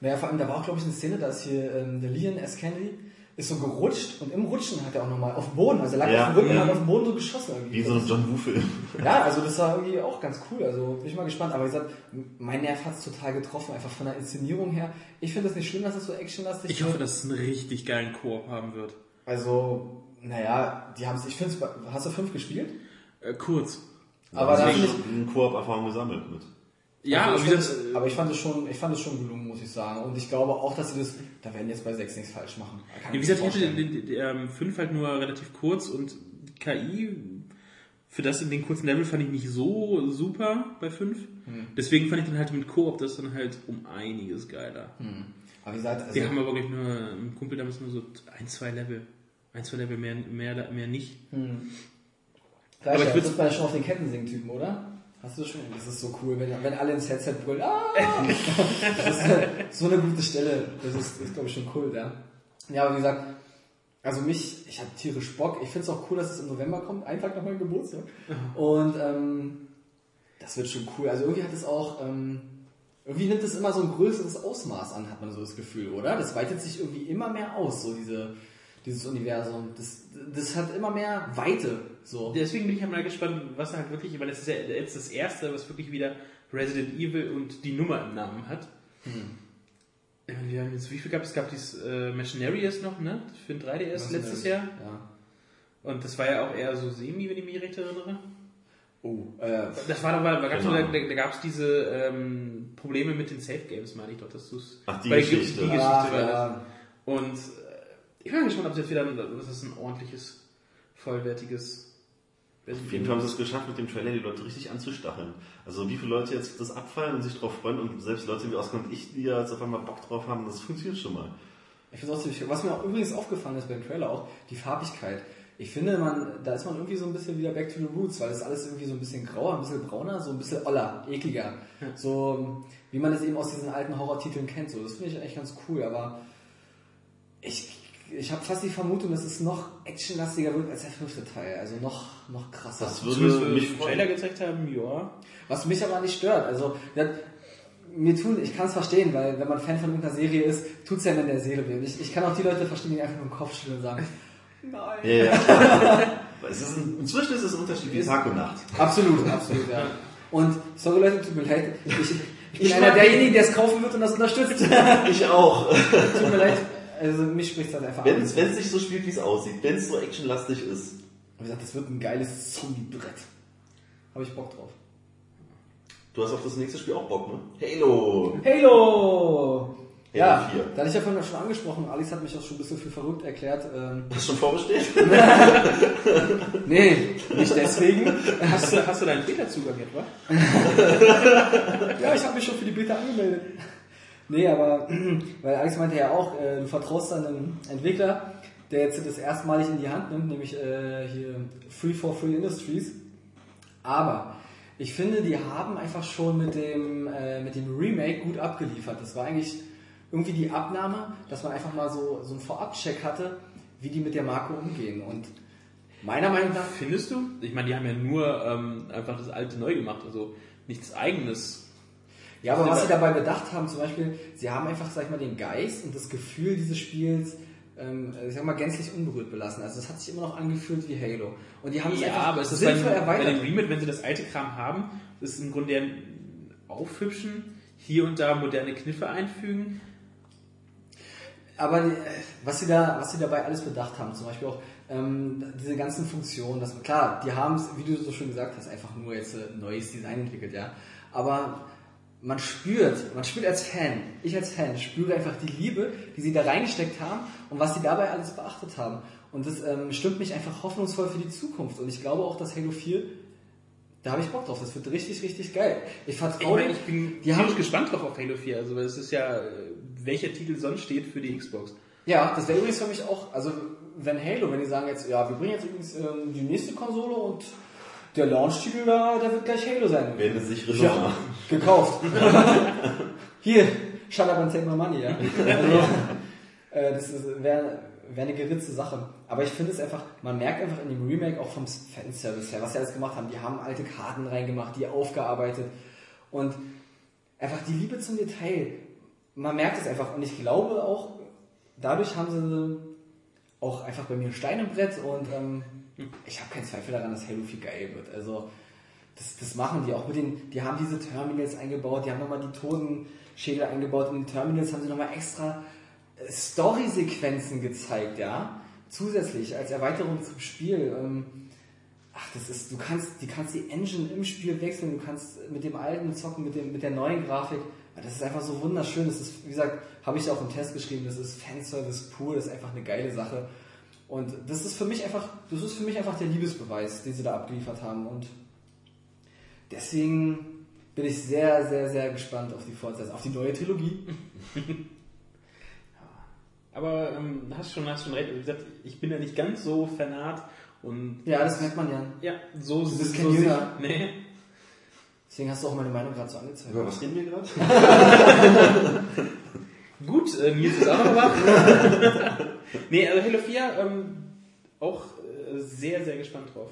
F: Naja, vor allem, da war auch, glaube ich, eine Szene, da ist hier ähm, der Leon S. Kennedy, ist so gerutscht und im Rutschen hat er auch nochmal auf dem Boden, also er lag
C: Ja.
F: auf dem Rücken und
C: Ja.
F: hat auf dem Boden so geschossen irgendwie.
C: Wie so ein John Woo-Film.
F: Ja, also das war irgendwie auch ganz cool. Also bin ich mal gespannt. Aber wie gesagt, mein Nerv hat es total getroffen, einfach von der Inszenierung her. Ich finde es nicht schlimm, dass es so actionlastig
E: Ich hoffe, dass es einen richtig geilen Koop haben wird.
F: Also, naja, die haben es. Ich finde es. Hast du fünf gespielt?
E: Äh, kurz.
F: Aber da
C: da
F: finde ich.
C: eine Koop-Erfahrung gesammelt mit.
E: Ja,
F: also
E: aber
F: ich find,
E: gesagt,
F: aber ich fand es schon, ich fand es schon gelungen, muss ich sagen. Und ich glaube auch, dass sie das, da werden jetzt bei sechs nichts falsch machen. Kann
E: wie gesagt, ich den, den, den ähm, 5 halt nur relativ kurz und KI für das in den kurzen Level fand ich nicht so super bei 5. Deswegen fand ich dann halt mit Koop das dann halt um einiges geiler.
F: Aber wie gesagt, also,
E: Wir haben aber, glaube ich, nur ein Kumpel damals nur so ein, zwei Level. Ein, zwei Level mehr, mehr, mehr nicht.
F: Gleich,
E: aber ich
F: ja,
E: würd-
F: das ist man ja schon auf den Kettensing-Typen, oder? Hast du das schon? Das ist so cool, wenn, wenn alle ins Headset brüllen. Ah! das ist eine, so eine gute Stelle. Das ist, ist glaube ich, schon cool, ja. Ja, aber wie gesagt, also mich, ich habe tierisch Bock. Ich finde es auch cool, dass es im November kommt, einen Tag nach meinem Geburtstag. Und ähm, das wird schon cool. Also irgendwie hat es auch, ähm, irgendwie nimmt es immer so ein größeres Ausmaß an, hat man so das Gefühl, oder? Das weitet sich irgendwie immer mehr aus, so diese, dieses Universum. Das, das hat immer mehr Weite, so.
E: Deswegen bin ich halt mal gespannt, was halt wirklich, weil es ist ja jetzt das erste, was wirklich wieder Resident Evil und die Nummer im Namen hat. Ja, wir haben jetzt, wie viel gab es? Es gab dieses äh, Machinarius noch, ne? Für den 3DS letztes Jahr.
F: Ja.
E: Und das war ja auch eher so semi, wenn ich mich recht erinnere.
F: Oh, äh,
E: Das war doch, da, gab's
C: Genau.
E: doch- da, da gab es diese ähm, Probleme mit den Safe Games, meine ich doch, dass du es.
C: Ach, die
E: Weil
C: Geschichte.
E: Die Geschichte
F: ah,
E: war das.
F: ja.
E: Und äh, ich bin mal gespannt, ob es jetzt wieder, dass es ein ordentliches, vollwertiges
C: Auf jeden Fall haben sie es geschafft, mit dem Trailer die Leute richtig anzustacheln. Also wie viele Leute jetzt das abfallen und sich drauf freuen und selbst Leute wie Oscar und ich, die ja jetzt auf einmal Bock drauf haben, das funktioniert schon mal.
F: Ich finde auch ziemlich, was mir auch übrigens aufgefallen ist beim Trailer auch, die Farbigkeit. Ich finde, man, da ist man irgendwie so ein bisschen wieder back to the roots, weil das alles irgendwie so ein bisschen grauer, ein bisschen brauner, so ein bisschen oller, ekliger. So, wie man das eben aus diesen alten Horrortiteln kennt. So, das finde ich eigentlich ganz cool, aber ich, ich habe fast die Vermutung, dass es noch actionlastiger wird als der fünfte Teil. Also noch, noch krasser.
C: Das würde mich
E: Trailer gezeigt haben, ja.
F: Was mich aber nicht stört. Also, das, mir tun, ich kann es verstehen, weil wenn man Fan von irgendeiner Serie ist, tut's ja in der Seele weh. Ich, ich kann auch die Leute verstehen, die einfach nur den Kopf schütteln und sagen, nein.
C: Ja, es ist ein, inzwischen ist es ein Unterschied wie Tag und Nacht.
F: Absolut, absolut, ja. Und sorry Leute, tut mir leid. Ich, ich bin
C: Ich
F: einer derjenigen, der es kaufen wird und das unterstützt.
C: Ich auch.
F: tut mir leid. Also mich spricht das einfach
C: Wenn
F: an.
C: es wenn es nicht so spielt, wie es aussieht, wenn es so actionlastig ist.
F: Wie gesagt, das wird ein geiles Zombie-Brett. Habe ich Bock drauf.
C: Du hast auf das nächste Spiel auch Bock, ne? Halo!
F: Halo! Ja,
C: 4.
F: da hatte ich ja vorhin schon angesprochen, Alice hat mich auch schon ein bisschen für verrückt erklärt. Ähm,
C: Hast du schon vorbestellt?
F: nee, nicht deswegen.
E: Hast du, hast du deinen Beta-Zugang etwa?
F: Ja, ich habe mich schon für die Beta angemeldet. Nee, aber weil Alex meinte ja auch, äh, du vertraust einem Entwickler, der jetzt das erstmalig in die Hand nimmt, nämlich äh, hier Free for Free Industries. Aber ich finde, die haben einfach schon mit dem, äh, mit dem Remake gut abgeliefert. Das war eigentlich irgendwie die Abnahme, dass man einfach mal so, so einen Vorabcheck hatte, wie die mit der Marke umgehen. Und meiner Meinung nach
E: Findest du? Ich meine, die haben ja nur ähm, einfach das alte neu gemacht, also nichts eigenes.
F: Ja, aber was sie dabei bedacht haben, zum Beispiel, sie haben einfach, sag ich mal, den Geist und das Gefühl dieses Spiels, ähm, ich sag mal, gänzlich unberührt belassen. Also es hat sich immer noch angefühlt wie Halo. Und die haben es
E: Ja,
F: einfach
E: aber es ist bei,
F: sinnvoll
E: bei
F: erweitert.
E: dem Remake, wenn sie das alte Kram haben, das ist im Grunde ein Aufhübschen, hier und da moderne Kniffe einfügen.
F: Aber äh, was sie da, was sie dabei alles bedacht haben, zum Beispiel auch ähm, diese ganzen Funktionen, dass klar, die haben es, wie du so schön gesagt hast, einfach nur jetzt äh, neues Design entwickelt, ja. Aber man spürt, man spürt als Fan, ich als Fan spüre einfach die Liebe, die sie da reingesteckt haben und was sie dabei alles beachtet haben. Und das ähm, stimmt mich einfach hoffnungsvoll für die Zukunft. Und ich glaube auch, dass Halo 4, da habe ich Bock drauf. Das wird richtig, richtig geil. Ich
E: Ich,
F: vertraue dem-
E: ich bin
F: die haben
E: gespannt drauf auf Halo 4. Also es ist ja, äh, welcher Titel sonst steht für die Xbox.
F: Ja, das wäre übrigens für mich auch, also wenn Halo, wenn die sagen jetzt, ja, wir bringen jetzt übrigens ähm, die nächste Konsole und der Launch-Titel da, der wird gleich Halo sein.
C: Wende sich
F: Ja, gekauft. Hier, shut up and take my money, ja. Also, äh, das wäre wär eine geritzte Sache. Aber ich finde es einfach, man merkt einfach in dem Remake auch vom Fanservice her, was sie alles gemacht haben. Die haben alte Karten reingemacht, die aufgearbeitet und einfach die Liebe zum Detail. Man merkt es einfach und ich glaube auch, dadurch haben sie auch einfach bei mir ein Stein im Brett und ähm, ich habe keinen Zweifel daran, dass Halo 4 geil wird. Also das, das machen die auch mit den, die haben diese Terminals eingebaut, die haben nochmal die Totenschädel eingebaut. In den Terminals haben sie nochmal extra äh, Story-Sequenzen gezeigt, ja. Zusätzlich als Erweiterung zum Spiel. Ähm, ach, das ist, du kannst, die kannst die Engine im Spiel wechseln, du kannst mit dem alten zocken, mit dem, mit der neuen Grafik. Ja, Das ist einfach so wunderschön. Das ist, wie gesagt, habe ich auch im Test geschrieben, das ist Fanservice pur, das ist einfach eine geile Sache. Und das ist für mich einfach, das ist für mich einfach der Liebesbeweis, den sie da abgeliefert haben. Und deswegen bin ich sehr, sehr, sehr gespannt auf die Fortsetzung, auf die neue Trilogie.
E: Aber ähm, hast schon, hast schon recht. Wie gesagt, ich bin ja nicht ganz so fanat und
F: Ja, das merkt man ja.
E: ja, so
F: Du bist
E: so
F: kein
E: sich-
F: Jünger.
E: Nee.
F: Deswegen hast du auch meine Meinung gerade so angezeigt.
C: Über was reden wir gerade?
E: Gut, äh, Nils ist auch noch wach. Nee, also Halo 4, ähm, auch äh, sehr, sehr gespannt drauf.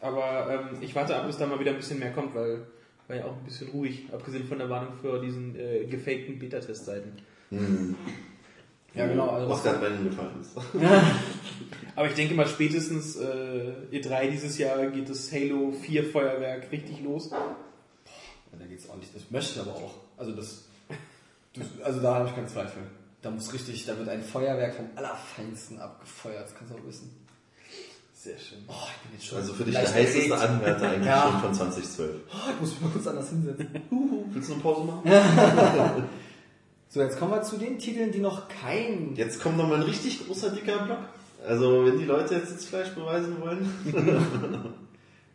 E: Aber ähm, ich warte ab, bis da mal wieder ein bisschen mehr kommt, weil war ja auch ein bisschen ruhig, abgesehen von der Warnung für diesen äh, gefakten Beta-Testseiten.
F: Ja, genau. Also was,
C: Oscar hat meinen gefallen ist.
E: Aber ich denke mal, spätestens äh, E3 dieses Jahr geht das Halo 4 Feuerwerk richtig los.
F: Ja, da geht's ordentlich. Das möchte ich aber auch. Also das, das also da habe ich keinen Zweifel. Da muss richtig, da wird ein Feuerwerk vom Allerfeinsten abgefeuert. Das kannst du auch wissen.
E: Sehr schön.
F: Oh, ich bin jetzt schon.
C: Also für dich der heißeste. Anwärter eigentlich
F: Ja.
C: schon von 2012.
F: Oh, ich muss mich mal kurz anders hinsetzen.
C: Willst du eine Pause machen?
F: So, jetzt kommen wir zu den Titeln, die noch kein.
C: Jetzt kommt nochmal ein richtig großer, dicker Block. Also, wenn die Leute jetzt Sitzfleisch beweisen wollen.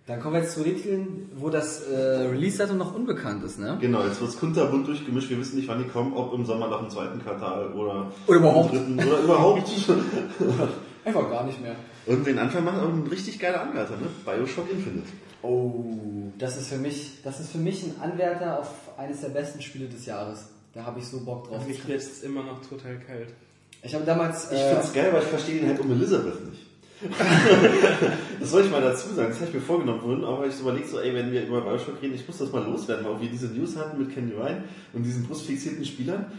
F: Dann kommen wir jetzt zu den Titeln, wo das äh, Release-Datum noch unbekannt ist, ne?
C: Genau, jetzt wird's kunterbunt durchgemischt. Wir wissen nicht, wann die kommen, ob im Sommer nach dem zweiten Quartal oder,
F: Oder überhaupt.
C: im dritten oder überhaupt.
F: Einfach gar nicht mehr.
C: Und den Anfang macht auch ein richtig geiler Anwärter, ne? Bioshock Infinite.
F: Oh, das ist für mich, das ist für mich ein Anwärter auf eines der besten Spiele des Jahres. Da habe ich so Bock drauf.
E: Mich lässt es immer noch total kalt.
F: Ich habe damals,
C: Ich
F: äh,
C: find's geil, aber ich verstehe ihn halt um Elizabeth nicht. das soll ich mal dazu sagen, das habe ich mir vorgenommen vorhin, aber ich überlegt so, ey, wenn wir über Bioshock reden, ich muss das mal loswerden, weil wir diese News hatten mit Kenny Ryan und diesen brustfixierten Spielern.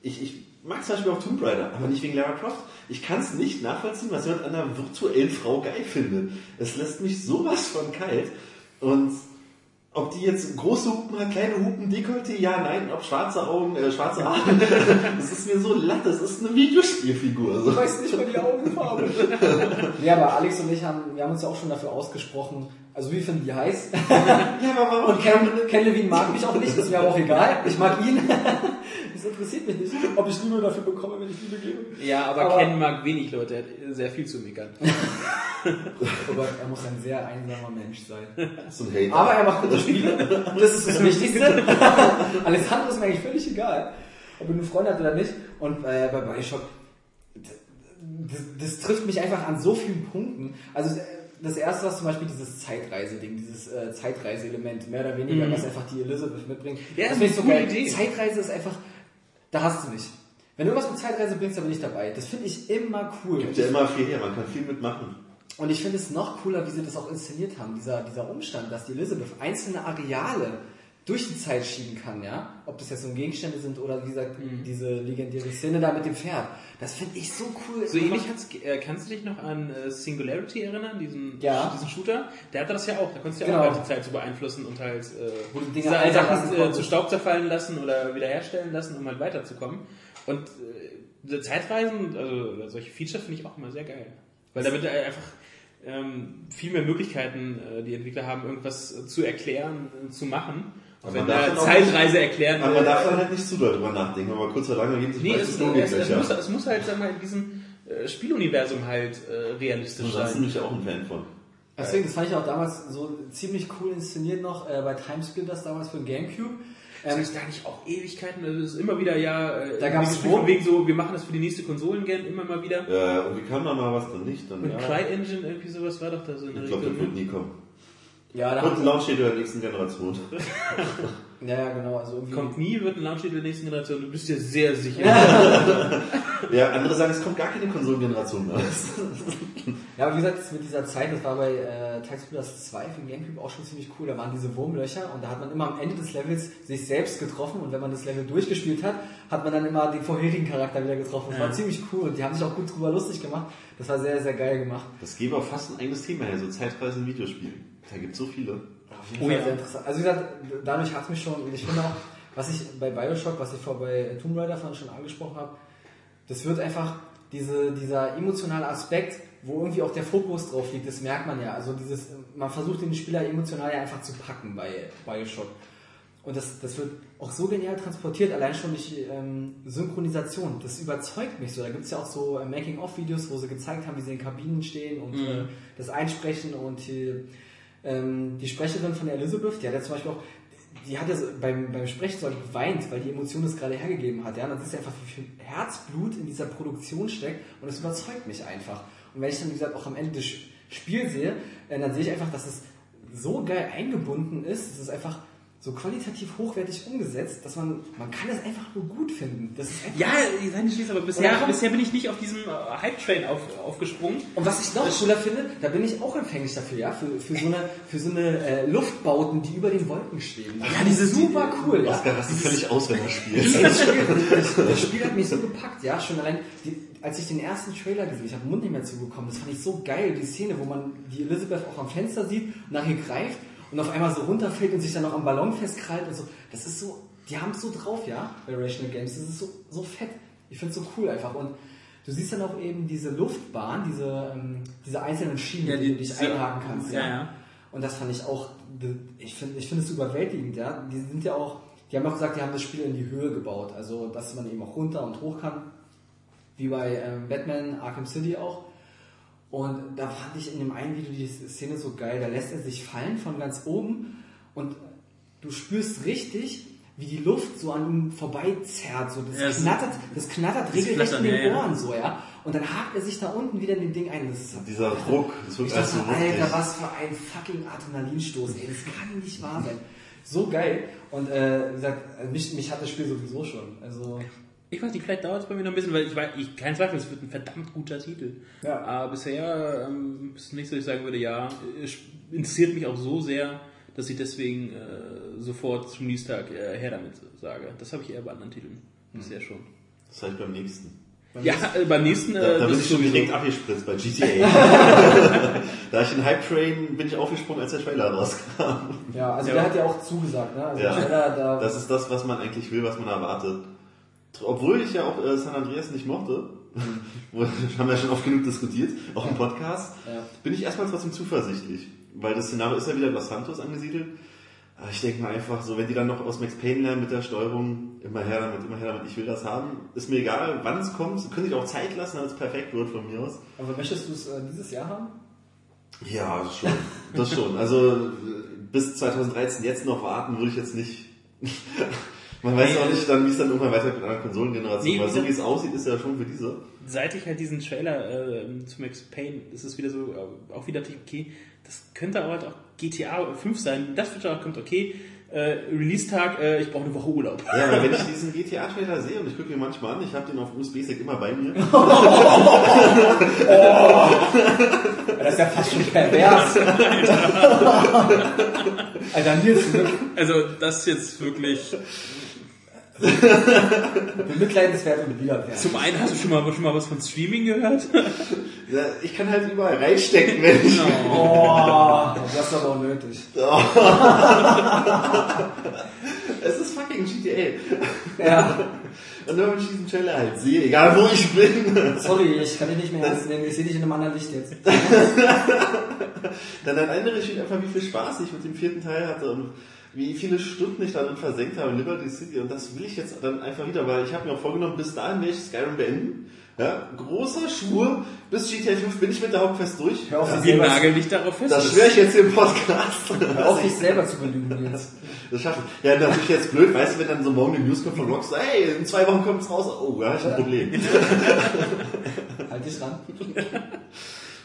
C: Ich, ich mag zum Beispiel auch Tomb Raider, aber nicht wegen Lara Croft. Ich kann es nicht nachvollziehen, was jemand an einer virtuellen Frau geil findet. Es lässt mich sowas von kalt. Und ob die jetzt große Hupen hat, kleine Hupen, Dekolleté, ja, nein, ob schwarze Augen, äh, schwarze Haare, das ist mir so latt, das ist eine Videospielfigur. So.
F: ich weiß nicht mal die Augenfarbe. nee, aber Alex und ich haben, wir haben uns ja auch schon dafür ausgesprochen, also wie finden die heiß?
C: Ja, aber?
F: Und Ken, Ken Levine mag mich auch nicht, ist mir aber auch egal. Ich mag ihn. Das interessiert mich nicht, ob ich Liebe dafür bekomme, wenn ich Liebe gebe.
E: Ja, aber,
F: Aber-
E: Ken mag wenig Leute, er hat sehr viel zu meckern.
F: Oh Gott, er muss ein sehr einsamer Mensch sein.
C: So ein Hater.
F: Aber er macht gute Spiele. Das ist das Wichtigste. Alles andere ist mir eigentlich völlig egal. Ob er eine Freunde hat oder nicht. Und äh, bei Bioshock, das, das trifft mich einfach an so vielen Punkten. Also äh, das erste, was zum Beispiel dieses Zeitreise-Ding, dieses äh, Zeitreise-Element, mehr oder weniger, was einfach die Elizabeth mitbringt.
E: Ja,
F: das
E: ist
F: finde
E: eine
F: ich so
E: coole
F: geil.
E: Idee.
F: Zeitreise ist einfach, da hast du mich. Wenn du irgendwas mit Zeitreise bringst, dann bin ich dabei. Das finde ich immer cool.
C: gibt ja immer viel her, man kann viel mitmachen.
F: Und ich finde es noch cooler, wie sie das auch inszeniert haben, dieser, dieser Umstand, dass die Elizabeth einzelne Areale durch die Zeit schieben kann, ja. Ob das jetzt so Gegenstände sind oder wie gesagt, diese legendäre Szene da mit dem Pferd. Das finde ich so cool.
E: So ähnlich hat's, äh, kannst du dich noch an äh, Singularity erinnern, diesen,
F: Ja.
E: diesen Shooter? Der hatte das ja auch, da konntest du ja
F: Genau.
E: auch halt die Zeit so beeinflussen und halt äh, Sachen
F: lassen
E: äh, zu Staub zerfallen lassen oder wiederherstellen lassen, um halt weiterzukommen. Und äh, diese Zeitreisen, also solche Features finde ich auch immer sehr geil. Weil damit äh, einfach ähm, viel mehr Möglichkeiten äh, die Entwickler haben, irgendwas zu erklären, zu machen.
C: Aber
E: wenn
C: man darf
E: da
C: dann
E: Zeitreise erklären
C: Aber man darf dann halt nicht zu doll drüber nachdenken, aber kurz oder lange gehen sich
E: Nee, es,
C: meistens
E: es, es,
C: Logiklöcher.
E: muss, es muss halt, sag mal, in diesem äh, Spieluniversum halt äh, realistisch
C: Und da
E: sein.
C: bin ich ja auch ein Fan von.
F: Deswegen, das fand ich auch damals so ziemlich cool inszeniert noch äh, bei Timesplitters damals für den Gamecube.
E: Das
F: Ähm,
E: ist da nicht auch Ewigkeiten, also es ist immer wieder ja, äh,
F: Da
E: Gefühl
F: wo-
E: von wegen so, wir machen das für die nächste Konsolen-Gen immer mal wieder.
C: Äh, und wie kam da mal was dann nicht? Dann,
E: Mit
C: ja,
E: CryEngine irgendwie sowas war doch da so in der
C: ich glaube, das wird
E: ne?
C: nie kommen.
F: Ja, da
C: Und ein Launch-Titel der nächsten Generation.
F: ja, ja, genau, also irgendwie.
E: Kommt nie, wird ein Launch-Titel der nächsten Generation, du bist dir sehr sicher.
C: Ja, andere sagen, es kommt gar keine Konsolengeneration mehr.
F: Ja, aber wie gesagt, mit dieser Zeit, das war bei äh, Timesplitters 2 für den Gamecube auch schon ziemlich cool. Da waren diese Wurmlöcher und da hat man immer am Ende des Levels sich selbst getroffen und wenn man das Level durchgespielt hat, hat man dann immer den vorherigen Charakter wieder getroffen. Das war ziemlich cool und die haben sich auch gut drüber lustig gemacht. Das war sehr, sehr geil gemacht.
C: Das gäbe auch fast ein eigenes Thema her, so Zeitreisen in Videospielen. Da gibt es so viele.
F: Auf jeden
E: Oh
F: Fall
E: ja.
F: sehr interessant. Also wie gesagt, dadurch hat es mich schon, ich finde auch, was ich bei Bioshock, was ich vor bei Tomb Raider vorhin schon angesprochen habe, das wird einfach diese, dieser emotionale Aspekt, wo irgendwie auch der Fokus drauf liegt, das merkt man ja. Also dieses, man versucht den Spieler emotional ja einfach zu packen bei Bioshock. Und das, das wird auch so genial transportiert, allein schon durch ähm, Synchronisation. Das überzeugt mich so. Da gibt es ja auch so äh, Making-of-Videos, wo sie gezeigt haben, wie sie in Kabinen stehen und äh, das einsprechen und die, ähm, die Sprecherin von Elizabeth, die hat ja zum Beispiel auch, die hat ja beim, beim Sprechen so geweint, weil die Emotion es gerade hergegeben hat. Ja? Und dann siehst du einfach, wie viel Herzblut in dieser Produktion steckt und es überzeugt mich einfach. Und wenn ich dann, wie gesagt, auch am Ende das Spiel sehe, äh, dann sehe ich einfach, dass es so geil eingebunden ist, es ist einfach so qualitativ hochwertig umgesetzt, dass man, man kann es einfach nur gut finden. Das ist
E: Ja, sei nicht schließlich, aber bisher,
F: komm.
E: bisher bin ich nicht auf diesem äh, Hype-Train auf, aufgesprungen.
F: Und was ich noch cooler finde, da bin ich auch empfänglich dafür, ja, für, für so eine, für so eine äh, Luftbauten, die über den Wolken schweben. Ja, die sind super cool, ja.
C: Oscar rastet völlig aus, wenn er spielt.
F: Das Spiel, das, das Spiel hat mich so gepackt, ja, schon allein, die, als ich den ersten Trailer gesehen habe, ich habe den Mund nicht mehr zugekommen, das fand ich so geil, die Szene, wo man die Elizabeth auch am Fenster sieht, nach ihr greift und auf einmal so runterfällt und sich dann noch am Ballon festkrallt und so, das ist so, die haben es so drauf, ja, bei Rational Games, das ist so, so fett, ich finde es so cool einfach. Und du siehst dann auch eben diese Luftbahn, diese, ähm, diese einzelnen Schienen,
E: Ja,
F: die,
E: die-
F: du dich
E: diese-
F: einhaken kannst,
E: ja, ja.
F: und das fand ich auch, ich finde ich finde es überwältigend, ja. Die sind ja auch, die haben auch gesagt, die haben das Spiel in die Höhe gebaut, also dass man eben auch runter und hoch kann, wie bei ähm, Batman Arkham City auch. Und da fand ich in dem einen Video die Szene so geil. Da lässt er sich fallen von ganz oben und du spürst richtig, wie die Luft so an ihm vorbeizerrt. So, das,
E: Ja, es-
F: knattert, das knattert regelrecht in den
E: ja, ja.
F: Ohren so, ja. Und dann hakt er sich da unten wieder in den Ding ein. Das ist,
C: Dieser Druck, das wird
F: ich
C: alles
F: dachte,
C: so.
F: Alter, was für ein fucking Adrenalinstoß, ey. Das kann nicht wahr sein. So geil. Und äh, wie gesagt, mich, mich hat das Spiel sowieso schon. Also,
E: Ich weiß nicht, vielleicht dauert es bei mir noch ein bisschen, weil ich weiß, ich, kein Zweifel, es wird ein verdammt guter Titel.
F: Ja.
E: Aber bisher ähm, ist nicht so, dass ich sagen würde, ja, es interessiert mich auch so sehr, dass ich deswegen äh, sofort zum Release-Tag äh, her damit sage. Das habe ich eher bei anderen Titeln. Bisher schon.
C: Das heißt beim nächsten.
E: Ja, äh, beim nächsten. Äh,
C: Da, da bin ich schon direkt abgespritzt bei GTA. da ich in Hype Train bin ich aufgesprungen, als der Trailer rauskam.
F: ja, also
E: Ja.
F: der hat ja auch zugesagt, ne? Also
C: Ja.
F: Trailer, da,
C: Das ist das, was man eigentlich will, was man erwartet. Obwohl ich ja auch äh, San Andreas nicht mochte, haben wir ja schon oft genug diskutiert, auch im Podcast,
F: Ja.
C: bin ich erstmal trotzdem zuversichtlich. Weil das Szenario ist ja wieder Los Santos angesiedelt. Aber ich denke mal einfach so, wenn die dann noch aus Max Payne lernen mit der Steuerung, immer her damit, immer her damit, ich will das haben. Ist mir egal, wann es kommt. Sie können sich auch Zeit lassen, damit es perfekt wird von mir aus.
F: aber möchtest du es äh, dieses Jahr haben?
C: Ja, das schon. Das schon. Also äh, bis 2013 jetzt noch warten würde ich jetzt nicht. Man weiß auch nicht dann, wie es dann irgendwann weitergeht mit einer Konsolengeneration.
E: Nee,
C: weil so
E: wie
C: es aussieht, ist ja schon für diese.
E: Seit ich halt diesen Trailer äh, zu Max Payne, ist es wieder so, äh, auch wieder okay, das könnte aber halt auch GTA 5 sein. Das wird auch kommt okay. Äh, Release-Tag, äh, ich brauche eine Woche Urlaub.
C: Ja, aber wenn ich diesen GTA-Trailer sehe und ich gucke mir manchmal an, ich habe den auf USB-Stick immer bei mir.
F: Das ist ja fast schon pervers. Alter, Nils, wirklich
E: Also das ist jetzt wirklich.
F: bemitleidenswert und widerwärtig.
E: Zum einen hast du schon mal, schon mal was von Streaming gehört.
C: Ja, ich kann halt überall reinstecken, wenn ich.
F: Oh, das ist aber unnötig.
C: Es ist fucking GTA.
F: Ja,
C: Und wenn ich diesen Trailer halt sehe, egal wo ich bin,
F: sorry, ich kann dich nicht mehr ernst nehmen. Ich sehe dich in einem anderen Licht jetzt.
C: dann erinnere ich mich einfach, wie viel Spaß ich mit dem vierten Teil hatte und wie viele Stunden ich darin versenkt habe in Liberty City. Und das will ich jetzt dann einfach wieder, weil ich habe mir auch vorgenommen, bis dahin werde ich Skyrim beenden. Ja, großer Schwur, bis GTA 5 bin ich mit der Hauptquest durch.
F: Hör auf,
C: ja,
E: Wir nageln dich darauf fest.
C: das schwöre ich jetzt hier im Podcast.
F: hör auf, dich selber zu belügen jetzt.
C: Das schaffe ich. Ja, natürlich jetzt blöd, weißt du, wenn dann so morgen die News kommt von Rockstar, hey, in zwei Wochen kommt es raus. Oh, da habe ich ein Problem.
F: Halt dich ran.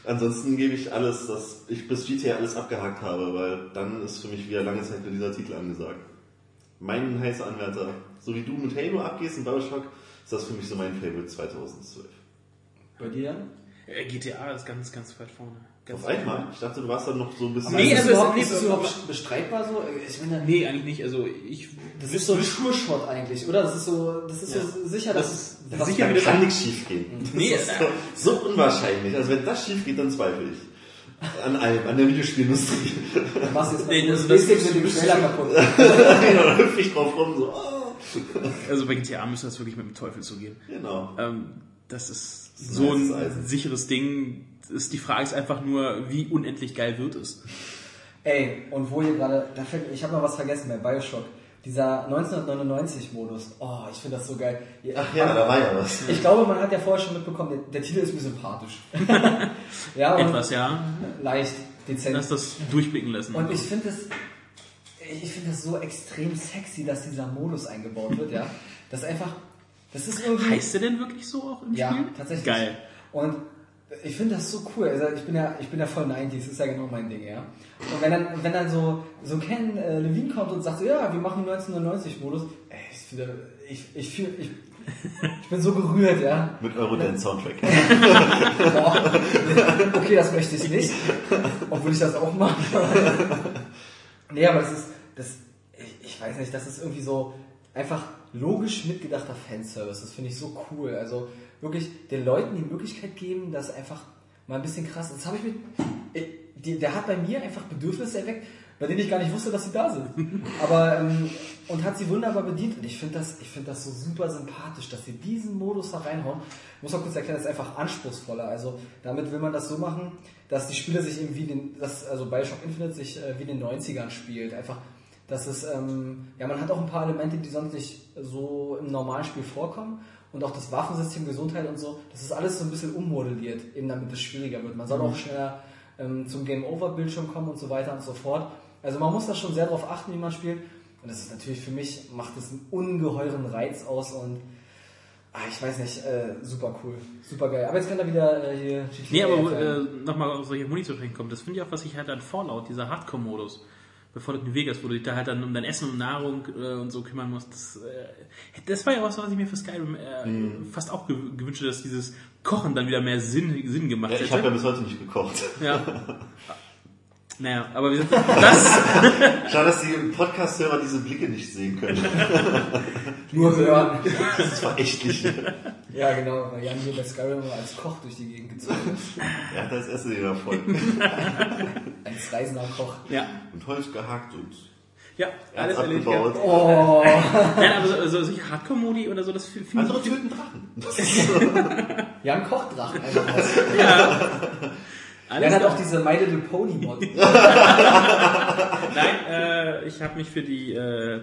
C: Ansonsten gebe ich alles, dass ich bis GTA alles abgehakt habe, weil dann ist für mich wieder lange Zeit mit dieser Titel angesagt. Mein heißer Anwärter, so wie du mit Halo abgehst in Bioshock, ist das für mich so mein Favorite 2012.
F: Bei dir?
E: Äh, GTA ist ganz, ganz weit vorne. Ganz
C: Auf einmal? Ich dachte, du warst dann noch so ein bisschen...
E: Nee,
F: ist,
E: also
F: das
E: es-
F: überhaupt, ist das
E: es-
F: überhaupt bestreitbar so? Ich meine,
E: Nee, eigentlich nicht. Also ich.
F: das ist so ein Sure-Shot eigentlich, oder? Das ist so, das ist
E: Ja.
F: so sicher,
E: Das
F: dass
E: ist
F: was
E: sicher
C: da
E: wieder
C: kann nichts schief gehen.
E: Nee,
C: das ist so, so unwahrscheinlich. Also wenn das schief geht, dann zweifle ich. An allem, an der Videospielindustrie.
F: Du machst jetzt
E: Nee, also
F: so
E: das-
F: Basic mit dem Trailer kaputt.
C: da hüpfe ich drauf rum, so, oh.
E: Also bei GTA müsste das wirklich mit dem Teufel zugehen.
C: Genau.
E: Ähm, das ist
C: Das ist
E: so
C: ein Eisen.
E: sicheres Ding. Ist, die Frage ist einfach nur, wie unendlich geil wird es?
F: Ey, und wo ihr gerade, da fällt, ich habe noch was vergessen bei Bioshock. Dieser 1999-Modus. Oh, ich finde das so geil.
C: Ach ja, da war ja was.
F: Ich glaube, man hat ja vorher schon mitbekommen, der, der Titel ist mir sympathisch. ja,
E: Etwas, ja.
F: leicht, dezent.
E: Lass das durchblicken lassen.
F: Und ich finde das, ich finde das so extrem sexy, dass dieser Modus eingebaut wird, ja. Das ist einfach, das ist irgendwie.
E: heißt der denn wirklich so auch im
F: ja,
E: Spiel?
F: tatsächlich.
E: Geil.
F: Und ich finde das so cool. Also ich bin ja, ich bin ja voll 90s, das ist ja genau mein Ding, ja. Und wenn dann, wenn dann so, so Ken äh, Levine kommt und sagt so, ja, wir machen 1990-Modus, ey, ich ich, ich fühle, ich, ich bin so gerührt, ja.
C: Mit Eurodance-Soundtrack.
F: Boah. Okay, das möchte ich nicht. Obwohl ich das auch mache. nee, aber das ist, das, ich, ich weiß nicht, das ist irgendwie so einfach logisch mitgedachter Fanservice. Das finde ich so cool. Also wirklich den Leuten die Möglichkeit geben, das einfach mal ein bisschen krass. Das habe ich mit, der hat bei mir einfach Bedürfnisse erweckt, bei denen ich gar nicht wusste, dass sie da sind. Aber, ähm, und hat sie wunderbar bedient. Und ich finde das, ich das so super sympathisch, dass sie diesen Modus da reinhauen. Ich muss mal kurz erklären, das ist einfach anspruchsvoller. Also, damit will man das so machen, dass die Spiele sich irgendwie den, dass, also Bioshock Infinite sich äh, wie in den 90ern spielt. Einfach dass es, ähm, ja, man hat auch ein paar Elemente, die sonst nicht so im normalen Spiel vorkommen. Und auch das Waffensystem, Gesundheit und so, das ist alles so ein bisschen ummodelliert, eben damit es schwieriger wird. Man soll auch schneller ähm, zum Game-Over-Bildschirm kommen und so weiter und so fort. Also man muss da schon sehr darauf achten, wie man spielt. Und das ist natürlich für mich, macht es einen ungeheuren Reiz aus und ah, ich weiß nicht, äh, super cool, super geil. Aber jetzt kann er wieder äh, hier GTA
E: Nee, aber äh, nochmal auf solche Muni zu sprechen kommt, das finde ich auch, was ich halt an Fallout, dieser Hardcore-Modus, bei Fallout New Vegas, wo du dich da halt dann um dein Essen und Nahrung äh, und so kümmern musst, das, äh, das war ja was, was ich mir für Skyrim äh,
C: Mhm.
E: fast auch ge gewünscht hätte, dass dieses Kochen dann wieder mehr Sinn, Sinn gemacht
C: Ja, ich habe ja
E: hätte.
C: bis heute nicht gekocht.
E: Ja. Naja, aber wir sind, das,
C: Schade, dass die Podcast-Hörer diese Blicke nicht sehen können.
F: Nur hören.
C: Das ist verächtlich.
F: ja, genau, weil Jan hier bei Skyrim immer als Koch durch die Gegend gezogen ist.
C: Er hat das Essen wieder voll.
F: Als reisender Koch.
E: ja,
C: Und Holz gehackt und
E: ja, alles erledigt.
C: abgebaut.
F: Oh,
E: Nein, aber so, so, solche Hardcore-Modi oder so, das finde find
C: Andere
E: ich,
C: töten Drachen.
F: Jan kocht Drachen einfach aus.
E: Alles
F: Jan hat auch diese My Little Pony Mod.
E: Nein, äh, ich habe mich für die äh,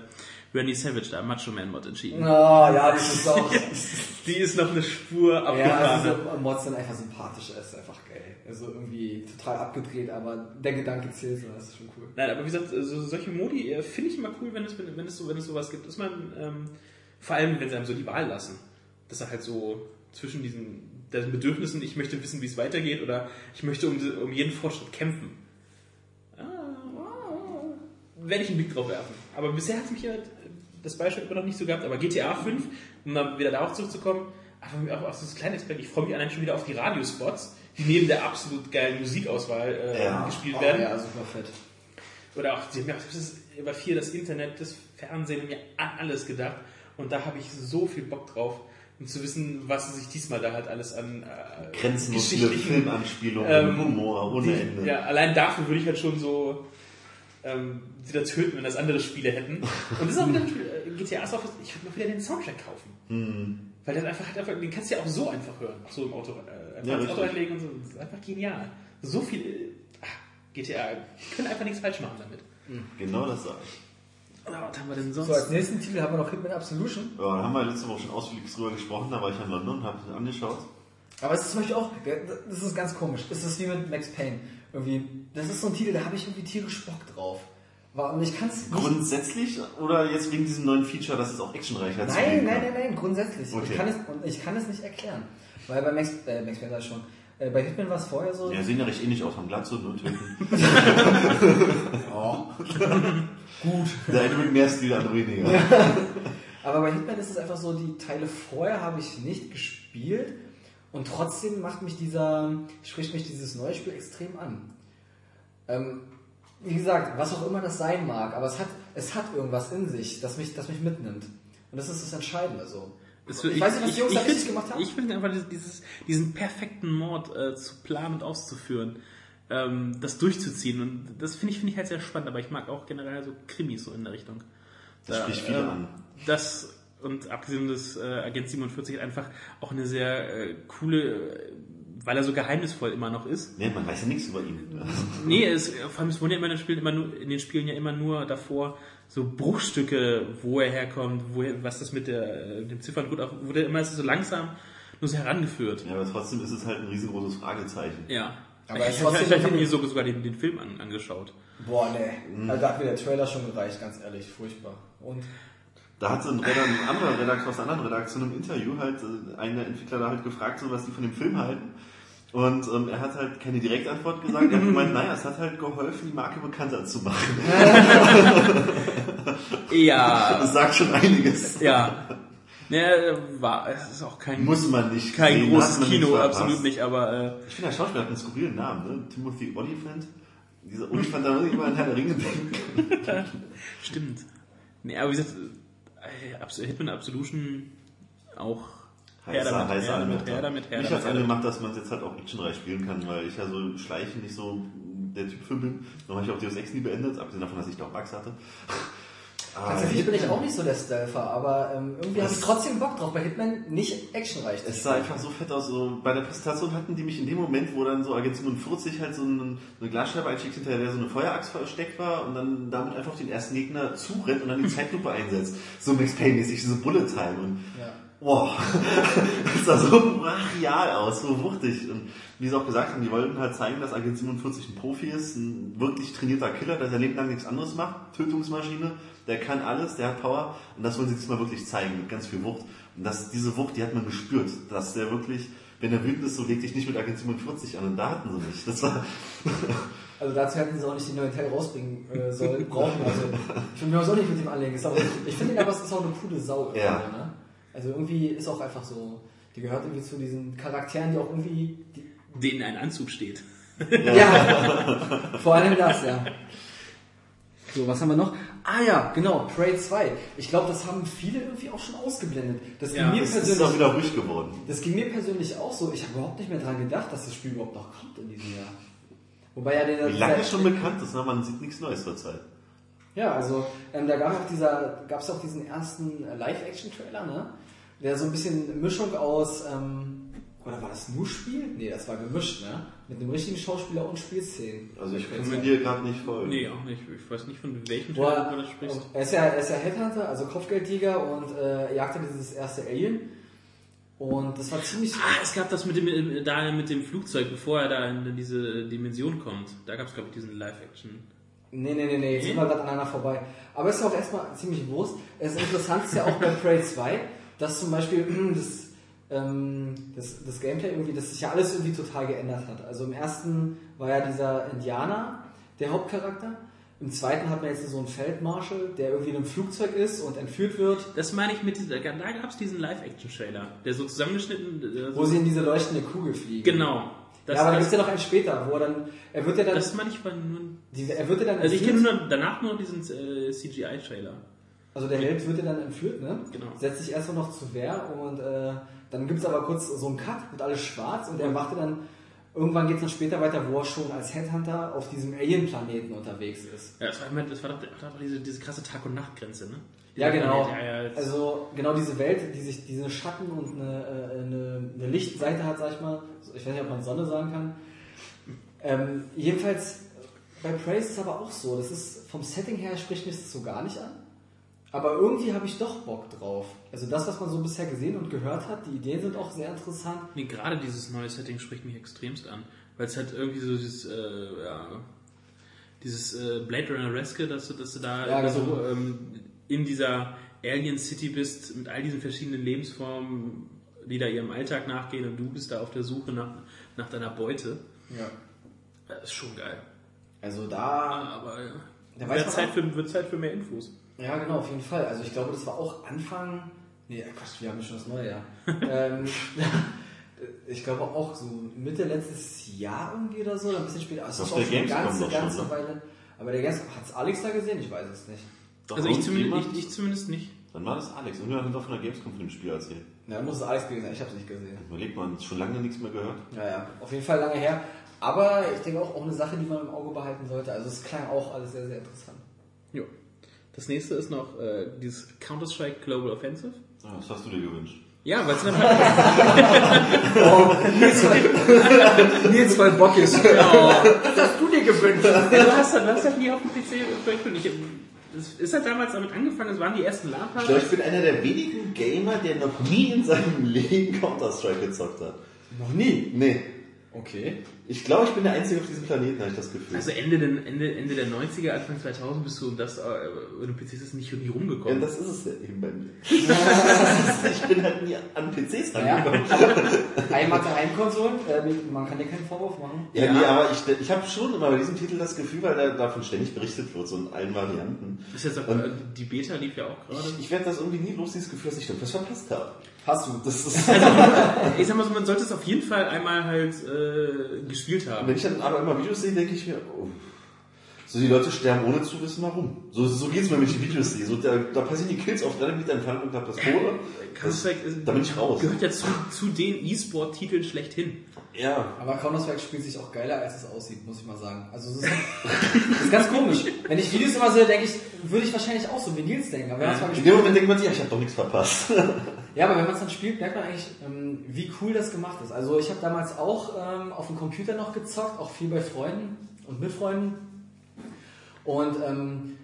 E: Randy Savage, da Macho Man Mod entschieden.
F: Oh, ja, das ist auch.
E: Die ist noch eine Spur
F: Ja,
E: abgefahren.
F: also diese Mods sind einfach sympathisch, ist einfach geil. Also irgendwie total abgedreht, aber der Gedanke zählt so, das ist schon cool.
E: Nein, aber wie gesagt, so, solche Modi äh, finde ich immer cool, wenn es, wenn, wenn es, so, wenn es sowas gibt. Ist man, ähm, vor allem, wenn sie einem so die Wahl lassen. Dass er halt so zwischen diesen den Bedürfnissen, ich möchte wissen, wie es weitergeht, oder ich möchte um, um jeden Fortschritt kämpfen. Ah, werde ich einen Blick drauf werfen. Aber bisher hat mich halt das Beispiel immer noch nicht so gehabt, aber GTA 5, um dann wieder darauf zurückzukommen, aber auch, so das kleine Experiment, ich freue mich allein schon wieder auf die Radiospots, die neben der absolut geilen Musikauswahl äh,
C: Ja.
E: gespielt
F: Oh,
E: werden.
F: ja, super fett.
E: Oder auch, sie haben ja auch das über viel das Internet, das Fernsehen, mir an alles gedacht. Und da habe ich so viel Bock drauf, um zu wissen, was sich diesmal da halt alles an äh,
C: Grenzenlos viele
E: geschichtlichen-
C: Filmanspielungen,
E: ähm,
C: Humor ohne
E: die,
C: Ende.
E: Ja, allein dafür würde ich halt schon so ähm, wieder töten, wenn das andere Spiele hätten. Und das ist auch wieder ein Spiel, äh, GTA ist auch, ich würde mir wieder den Soundtrack kaufen.
C: Hm.
E: Weil der einfach, halt einfach, den kannst du ja auch so einfach hören, auch so im Auto, äh, einfach
C: Ja,
E: Auto einlegen und so. Das ist einfach genial. So viel, äh, ach, GTA, können einfach nichts falsch machen damit.
C: Genau das sage ich.
E: Was haben wir denn sonst?
F: So, als nächsten Titel haben wir noch Hitman Absolution.
C: Ja, da haben wir letzte Woche schon ausführlich drüber gesprochen, da war ich in London und habe es angeschaut.
F: Aber es ist zum Beispiel auch, das ist ganz komisch. Es ist wie mit Max Payne. Irgendwie, das ist so ein Titel, da habe ich irgendwie tierisch Bock drauf. War- Und ich kann es nicht.
C: Grundsätzlich oder jetzt wegen diesem neuen Feature, dass es auch actionreicher
F: Nein,
C: zugehen
F: nein,
C: kann?
F: nein, nein, grundsätzlich.
C: Okay.
F: Ich, kann es, und ich kann es nicht erklären. Weil bei Max, äh, Max Payne schon, äh, bei Hitman war es vorher so.
C: Ja, sehen ja recht ähnlich aus, haben Glatze und nur töten.
F: Oh.
C: Der eine mit mehr Stil, der andere weniger.
F: Aber bei Hitman ist es einfach so, die Teile vorher habe ich nicht gespielt und trotzdem macht mich dieser, spricht mich dieses neue Spiel extrem an. Ähm, wie gesagt, was auch immer das sein mag, aber es hat, es hat irgendwas in sich, das mich, das mich mitnimmt. Und das ist das Entscheidende so.
E: Es-
F: Ich weiß nicht, was die Jungs da
E: find-
F: richtig gemacht haben.
E: Ich finde einfach dieses, diesen perfekten Mord äh, zu planen und auszuführen, ähm, das durchzuziehen. Und das finde ich, finde ich halt sehr spannend, aber ich mag auch generell so Krimis so in der Richtung.
C: Das
E: Da,
C: spricht viele
E: ähm,
C: an.
E: Das und abgesehen des äh, Agent 47 hat einfach auch eine sehr äh, coole, äh, weil er so geheimnisvoll immer noch ist.
C: Nee, man weiß ja nichts über ihn.
E: Nee, es, vor allem es wurden ja immer in den Spielen immer nur, in den Spielen ja immer nur davor so Bruchstücke, wo er herkommt, wo er, was das mit der, äh, dem Zifferngut auch, wurde immer so langsam nur so herangeführt.
C: Ja, aber trotzdem ist es halt ein riesengroßes Fragezeichen.
E: Ja.
F: Aber
E: ich
F: es
E: ich,
F: trotzdem
E: ich, ich habe mir so, sogar den, den Film an, angeschaut.
F: Boah, nee. Also, da hat mir der Trailer schon gereicht, ganz ehrlich, furchtbar. Und
C: Da hat so ein, Redakteur, ein anderer Redakteur aus einer anderen Redaktion im Interview halt äh, einen der Entwickler da halt gefragt, so was die von dem Film halten. Und ähm, er hat halt keine Direktantwort gesagt. Er hat gemeint, naja, es hat halt geholfen, die Marke bekannter zu machen.
E: Ja.
C: Das sagt schon einiges.
E: ja. Ja, war, es ist auch kein,
C: Muss man nicht
E: kein
C: sehen,
E: großes Kino,
C: nicht
E: absolut nicht, aber äh,
C: Ich finde, der Schauspieler hat einen skurrilen Namen, ne? Timothy Olyphant. Dieser Olyphant, da immer an Herr der Ringe denken.
E: stimmt. Nee, aber wie gesagt, äh, Hitman Absolution auch her
C: Heißer,
E: damit,
C: heißer
E: her damit, her damit, her
C: Mich
E: damit.
C: hat's angemacht, dass man es jetzt halt auch actionreich spielen kann, weil ich ja so Schleichen nicht so der Typ für bin. Dann habe ich auch Deus Ex nie beendet, abgesehen davon, dass ich da auch Bugs hatte. Ah,
F: Tatsächlich bin ich auch nicht so der Stealther, aber ähm, irgendwie habe ich trotzdem Bock drauf. Bei Hitman nicht actionreich.
C: Es sah einfach so fett aus. So, bei der Präsentation hatten die mich in dem Moment, wo dann so Agent 47 halt so einen, eine Glasscheibe einschickt, hinterher der so eine Feueraxt versteckt war und dann damit einfach auf den ersten Gegner zurennt und dann die Zeitlupe einsetzt. So Max Payne-mäßig, diese Bullet Time. Und
F: Ja.
C: Boah, das sah so brachial aus, so wuchtig. Und wie sie auch gesagt haben, die wollten halt zeigen, dass Agent 47 ein Profi ist, ein wirklich trainierter Killer, der sein Leben lang nichts anderes macht, Tötungsmaschine, der kann alles, der hat Power und das wollen sie diesmal wirklich zeigen, mit ganz viel Wucht. Und das, diese Wucht, die hat man gespürt, dass der wirklich, wenn er wütend ist, so leg dich nicht mit Agent 47 an und da hatten sie mich. Das war,
F: Also dazu hätten sie auch nicht den neuen Teil rausbringen äh, sollen, brauchen. Also ich will mir auch nicht mit dem anlegen. Ist ich finde ihn aber, es ist auch eine coole Sau.
C: Ja.
F: Ne? Also irgendwie ist auch einfach so, die gehört irgendwie zu diesen Charakteren, die auch irgendwie,
E: Denen ein Anzug steht.
F: ja, vor allem das, ja. So, was haben wir noch? Ah ja, genau, Prey 2. Ich glaube, das haben viele irgendwie auch schon ausgeblendet. Das ging,
E: Ja,
F: mir
C: es ist auch
F: persönlich,
C: wieder ruhig geworden.
F: das ging mir persönlich auch so. Ich habe überhaupt nicht mehr dran gedacht, dass das Spiel überhaupt noch kommt in diesem Jahr. Wobei ja der
C: Wie lange schon bekannt ist, ne? man sieht nichts Neues zurzeit.
F: Ja, also ähm, da gab auch dieser, es auch diesen ersten Live-Action-Trailer, ne? Der so ein bisschen Mischung aus, ähm, oder war das nur Spiel? Nee, das war gemischt, ne? Mit einem richtigen Schauspieler und Spielszenen.
C: Also ich kann mir dir gerade nicht folgen.
E: Nee, auch nicht. Ich weiß nicht, von welchem
F: er,
E: Teil du das sprichst.
F: er, ist ja, er ist ja Headhunter, also Kopfgeldjäger und äh, jagt dann dieses erste Alien. Und das war ziemlich.
E: Ah, es gab das mit dem, äh, da mit dem Flugzeug, bevor er da in diese Dimension kommt. Da gab es, glaube ich, diesen Live-Action.
F: Nee, nee, nee, nee, jetzt sind wir gerade aneinander vorbei. Aber es ist auch erstmal ziemlich Wurst. Das Interessante ist ja auch bei Prey 2, dass zum Beispiel das, ähm, das, das Gameplay irgendwie, dass sich ja alles irgendwie total geändert hat. Also im ersten war ja dieser Indianer der Hauptcharakter. Im zweiten hat man jetzt so einen Feldmarschall, der irgendwie in einem Flugzeug ist und entführt wird,
E: Das meine ich mit dieser, da gab es diesen Live-Action-Trailer, der so zusammengeschnitten, äh,
F: wo
E: so,
F: sie in diese leuchtende Kugel fliegen.
E: genau. Das,
F: ja, aber da gibt es ja noch einen später, wo er dann, er wird ja dann,
E: das meine ich war nur,
F: diese, er wird ja dann
E: also ich kenne nur danach nur diesen äh, CGI-Trailer.
F: Also der Held wird ja dann entführt, ne?
E: Genau.
F: Setzt sich erstmal noch zur Wehr und äh, dann gibt's aber kurz so einen Cut, wird alles schwarz und er wacht dann, irgendwann geht's dann später weiter, wo er schon als Headhunter auf diesem Alien-Planeten unterwegs ist.
E: Ja, das war, immer, das war doch, das war doch diese, diese krasse Tag- und Nachtgrenze, ne?
F: Ja, genau.
E: Planet, ja, ja, das-
F: Also genau diese Welt, die sich diese Schatten und eine, äh, eine, eine Lichtseite hat, sag ich mal. Ich weiß nicht, ob man Sonne sagen kann. Ähm, jedenfalls bei Prey ist es aber auch so. Das ist vom Setting her spricht mich das so gar nicht an. Aber irgendwie habe ich doch Bock drauf. Also das, was man so bisher gesehen und gehört hat, die Ideen sind auch sehr interessant.
E: Nee, gerade dieses neue Setting spricht mich extremst an. Weil es halt irgendwie so dieses, äh, ja, dieses äh, Blade Runner Reske, dass du, dass du da
F: Ja,
E: so
F: genau.
E: ähm, in dieser Alien City bist, mit all diesen verschiedenen Lebensformen, die da ihrem Alltag nachgehen und du bist da auf der Suche nach, nach deiner Beute.
F: Ja.
E: Das ist schon geil.
F: Also da
E: Aber ja,
F: Da
E: wird, Zeit für, wird Zeit für mehr Infos.
F: Ja, genau, auf jeden Fall. Also ich glaube, das war auch Anfang. Nee, Quatsch, wir haben ja schon das neue Jahr. ähm, ich glaube auch so Mitte letztes Jahr irgendwie oder so, oder ein bisschen später. Also es ist
C: der
F: auch schon eine ganze,
C: doch schon,
F: ganze
C: ne?
F: Weile. Aber der Gamescom, hat's Alex da gesehen? Ich weiß es nicht.
C: Doch
E: Also ich zumindest, ich, ich zumindest nicht.
C: Dann war das Alex. Irgendjemand hat doch von der Gamescom von dem Spiel erzählt.
F: Ja, muss es Alex gewesen sein, ich habe es nicht gesehen.
C: Überlegt man, schon lange nichts mehr gehört.
F: Ja, ja, auf jeden Fall lange her. Aber ich denke auch, auch eine Sache, die man im Auge behalten sollte. Also es klang auch alles sehr, sehr interessant.
E: Jo. Das nächste ist noch äh, dieses Counter-Strike Global Offensive.
C: Ah, was hast du dir gewünscht?
E: Ja, weil es dann
F: Nils voll bockig.
E: Das hast du dir gewünscht. Ja, du hast das, du hast das nie auf dem PC gewünscht. Ich, es ist halt damals damit angefangen, es waren die ersten
C: Ich glaube, ich bin einer der wenigen Gamer, der noch nie in seinem Leben Counter-Strike gezockt hat.
F: Noch nie.
C: Nee.
F: Okay.
C: Ich glaube, ich bin der Einzige auf diesem Planeten, habe ich das Gefühl.
E: Also Ende, der- Ende, Ende der 90er, Anfang 2000 bist du um das, äh, über den PCs ist nicht,
C: ja,
E: rumgekommen.
C: das ist es ja eben bei mir. ich bin halt nie an PCs
F: Ja,
C: rangekommen.
F: einmal zu Heimkonsolen, äh, man kann dir keinen Vorwurf machen.
C: Ja,
E: Ja.
C: nee, aber ich, ich habe schon immer bei diesem Titel das Gefühl, weil da davon ständig berichtet wird, so in allen Varianten.
E: Ist jetzt auch,
C: Und-
E: äh, die Beta lief ja auch gerade.
C: Ich, ich werde das irgendwie nie los, dieses Gefühl, dass ich irgendwas verpasst habe.
F: Hast du.
C: Das ist,
E: Ich sag mal so, man sollte es auf jeden Fall einmal halt äh, gespielt haben.
C: wenn ich dann aber immer Videos sehe, denke ich mir, oh, So, die Leute sterben ohne zu wissen, warum. So, so geht's mir mit den Videos. So, da, da passieren die Kills auf 3 Meter Entfernung und das Kohle. Das,
E: Counter-Strike ist-
C: da bin ich raus.
E: Gehört ja zu, zu den E-Sport-Titeln schlechthin.
C: Ja.
F: Aber Counter-Strike spielt sich auch geiler, als es aussieht, muss ich mal sagen. Also das ist, das ist ganz komisch. Wenn ich Videos immer sehe, denke ich, würde ich wahrscheinlich auch so wie Nils denken. Aber wenn man's mal
C: In
F: gespielt
C: dem Moment denkt man sich, ja, ich habe doch nichts verpasst.
F: Ja, aber wenn man es dann spielt, merkt man eigentlich, ähm, wie cool das gemacht ist. Also ich habe damals auch ähm, auf dem Computer noch gezockt, auch viel bei Freunden und mit Freunden. Und ähm,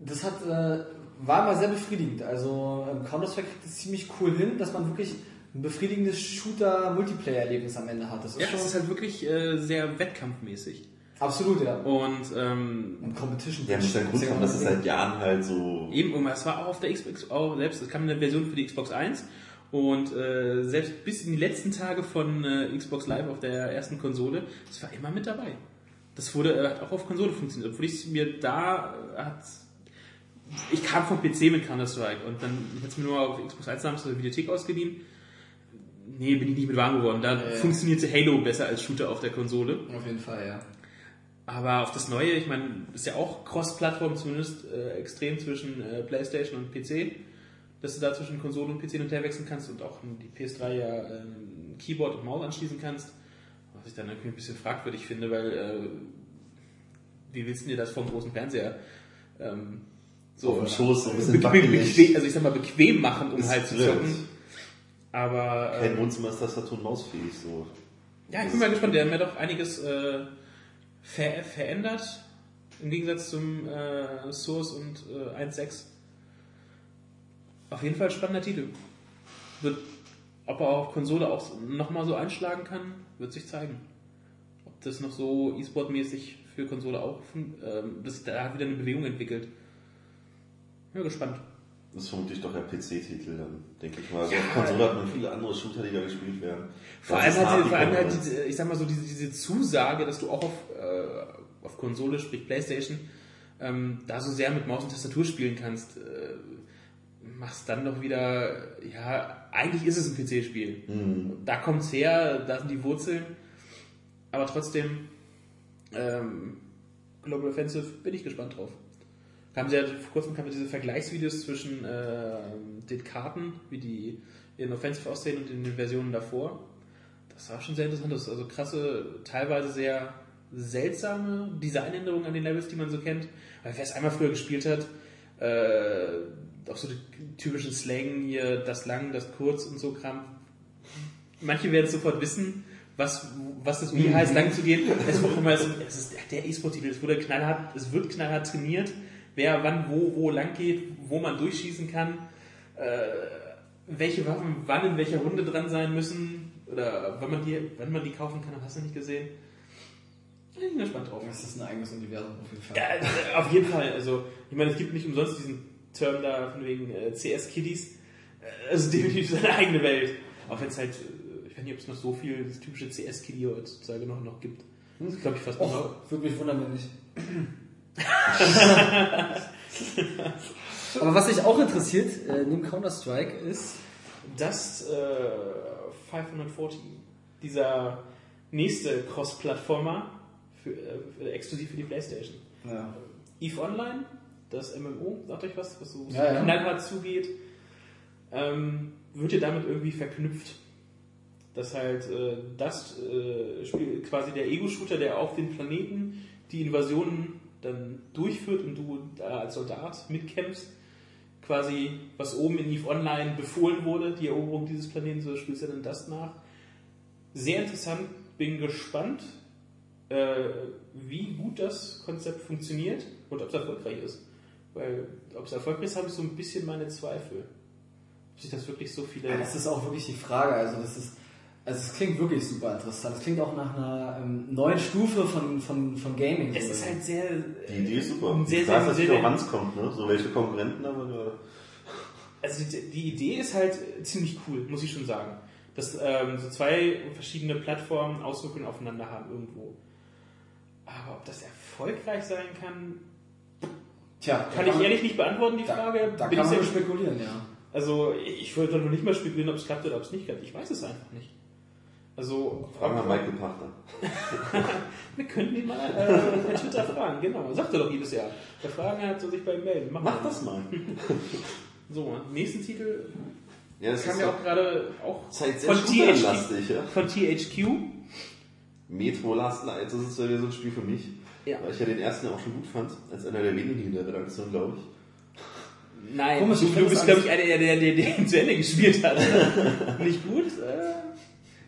F: das hat, äh, war immer sehr befriedigend. Also ähm, Counter-Strike kriegt es ziemlich cool hin, dass man wirklich ein befriedigendes Shooter-Multiplayer-Erlebnis am Ende hat. Das ist
E: Ja,
F: schon
E: das ist halt wirklich äh, sehr wettkampfmäßig.
F: absolut, ja.
E: Und ähm,
F: Und Competition.
C: Ja, muss ja einen Grund dass es seit Jahren halt so.
E: Eben, und es war auch auf der Xbox, auch selbst, es kam eine Version für die Xbox 1 und äh, selbst bis in die letzten Tage von äh, Xbox Live auf der ersten Konsole, das war immer mit dabei. Das wurde äh, hat auch auf Konsole funktioniert, obwohl ich mir da äh, hat ich kam vom PC mit Counter-Strike und dann hat es mir nur auf Xbox 1 damals aus der Videothek ausgeliehen. Nee, bin ich nicht mit warm geworden. Da
F: ja.
E: funktionierte Halo besser als Shooter auf der Konsole.
F: Auf jeden Fall, ja.
E: Aber auf das Neue, ich meine, ist ja auch Cross-Plattform zumindest äh, extrem zwischen äh, PlayStation und PC, dass du da zwischen Konsole und PC hin und her wechseln kannst und auch die PS3 ja ähm, Keyboard und Maus anschließen kannst. Was ich dann irgendwie ein bisschen fragwürdig finde, weil äh, wie willst du dir das vom großen Fernseher ähm, so
C: Auf dem Schoß so ein bisschen
E: be be
C: wackelig.
E: bequem, also ich sag mal bequem machen, um
C: Ist
E: halt zu zocken. Aber
C: Kein
E: ähm,
C: Wohnzimmer ist Tastatur und Maus fähig, so.
E: ja, ich bin mal gespannt. Die haben ja doch einiges äh, ver verändert im Gegensatz zum äh, Source und äh, 1.6. Auf jeden Fall spannender Titel. Wird, ob er auf Konsole auch nochmal so einschlagen kann, wird sich zeigen. Ob das noch so E-Sport-mäßig für Konsole auch, ähm, sich da wieder eine Bewegung entwickelt. Ja, gespannt.
C: Das ist vermutlich doch der PC-Titel dann, denke ich mal. Also auf Konsole hat man viele andere Shooter, die da gespielt werden.
E: Vor
C: Das
E: allem, halt, vor allem halt diese, ich sag mal so, diese, diese Zusage, dass du auch auf, äh, auf Konsole, sprich Playstation, ähm, da so sehr mit Maus und Tastatur spielen kannst, äh, machst dann doch wieder, ja, eigentlich ist es ein PC-Spiel. Da kommt's her, da sind die Wurzeln, aber trotzdem, ähm, Global Offensive bin ich gespannt drauf. Haben sie ja, vor kurzem kamen diese Vergleichsvideos zwischen äh, den Karten, wie die in Offensive aussehen und in den Versionen davor. Das war schon sehr interessant. Das ist also krasse, teilweise sehr seltsame Designänderungen an den Levels, die man so kennt. Weil wer es einmal früher gespielt hat, äh, auch so die typischen Slang hier, das lang, das kurz und so Kram. Manche werden sofort wissen, was, was das wie heißt, lang zu gehen. Es, wird immer, so- es ist der E-Sport-Titel, es wurde knallhart, es wird knallhart trainiert, wer wann wo, wo lang geht, wo man durchschießen kann, äh, welche Waffen wann in welcher Runde dran sein müssen oder wann man die, wann man die kaufen kann, hast du nicht gesehen. Ich bin gespannt drauf.
F: Das ist ein eigenes Universum auf jeden Fall.
E: Ja, äh, auf jeden Fall. Also, ich meine, es gibt nicht umsonst diesen Term da von wegen äh, CS-Kiddies. Äh, Also definitiv seine eigene Welt. Auch wenn es halt, äh, ich weiß nicht, ob es noch so viel das typische CS-Kiddie heutzutage noch, noch gibt. Das glaube ich fast noch.
F: Och, würde mich wundern, wenn nicht. Aber was mich auch interessiert, äh, neben Counter-Strike, ist,
E: Das äh, 540, dieser nächste Cross-Plattformer für, äh, exklusiv für die Playstation.
F: ja,
E: EVE Online, das MMO, sagt euch was, was so, so
F: Ja, ja.
E: knallhart zugeht, ähm, wird ja damit irgendwie verknüpft. Dass halt äh, das äh, Spiel quasi der Ego-Shooter, der auf den Planeten die Invasionen dann durchführt und du da als Soldat mitkämpfst, quasi was oben in EVE Online befohlen wurde, die Eroberung dieses Planeten, so spielst du dann das nach. Sehr interessant, bin gespannt, äh, wie gut das Konzept funktioniert und ob es erfolgreich ist. Weil, ob es erfolgreich ist, habe ich so ein bisschen meine Zweifel. Ob sich das wirklich so viele.
F: Ja, das ist auch wirklich die Frage. Also das ist, also es klingt wirklich super interessant. Es klingt auch nach einer ähm, neuen Stufe von, von, von Gaming.
E: es ist halt sehr.
C: Die Idee ist super.
E: Sehr,
C: ich
E: sehr,
C: weiß, dass
E: sehr,
C: es kommt, ne? So welche Konkurrenten haben wir gerade.
E: Also die, die Idee ist halt ziemlich cool, muss ich schon sagen. Dass ähm, so zwei verschiedene Plattformen Auswirkungen aufeinander haben irgendwo. Aber ob das erfolgreich sein kann,
F: Tja,
E: kann ich ehrlich nicht beantworten, die
F: da,
E: Frage.
F: Da
E: Bin
F: kann
E: ich
F: man nur
E: sehr-
F: spekulieren, ja.
E: Also ich würde noch nicht mal spekulieren, ob es klappt oder ob es nicht klappt. Ich weiß es einfach nicht. Also,
C: Fragen wir Michael Pachter.
E: wir könnten ihn mal äh, per Twitter fragen, genau. Sagt er doch jedes Jahr. Der Fragen hat soll sich bei ihm melden.
C: Mach das mal.
E: So, nächsten Titel
C: Ja, das
E: kam ja auch gerade auch
C: Zeit sehr
E: von THQ,
C: ja.
E: von THQ.
C: Metro Last Light, das ist ja wieder so ein Spiel für mich.
E: Ja.
C: Weil ich ja den ersten auch schon gut fand, als einer der wenigen in der Redaktion, glaube ich.
E: Nein,
F: Komisch,
E: du,
F: ich
E: du bist, glaube ich, einer, der, der, der, der ihn zu Ende gespielt hat. Nicht gut. Äh,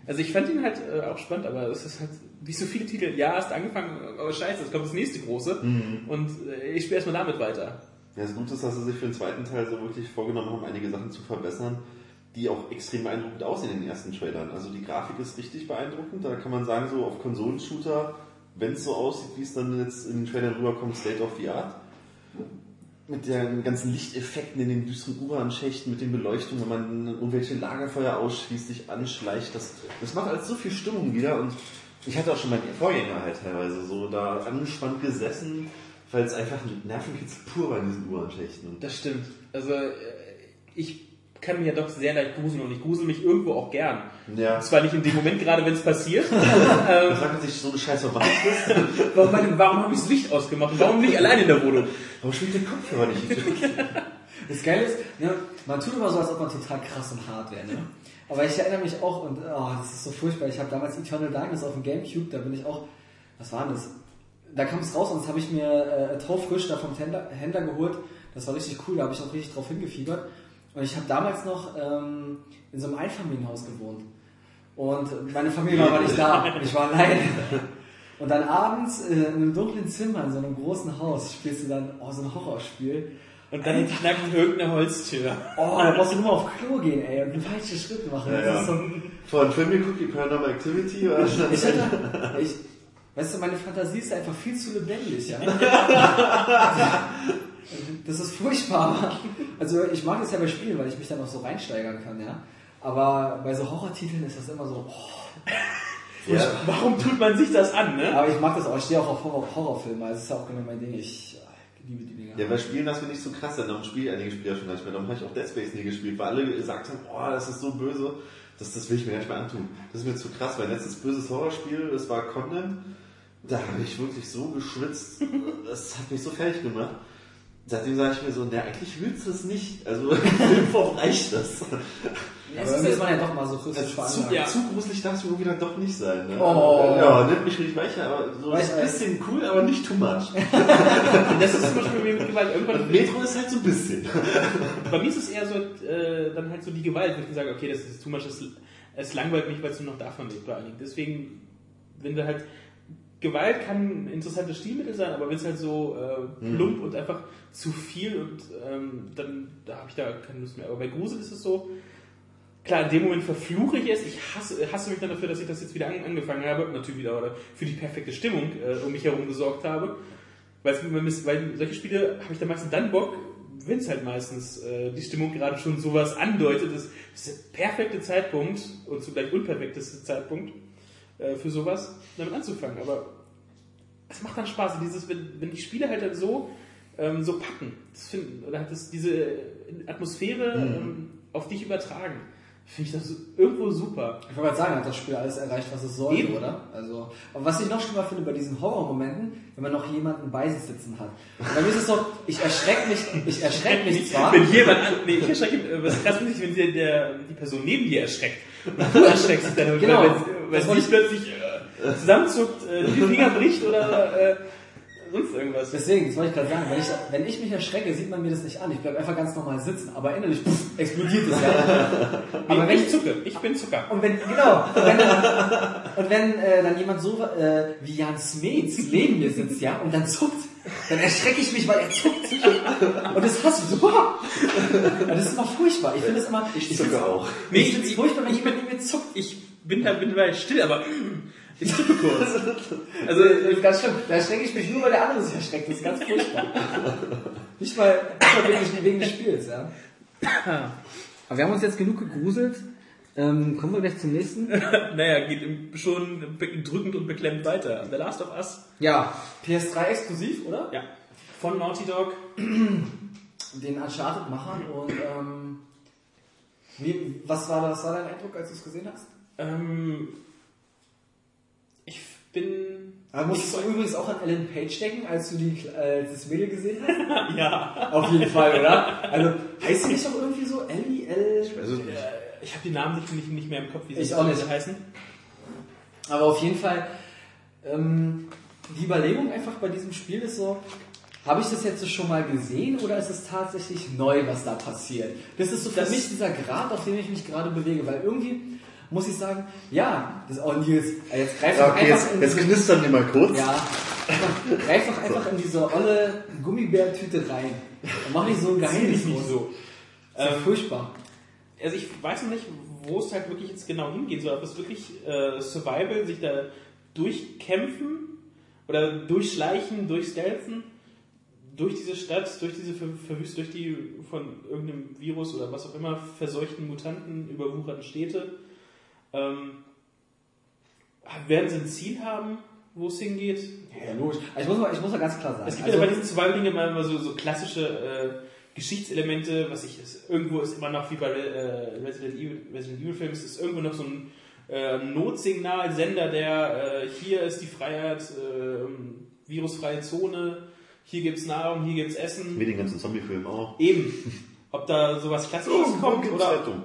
E: Also ich fand ihn halt äh, auch spannend, aber es ist halt wie so viele Titel. Ja, hast angefangen, aber scheiße, jetzt kommt das nächste große. Und äh, ich spiele erstmal damit weiter.
C: Ja, das Gute ist, dass sie sich für den zweiten Teil so wirklich vorgenommen haben, einige Sachen zu verbessern, die auch extrem beeindruckend aussehen in den ersten Trailern. Also die Grafik ist richtig beeindruckend. Da kann man sagen, so auf Konsolenshooter, wenn es so aussieht, wie es dann jetzt in den Trailern rüberkommt, State of the Art. Mit den ganzen Lichteffekten in den düsteren U-Bahn-Schächten, mit den Beleuchtungen, wenn man irgendwelche Lagerfeuer ausschließt, sich anschleicht. Das, das macht alles so viel Stimmung wieder. Und ich hatte auch schon meinen Vorgänger halt teilweise so da angespannt gesessen, weil es einfach ein Nervenkitzel pur war in diesen U-Bahn-Schächten. Und
E: Das stimmt. Also äh, ich kann mir ja doch sehr leicht gruseln und ich grusel mich irgendwo auch gern.
C: Ja.
E: Zwar nicht in dem Moment gerade, wenn es passiert.
C: Da fragt man sich so eine Scheiße, warum ist
E: warum warum habe ich das Licht ausgemacht? Warum bin ich allein in der Wohnung?
C: Warum spielt der Kopfhörer nicht?
F: Das Geile ist, ne, man tut immer so, als ob man total krass und hart wäre. Ne? Aber ich erinnere mich auch, und oh, das ist so furchtbar, ich habe damals Eternal Darkness auf dem Gamecube, da bin ich auch, was war denn das? Da kam es raus und das habe ich mir äh, taufrisch da vom Händler, Händler geholt. Das war richtig cool, da habe ich auch richtig drauf hingefiebert. Und ich habe damals noch ähm, in so einem Einfamilienhaus gewohnt. Und meine Familie war aber nicht da und ich war allein. Und dann abends äh, in einem dunklen Zimmer, in so einem großen Haus, spielst du dann oh, so ein Horrorspiel.
E: Und dann knackt irgendeine Holztür.
F: Oh, da brauchst du nur mal auf Klo gehen, ey, und einen falschen Schritt machen.
C: Ja,
F: das
C: ja.
F: ist so,
C: Film geguckt, die Paranormal Activity oder
F: ich hatte, ich, weißt du, meine Fantasie ist einfach viel zu lebendig, ja. Das ist furchtbar. Also ich mag das ja bei Spielen, weil ich mich dann auch so reinsteigern kann, ja. Aber bei so Horrortiteln ist das immer so, oh.
C: ja.
E: Warum tut man sich das an, ne?
F: Aber ich mag das auch, ich stehe auch auf Horror Horrorfilme, also das ist ja auch genau mein Ding. Ich liebe die Dinger.
C: Ja, bei Spielen das finde ich so krass, darum spiele ich einige Spiele ja schon gar nicht mehr. Darum habe ich auch Dead Space nie gespielt, weil alle gesagt haben, oh, das ist so böse, das, das will ich mir gar nicht mehr antun. Das ist mir zu krass. Mein letztes böses Horrorspiel, das war Condemned, da habe ich wirklich so geschwitzt, das hat mich so fertig gemacht. Seitdem sage ich mir so, ne, eigentlich willst du es nicht. Also im Filmform reicht das.
F: Ja, irgendwie ist man ja doch mal so
C: Also zu,
E: ja.
C: zu gruselig darf es irgendwie dann doch nicht sein. Ne?
F: Oh.
C: Ja, nennt mich nicht weicher, aber so
F: Weißt
C: ein bisschen cool, aber nicht too much.
E: Das ist zum Beispiel bei mir mit Gewalt. Irgendwann,
C: Und Metro ist halt so ein bisschen.
E: bei mir ist es eher so, äh, dann halt so die Gewalt, wo ich sage, okay, das ist too much, es langweilt mich, weil es nur noch davon lebt, vor allen Dingen. Deswegen, wenn du halt, Gewalt kann ein interessantes Stilmittel sein, aber wenn es halt so äh, plump und einfach zu viel und ähm, dann da habe ich da keine Lust mehr. Aber bei Grusel ist es so, klar, in dem Moment verfluche ich es, ich hasse, hasse mich dann dafür, dass ich das jetzt wieder an, angefangen habe, natürlich wieder, oder für die perfekte Stimmung äh, um mich herum gesorgt habe. Weil, weil solche Spiele habe ich dann meistens dann Bock, wenn es halt meistens äh, die Stimmung gerade schon sowas andeutet. Das ist der perfekte Zeitpunkt und zugleich unperfekteste Zeitpunkt für sowas, damit anzufangen. Aber es macht dann Spaß, dieses, wenn, wenn die Spiele halt dann so, ähm, so packen, das finden, oder halt das, diese Atmosphäre ähm, auf dich übertragen, finde ich das irgendwo super.
F: Ich wollte gerade sagen, hat das Spiel alles erreicht, was es sollte,
E: Eben.
F: oder? Also, aber was ich noch schlimmer finde bei diesen Horrormomenten, wenn man noch jemanden bei sich sitzen hat. Bei mir ist es so, ich erschrecke mich, ich erschrecke mich zwar.
E: Wenn jemand an, nee, ich erschrecke, äh, was krass ich, wenn der, der, die Person neben dir erschreckt. Und du erschreckst dich dann,
F: Genau. Das
E: sie plötzlich äh, zusammenzuckt, äh, die Finger bricht oder äh, sonst irgendwas.
F: Deswegen, das wollte ich gerade sagen, wenn ich, wenn ich mich erschrecke, sieht man mir das nicht an. Ich bleibe einfach ganz normal sitzen, aber innerlich pff, explodiert es ja.
E: Aber wenn ich zucke, ich bin Zucker.
F: Und wenn, genau, und wenn, und wenn äh, dann jemand so äh, wie Jan Smets neben mir sitzt, ja, und dann zuckt, dann erschrecke ich mich, weil er zuckt. Und das hasse ich so. das ist immer furchtbar. Ich finde es immer.
C: Ich zucke auch.
F: Ich finde es furchtbar, wenn jemand neben mir zuckt.
E: Ich bin da, bin dabei still, aber ich zucke kurz.
F: Also, das ist ganz schlimm. Da erschrecke ich mich nur, weil der andere sich erschreckt. Das ist ganz furchtbar. Nicht mal, nicht mal wegen, des Spiels, ja. Aber wir haben uns jetzt genug gegruselt. Ähm, kommen wir gleich zum nächsten.
E: naja, geht im- schon drückend und beklemmt weiter. The Last of Us,
F: Ja, PS3 exklusiv, oder?
E: ja, von Naughty Dog.
F: Den Uncharted-Machern und ähm, wie, was, war das, was war dein Eindruck, als du es gesehen hast?
E: Ähm, bin.
F: Aber musstest du übrigens auch an Ellen Page denken, als du die, äh, das Mädel gesehen hast?
E: Ja.
F: Auf jeden Fall, oder? Also, heißt sie nicht auch irgendwie so Ellie, L?
C: Ich weiß es nicht.
E: Ich habe die Namen nicht, nicht, nicht mehr im Kopf, wie sie
F: Ich auch nicht.
E: heißen.
F: Aber auf jeden Fall, ähm, die Überlegung einfach bei diesem Spiel ist so, habe ich das jetzt schon mal gesehen oder ist es tatsächlich neu, was da passiert? Das ist so für
E: Das-
F: mich dieser Grad, auf dem ich mich gerade bewege, weil irgendwie muss ich sagen, ja, das auch Nils, äh, jetzt greif
C: Ja,
F: doch
C: okay,
F: einfach
C: jetzt,
F: in
C: jetzt
F: diese,
C: knistern die mal kurz.
F: ja, greif doch einfach in diese olle Gummibärtüte rein. Und mach nicht so ein Geheimnis
E: nicht so.
F: Das ist ja
E: Ähm,
F: furchtbar.
E: Also ich weiß noch nicht, wo es halt wirklich jetzt genau hingeht, so ob es wirklich äh, Survival, sich da durchkämpfen oder durchschleichen, durchstealthen, durch diese Stadt, durch diese ver verwüst, durch die von irgendeinem Virus oder was auch immer verseuchten Mutanten überwucherten Städte. Ähm, werden sie ein Ziel haben, wo es hingeht?
F: Ja, logisch. Aber ich muss mal, ich muss mal ganz klar sagen.
E: Es gibt
F: also-
E: ja bei diesen Survival-Dingen immer, immer so, so klassische äh, Geschichtselemente, was ich, es, irgendwo ist immer noch wie bei äh, Resident Evil, Resident Evil Films, ist irgendwo noch so ein äh, Notsignalsender, der äh, hier ist die Freiheit, äh, virusfreie Zone, hier gibt's Nahrung, hier gibt's Essen.
C: Wie den ganzen Zombie-Film auch.
E: Eben. Ob da sowas Klassisches kommt
C: gibt's
E: oder
C: Rettung.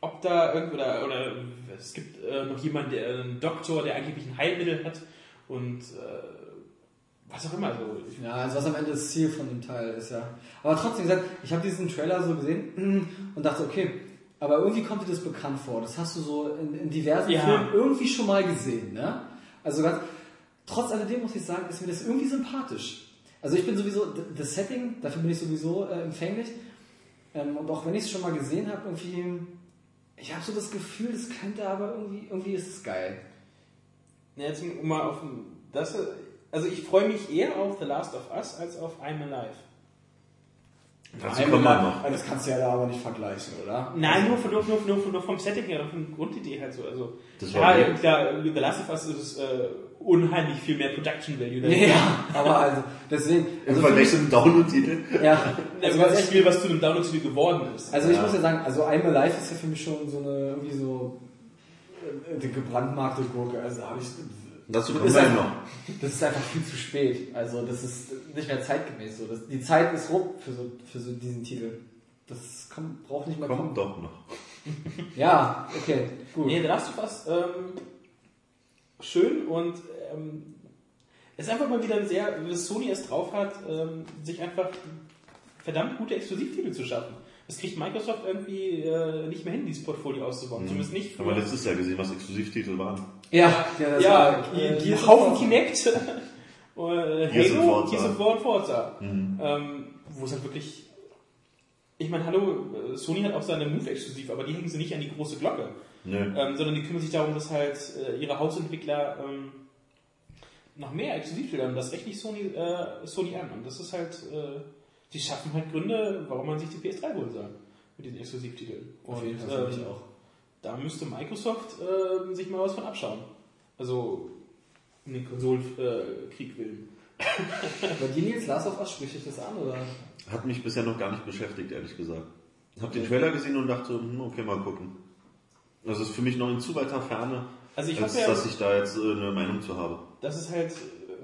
E: Ob da irgendwo oder, oder es gibt äh, noch jemanden, der einen Doktor, der angeblich ein Heilmittel hat und äh, was auch immer. So.
F: Ja, also was am Ende das Ziel von dem Teil ist, ja. Aber trotzdem gesagt, ich habe diesen Trailer so gesehen und dachte, okay, aber irgendwie kommt dir das bekannt vor. Das hast du so in, in diversen
E: Ja.
F: Filmen irgendwie schon mal gesehen, ne? Also ganz, trotz alledem muss ich sagen, ist mir das irgendwie sympathisch. Also ich bin sowieso, das Setting, dafür bin ich sowieso äh, empfänglich. Ähm, und auch wenn ich es schon mal gesehen habe, irgendwie, ich habe so das Gefühl, das könnte aber irgendwie, irgendwie ist es geil.
E: Ja, jetzt um mal auf das. Also ich freue mich eher auf The Last of Us als auf I'm Alive.
C: Dazu kommen wir noch.
F: Das kannst du ja da aber nicht vergleichen, oder?
E: Nein, nur, von, nur, nur, nur, nur vom Setting her, von der Grundidee halt so. Also,
C: Das war
E: ja, klar, The Last of Us ist äh, unheimlich viel mehr Production Value. dahinter.
F: Ja, aber also, deswegen.
C: Im
F: Also
C: Vergleich zum Download-Titel.
F: für mich- Ja,
E: Also
F: ehrlich,
E: Spiel, was zu einem Download-Titel geworden ist.
F: also ich
C: Ja.
F: muss ja sagen, also I'm Alive ist ja für mich schon so eine, irgendwie so, äh, die gebrandmarkte Gurke. Also habe ich,
C: Dazu
F: das
C: kommen
F: ist,
C: wir
F: einfach,
C: noch.
F: das ist einfach viel zu spät. Also das ist nicht mehr zeitgemäß so. Das, die Zeit ist rum für so, für so diesen Titel. Das kommt, braucht nicht mehr kommen.
C: Kommt doch noch.
F: Ja, okay, gut.
E: Nee, The Last of Us, ähm, schön und ähm, es ist einfach mal wieder ein sehr, wie das Sony es drauf hat, ähm, sich einfach verdammt gute Exklusivtitel zu schaffen. Das kriegt Microsoft irgendwie äh, nicht mehr hin, dieses Portfolio auszubauen. Zumindest nicht
C: Haben wir letztes Jahr gesehen, was Exklusivtitel waren.
F: Ja, ja, das
E: ja,
F: war,
E: äh,
F: äh,
E: Haufen. Kinect, äh, Halo. Gears of War und Forza.
C: Mhm.
E: Ähm, wo es halt wirklich. Ich meine, hallo, äh, Sony hat auch seine Move exklusiv, aber die hängen sie nicht an die große Glocke. Ähm, sondern die kümmern sich darum, dass halt äh, ihre Hausentwickler ähm, noch mehr Exklusivtitel haben. Das rechne ich Sony, äh, Sony an. Und das ist halt, äh, die schaffen halt Gründe, warum man sich die PS3 holen soll. Mit diesen Exklusivtiteln.
F: Auf jeden Fall,
E: ähm,
F: ich auch.
E: Da müsste Microsoft äh, sich mal was von abschauen. Also, um den Konsolenkrieg willen.
F: Bei dir Nils, Last of Us, spricht dich das an, oder?
C: Hat mich bisher noch gar nicht beschäftigt, ehrlich gesagt. Hab den Trailer gesehen und dachte, hm, okay, mal gucken. Das ist für mich noch in zu weiter Ferne,
E: Also ich
C: als
E: ja,
C: dass ich da jetzt äh, eine Meinung zu habe.
E: das ist halt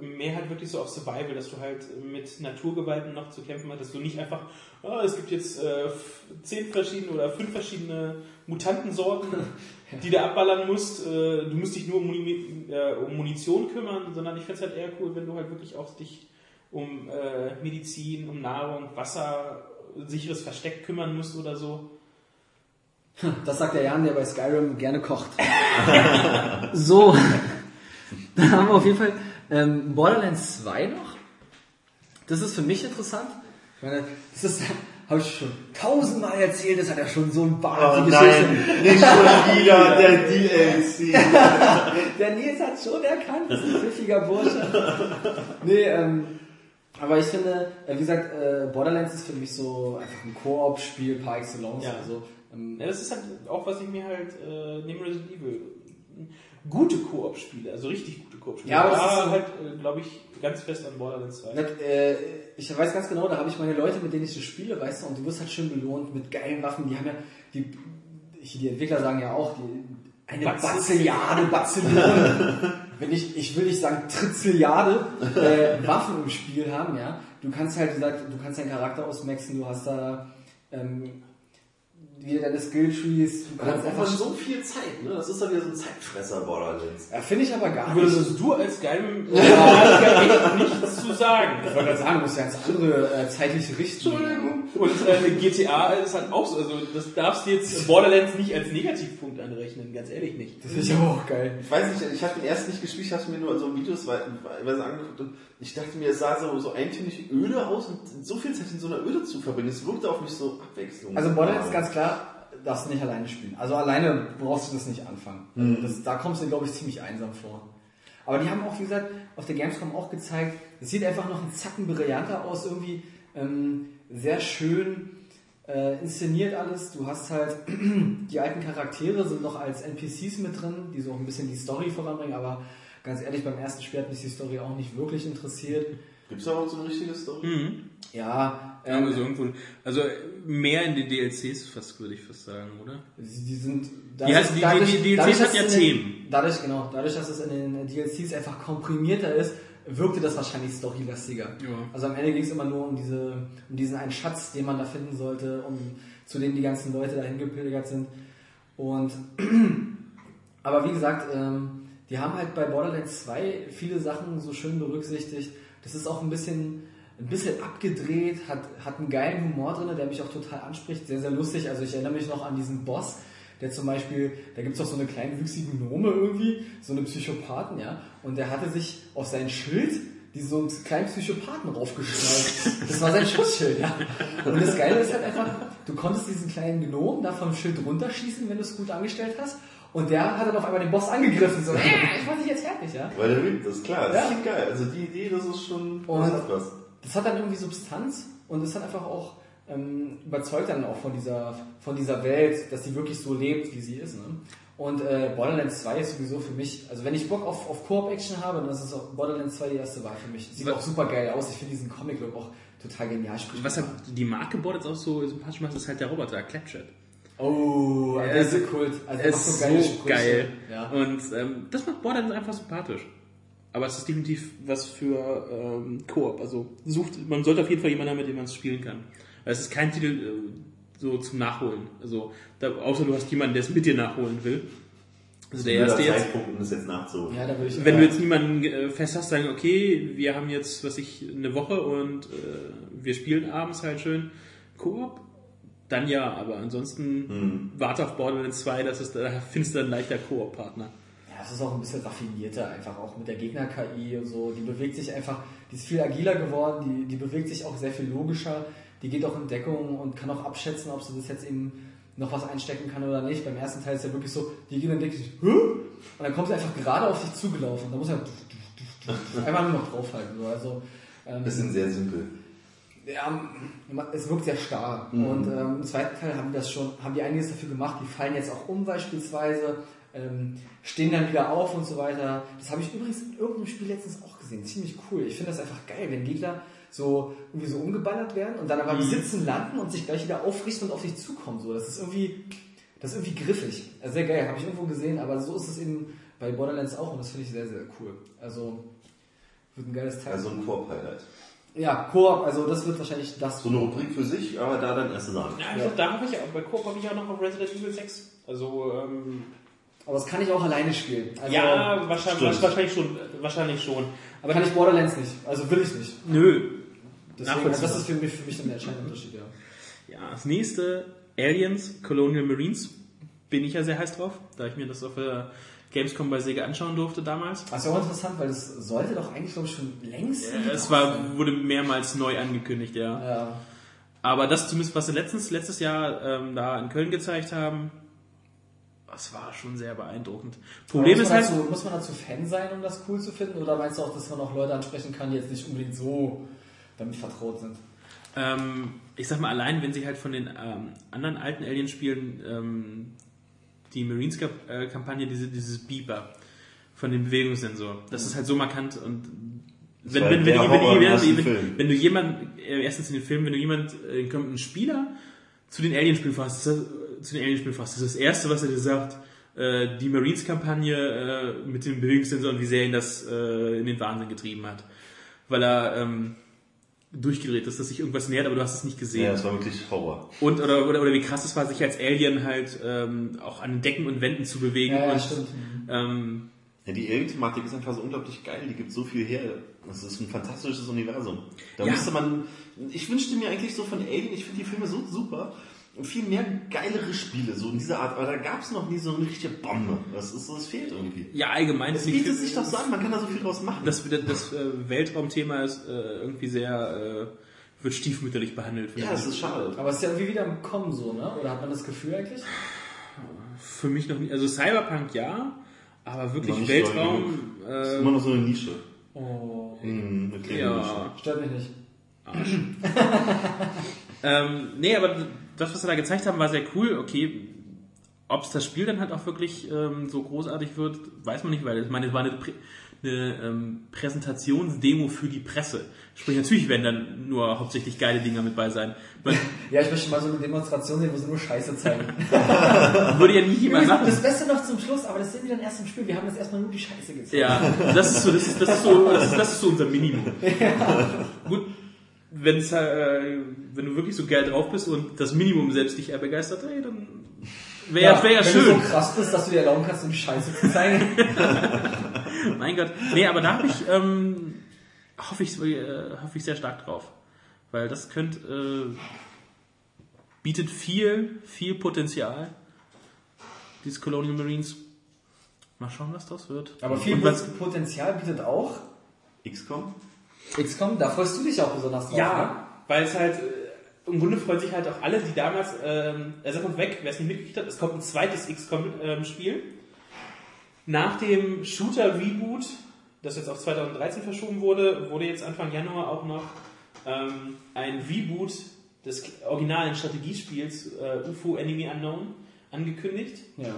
E: mehr halt wirklich so auf Survival, dass du halt mit Naturgewalten noch zu kämpfen hast, dass du nicht einfach, ah, es gibt jetzt äh, zehn verschiedene oder fünf verschiedene Mutantensorten, die du abballern musst. Äh, du musst dich nur um, Muni äh, um Munition kümmern, sondern ich fände es halt eher cool, wenn du halt wirklich auch dich um äh, Medizin, um Nahrung, Wasser, sicheres Versteck kümmern musst oder so.
F: Das sagt der Jan, der bei Skyrim gerne kocht. so, dann haben wir auf jeden Fall ähm, Borderlands 2 noch. Das ist für mich interessant. Ich meine, das ist, habe ich schon tausendmal erzählt, das hat ja schon so ein
C: Oh
F: wahnsinniges
C: nein, nicht schon wieder der DLC.
F: Der Nils hat schon erkannt, das ist ein pfiffiger Bursche. Nee, ähm, aber ich finde, äh, wie gesagt, äh, Borderlands ist für mich so einfach ein Koop-Spiel par excellence.
E: Ja.
F: Also, ähm,
E: Ja, das ist halt auch, was ich mir halt äh, neben Resident Evil gute Koop-Spiele, also richtig gute Koop-Spiele.
F: Ja, aber das
E: da
F: ist so-
E: halt, äh, glaube ich, ganz fest an Borderlands 2.
F: Net, äh, ich weiß ganz genau, da habe ich meine Leute, mit denen ich so spiele, weißt du, und du wirst halt schön belohnt mit geilen Waffen. Die haben ja, die, die Entwickler sagen ja auch, die, eine Bazilliarde, Bazillion wenn ich, ich will nicht sagen Trizilliarde äh, Waffen im Spiel haben, ja. Du kannst halt, wie gesagt, du kannst deinen Charakter ausmaxen, du hast da ähm, wieder deine Skilltrees, du kannst einfach.
C: so viel Zeit, ne? Das ist dann wieder so ein Zeitfresser Borderlands.
F: Ja, finde ich aber gar nicht.
E: Würdest du als geilem echt nichts zu sagen.
F: Ich wollte gerade sagen, du musst ja ganz andere äh, zeitliche Richtungen.
E: Und äh, GTA ist halt auch so, also das darfst du jetzt Borderlands nicht als Negativpunkt anrechnen, ganz ehrlich nicht.
F: Das finde ich aber auch geil.
C: Ich weiß nicht, ich habe den ersten nicht gespielt, ich habe mir nur so Videos weise angeguckt und ich dachte mir, es sah so, so eintönig öde aus und so viel Zeit in so einer Öde zu verbringen, es wirkte auf mich so abwechslungsreich.
F: Also Borderlands ganz klar, darfst du nicht alleine spielen. Also alleine brauchst du das nicht anfangen. Also das, da kommst du, glaube ich, ziemlich einsam vor. Aber die haben auch, wie gesagt, auf der Gamescom auch gezeigt, es sieht einfach noch ein Zacken brillanter aus, irgendwie ähm, sehr schön äh, inszeniert alles. Du hast halt, die alten Charaktere sind noch als NPCs mit drin, die so auch ein bisschen die Story voranbringen, aber ganz ehrlich, beim ersten Spiel hat mich die Story auch nicht wirklich interessiert.
C: Gibt's da auch so eine richtige Story?
E: Mhm.
F: Ja,
E: Ja, also irgendwo, also mehr in den DLCs fast, würde ich fast sagen, oder?
F: Die sind.
E: Die hat- die- die- die DLCs hat ja Themen.
F: Dadurch, genau, dadurch, dass es in den DLCs einfach komprimierter ist, wirkte das wahrscheinlich storylastiger.
E: Ja.
F: Also am Ende ging es immer nur um diese, um diesen einen Schatz, den man da finden sollte, um zu dem die ganzen Leute dahin gepilgert sind. Und aber wie gesagt, ähm, die haben halt bei Borderlands 2 viele Sachen so schön berücksichtigt. Das ist auch ein bisschen, ein bisschen abgedreht, hat, hat einen geilen Humor drin, der mich auch total anspricht. Sehr, sehr lustig. Also ich erinnere mich noch an diesen Boss, der zum Beispiel, da gibt's doch so eine kleine wüchsige Gnome irgendwie, so eine Psychopathen, ja. Und der hatte sich auf sein Schild die so einen kleinen Psychopathen raufgeschnallt. Das war sein Schutzschild, ja. Und das Geile ist halt einfach, du konntest diesen kleinen Gnom da vom Schild runterschießen, wenn du es gut angestellt hast. Und der hat dann auf einmal den Boss angegriffen, so, äh, ich mach dich jetzt fertig, ja.
C: Weil der das ist klar, das
F: Ja.
C: ist klingt geil. Also die Idee, das ist schon,
F: Und-
C: was.
F: Das hat dann irgendwie Substanz und es hat einfach auch ähm, überzeugt dann auch von dieser, von dieser Welt, dass die wirklich so lebt, wie sie ist. Ne? Und äh, Borderlands 2 ist sowieso für mich, also wenn ich Bock auf, auf Koop-Action habe, dann ist es auch Borderlands 2 die erste Wahl für mich. Sieht
E: Was-
F: auch super geil aus. Ich finde diesen Comic-Look auch total genial. Spricht
E: Was hat die Marke Borderlands auch so sympathisch macht, ist halt der Roboter, Clapchat.
F: an. Oh,
E: Er
F: der ist
E: ist-
F: so Kult. Also
E: ist so
F: Sprüche.
E: geil.
F: Ja.
E: Und ähm, das macht Borderlands einfach sympathisch. Aber es ist definitiv was für ähm, Koop. Also sucht, man sollte auf jeden Fall jemanden haben, mit dem man es spielen kann. Weil es ist kein Titel äh, so zum Nachholen. Also da, außer du hast jemanden, der es mit dir nachholen will. Also der erste jetzt.
C: Zeitpunkt, um das jetzt nachzuholen.
F: ja, da würde ich
E: Wenn du jetzt niemanden äh, fest hast, sagen, okay, wir haben jetzt, was ich, eine Woche und äh, wir spielen abends halt schön Koop, dann ja, aber ansonsten warte auf Borderlands 2, das ist, da findest du einen leichter Koop-Partner.
F: Es ist auch ein bisschen raffinierter, einfach auch mit der Gegner-KI und so. Die bewegt sich einfach, die ist viel agiler geworden, die, die bewegt sich auch sehr viel logischer, die geht auch in Deckung und kann auch abschätzen, ob sie das jetzt eben noch was einstecken kann oder nicht. Beim ersten Teil ist ja wirklich so, die geht in Deckung, Hä? und dann kommt sie einfach gerade auf dich zugelaufen. Da muss er einmal nur noch draufhalten. So. Also, ähm,
C: Das sind sehr simpel.
F: ja, es wirkt sehr starr. Und ähm, im zweiten Teil haben die das schon, haben die einiges dafür gemacht. Die fallen jetzt auch um beispielsweise, ähm, stehen dann wieder auf und so weiter. Das habe ich übrigens in irgendeinem Spiel letztens auch gesehen. Ziemlich cool. Ich finde das einfach geil, wenn Gegner so irgendwie so umgeballert werden und dann aber im Sitzen landen und sich gleich wieder aufrichten und auf dich zukommen. So, das ist irgendwie, das ist irgendwie griffig. Also sehr geil, habe ich irgendwo gesehen, aber so ist es eben bei Borderlands auch und das finde ich sehr, sehr cool. Also wird ein geiles Teil.
C: Also ein Koop-Highlight.
F: ja, Koop, also das wird wahrscheinlich das
C: So eine Rubrik für sich, aber da dann erste Sahne.
E: Ja, also da habe ich auch, bei Coop habe ich auch noch auf Resident Evil 6. Also, ähm,
F: Aber das kann ich auch alleine spielen. Also,
E: ja, wahrscheinlich, wahrscheinlich schon, wahrscheinlich schon.
F: Aber kann ich Borderlands nicht. Also will ich nicht.
E: Nö.
F: Deswegen, also
E: Nachvollziehbar.
F: das ist für mich, für mich dann der entscheidende Unterschied, ja.
E: Ja, das nächste, Aliens, Colonial Marines, bin ich ja sehr heiß drauf, da ich mir das auf der Gamescom bei Sega anschauen durfte damals.
F: Das ist ja auch interessant, weil das sollte doch eigentlich, glaube ich, schon längst.
E: Äh, Es war, wurde mehrmals neu angekündigt, ja.
F: Ja.
E: Aber das zumindest, was sie letztens, letztes Jahr ähm, da in Köln gezeigt haben, das war schon sehr beeindruckend. Problem
F: muss
E: ist
F: man
E: halt,
F: Dazu, muss man dazu Fan sein, um das cool zu finden? Oder meinst du auch, dass man auch Leute ansprechen kann, die jetzt nicht unbedingt so damit vertraut sind?
E: ähm, ich sag mal, allein wenn sie halt von den ähm, anderen alten Alien-Spielen ähm, die Marines-Kampagne, diese, dieses Beeper von dem Bewegungssensor, das ist halt so markant und wenn, wenn, wenn, wenn, wenn,
C: ersten
E: wenn,
C: Film.
E: wenn, wenn du jemand, äh, erstens in den Filmen, wenn du jemand, äh, einen Spieler zu den Alien-Spielen das, zu den Alien-Spielen fasst, das ist das Erste, was er dir sagt,
I: äh, die Marines-Kampagne äh, mit dem Bewegungssensor und wie sehr ihn das äh, in den Wahnsinn getrieben hat. Weil er ähm, durchgedreht ist, dass sich irgendwas nähert, aber du hast es nicht gesehen.
C: Ja, das war wirklich Horror.
I: Und oder, oder, oder wie krass es war, sich als Alien halt ähm, auch an Decken und Wänden zu bewegen.
F: Ja, ja,
I: und,
F: stimmt.
I: Ähm,
C: Ja, die Alien-Thematik ist einfach so unglaublich geil, die gibt so viel her. Das ist ein fantastisches Universum. Da
I: Ja.
C: müsste man, ich wünschte mir eigentlich so von Alien, ich finde die Filme so super, viel mehr geilere Spiele, so in dieser Art, aber da gab es noch nie so eine richtige Bombe. Das ist das fehlt irgendwie.
I: ja, allgemein.
C: Es bietet sich doch so an, man kann da so viel draus machen.
I: Das, das, das äh, Weltraumthema ist äh, irgendwie sehr, äh, wird stiefmütterlich behandelt.
C: ja, es ist schade.
F: Aber es ist ja irgendwie wieder im Kommen so, ne? Oder hat man das Gefühl eigentlich?
I: Für mich noch nie, also Cyberpunk ja, aber wirklich Weltraum,
C: Das ist
I: äh,
C: immer noch so eine Nische.
F: Oh,
C: Hm, eine Nische.
I: ja.
F: stört mich nicht.
I: Ähm, nee, aber das, was sie da gezeigt haben, war sehr cool. Okay, ob es das Spiel dann halt auch wirklich ähm, so großartig wird, weiß man nicht, weil ich meine, es war eine, Prä eine ähm, Präsentationsdemo für die Presse. Sprich, natürlich werden dann nur hauptsächlich geile Dinger mit bei sein. Man
F: Ja, ich möchte mal so eine Demonstration sehen, wo sie nur Scheiße zeigen.
I: würde ja nie jemand machen.
F: das Beste noch zum Schluss, aber das sehen wir dann erst im Spiel. Wir haben jetzt erstmal nur die Scheiße gezeigt.
I: Ja, das ist so, das ist, das ist so, das ist, das ist so unser Minimum. Gut, wenn's, äh, wenn du wirklich so geil drauf bist und das Minimum selbst dich eher begeistert, ey, dann wäre wär ja
F: wenn
I: schön.
F: du so krass bist, dass du dir erlauben kannst, die Scheiße zu zeigen.
I: Mein Gott. Nee, aber da habe ich, ähm, hoffe ich, äh, hoffe ich sehr stark drauf. Weil das könnte, äh, bietet viel, viel Potenzial. Dieses Colonial Marines. Mal schauen, was das wird.
F: Aber viel Potenzial bietet auch
C: XCOM?
F: XCOM. Da freust du dich auch besonders drauf. ne?
E: Ja, weil es halt, äh, im Grunde freuen sich halt auch alle, die damals, ähm, er sagt weg, wer es nicht mitgekriegt hat, es kommt ein zweites XCOM-Spiel. Nach dem Shooter-Reboot, das jetzt auf 2013 verschoben wurde, wurde jetzt Anfang Januar auch noch ähm, ein Reboot des originalen Strategiespiels äh, UFO Enemy Unknown angekündigt.
F: Ja. ja.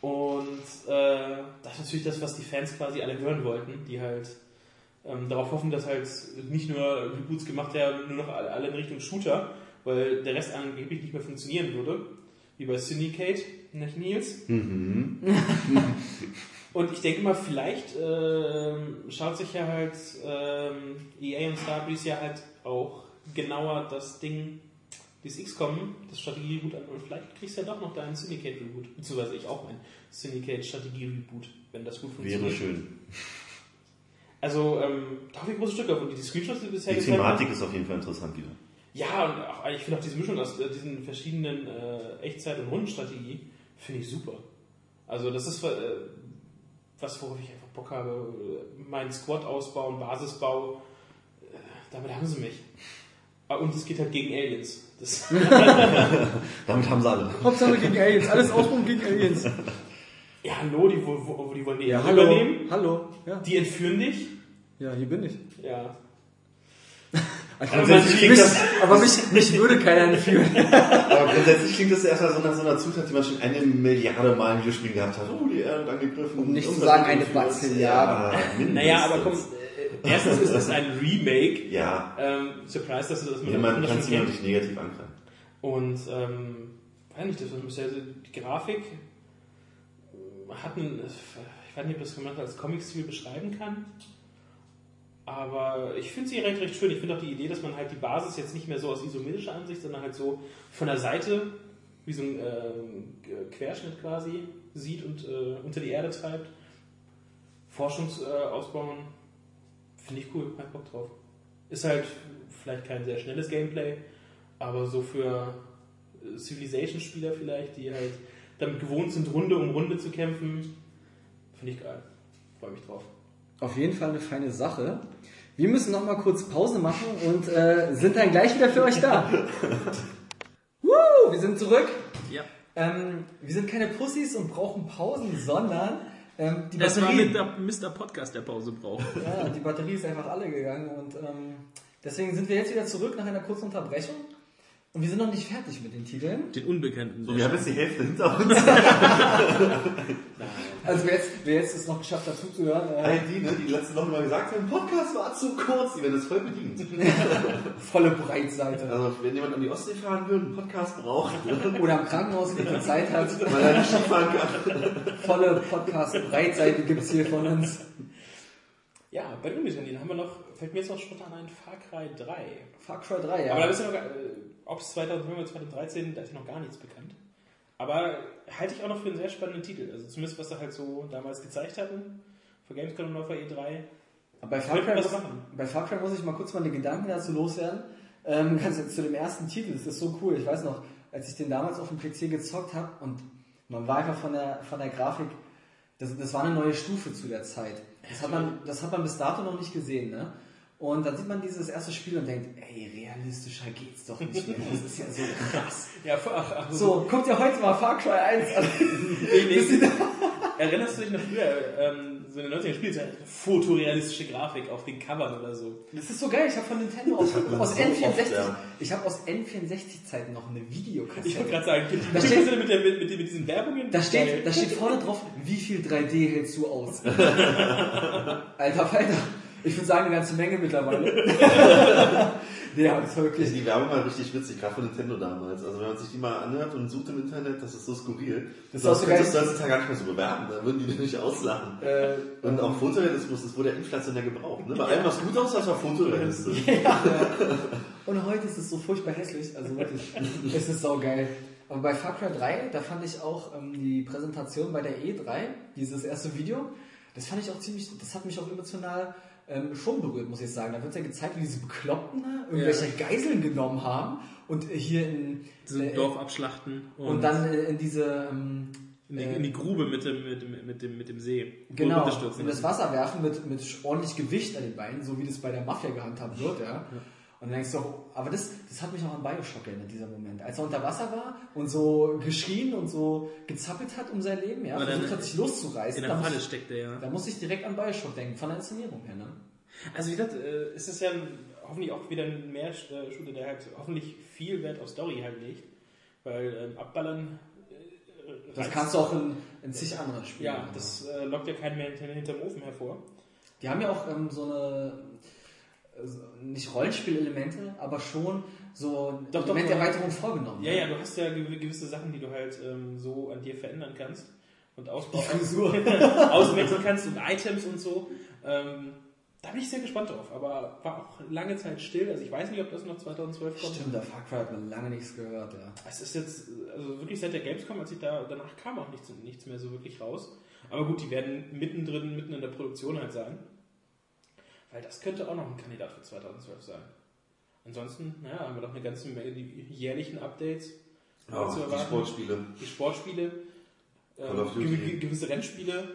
E: Und äh, das ist natürlich das, was die Fans quasi alle hören wollten, die halt ähm, darauf hoffen, dass halt nicht nur Reboots gemacht werden, nur noch alle in Richtung Shooter, weil der Rest angeblich nicht mehr funktionieren würde. Wie bei Syndicate, nicht Nils? Und ich denke mal, vielleicht ähm, schaut sich ja halt ähm, EA und Starbreeze ja halt auch genauer das Ding, dieses XCOM, das Strategie-Reboot an und vielleicht kriegst du ja doch noch deinen Syndicate-Reboot, beziehungsweise ich auch mein Syndicate-Strategie-Reboot, wenn das gut funktioniert.
C: Wäre schön.
E: Also, ähm, da habe ich große Stücke und die Screenshots, die bisher
C: Die Thematik ist auf jeden Fall interessant wieder.
E: Ja, und auch, ich finde auch diese Mischung aus äh, diesen verschiedenen äh, Echtzeit- und Rundenstrategie finde ich super. Also das ist äh, was, worauf ich einfach Bock habe. Äh, Mein Squad ausbauen, Basisbau, äh, damit haben sie mich. Ah, Und es geht halt gegen Aliens. Das,
C: Damit haben sie alle.
F: Hauptsache gegen Aliens. Alles Ausbruch gegen Aliens.
E: ja, hallo, die, wo, wo, die wollen die
F: Ja, hallo.
E: übernehmen.
F: Hallo. Ja.
E: Die entführen dich.
F: Ja, hier bin ich.
E: Ja.
C: Grundsätzlich klingt
F: Mich,
C: das,
F: aber mich, mich würde keiner entführen.
C: aber grundsätzlich klingt das erstmal so nach so einer Zutat, die man schon eine Milliarde Mal in Videospielen gehabt hat. Oh, die Erde wird angegriffen.
F: Um nicht zu sagen, eine. Bazilliarde.
C: Ja, mindestens.
E: Naja, aber komm, äh, erstens ist das ein Remake.
C: Ja,
E: Ähm, Surprise, dass du das mit
C: jemand
E: das
C: kann es jemand
E: kennt.
C: nicht negativ angreifen.
E: Und ähm, weiß nicht, das war bisher so- die Grafik äh, hat einen, ich weiß nicht, ob das gemacht als Comic-Stil beschreiben kann. Aber ich finde sie recht, recht schön. Ich finde auch die Idee, dass man halt die Basis jetzt nicht mehr so aus isometrischer Ansicht, sondern halt so von der Seite, wie so ein ähm, Querschnitt quasi, sieht und äh, unter die Erde treibt. Forschungsausbauen, äh, ausbauen, finde ich cool, hab Bock drauf. Ist halt vielleicht kein sehr schnelles Gameplay, aber so für äh, Civilization-Spieler vielleicht, die halt damit gewohnt sind, Runde um Runde zu kämpfen, finde ich geil. Freue mich drauf.
F: Auf jeden Fall eine feine Sache. Wir müssen noch mal kurz Pause machen und äh, sind dann gleich wieder für euch da. Woo, wir sind zurück.
I: Ja.
F: Ähm, wir sind keine Pussys und brauchen Pausen, sondern ähm, die
I: Das war
F: Batterie,
I: mit der Mr. Podcast, der Pause braucht.
F: ja, die Batterie ist einfach alle gegangen und ähm, deswegen sind wir jetzt wieder zurück nach einer kurzen Unterbrechung und wir sind noch nicht fertig mit den Titeln.
I: Den Unbekannten.
C: So, wir haben jetzt die Hälfte hinter uns.
F: Also wer jetzt, wer jetzt es noch geschafft hat zuzuhören, äh,
C: All die, ne, die letzte Woche mal gesagt haben, Podcast war zu kurz, die werden das voll bedient.
F: volle Breitseite.
C: Also wenn jemand an die Ostsee fahren will und einen Podcast braucht, ne,
F: Oder im Krankenhaus und Zeit hat,
C: weil er nicht Skifahren kann.
F: volle Podcast-Breitseite gibt's hier von uns.
E: Ja, bei den Uniterminen haben wir noch, fällt mir jetzt noch spontan ein Far Cry 3.
F: Far Cry 3,
E: Aber da
F: ja.
E: ist ja noch, gar- äh, ob es 2005 oder 2013, da ist noch gar nichts bekannt. Aber halte ich auch noch für einen sehr spannenden Titel. Also zumindest, was sie halt so damals gezeigt hatten. Für Gamescom und auf der E3.
F: Bei Far, Cry muss, bei Far Cry muss ich mal kurz meine Gedanken dazu loswerden. Ähm, ganz jetzt zu dem ersten Titel, das ist so cool. Ich weiß noch, als ich den damals auf dem PC gezockt habe und man war einfach von der, von der Grafik, das, das war eine neue Stufe zu der Zeit. Das hat man, das hat man bis dato noch nicht gesehen, ne? Und dann sieht man dieses erste Spiel und denkt, ey, realistischer geht's doch nicht mehr. Das ist ja so krass.
E: Ja, ach, ach,
F: So, guckt ihr heute mal Far Cry 1 an.
E: Nee, nee. Erinnerst du dich noch früher, ähm, so in den 90er Spielen, fotorealistische Grafik auf den Covern oder so?
F: Das ist so geil, ich habe von Nintendo aus, aus
C: so
F: N64,
C: oft, ja.
F: ich habe aus N64-Zeiten noch eine
E: Ich
F: Videokassette.
E: wollte gerade sagen,
F: Da steht-
E: mit, mit, der- mit, mit, mit diesen Werbungen.
F: Da steht, da steht vorne drauf, wie viel 3D hältst du aus? Alter Falter, ich würde sagen eine ganze Menge mittlerweile. Der hat es wirklich.
C: Die Werbung war richtig witzig, gerade von Nintendo damals. Also wenn man sich die mal anhört und sucht im Internet, das ist so skurril.
F: Das
C: Das,
F: ist
C: könntest du heutzutage gar nicht mehr so bewerben, da würden die dich nicht auslachen.
F: Äh,
C: Und auch Fotorealismus, das wurde ja inflationär gebraucht. Ne? Bei allem, was gut aussah, war fotorealistisch.
F: Und heute ist es so furchtbar hässlich, also wirklich, es ist so geil. Aber bei Far Cry 3, da fand ich auch ähm, die Präsentation bei der E3, dieses erste Video, das fand ich auch ziemlich, das hat mich auch emotional ähm, schon berührt, muss ich sagen. Da wird ja gezeigt, wie diese Bekloppten irgendwelche Geiseln genommen haben und äh, hier in,
I: So
F: äh,
I: Dorf abschlachten und,
F: und dann äh, in diese ähm,
I: in, die,
F: äh,
I: in die Grube mit dem, mit dem, mit dem, mit dem See.
F: Genau, in das. Wasser werfen mit, mit ordentlich Gewicht an den Beinen, so wie das bei der Mafia gehandhabt wird, ja. Und dann denkst du aber das, das hat mich auch an Bioshock erinnert, dieser Moment. Als er unter Wasser war und so geschrien und so gezappelt hat um sein Leben, ja, versucht hat, sich loszureißen.
I: In
F: da,
I: der
F: muss,
I: Falle steckt er ja.
F: da muss ich direkt an Bioshock denken, von der Inszenierung her, ne?
E: Also wie gesagt, äh, ist es ja ein, hoffentlich auch wieder ein Mehr-Shooter, der halt hoffentlich viel Wert auf Story halt legt. Weil ähm, abballern. Äh,
F: Das kannst du auch in, in zig anderen Spielen.
E: Ja, das äh, lockt ja keinen mehr hinter, hinterm Ofen hervor.
F: Die haben ja auch ähm, so eine, äh, nicht Rollenspielelemente, aber schon so
E: Doch,
F: Elementerweiterung vorgenommen.
E: Ja, ja, du hast ja gew- gewisse Sachen, die du halt ähm, so an dir verändern kannst und ausbauen, auswechseln kannst und Items und so. Ähm, da bin ich sehr gespannt drauf, aber war auch lange Zeit still. Also ich weiß nicht, ob das noch 2012 kommt.
F: Stimmt, der Far Cry hat man lange nichts gehört, ja.
E: Es ist jetzt, also wirklich seit der Gamescom, als ich da, danach kam auch nichts, nichts mehr so wirklich raus. Aber gut, die werden mittendrin, mitten in der Produktion halt sein. Weil das könnte auch noch ein Kandidat für 2012 sein. Ansonsten, naja, haben wir doch eine ganze Menge, die jährlichen Updates
C: Ja,
E: zu
C: die
E: erwarten.
C: Sportspiele.
E: Die Sportspiele,
C: Call of
E: ähm, gewisse Rennspiele.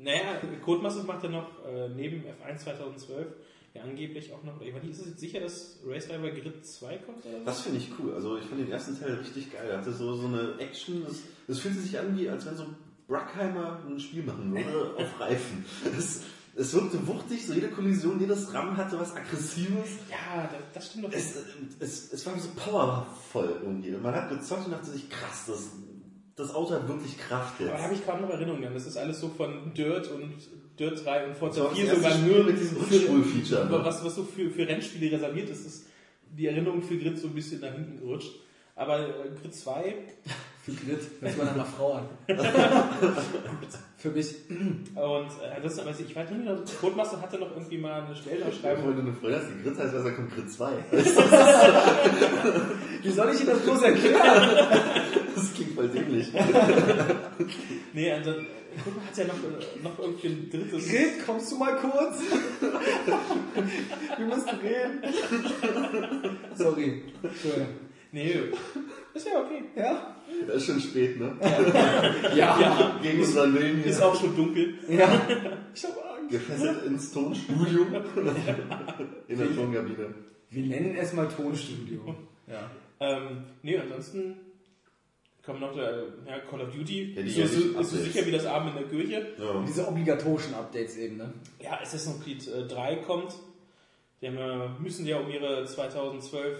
E: Naja, Codemasters macht er noch äh, neben F1 2012 ja angeblich auch noch. Ich nicht, ist es jetzt sicher, dass Race Driver Grid 2 kommt oder?
C: Das finde ich cool. Also ich fand den ersten Teil richtig geil. Er hatte so, so eine Action. Das, das fühlte sich an, wie als wenn so Bruckheimer ein Spiel machen würde auf Reifen. Es, es wirkte wuchtig, so jede Kollision, jedes Ram hatte was Aggressives.
E: Ja, das, das stimmt doch.
C: Es, es, es war so powervoll irgendwie. Man hat gezockt und dachte sich, krass, das, das Auto hat wirklich Kraft
E: Aber da habe
C: jetzt.
E: ich kaum noch Erinnerungen. Das ist alles so von Dirt und Dirt 3 und Forza
C: war das
E: 4
C: erste
E: sogar nur
C: mit diesem Rückspul-Feature. Ne?
E: was, was so für, für Rennspiele reserviert ist, ist die Erinnerung für Grid so ein bisschen nach hinten gerutscht. Aber äh, Grid 2,
F: Für Grid, hört man nach einer Frau an. Für mich.
E: und äh, das, aber ich weiß nicht mehr, Codemaster hatte noch irgendwie mal eine Stellenausschreibung.
C: wenn du eine Freundin hast, die Grid heißt, was da kommt Grid 2.
F: Wie soll ich Ihnen das bloß erklären?
C: Das klingt voll dämlich.
E: Nee, also, Codemaster hat ja noch, äh, noch irgendwie ein drittes.
F: Grid, kommst du mal kurz? Wir müssen reden. Sorry. Entschuldigung.
E: Nee, ist ja okay.
F: Ja?
C: Das ist schon spät, ne?
F: Ja.
E: Ja,
C: Gegen unseren Willen
E: ist
C: hier.
E: auch schon dunkel.
F: Ja. Ich hab Angst.
C: Gefesselt ins Tonstudio. In der Tonkabine.
F: Wir nennen es mal Tonstudio. Ja.
E: Ähm, nee, ansonsten kommen noch der ja, Call of Duty.
C: Ja, die
E: ist, so, ist, so, ist so sicher wie das Abend in der Kirche.
C: Ja.
F: Diese obligatorischen Updates eben, ne?
E: Ja, Assassin's Creed äh, 3 kommt. Die haben, ja- müssen ja um ihre 2012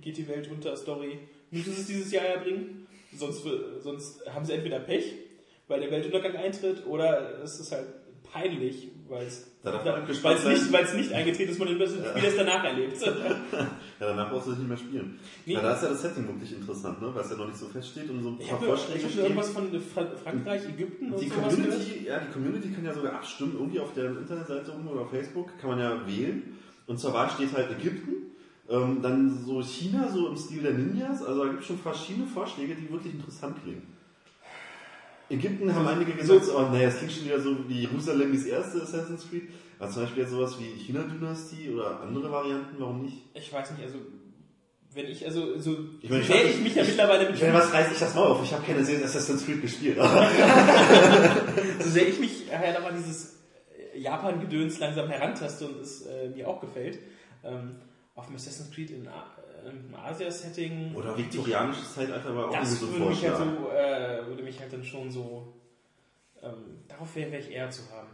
E: geht die Welt unter Story, müssen sie es dieses Jahr ja bringen. Sonst, sonst haben sie entweder Pech, weil der Weltuntergang eintritt, oder es ist halt peinlich, weil es nicht, nicht eingetreten ist, man wie das danach erlebt.
C: Ja, danach brauchst du es nicht mehr spielen.
E: Nee.
C: Ja, da ist ja das Setting wirklich interessant, ne? weil es ja noch nicht so feststeht und so ein
E: Ich
C: paar
E: habe nur,
C: Vorschläge
E: ich hab nur
C: stehen.
E: irgendwas von Fra Frankreich, Ägypten und
C: Die
E: sowas.
C: Community, ja, die Community kann ja sogar abstimmen, irgendwie auf der Internetseite oder auf Facebook kann man ja wählen. Und zur Wahl steht halt Ägypten, ähm, dann so China, so im Stil der Ninjas. Also da gibt es schon verschiedene Vorschläge, die wirklich interessant klingen. Ägypten haben einige gesagt, so, oh nee, das klingt schon wieder so wie Jerusalem ist erste Assassin's Creed. Aber zum Beispiel jetzt sowas wie China-Dynastie oder andere Varianten, warum nicht?
E: Ich weiß nicht, also wenn ich, also so
C: Ich meine, ich hab-
E: ich mich ja mittlerweile mit
C: Wenn was reißt ich das Maul auf, ich habe keine Serie Assassin's Creed gespielt.
E: so sehr ich mich halt aber dieses äh, Japan-Gedöns langsam herantaste und es äh, mir auch gefällt, ähm, auf dem Assassin's Creed in A- äh, Asia-Setting.
C: Oder viktorianisches Zeitalter war auch
E: Das
C: so
E: würde mich, halt so, äh, würde mich halt dann schon so. Ähm, darauf wäre wär ich eher zu haben.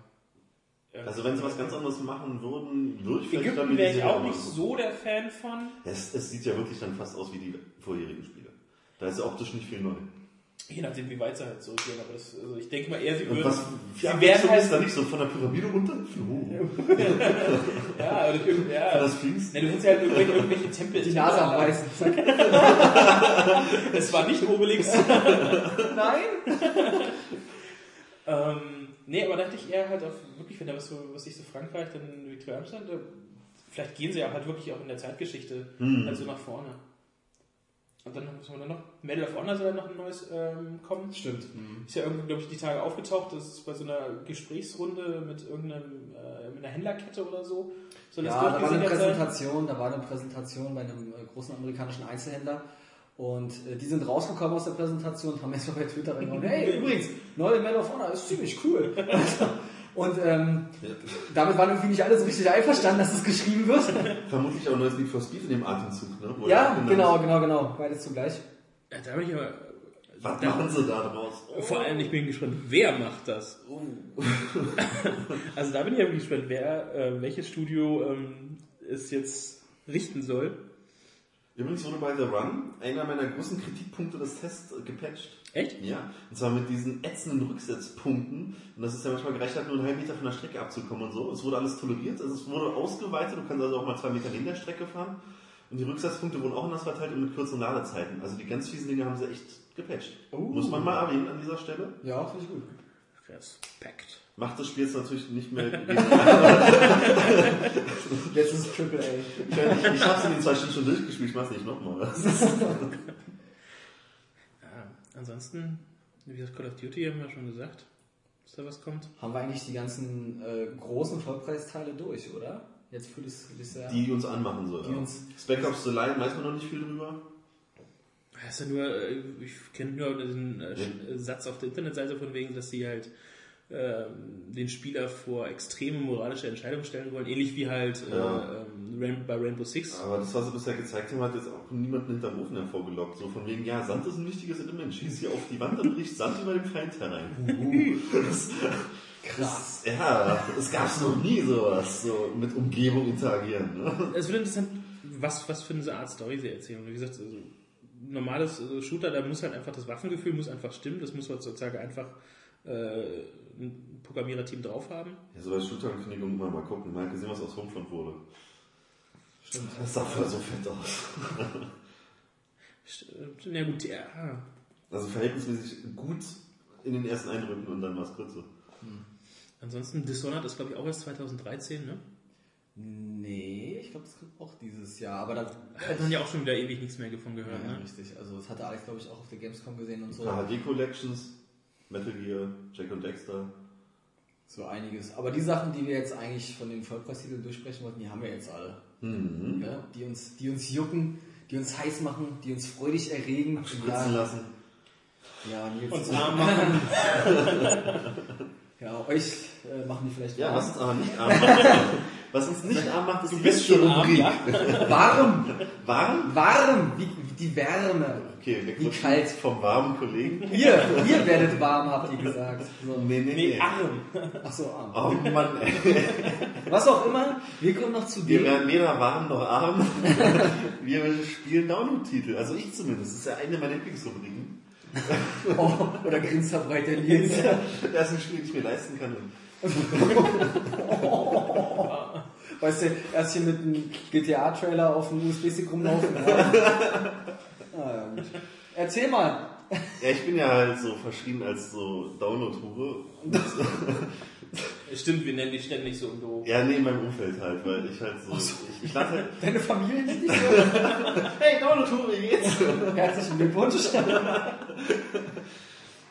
E: Ähm,
C: Also wenn sie was ganz anderes machen würden, würde ich vielleicht
E: Ägypten
C: damit
E: wäre ich auch nicht so der Fan von.
C: Es, es sieht ja wirklich dann fast aus wie die vorherigen Spiele. Da ist ja optisch nicht viel neu.
E: Je nachdem, wie weit sie halt zurückgehen. Aber das, also ich denke mal eher, sie würden.
C: was
E: sie
C: für
E: werden halt.
C: da nicht so von der Pyramide runter? Oh,
E: Ja, oder,
C: von
E: ja.
C: der Sphinx?
E: Ne, du hättest ja halt irgendwelche, irgendwelche Tempel.
F: Die Nase anbeißen. Zack.
E: Es war nicht Obelix.
F: Nein?
E: ähm, nee, aber da dachte ich eher halt auf, wirklich, wenn da was, so, was ich so Frankreich, dann Viktoria-Amsterdam, da- vielleicht gehen sie ja halt wirklich auch in der Zeitgeschichte
C: Hm.
E: halt so nach vorne. Und dann, was haben wir da noch? Medal of Honor soll ja noch ein neues ähm, kommen.
F: Stimmt.
E: Ist ja irgendwie, glaube ich, die Tage aufgetaucht. Das ist bei so einer Gesprächsrunde mit irgendeinem, äh, mit einer Händlerkette oder so. Soll
F: Ja, da war eine? Präsentation, da war eine Präsentation bei einem äh, großen amerikanischen Einzelhändler. Und äh, die sind rausgekommen aus der Präsentation und haben erstmal bei Twitter reingehauen, hey, übrigens, neue Medal of Honor ist ziemlich cool. und ähm, damit waren irgendwie nicht alle so richtig einverstanden, dass es geschrieben wird.
C: Vermutlich auch ein neues Need for Speed in dem Atemzug, ne? Wo
F: ja, genau,
C: ist.
F: genau, genau. Beides zugleich.
E: Ja, da bin ich aber.
C: Was
E: da-
C: machen sie da draus?
E: Vor allem, ich bin gespannt, wer macht das? also da bin ich ja wirklich gespannt, wer, äh, welches Studio ähm, es jetzt richten soll.
C: Übrigens wurde bei The Run einer meiner großen Kritikpunkte des Tests gepatcht.
E: Echt?
C: Ja, und zwar mit diesen ätzenden Rücksetzpunkten. Und das ist ja manchmal gereicht, hat nur einen halben Meter von der Strecke abzukommen und so. Es wurde alles toleriert, also es wurde ausgeweitet. Du kannst also auch mal zwei Meter neben der Strecke fahren. Und die Rücksetzpunkte wurden auch anders verteilt und mit kürzeren Ladezeiten. Also die ganz fiesen Dinge haben sie echt gepatcht. Muss man mal erwähnen an dieser Stelle.
F: Ja, finde ich gut.
E: Respekt.
C: Macht das Spiel jetzt natürlich nicht mehr.
F: Jetzt ist es Triple A.
C: ich ich hab's in den zwei Stunden schon durchgespielt, ich mach's nicht nochmal.
E: Ja, ansonsten, wie gesagt, Call of Duty haben wir schon gesagt, dass da was kommt.
F: Haben wir eigentlich die ganzen äh, großen Vollpreisteile durch, oder? Jetzt für das, das Jahr.
C: Die uns anmachen soll.
F: Die
C: ja.
F: uns-
C: Spec Ops The Line weiß man noch nicht viel drüber.
E: Das ist ja nur, äh, ich kenne nur diesen äh, Sch- Satz auf der Internetseite von wegen, dass sie halt ähm, den Spieler vor extreme moralische Entscheidungen stellen wollen, ähnlich wie halt äh,
C: Ja.
E: ähm, bei Rainbow Six.
C: Aber das, was sie bisher gezeigt haben, hat jetzt auch niemanden hinterm Ofen hervorgelockt. So von wegen, ja, Sand ist ein wichtiges Element. Schieß hier auf die Wand und bricht Sand über den Feind herein. Das,
F: Krass.
C: ja, es gab's noch nie sowas, so mit Umgebung interagieren. Ne?
E: Es wird interessant, was, was für eine Art Story sie erzählen. Wie gesagt, also, normales äh, Shooter, da muss halt einfach das Waffengefühl muss einfach stimmen. Das muss heutzutage einfach äh, ein Programmiererteam drauf haben.
C: Ja, so bei Shooterankündigungen immer mal gucken. Mal gesehen, was aus Homefront wurde. Stimmt. Das sah vorher so fett aus.
E: St- Ja gut, ja.
C: Also verhältnismäßig gut in den ersten Eindrücken und dann war's kurz so.
E: Ansonsten Dishonored ist glaube ich auch erst 2013, ne?
F: Nee, ich glaube, das kommt auch dieses Jahr. Aber da
E: Hat man ja auch schon wieder ewig nichts mehr davon gehört,
F: Ja,
E: ne?
F: richtig. Also das hatte Alex, glaube ich, auch auf der Gamescom gesehen und so.
C: HD Collections, Metal Gear, Jack und Dexter.
F: So einiges. Aber die Sachen, die wir jetzt eigentlich von den Vollpreistiteln durchsprechen wollten, die haben wir jetzt alle.
C: Mhm.
F: Ja? Die, uns, die uns jucken, die uns heiß machen, die uns freudig erregen.
C: Spritzen
F: Ja,
C: lassen.
F: ja, Nils.
E: Uns arm machen.
F: Ja, euch äh, machen die vielleicht
C: Ja,
F: warm.
C: was uns aber nicht arm macht. was uns nicht arm macht, ist
E: Du
C: die
E: bist schon arm,
C: Rubrik.
E: ja?
F: Warm!
C: Warm?
F: Warm! Wie die Wärme.
C: Okay, wir
F: Wie kalt.
C: vom warmen Kollegen.
F: Ihr, ihr werdet warm, habt ihr gesagt. So.
C: Nee, nee,
E: Nee,
C: nee.
E: arm.
F: Ach so, arm.
C: Oh Mann, ey.
F: Was auch immer, wir kommen noch zu
C: Wir
F: dem.
C: werden weder warm noch arm. Wir spielen Download-Titel. Also ich zumindest. Das ist ja eine meiner Lieblingsrubriken.
F: Oh, oder grinst er breit der Nils.
C: Das ist ein Spiel, das ich mir leisten kann.
F: Weißt du, erst hier mit einem GTA-Trailer auf dem USB-Stick rumlaufen. Ja. Ah, ja. Erzähl mal.
C: Ja, ich bin ja halt so verschrien als so Download-Hure.
E: Stimmt, wir nennen die ständig so im Büro.
C: Ja, nee, in meinem Umfeld halt, weil ich halt so. Ich, ich lade halt.
F: Deine Familie nennt dich so.
C: Hey, Download-Hure, wie geht's?
F: Herzlichen Glückwunsch.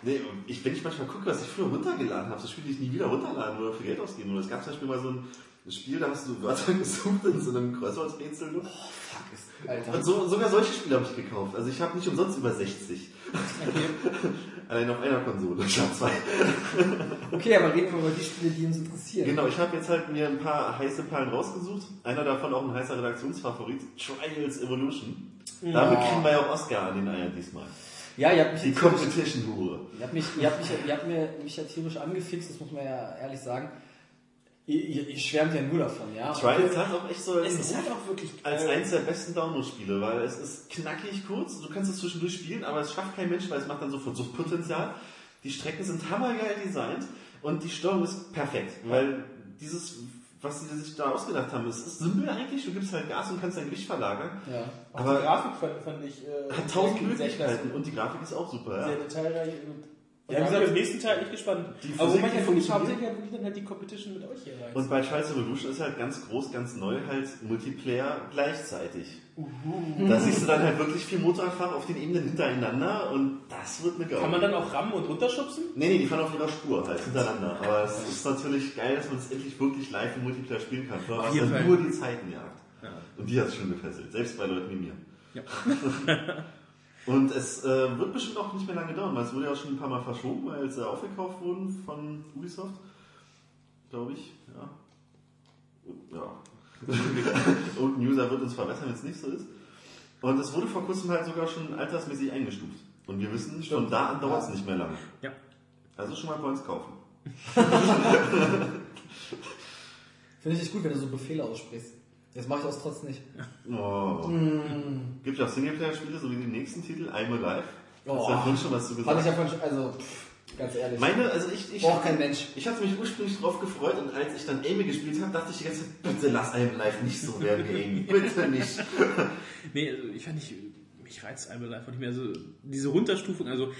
C: Nee, ich, wenn ich manchmal gucke, was ich früher runtergeladen habe, so Spiele, die ich nie wieder runterladen oder für Geld ausgeben. Und es gab zum Beispiel mal so ein Spiel, da hast du Wörter gesucht in so einem Kreuzworträtsel. Oh, fuck.
F: Alter.
C: Und so, sogar solche Spiele habe ich gekauft. Also ich habe nicht umsonst über 60. Allein auf einer Konsole, statt zwei.
F: Okay, aber reden wir über die Spiele, die uns interessieren.
C: Genau, ich habe jetzt halt mir ein paar heiße Perlen rausgesucht. Einer davon auch ein heißer Redaktionsfavorit, Trials Evolution. Damit kriegen wir ja auch Oscar an den Eier diesmal.
F: Ja, ihr habt mich,
C: Die Competition-Hure.
F: ihr habt mich, ihr habt mich, ihr habt mir, mich ja tierisch angefixt, das muss man ja ehrlich sagen. Ihr, ihr, ihr schwärmt ja nur davon, ja.
C: Trials hat auch echt so
E: Es ist halt auch wirklich
C: als
E: äh,
C: eins der besten Download-Spiele, weil es ist knackig kurz, du kannst es zwischendurch spielen, aber es schafft kein Mensch, weil es macht dann sofort Suchtpotenzial. Die Strecken sind hammergeil designt und die Steuerung ist perfekt, weil dieses, was sie sich da ausgedacht haben, es ist simpel eigentlich, du gibst halt Gas und kannst dein Gewicht verlagern,
F: Ja.
C: Aber
E: die Grafik fand, fand ich äh,
C: hat tausend Möglichkeiten und die Grafik ist auch super,
E: Sehr
C: ja.
E: detailreich. Und
C: Ja,
E: ja,
C: wie gesagt,
E: im nächsten Teil bin ich gespannt.
C: die
E: Aber
C: Physik,
E: wobei
C: die
E: ich wirklich
C: funktioniert.
E: hauptsächlich wirklich dann halt die Competition mit euch hier rein.
C: Und bei Trials Evolution ist halt ganz groß, ganz neu halt Multiplayer gleichzeitig. Da siehst du dann halt wirklich vier Motorradfahrer auf den Ebenen hintereinander und das wird eine Gaudi.
E: Kann man dann auch rammen und runterschubsen?
C: Nee, nee, die fahren auf ihrer Spur halt hintereinander. Aber es ist natürlich geil, dass man es endlich wirklich live im Multiplayer spielen kann. Es
I: jeden
C: dann nur die Zeitenjagd. Und die hat es schon gefesselt, selbst bei Leuten wie mir. Und es äh, wird bestimmt auch nicht mehr lange dauern, weil es wurde ja auch schon ein paar Mal verschoben, weil sie aufgekauft wurden von Ubisoft. Glaube ich, ja. Ja. Und User wird uns verbessern, wenn es nicht so ist. Und es wurde vor kurzem halt sogar schon altersmäßig eingestuft. Und wir wissen, von da an dauert es nicht mehr lange.
I: Ja.
C: Also schon mal Points kaufen.
F: Finde ich gut, wenn du so Befehle aussprichst. Das mache ich aus Trotz nicht.
C: Oh.
F: Mm.
C: Gibt ja auch Singleplayer-Spiele, so wie den nächsten Titel, I'm Alive.
F: Oh.
C: Hast du ja vorhin schon was zu
F: Fand
C: gesagt.
F: ich ja von, also, pff, ganz ehrlich.
C: Meine, also ich, ich,
F: Braucht kein Mensch.
C: ich hatte mich ursprünglich drauf gefreut und als ich dann Amy gespielt habe, dachte ich die ganze Zeit, bitte lass I'm Alive nicht so werden wie Amy. Bitte nicht.
I: Nee, also ich fand nicht, mich reizt einmal einfach nicht mehr. Also diese Runterstufung, also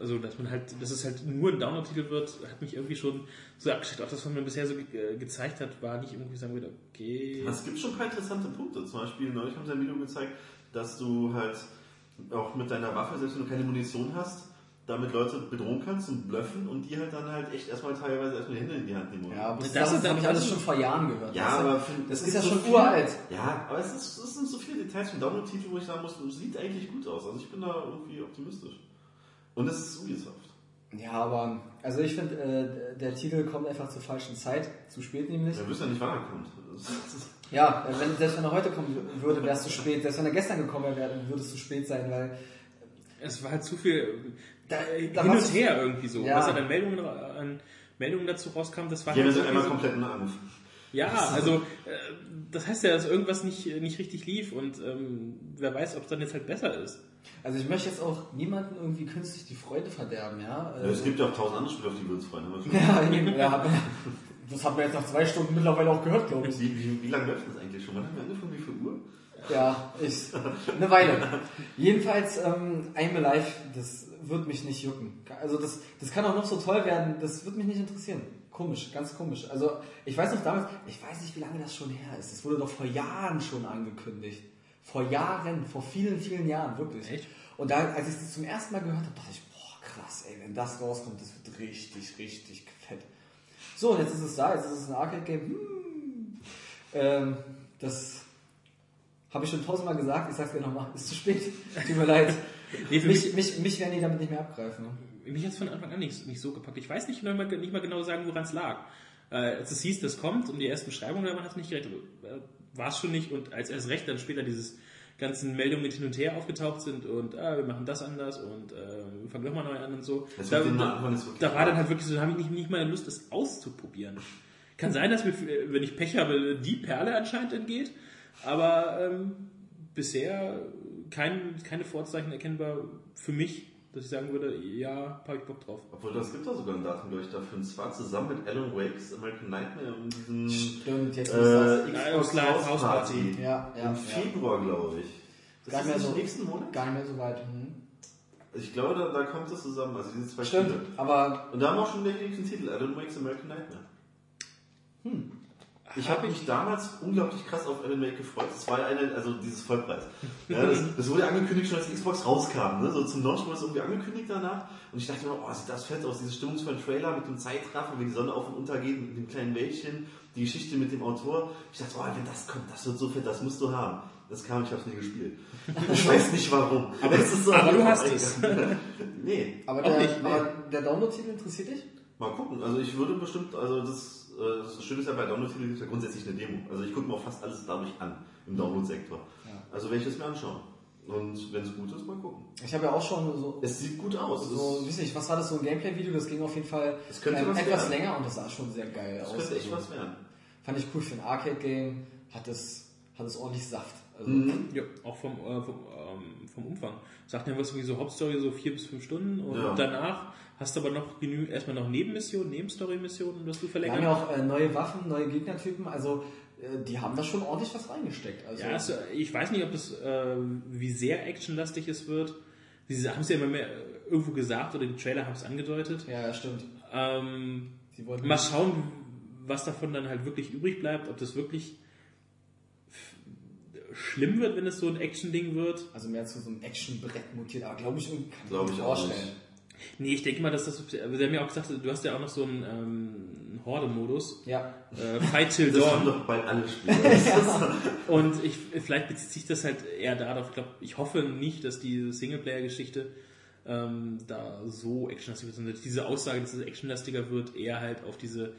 I: also dass man halt, dass es halt nur ein Download-Titel wird, hat mich irgendwie schon so abgeschreckt. Auch das, was man bisher so ge gezeigt hat, war nicht irgendwie sagen würde, okay.
C: Es gibt schon ein paar interessante Punkte. Zum Beispiel, neulich haben sie ein Video gezeigt, dass du halt auch mit deiner Waffe, selbst wenn du keine Munition hast, damit Leute bedrohen kannst und bluffen und die halt dann halt echt erstmal teilweise erstmal die Hände in die Hand nehmen.
F: Ja, aber das,
I: Das
F: das,
I: ist-
F: habe ich
I: das
F: alles
I: ist-
F: schon vor Jahren gehört.
C: Ja,
F: du?
C: aber für-
F: das
C: es
F: ist ja
C: gibt
F: schon
C: so viel-
F: uralt.
C: Ja, aber es, ist, es sind so viele Details vom Download-Titel, wo ich sagen muss, es sieht eigentlich gut aus. Also ich bin da irgendwie optimistisch. Und es ist Ubisoft.
F: Ja, aber, also ich finde, äh, der Titel kommt einfach zur falschen Zeit, zu spät nämlich.
C: Wir wissen ja nicht, wann er kommt.
F: Ja, wenn, selbst wenn er heute kommen würde, wäre es zu spät. Selbst wenn er gestern gekommen wäre, würde es zu spät sein, weil
I: Es war halt zu viel
F: Da-
I: äh,
F: da
I: hin und her irgendwie so.
F: Ja.
I: Was an Meldungen, an Meldungen dazu rauskam, das war
C: haben
I: halt
C: jetzt
I: irgendwie
C: einmal
I: so-
C: komplett einen Angriff.
I: Ja, also äh, das heißt ja, dass irgendwas nicht, nicht richtig lief und ähm, wer weiß, ob es dann jetzt halt besser ist.
F: Also ich möchte jetzt auch niemanden irgendwie künstlich die Freude verderben, ja.
C: Ja, es gibt ja auch tausend andere Spiele, auf die wir uns freuen. haben wir
F: ja, eben, ja, das hat man jetzt nach zwei Stunden mittlerweile auch gehört, glaube ich.
C: Wie, wie, wie lange läuft das eigentlich schon? Wann haben wir angefangen? Wie viel Uhr?
F: Ja, ich, eine Weile. Jedenfalls, ähm, I'm Alive, das wird mich nicht jucken. Also das, das kann auch noch so toll werden, das wird mich nicht interessieren. Komisch, ganz komisch. Also ich weiß noch damals, ich weiß nicht, wie lange das schon her ist. Das wurde doch vor Jahren schon angekündigt. Vor Jahren, vor vielen, vielen Jahren, wirklich.
I: Echt?
F: Und da, als ich das zum ersten Mal gehört habe, dachte ich, boah, krass, ey, wenn das rauskommt, das wird richtig, richtig fett. So, und jetzt ist es da, jetzt ist es ein Arcade-Game. Hm. Ähm, das habe ich schon tausendmal gesagt, ich sag's dir nochmal, ist zu spät. Tut mir leid. Mich, mich, mich werden die damit nicht mehr abgreifen.
I: Mich hat es von Anfang an nicht, nicht so gepackt. Ich weiß nicht, nicht, mal, nicht mal genau sagen, woran es lag. Äh, als es hieß, das kommt und die ersten Beschreibungen, da hat es nicht gerechnet. Äh, War es schon nicht und als erst recht dann später dieses ganzen Meldungen mit hin und her aufgetaucht sind und ah, wir machen das anders und äh, wir fangen nochmal neu an und so.
C: Das
I: Da, da, da war dann halt wirklich so, da habe ich nicht, nicht mal Lust, das auszuprobieren. Kann sein, dass mir, wenn ich Pech habe, die Perle anscheinend entgeht, aber ähm, bisher
E: kein, keine Vorzeichen erkennbar für mich, dass ich sagen würde, ja, habe ich Bock drauf.
C: Obwohl, das gibt doch sogar ein Datum, glaube ich, dafür. Und zwar zusammen mit Alan Wakes American Nightmare und diesem
F: Stimmt, jetzt
C: äh. Xbox House
E: House
C: Party.
E: Party.
F: Ja, ja,
C: Im
F: ja.
C: Februar, glaube ich. Das
F: Gar
C: ist
F: nicht mehr so-
C: nächsten Monat?
F: Gar nicht mehr so weit. Mhm.
C: Ich glaube, da, da kommt es zusammen. Also diese zwei
F: Stimmt,
C: Spiele.
F: aber
C: Und da haben wir auch schon den nächsten Titel, Alan Wakes American Nightmare.
F: Hm.
C: Ich habe mich damals unglaublich krass auf Alan Wake gefreut. Das war ja eine, also dieses Vollpreis. Ja, das, das wurde angekündigt schon als die Xbox rauskam. Ne? So zum Launch wurde es irgendwie angekündigt danach. Und ich dachte mir, oh, sieht das fett aus, dieses stimmungsvolle Trailer mit dem Zeitraffer, wie die Sonne auf und unter geht, mit dem kleinen Wäldchen, die Geschichte mit dem Autor. Ich dachte, oh, wenn das kommt, das wird so fett, das musst du haben. Das kam, ich habe es nie gespielt. Ich weiß nicht warum. Aber, es ist so
E: aber du hast es.
C: nee,
F: aber der,
E: nicht, nee.
F: aber der Download-Titel interessiert dich?
C: Mal gucken. Also ich würde bestimmt, also das, äh, das Schöne ist ja bei Download-Titeln gibt es ja grundsätzlich eine Demo. Also ich gucke mir auch fast alles dadurch an im Download-Sektor.
F: Ja.
C: Also werde ich das mir anschauen. Und wenn es gut ist, mal gucken.
F: Ich habe ja auch schon so,
C: Es sieht gut aus.
F: so weiß nicht, was war das, so ein Gameplay-Video, das ging auf jeden Fall
C: Es könnte
F: ähm,
C: was
F: etwas
C: werden.
F: länger und das sah schon sehr geil
C: es
F: aus.
C: könnte echt
F: Also,
C: was werden.
F: Fand ich cool für ein Arcade-Game, hat es, hat es ordentlich Saft. Also,
C: Mhm.
E: Ja, auch vom, äh, vom, ähm, vom Umfang. Sagt ja was wie so Hauptstory so vier bis fünf Stunden und
C: Ja.
E: danach hast du aber noch genü erstmal noch Nebenmissionen, Nebenstory-Missionen, was du
F: Wir
E: verlängern.
F: haben ja auch äh, neue Waffen, neue Gegnertypen, also äh, die haben da schon ordentlich was reingesteckt. Also,
E: Ja, also, ich weiß nicht, ob das, äh, wie sehr actionlastig es wird. Sie haben es ja immer mehr äh, irgendwo gesagt oder die Trailer haben es angedeutet.
F: ja, ja, stimmt.
E: Ähm,
F: Sie wollten
E: mal schauen, was davon dann halt wirklich übrig bleibt, ob das wirklich schlimm wird, wenn es so ein Action-Ding wird.
F: also mehr zu so einem Action-Brett mutiert, aber glaube ich, kann
C: Glaube
F: mir
C: ich auch
F: vorstellen.
E: Nee, ich denke mal, dass das, sie haben ja auch gesagt, du hast ja auch noch so einen ähm, Horde-Modus,
F: Ja,
E: äh, Fight Till
C: Das haben
E: Dawn.
C: doch bald alle Spiele. Ist-
E: Und ich, vielleicht bezieht sich das halt eher darauf, ich glaube, ich hoffe nicht, dass diese Singleplayer-Geschichte ähm, da so actionlastig wird, sondern dass diese Aussage, dass es actionlastiger wird, eher halt auf diese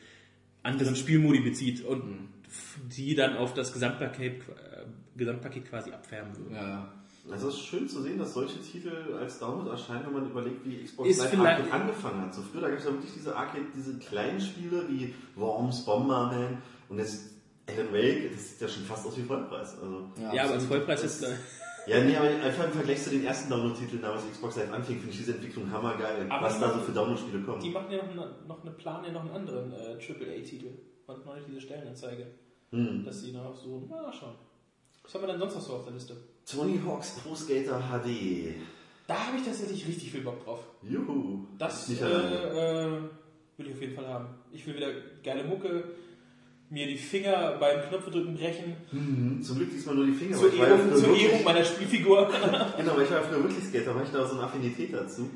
E: anderen Spielmodi bezieht und f- die dann auf das Gesamtpaket, äh, Gesamtpaket quasi abfärben würden.
F: ja.
C: Also es ist schön zu sehen, dass solche Titel als Download erscheinen, wenn man überlegt, wie Xbox
E: Ist
C: Live Arcade angefangen hat. So früher, da gab es ja wirklich diese Arcade, diese kleinen Spiele wie Worms, Bomberman und jetzt Alan Wake, das sieht ja schon fast aus wie Vollpreis. Also,
E: Ja, aber als. Vollpreis ist äh,
C: ja, nee, aber einfach im Vergleich zu den ersten Download-Titeln damals Xbox Live anfing, finde ich diese Entwicklung hammergeil.
E: Aber
C: was da so für Download-Spiele kommen.
E: Die machen ja noch, eine, noch eine Plan, ja noch einen anderen äh, AAA-Titel. Und noch nicht diese Stellenanzeige.
C: Hm.
E: Dass sie noch so, na schauen. Was haben wir denn sonst noch so auf der Liste?
C: Tony Hawk's Pro Skater HD.
E: Da habe ich tatsächlich richtig viel Bock drauf.
C: Juhu.
E: Das äh, äh, will ich auf jeden Fall haben. Ich will wieder geile Mucke, mir die Finger beim Knopfedrücken brechen,
C: Mhm. Zum Glück diesmal nur die Finger.
E: zur Ehrung, zur meiner Spielfigur.
C: Genau, weil ich war früher wirklich Skater, weil ich da so eine Affinität dazu.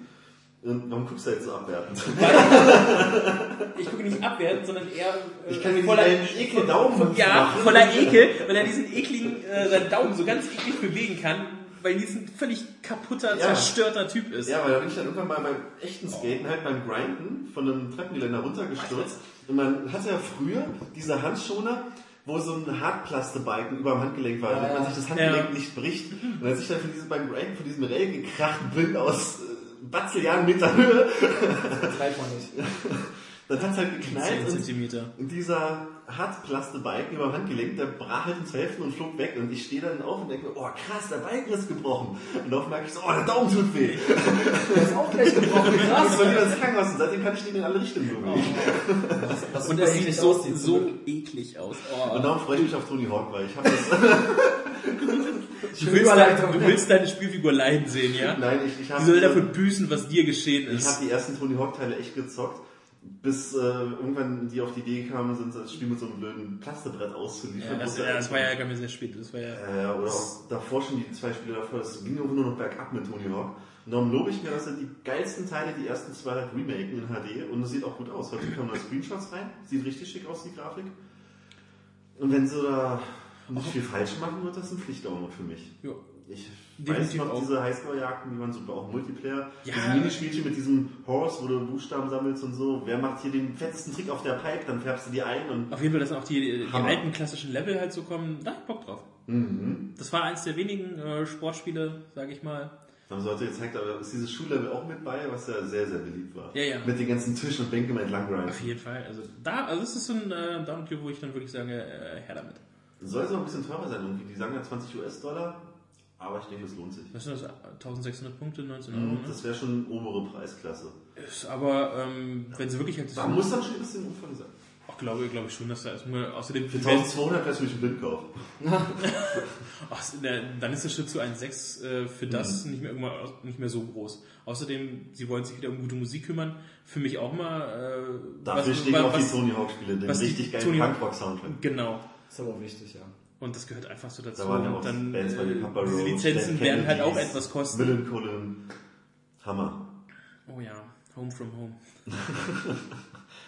C: Und warum guckst du jetzt so abwertend?
E: ich gucke nicht abwertend, sondern eher äh,
C: Ich kann mir
E: voller
C: Ekel Daumen
E: Ja,
C: machen.
E: voller Ekel, weil er diesen ekligen äh, seinen Daumen so ganz eklig bewegen kann, weil dies ein völlig kaputter,
C: Ja.
E: zerstörter Typ ist.
C: Ja, weil da bin ich dann irgendwann mal beim echten Skaten, halt beim Grinden, von einem Treppengeländer runtergestürzt. Und man hatte ja früher diese Handschoner, wo so ein Hartplastebalken über dem Handgelenk war, damit man sich das Handgelenk
E: Ja.
C: nicht bricht. Und als ich dann von diesem, beim Grinden von diesem Rail gekracht bin aus Batzeljahren Meter Höhe,
F: Das weiß man nicht.
C: dann hat's halt geknallt
E: 10
C: und
E: Zentimeter.
C: Und dieser Hartplaste-Balken über dem Handgelenk, der brach halt ins Hälften und flog weg. Und ich stehe dann auf und denke mir, oh krass, der Balken ist gebrochen. Und darauf merke ich so, oh, der Daumen tut weh.
F: Der ist auch gleich gebrochen,
C: Ich
F: krass.
C: lieber ins Krankenhaus und seitdem kann ich den in alle Richtungen bewegen.
F: Das
E: Und
F: super
E: das sieht so,
F: aussieht, zum
E: so eklig aus. Oh.
C: Und darum freue ich mich auf Tony Hawk, weil ich habe das...
E: Du willst, dein, du willst deine Spielfigur leiden sehen, ja?
C: Nein, ich, ich habe
E: soll dafür büßen, was dir geschehen
C: ich
E: ist.
C: hab die ersten Tony Hawk-Teile echt gezockt. Bis äh, irgendwann die auf die Idee kamen, sind das Spiel mit so einem blöden Plastebrett auszuliefern.
E: Ja, das, ja, das war ja gar nicht sehr spät. Das war ja.
C: Äh, oder auch davor schon die zwei Spiele davor, das ging irgendwo nur noch bergab mit Tony Hawk. Und darum lobe ich mir, dass er die geilsten Teile, die ersten zwei halt remaken in HD und es sieht auch gut aus. Heute kommen da Screenshots rein, sieht richtig schick aus, die Grafik. Und wenn sie da nicht viel falsch machen, wird das ein Pflichtdownload für mich.
E: Ja.
C: Ich
E: Definitiv
C: weiß noch
E: auch.
C: diese Highscore-Jagden, die waren super, auch Multiplayer.
E: Ja.
C: Diese Minispielchen mit diesem Horse, wo du Buchstaben sammelst und so. Wer macht hier den fettesten Trick auf der Pipe, dann färbst du die ein und
E: Auf jeden Fall, dass auch die, die alten klassischen Level halt so kommen. Da hab ich Bock drauf.
C: mhm.
E: Das war eins der wenigen äh, Sportspiele, sage ich mal.
C: Haben sie heute gezeigt, aber ist dieses Schullevel auch mit bei, was ja sehr, sehr beliebt war.
E: Ja, ja.
C: Mit den ganzen Tischen und Bänken entlang grinden.
E: Auf jeden Fall. Also da, also es ist so ein äh, Download, wo ich dann wirklich sage, äh, her damit.
C: Soll es auch ein bisschen teurer sein irgendwie. Die sagen ja 20 US-Dollar, Aber ich denke, es lohnt sich.
I: Was sind das? 1600 Punkte, 19 Euro,
C: Mhm,
I: ne?
C: Das wäre schon obere Preisklasse.
I: Ist aber, ähm, wenn sie wirklich halt
C: Da muss dann schon ein bisschen Umfang sein.
I: Ach, glaube, glaube ich schon, dass da erstmal, außerdem,
C: Für
I: wenn-
C: 1200 wäre es für mich ein Blindkauf.
I: Ach, der- dann ist der Schritt zu 1.6 äh, für
C: Mhm.
I: das nicht, mehr irgendwann, nicht mehr so groß. Außerdem, sie wollen sich wieder um gute Musik kümmern. Für mich auch mal. Äh,
C: Dafür stehe ich auf die Tony Hawk Spiele, den
I: was die
C: richtig geilen Punkrock-Soundtrack.
I: Genau.
F: Ist aber auch wichtig, ja.
I: Und das gehört einfach so dazu.
C: Da waren ja
I: und
C: auch
I: dann,
C: Bands bei
I: äh,
C: den Papa
I: diese
C: Roach,
I: Lizenzen
C: Dead
I: werden halt auch etwas kosten.
C: Villain Cullen. Hammer.
I: Oh ja, Home from Home.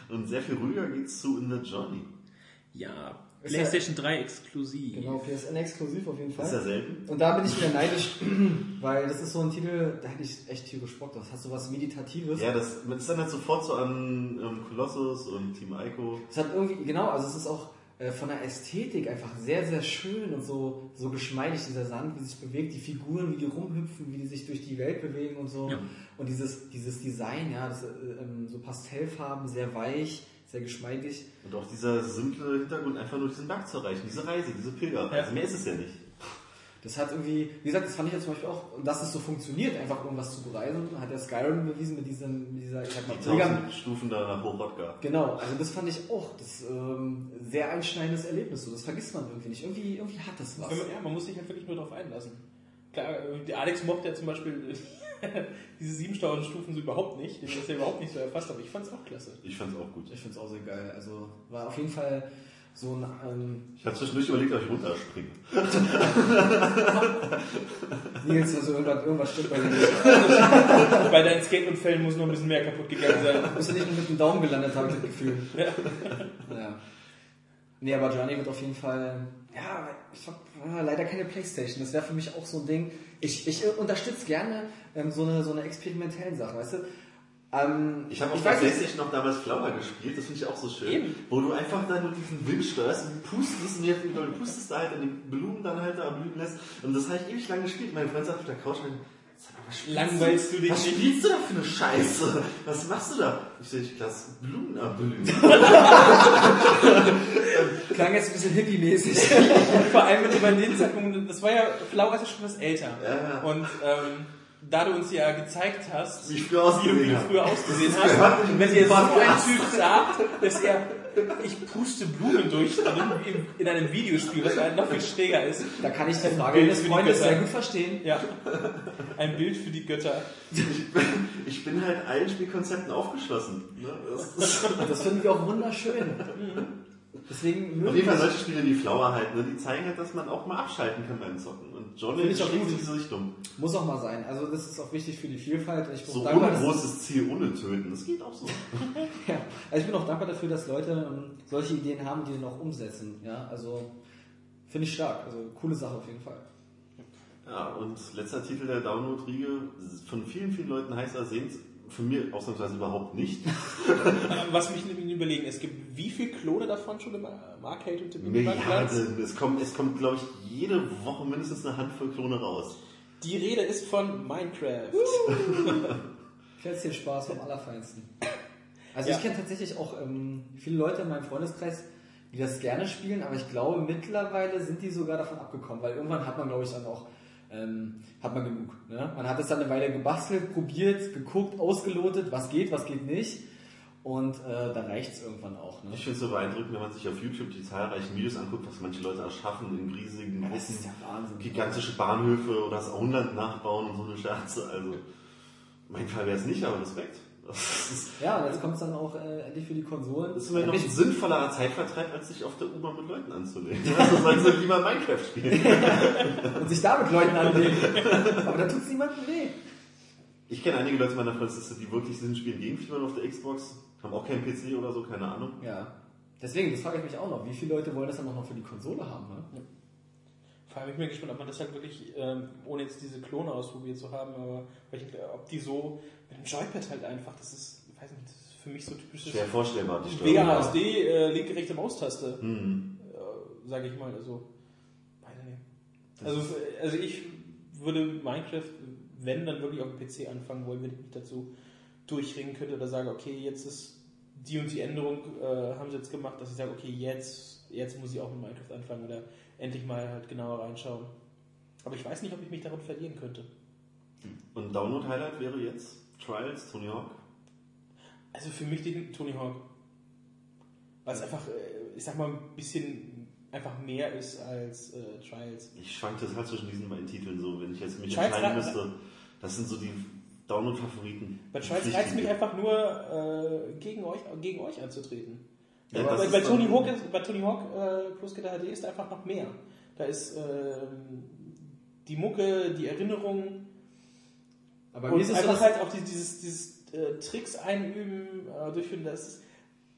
C: Und sehr viel ruhiger geht's zu In the Journey.
I: Ja,
F: Ist
I: PlayStation 3 exklusiv.
F: Genau, PSN exklusiv auf jeden Fall.
C: Ist ja selten.
F: Und da bin ich wieder neidisch, weil das ist so ein Titel, da hätte ich echt tierisch Bock drauf. Das hat so was Meditatives.
C: Ja, das, das ist dann halt sofort so an ähm, Colossus und Team Ico.
F: Es hat irgendwie, genau, also es ist auch äh, von der Ästhetik einfach sehr, sehr schön und so, so geschmeidig, dieser Sand, wie sich bewegt, die Figuren, wie die rumhüpfen, wie die sich durch die Welt bewegen und so.
I: Ja.
F: Und dieses, dieses Design, ja, das, äh, ähm, so Pastellfarben, sehr weich, sehr geschmeidig.
C: Und auch dieser simple Hintergrund, einfach nur diesen Berg zu erreichen, diese Reise, diese Pilgerreise.
I: Ja.
C: Mehr ist es ja nicht.
F: Das hat irgendwie, wie gesagt, das fand ich ja zum Beispiel auch, und dass es so funktioniert, einfach irgendwas zu bereisen, hat der Skyrim bewiesen mit, diesem, mit dieser, ich sag mal,
C: tausend Stufen da nach Hochrodgar.
F: Genau, also das fand ich auch das ähm, sehr einschneidendes Erlebnis. So, das vergisst man irgendwie nicht. Irgendwie, irgendwie hat das was.
E: Ja, man muss sich halt wirklich nur darauf einlassen. Klar, der Alex mobbt ja zum Beispiel diese 7000 Stufen so überhaupt nicht. Den ist ja überhaupt nicht so erfasst, aber ich fand's auch klasse.
C: Ich fand's auch gut.
F: Ich finde es auch sehr geil. Also war auf jeden Fall so ein. Ähm,
C: Ich habe zwischendurch überlegt, ob ich runterspringe.
F: Nils, also irgendwas, irgendwas stimmt bei dir nicht.
E: Bei deinen Skate-Unfällen muss noch ein bisschen mehr kaputt gegangen sein.
F: Du bist nicht nur mit dem Daumen gelandet, habe ich das Gefühl. Ja. Nee, aber Journey wird auf jeden Fall. Ja, ich habe ah, leider keine Playstation. Das wäre für mich auch so ein Ding. Ich, ich äh, unterstütze gerne ähm, so, eine, so eine experimentellen Sache, weißt du? Ähm,
C: Ich habe auf
F: ich
C: der
F: weiß nicht-
C: Playstation noch damals Flower gespielt, das finde ich auch so schön.
E: Eben.
C: Wo du einfach da nur diesen Wind steuerst und pustest, und jetzt- du pustest da halt an den Blumen dann halt da blühen lässt. Und das habe ich ewig lang gespielt. Mein Freund sagt auf der Couch, sag mal, was spielst
E: Langweilst du dich
C: Was
E: nicht?
C: spielst du da für eine Scheiße? Was machst du da? Ich sehe, ich lasse Blumen erblühen.
F: Klang jetzt ein bisschen hippie-mäßig.
E: Vor allem mit über den Zeitpunkt, das war ja, Flau ist ja schon was älter.
C: Ja, ja.
E: Und ähm, da du uns ja gezeigt hast,
C: Wie ich früher ausgesehen
E: wie du früher ausgesehen hast, und wenn dir so ein Typ sagt, dass er, ich puste Blumen durch in einem, in einem Videospiel, was halt noch viel schräger ist,
F: Da kann ich die Frage eines Freundes sehr gut verstehen.
E: ja, ein Bild für die Götter.
C: Ich bin halt allen Spielkonzepten aufgeschlossen. Ne? Das
F: finden wir auch wunderschön. Deswegen
C: Auf jeden Fall solche Spiele, die Flower halt, ne, die zeigen halt, dass man auch mal abschalten kann beim Zocken.
F: Finde ich auch
C: in diese Richtung.
F: Muss auch mal sein. Also das ist auch wichtig für die Vielfalt. Ich bin,
C: So
F: auch
C: ohne
F: dankbar, dass,
C: großes Ziel, ohne töten. Das geht auch so.
F: ja, also ich bin auch dankbar dafür, dass Leute ähm, solche Ideen haben, die dann auch umsetzen. Ja, also finde ich stark. Also coole Sache auf jeden Fall.
C: Ja, und letzter Titel der Download-Riege, von vielen, vielen Leuten heiß ersehnt, von mir ausnahmsweise überhaupt nicht.
E: Ähm, Was mich nämlich überlegen, es gibt wie viele Klone davon schon im Arcade und im?
C: Milliarden. Es kommt, es kommt glaube ich, jede Woche mindestens eine Handvoll Klone raus.
E: Die Rede ist von Minecraft.
F: Plätzchen Spaß vom Allerfeinsten. Also
E: Ja.
F: ich kenne tatsächlich auch ähm, viele Leute in meinem Freundeskreis, die das gerne spielen, aber ich glaube mittlerweile sind die sogar davon abgekommen, weil irgendwann hat man, glaube ich, dann auch ähm, hat man genug. Ne? Man hat es dann eine Weile gebastelt, probiert, geguckt, ausgelotet, was geht, was geht nicht. Und äh, dann reicht es irgendwann auch. Ne?
C: Ich finde es so beeindruckend, wenn man sich auf YouTube die zahlreichen Videos anguckt, was manche Leute erschaffen in riesigen
F: Das
C: Gruppen.
F: ist ja Wahnsinn.
C: gigantische Bahnhöfe oder das Auenland nachbauen und so eine Scherze. Also, mein Fall wäre es nicht, aber Respekt.
F: Ja, und jetzt kommt es dann auch äh, endlich für die Konsolen.
C: das ist mir noch ein sinnvollerer Zeitvertreib, als sich auf der U-Bahn mit Leuten anzulegen. Also sollen sie lieber Minecraft spielen.
F: und sich da mit Leuten anlegen. aber da tut es niemandem weh.
C: Ich kenne einige Leute in meiner Freundesliste, die wirklich Sinn spielen gegen Fiebern auf der Xbox, haben auch keinen PC oder so, keine Ahnung.
F: Ja. Deswegen, das frage ich mich auch noch. Wie viele Leute wollen das dann auch noch für die Konsole haben? Ne?
E: Vor allem bin ich mir gespannt, ob man das halt wirklich, ähm, ohne jetzt diese Klone ausprobiert zu haben, aber ob die so mit dem Joypad halt einfach, das ist, ich weiß nicht, das ist für mich so typisches
C: Schwer vorstellbar, die Steuerung.
E: WASD, äh, linke, rechte Maustaste,
C: Hm.
E: äh, sage ich mal, also. Also, also ich würde Minecraft, wenn dann wirklich auf dem PC anfangen wollen, wenn ich mich dazu durchringen könnte oder sage, okay, jetzt ist die und die Änderung, äh, haben sie jetzt gemacht, dass ich sage, okay, jetzt, jetzt muss ich auch mit Minecraft anfangen oder endlich mal halt genauer reinschauen. Aber ich weiß nicht, ob ich mich darin verlieren könnte.
C: Und Download-Highlight wäre jetzt Trials, Tony Hawk.
E: Also für mich den Tony Hawk. Weil es einfach, äh, ich sag mal, ein bisschen einfach mehr ist als äh, Trials.
C: Ich schwank total zwischen diesen beiden Titeln so, wenn ich jetzt mich
E: Trials
C: entscheiden müsste. Das sind so die Download-Favoriten.
E: Bei Trials reizt mich einfach nur, äh, gegen, euch, gegen euch anzutreten.
C: Ja, das
E: bei, bei Tony Hawk, ist, bei Tony Hawk äh, plus GTA HD ist einfach noch mehr. Da ist ähm, die Mucke, die Erinnerung
F: Aber mir
E: und
F: ist es so,
E: einfach
F: dass,
E: halt auch die- dieses, dieses äh, Tricks einüben, äh, durchführen, das ist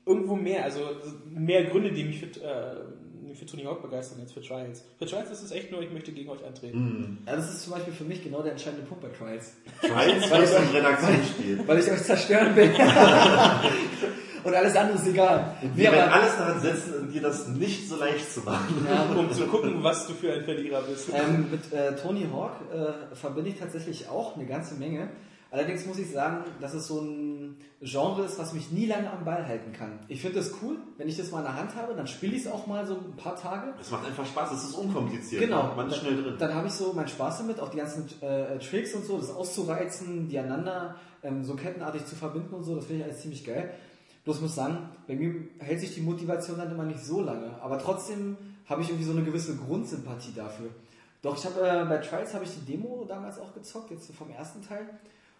E: irgendwo mehr. Also mehr Gründe, die mich für, äh, für Tony Hawk begeistern als für Trials. Für Trials ist es echt nur, ich möchte gegen euch antreten.
C: Mhm.
F: ja, das ist zum Beispiel für mich genau der entscheidende Punkt bei Trials.
C: Trials ist ein Redaktionsspiel.
F: Weil ich euch zerstören will. Und alles andere ist egal. Nee,
C: Wir werden
F: aber,
C: alles daran setzen, dir das nicht so leicht zu machen.
F: ja,
E: Um zu gucken, was du für ein Verlierer bist.
F: Ähm, mit äh, Tony Hawk äh, verbinde ich tatsächlich auch eine ganze Menge. Allerdings muss ich sagen, dass es so ein Genre ist, was mich nie lange am Ball halten kann. Ich finde das cool, wenn ich das mal in der Hand habe, dann spiele ich es auch mal so ein paar Tage.
C: Es macht einfach Spaß, es ist unkompliziert.
F: Genau,
C: Man ist schnell drin.
F: Dann habe ich so meinen Spaß damit, auch die ganzen äh, Tricks und so, das auszureizen, die aneinander ähm, so kettenartig zu verbinden und so, das finde ich alles ziemlich geil. Bloß muss sagen, bei mir hält sich die Motivation dann immer nicht so lange, aber trotzdem habe ich irgendwie so eine gewisse Grundsympathie dafür. Doch ich habe äh, bei Trials habe ich die Demo damals auch gezockt, jetzt vom ersten Teil.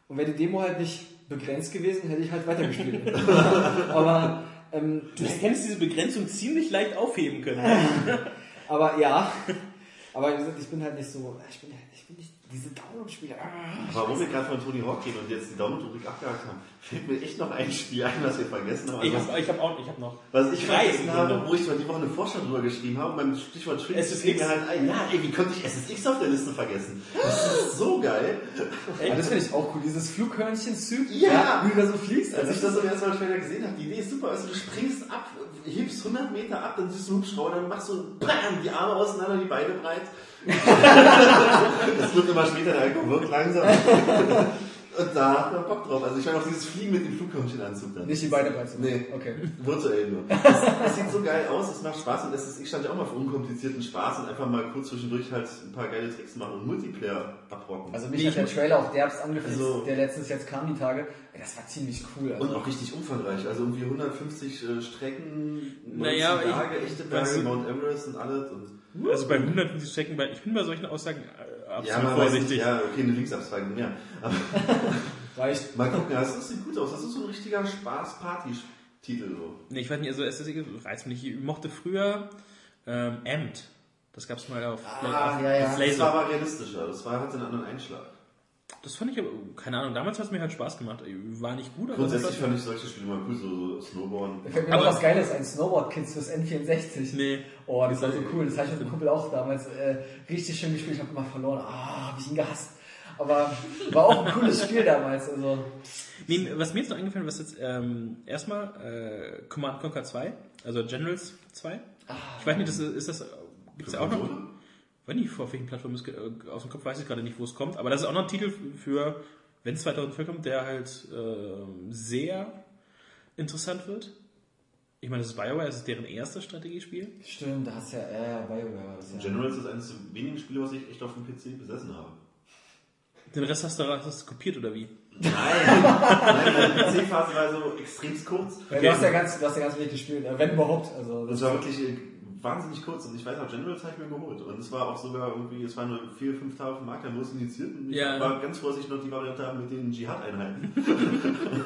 F: Und wäre die Demo halt nicht begrenzt gewesen, hätte ich halt weitergespielt. aber ähm,
E: Du hättest diese Begrenzung ziemlich leicht aufheben können.
F: aber ja, aber wie gesagt, ich bin halt nicht so, ich bin, nicht diese Download-Spiele. ah,
C: Aber wo wir gerade von Tony Hawk gehen und jetzt die Download-Rubrik abgehakt haben, fällt mir echt noch ein Spiel ein, was wir vergessen haben.
E: Ich habe ich hab auch, ich hab noch.
C: was ich vergessen habe, wo ich zwar die Woche eine Vorschau drüber geschrieben habe, beim Stichwort Tricks
E: SSX.
C: mir halt ein, ja, ey, wie konnte ich SSX auf der Liste vergessen? Das ist so geil.
F: Ja, das finde ich auch cool. Dieses Flughörnchen-Suit,
C: Ja.
F: wie du da so fliegst.
C: Als ich das so erst mal später gesehen habe, die Idee ist super. Also du springst ab, hebst 100 Meter ab, dann siehst du einen Hubschrauber, dann machst du BAM, die Arme auseinander, die Beine breit. Das wird immer später, der Alkohol wirkt langsam. Und da hat man Bock drauf. Also ich meine auch dieses Fliegen mit dem Flughörnchenanzug dann.
F: nicht die Beine machen.
C: Nee.
F: Okay.
C: Virtuell nur. Es, es sieht so geil aus, es macht Spaß und das ist, ich stand ja auch mal für unkomplizierten Spaß und einfach mal kurz zwischendurch halt ein paar geile Tricks machen und Multiplayer abrocken.
F: Also mich hat der Trailer auch derbst angefixt,
C: Also-
F: der letztens jetzt kam die Tage. Ey, das war ziemlich cool. Also.
C: und auch richtig umfangreich, also irgendwie 150 äh, Strecken, 90
E: Naja, ich-
C: Berge, echte Berge, Mount Everest und alles. Und
E: Also bei 150 Strecken, ich bin bei solchen Aussagen äh, absolut
C: ja,
E: vorsichtig.
C: nicht, ja, okay, eine Linksabzweigung mehr. Aber
F: Reicht.
C: mal gucken, das, sieht gut aus. Das ist so ein richtiger Spaß-Party-Titel so.
E: Nee, ich weiß nicht, also SSX reizt mich nicht. Ich mochte früher ähm, Amt. Das gab's mal auf,
F: Ah,
E: auf,
F: ja, ja.
C: Das war aber realistischer, das war, hatte einen anderen Einschlag.
E: Das fand ich aber, keine Ahnung, damals hat es mir halt Spaß gemacht. War nicht gut, aber
C: Grundsätzlich
E: das
C: fand ich solche Spiele mal cool, so, so Snowboarden.
F: Fällt mir
E: Aber-
F: was Geiles ein, Snowboard-Kids fürs N64.
E: Nee.
F: Oh, das war so cool. Das habe ich mit dem Kumpel auch damals äh, richtig schön gespielt. Ich habe immer verloren. Ah, habe ich ihn gehasst. Aber war auch ein cooles Spiel damals. Also
E: Nee, was mir jetzt noch eingefallen ist, was jetzt ähm, erstmal äh, Command Conquer 2, also Generals 2. ich weiß nicht, das ist, ist das, gibt's ja auch noch? Weiß nicht, auf welchen Plattformen es ge- äh, aus dem Kopf weiß ich gerade nicht, wo es kommt, aber das ist auch noch ein Titel für, wenn es 2004 kommt, der halt ähm, sehr interessant wird. Ich meine, das ist BioWare, das ist deren erstes Strategiespiel.
F: stimmt, da hast du ja, ja, ja, BioWare war das ja.
C: Generals ist eines der wenigen Spiele, was ich echt auf dem PC besessen habe.
E: Den Rest hast du, hast du kopiert oder wie?
C: Nein, nein meine PC-Phase war so extrem kurz.
F: Ja, du hast ja ganz, du hast ja ganz wenig gespielt, äh, wenn überhaupt. Also
C: Das war wirklich äh, wahnsinnig kurz und ich weiß auch, Generals habe ich mir geholt. Und es war auch sogar irgendwie, es waren nur vier, fünf Tage auf dem Markt, dann wurde es initiiert und ich
E: Ja.
C: war ganz vorsichtig noch die Variante haben mit den Dschihad-Einheiten.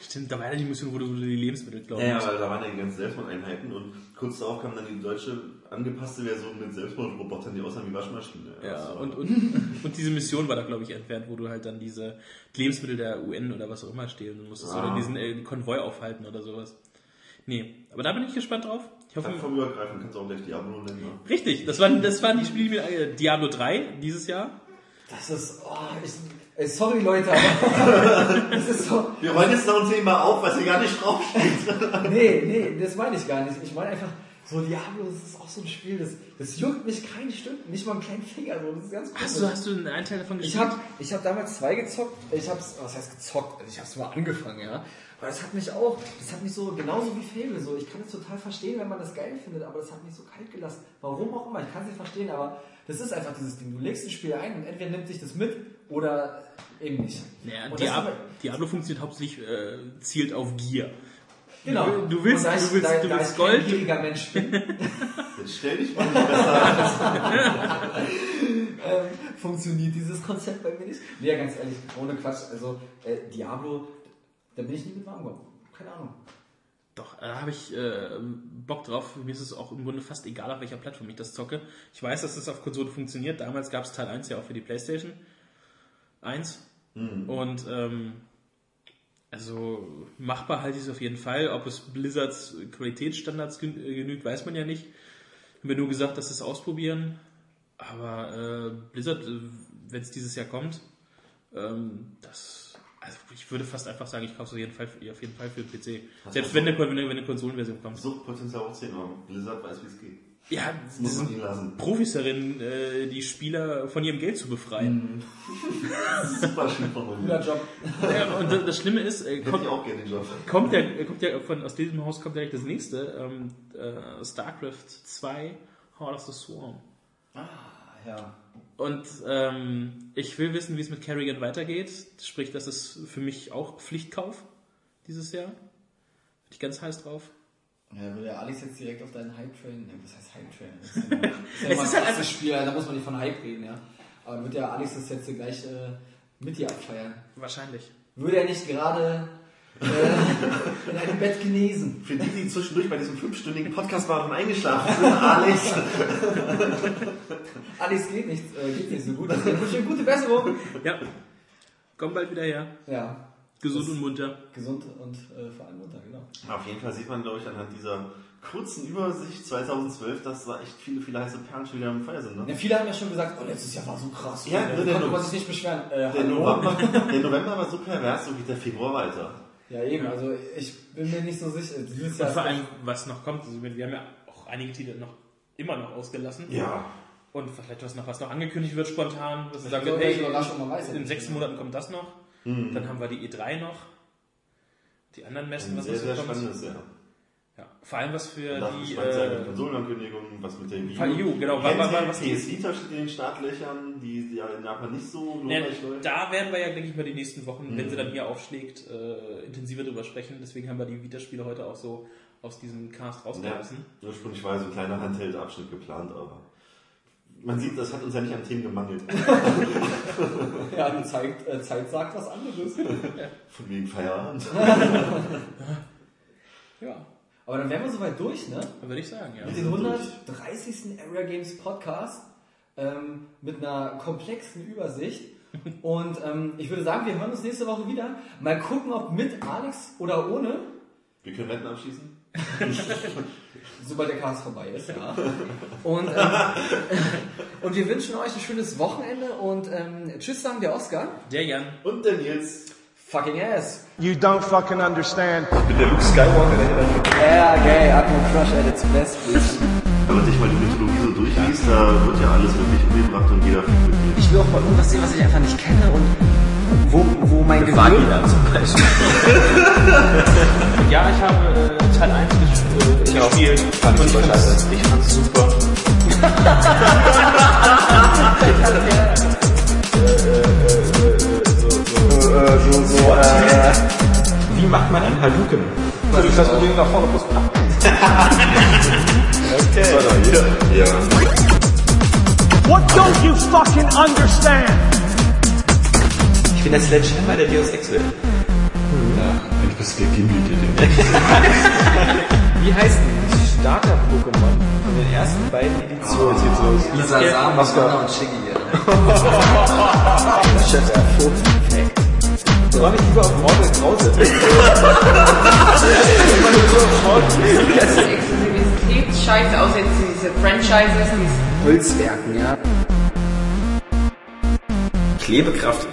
E: Stimmt, da war ja die Mission, wo du, die Lebensmittel glauben
C: Ja, aber da waren ja die ganzen Selbstmordeinheiten und kurz darauf kam dann die deutsche angepasste Version mit Selbstmordrobotern, die aussahen wie Waschmaschinen.
E: Ja,
C: Das war-
E: und, und, und diese Mission war da, glaube ich, entfernt, wo du halt dann diese Lebensmittel der UN oder was auch immer stehlen musstest
C: Ah.
E: oder diesen äh, Konvoi aufhalten oder sowas. Nee, aber da bin ich gespannt drauf. Ich hoffe,
C: Plattformübergreifend kannst du auch gleich Diablo nennen. Ne?
E: richtig, das waren, das waren die Spiele, die mir, äh, Diablo 3 dieses Jahr.
F: das ist, oh, ich, ey, sorry Leute, aber das ist so,
C: Wir wollen jetzt noch ein Thema auf, was hier gar nicht draufsteht.
F: nee, nee, das meine ich gar nicht. Ich meine einfach, So Diablo, das ist auch so ein Spiel, das, das juckt mich kein Stück, nicht mal einen kleinen Finger. So. Das ist ganz
E: Hast
F: komisch.
E: du, hast du einen Teil davon
F: Ich
E: gespielt?
F: habe ich hab damals zwei gezockt. Ich hab's, was heißt gezockt? Also ich hab's mal angefangen, ja. Aber das hat mich auch, das hat mich so, genauso wie Fable, so. Ich kann es total verstehen, wenn man das geil findet, aber das hat mich so kalt gelassen. Warum auch immer, ich kann es nicht verstehen, aber das ist einfach dieses Ding. Du legst ein Spiel ein und entweder nimmt dich das mit oder eben nicht.
E: Naja,
F: das
E: Diablo, Diablo funktioniert hauptsächlich, äh, zielt auf Gier.
F: Genau.
E: Du, willst,
F: da ich-
E: du willst,
F: da,
E: du
F: da
E: willst
F: ich kein
E: Gold.
F: gieriger Mensch bin,
C: Jetzt stell dich mal nicht besser an.
F: ähm, funktioniert dieses Konzept bei mir nicht. Nee, ganz ehrlich, ohne Quatsch. Also, äh, Diablo, da bin ich nie mit warm geworden. Keine Ahnung.
E: Doch, da habe ich äh, Bock drauf. Mir ist es auch im Grunde fast egal, auf welcher Plattform ich das zocke. Ich weiß, dass das auf Konsole funktioniert. Damals gab es Teil 1 ja auch für die Playstation 1. Und ähm, also machbar halte ich es auf jeden Fall. Ob es Blizzards Qualitätsstandards äh, genügt, weiß man ja nicht. Haben wir nur gesagt, dass es ausprobieren. Aber äh, Blizzard, äh, wenn es dieses Jahr kommt, ähm, das, also ich würde fast einfach sagen, ich kaufe es auf jeden Fall, für- auf jeden Fall für den PC. Selbst wenn eine, wenn eine, Konsolenversion kommt.
C: Suchtpotenzial auch 10 Euro. Blizzard weiß, wie es geht.
E: Ja,
C: muss man
E: sind
C: ihn lassen.
E: Profis darin, äh, die Spieler von ihrem Geld zu befreien.
C: Super schön von
F: Guter. Job.
E: Ja, und das, das Schlimme ist, äh, kommt,
C: auch gerne den Job.
E: kommt ja, kommt ja von, aus diesem Haus kommt direkt das nächste, ähm, äh, StarCraft 2, Heart of the Swarm.
F: Ja.
E: Und ähm, ich will wissen, wie es mit Kerrigan weitergeht. Sprich, das ist für mich auch Pflichtkauf dieses Jahr. Bin ich ganz heiß drauf.
F: Ja, will der Alex jetzt direkt auf deinen Hype-Train? Ne, was heißt Hype-Train? Das ist ja, das ist ja
E: Es
F: mal
E: ist
F: ein
E: halt
F: Spiel, da muss man nicht von Hype reden, ja. Aber wird der Alex das jetzt gleich äh, mit dir abfeiern?
E: Wahrscheinlich.
F: Würde er nicht gerade äh, in einem Bett genesen?
C: Für die, die zwischendurch bei diesem fünfstündigen Podcast waren und eingeschlafen sind, Alex.
F: Alex geht nicht, äh, geht nicht so gut. Also, ich wünsche ihm gute Besserung.
E: Ja. Komm bald wieder her.
F: Ja,
E: Gesund und munter.
F: gesund und äh, vor allem munter, genau.
C: Auf jeden Fall sieht man, glaube ich, anhand dieser kurzen Übersicht 2012, dass da echt viele, viele heiße Perlen schon wieder im Feuer sind.
F: Ja,
C: Ne?
F: viele haben ja schon gesagt, oh, letztes Jahr war so krass.
C: Ja,
F: da
C: der
F: konnte sich nicht beschweren. Äh,
C: Der? November, der November war so pervers, so geht der Februar weiter.
F: Ja, eben, also ich bin mir nicht so sicher. Dieses Jahr
E: Und vor allem, was noch kommt, also wir haben ja auch einige Titel noch immer noch ausgelassen.
C: Ja.
E: Und vielleicht was noch, was noch angekündigt wird spontan, sagen,
F: so,
E: hey,
F: ja
E: in sechs Monaten kommt das noch. Dann haben wir die E3 noch. Die anderen Messen,
C: Ein
E: was
C: sehr, sehr spannendes Jahr.
E: Ja. Vor allem was für
C: darf
E: die. Äh,
C: Konsolenankündigungen, was mit der Wii
E: U, genau. War- war-
C: Sie,
E: was-
C: PS Vita steht in den Startlöchern, die, die ja in Japan nicht so
E: ne, da werden wir ja, denke ich mal, die nächsten Wochen, wenn
C: Mhm.
E: sie dann hier aufschlägt, äh, intensiver drüber sprechen. Deswegen haben wir die Vita-Spiele heute auch so aus diesem Cast
C: Ja,
E: rausgelassen.
C: ursprünglich war so ein kleiner Handheld-Abschnitt geplant, aber man sieht, das hat uns ja nicht an Themen gemangelt.
F: Ja, die Zeit, äh, Zeit sagt was anderes.
C: Von wegen Feierabend.
E: Ja,
F: Aber dann wären wir soweit durch, ne?
E: dann würde ich sagen, ja.
F: Mit den 130. Area Games Podcast ähm, mit einer komplexen Übersicht. Und ähm, ich würde sagen, wir hören uns nächste Woche wieder. Mal gucken, ob mit Alex oder ohne,
C: Wir können Wetten abschließen.
F: Sobald der Cast vorbei ist. Ja. Und, ähm, und wir wünschen euch ein schönes Wochenende und ähm, tschüss sagen der Oscar.
E: Der Jan.
C: Und der Nils.
F: Fucking ass.
J: You don't fucking understand.
C: Ich bin der Luke Skywalker, hinter
F: Yeah, gay, Atmo Crush at its best, please.
C: Wenn man sich mal die Mythologie so durchliest, da wird ja alles wirklich umgebracht und jeder fühlt mit.
K: Ich will auch mal irgendwas sehen, was ich einfach nicht kenne und wo, wo mein Gehirn...
L: zum Beispiel.
E: Ja, ich habe äh, Teil 1 ges äh, gespielt.
L: Fand
E: ich
L: scheiße.
E: fand's- ich fand's super.
L: Äh, so, so, äh, wie macht man einen Haluken? Also, das Ding nach vorne muss Okay.
C: Doch hier. Ja.
J: What don't you fucking understand?
L: Ich bin der Sledgehammer der Deus Ex will.
C: Ich bist der Gimli, der
L: Wie heißt denn die Starter-Pokémon von den ersten beiden Editionen? Jetzt los.
F: Lisa Sam. Anna und Shiggy.
L: Chef, der Perfekt. Ich war nicht lieber auf Mortal Krause.
B: Das ist Exklusivitätsscheiße, außer jetzt diese Franchises, diese
F: Holzwerken, ja.
L: Klebekraft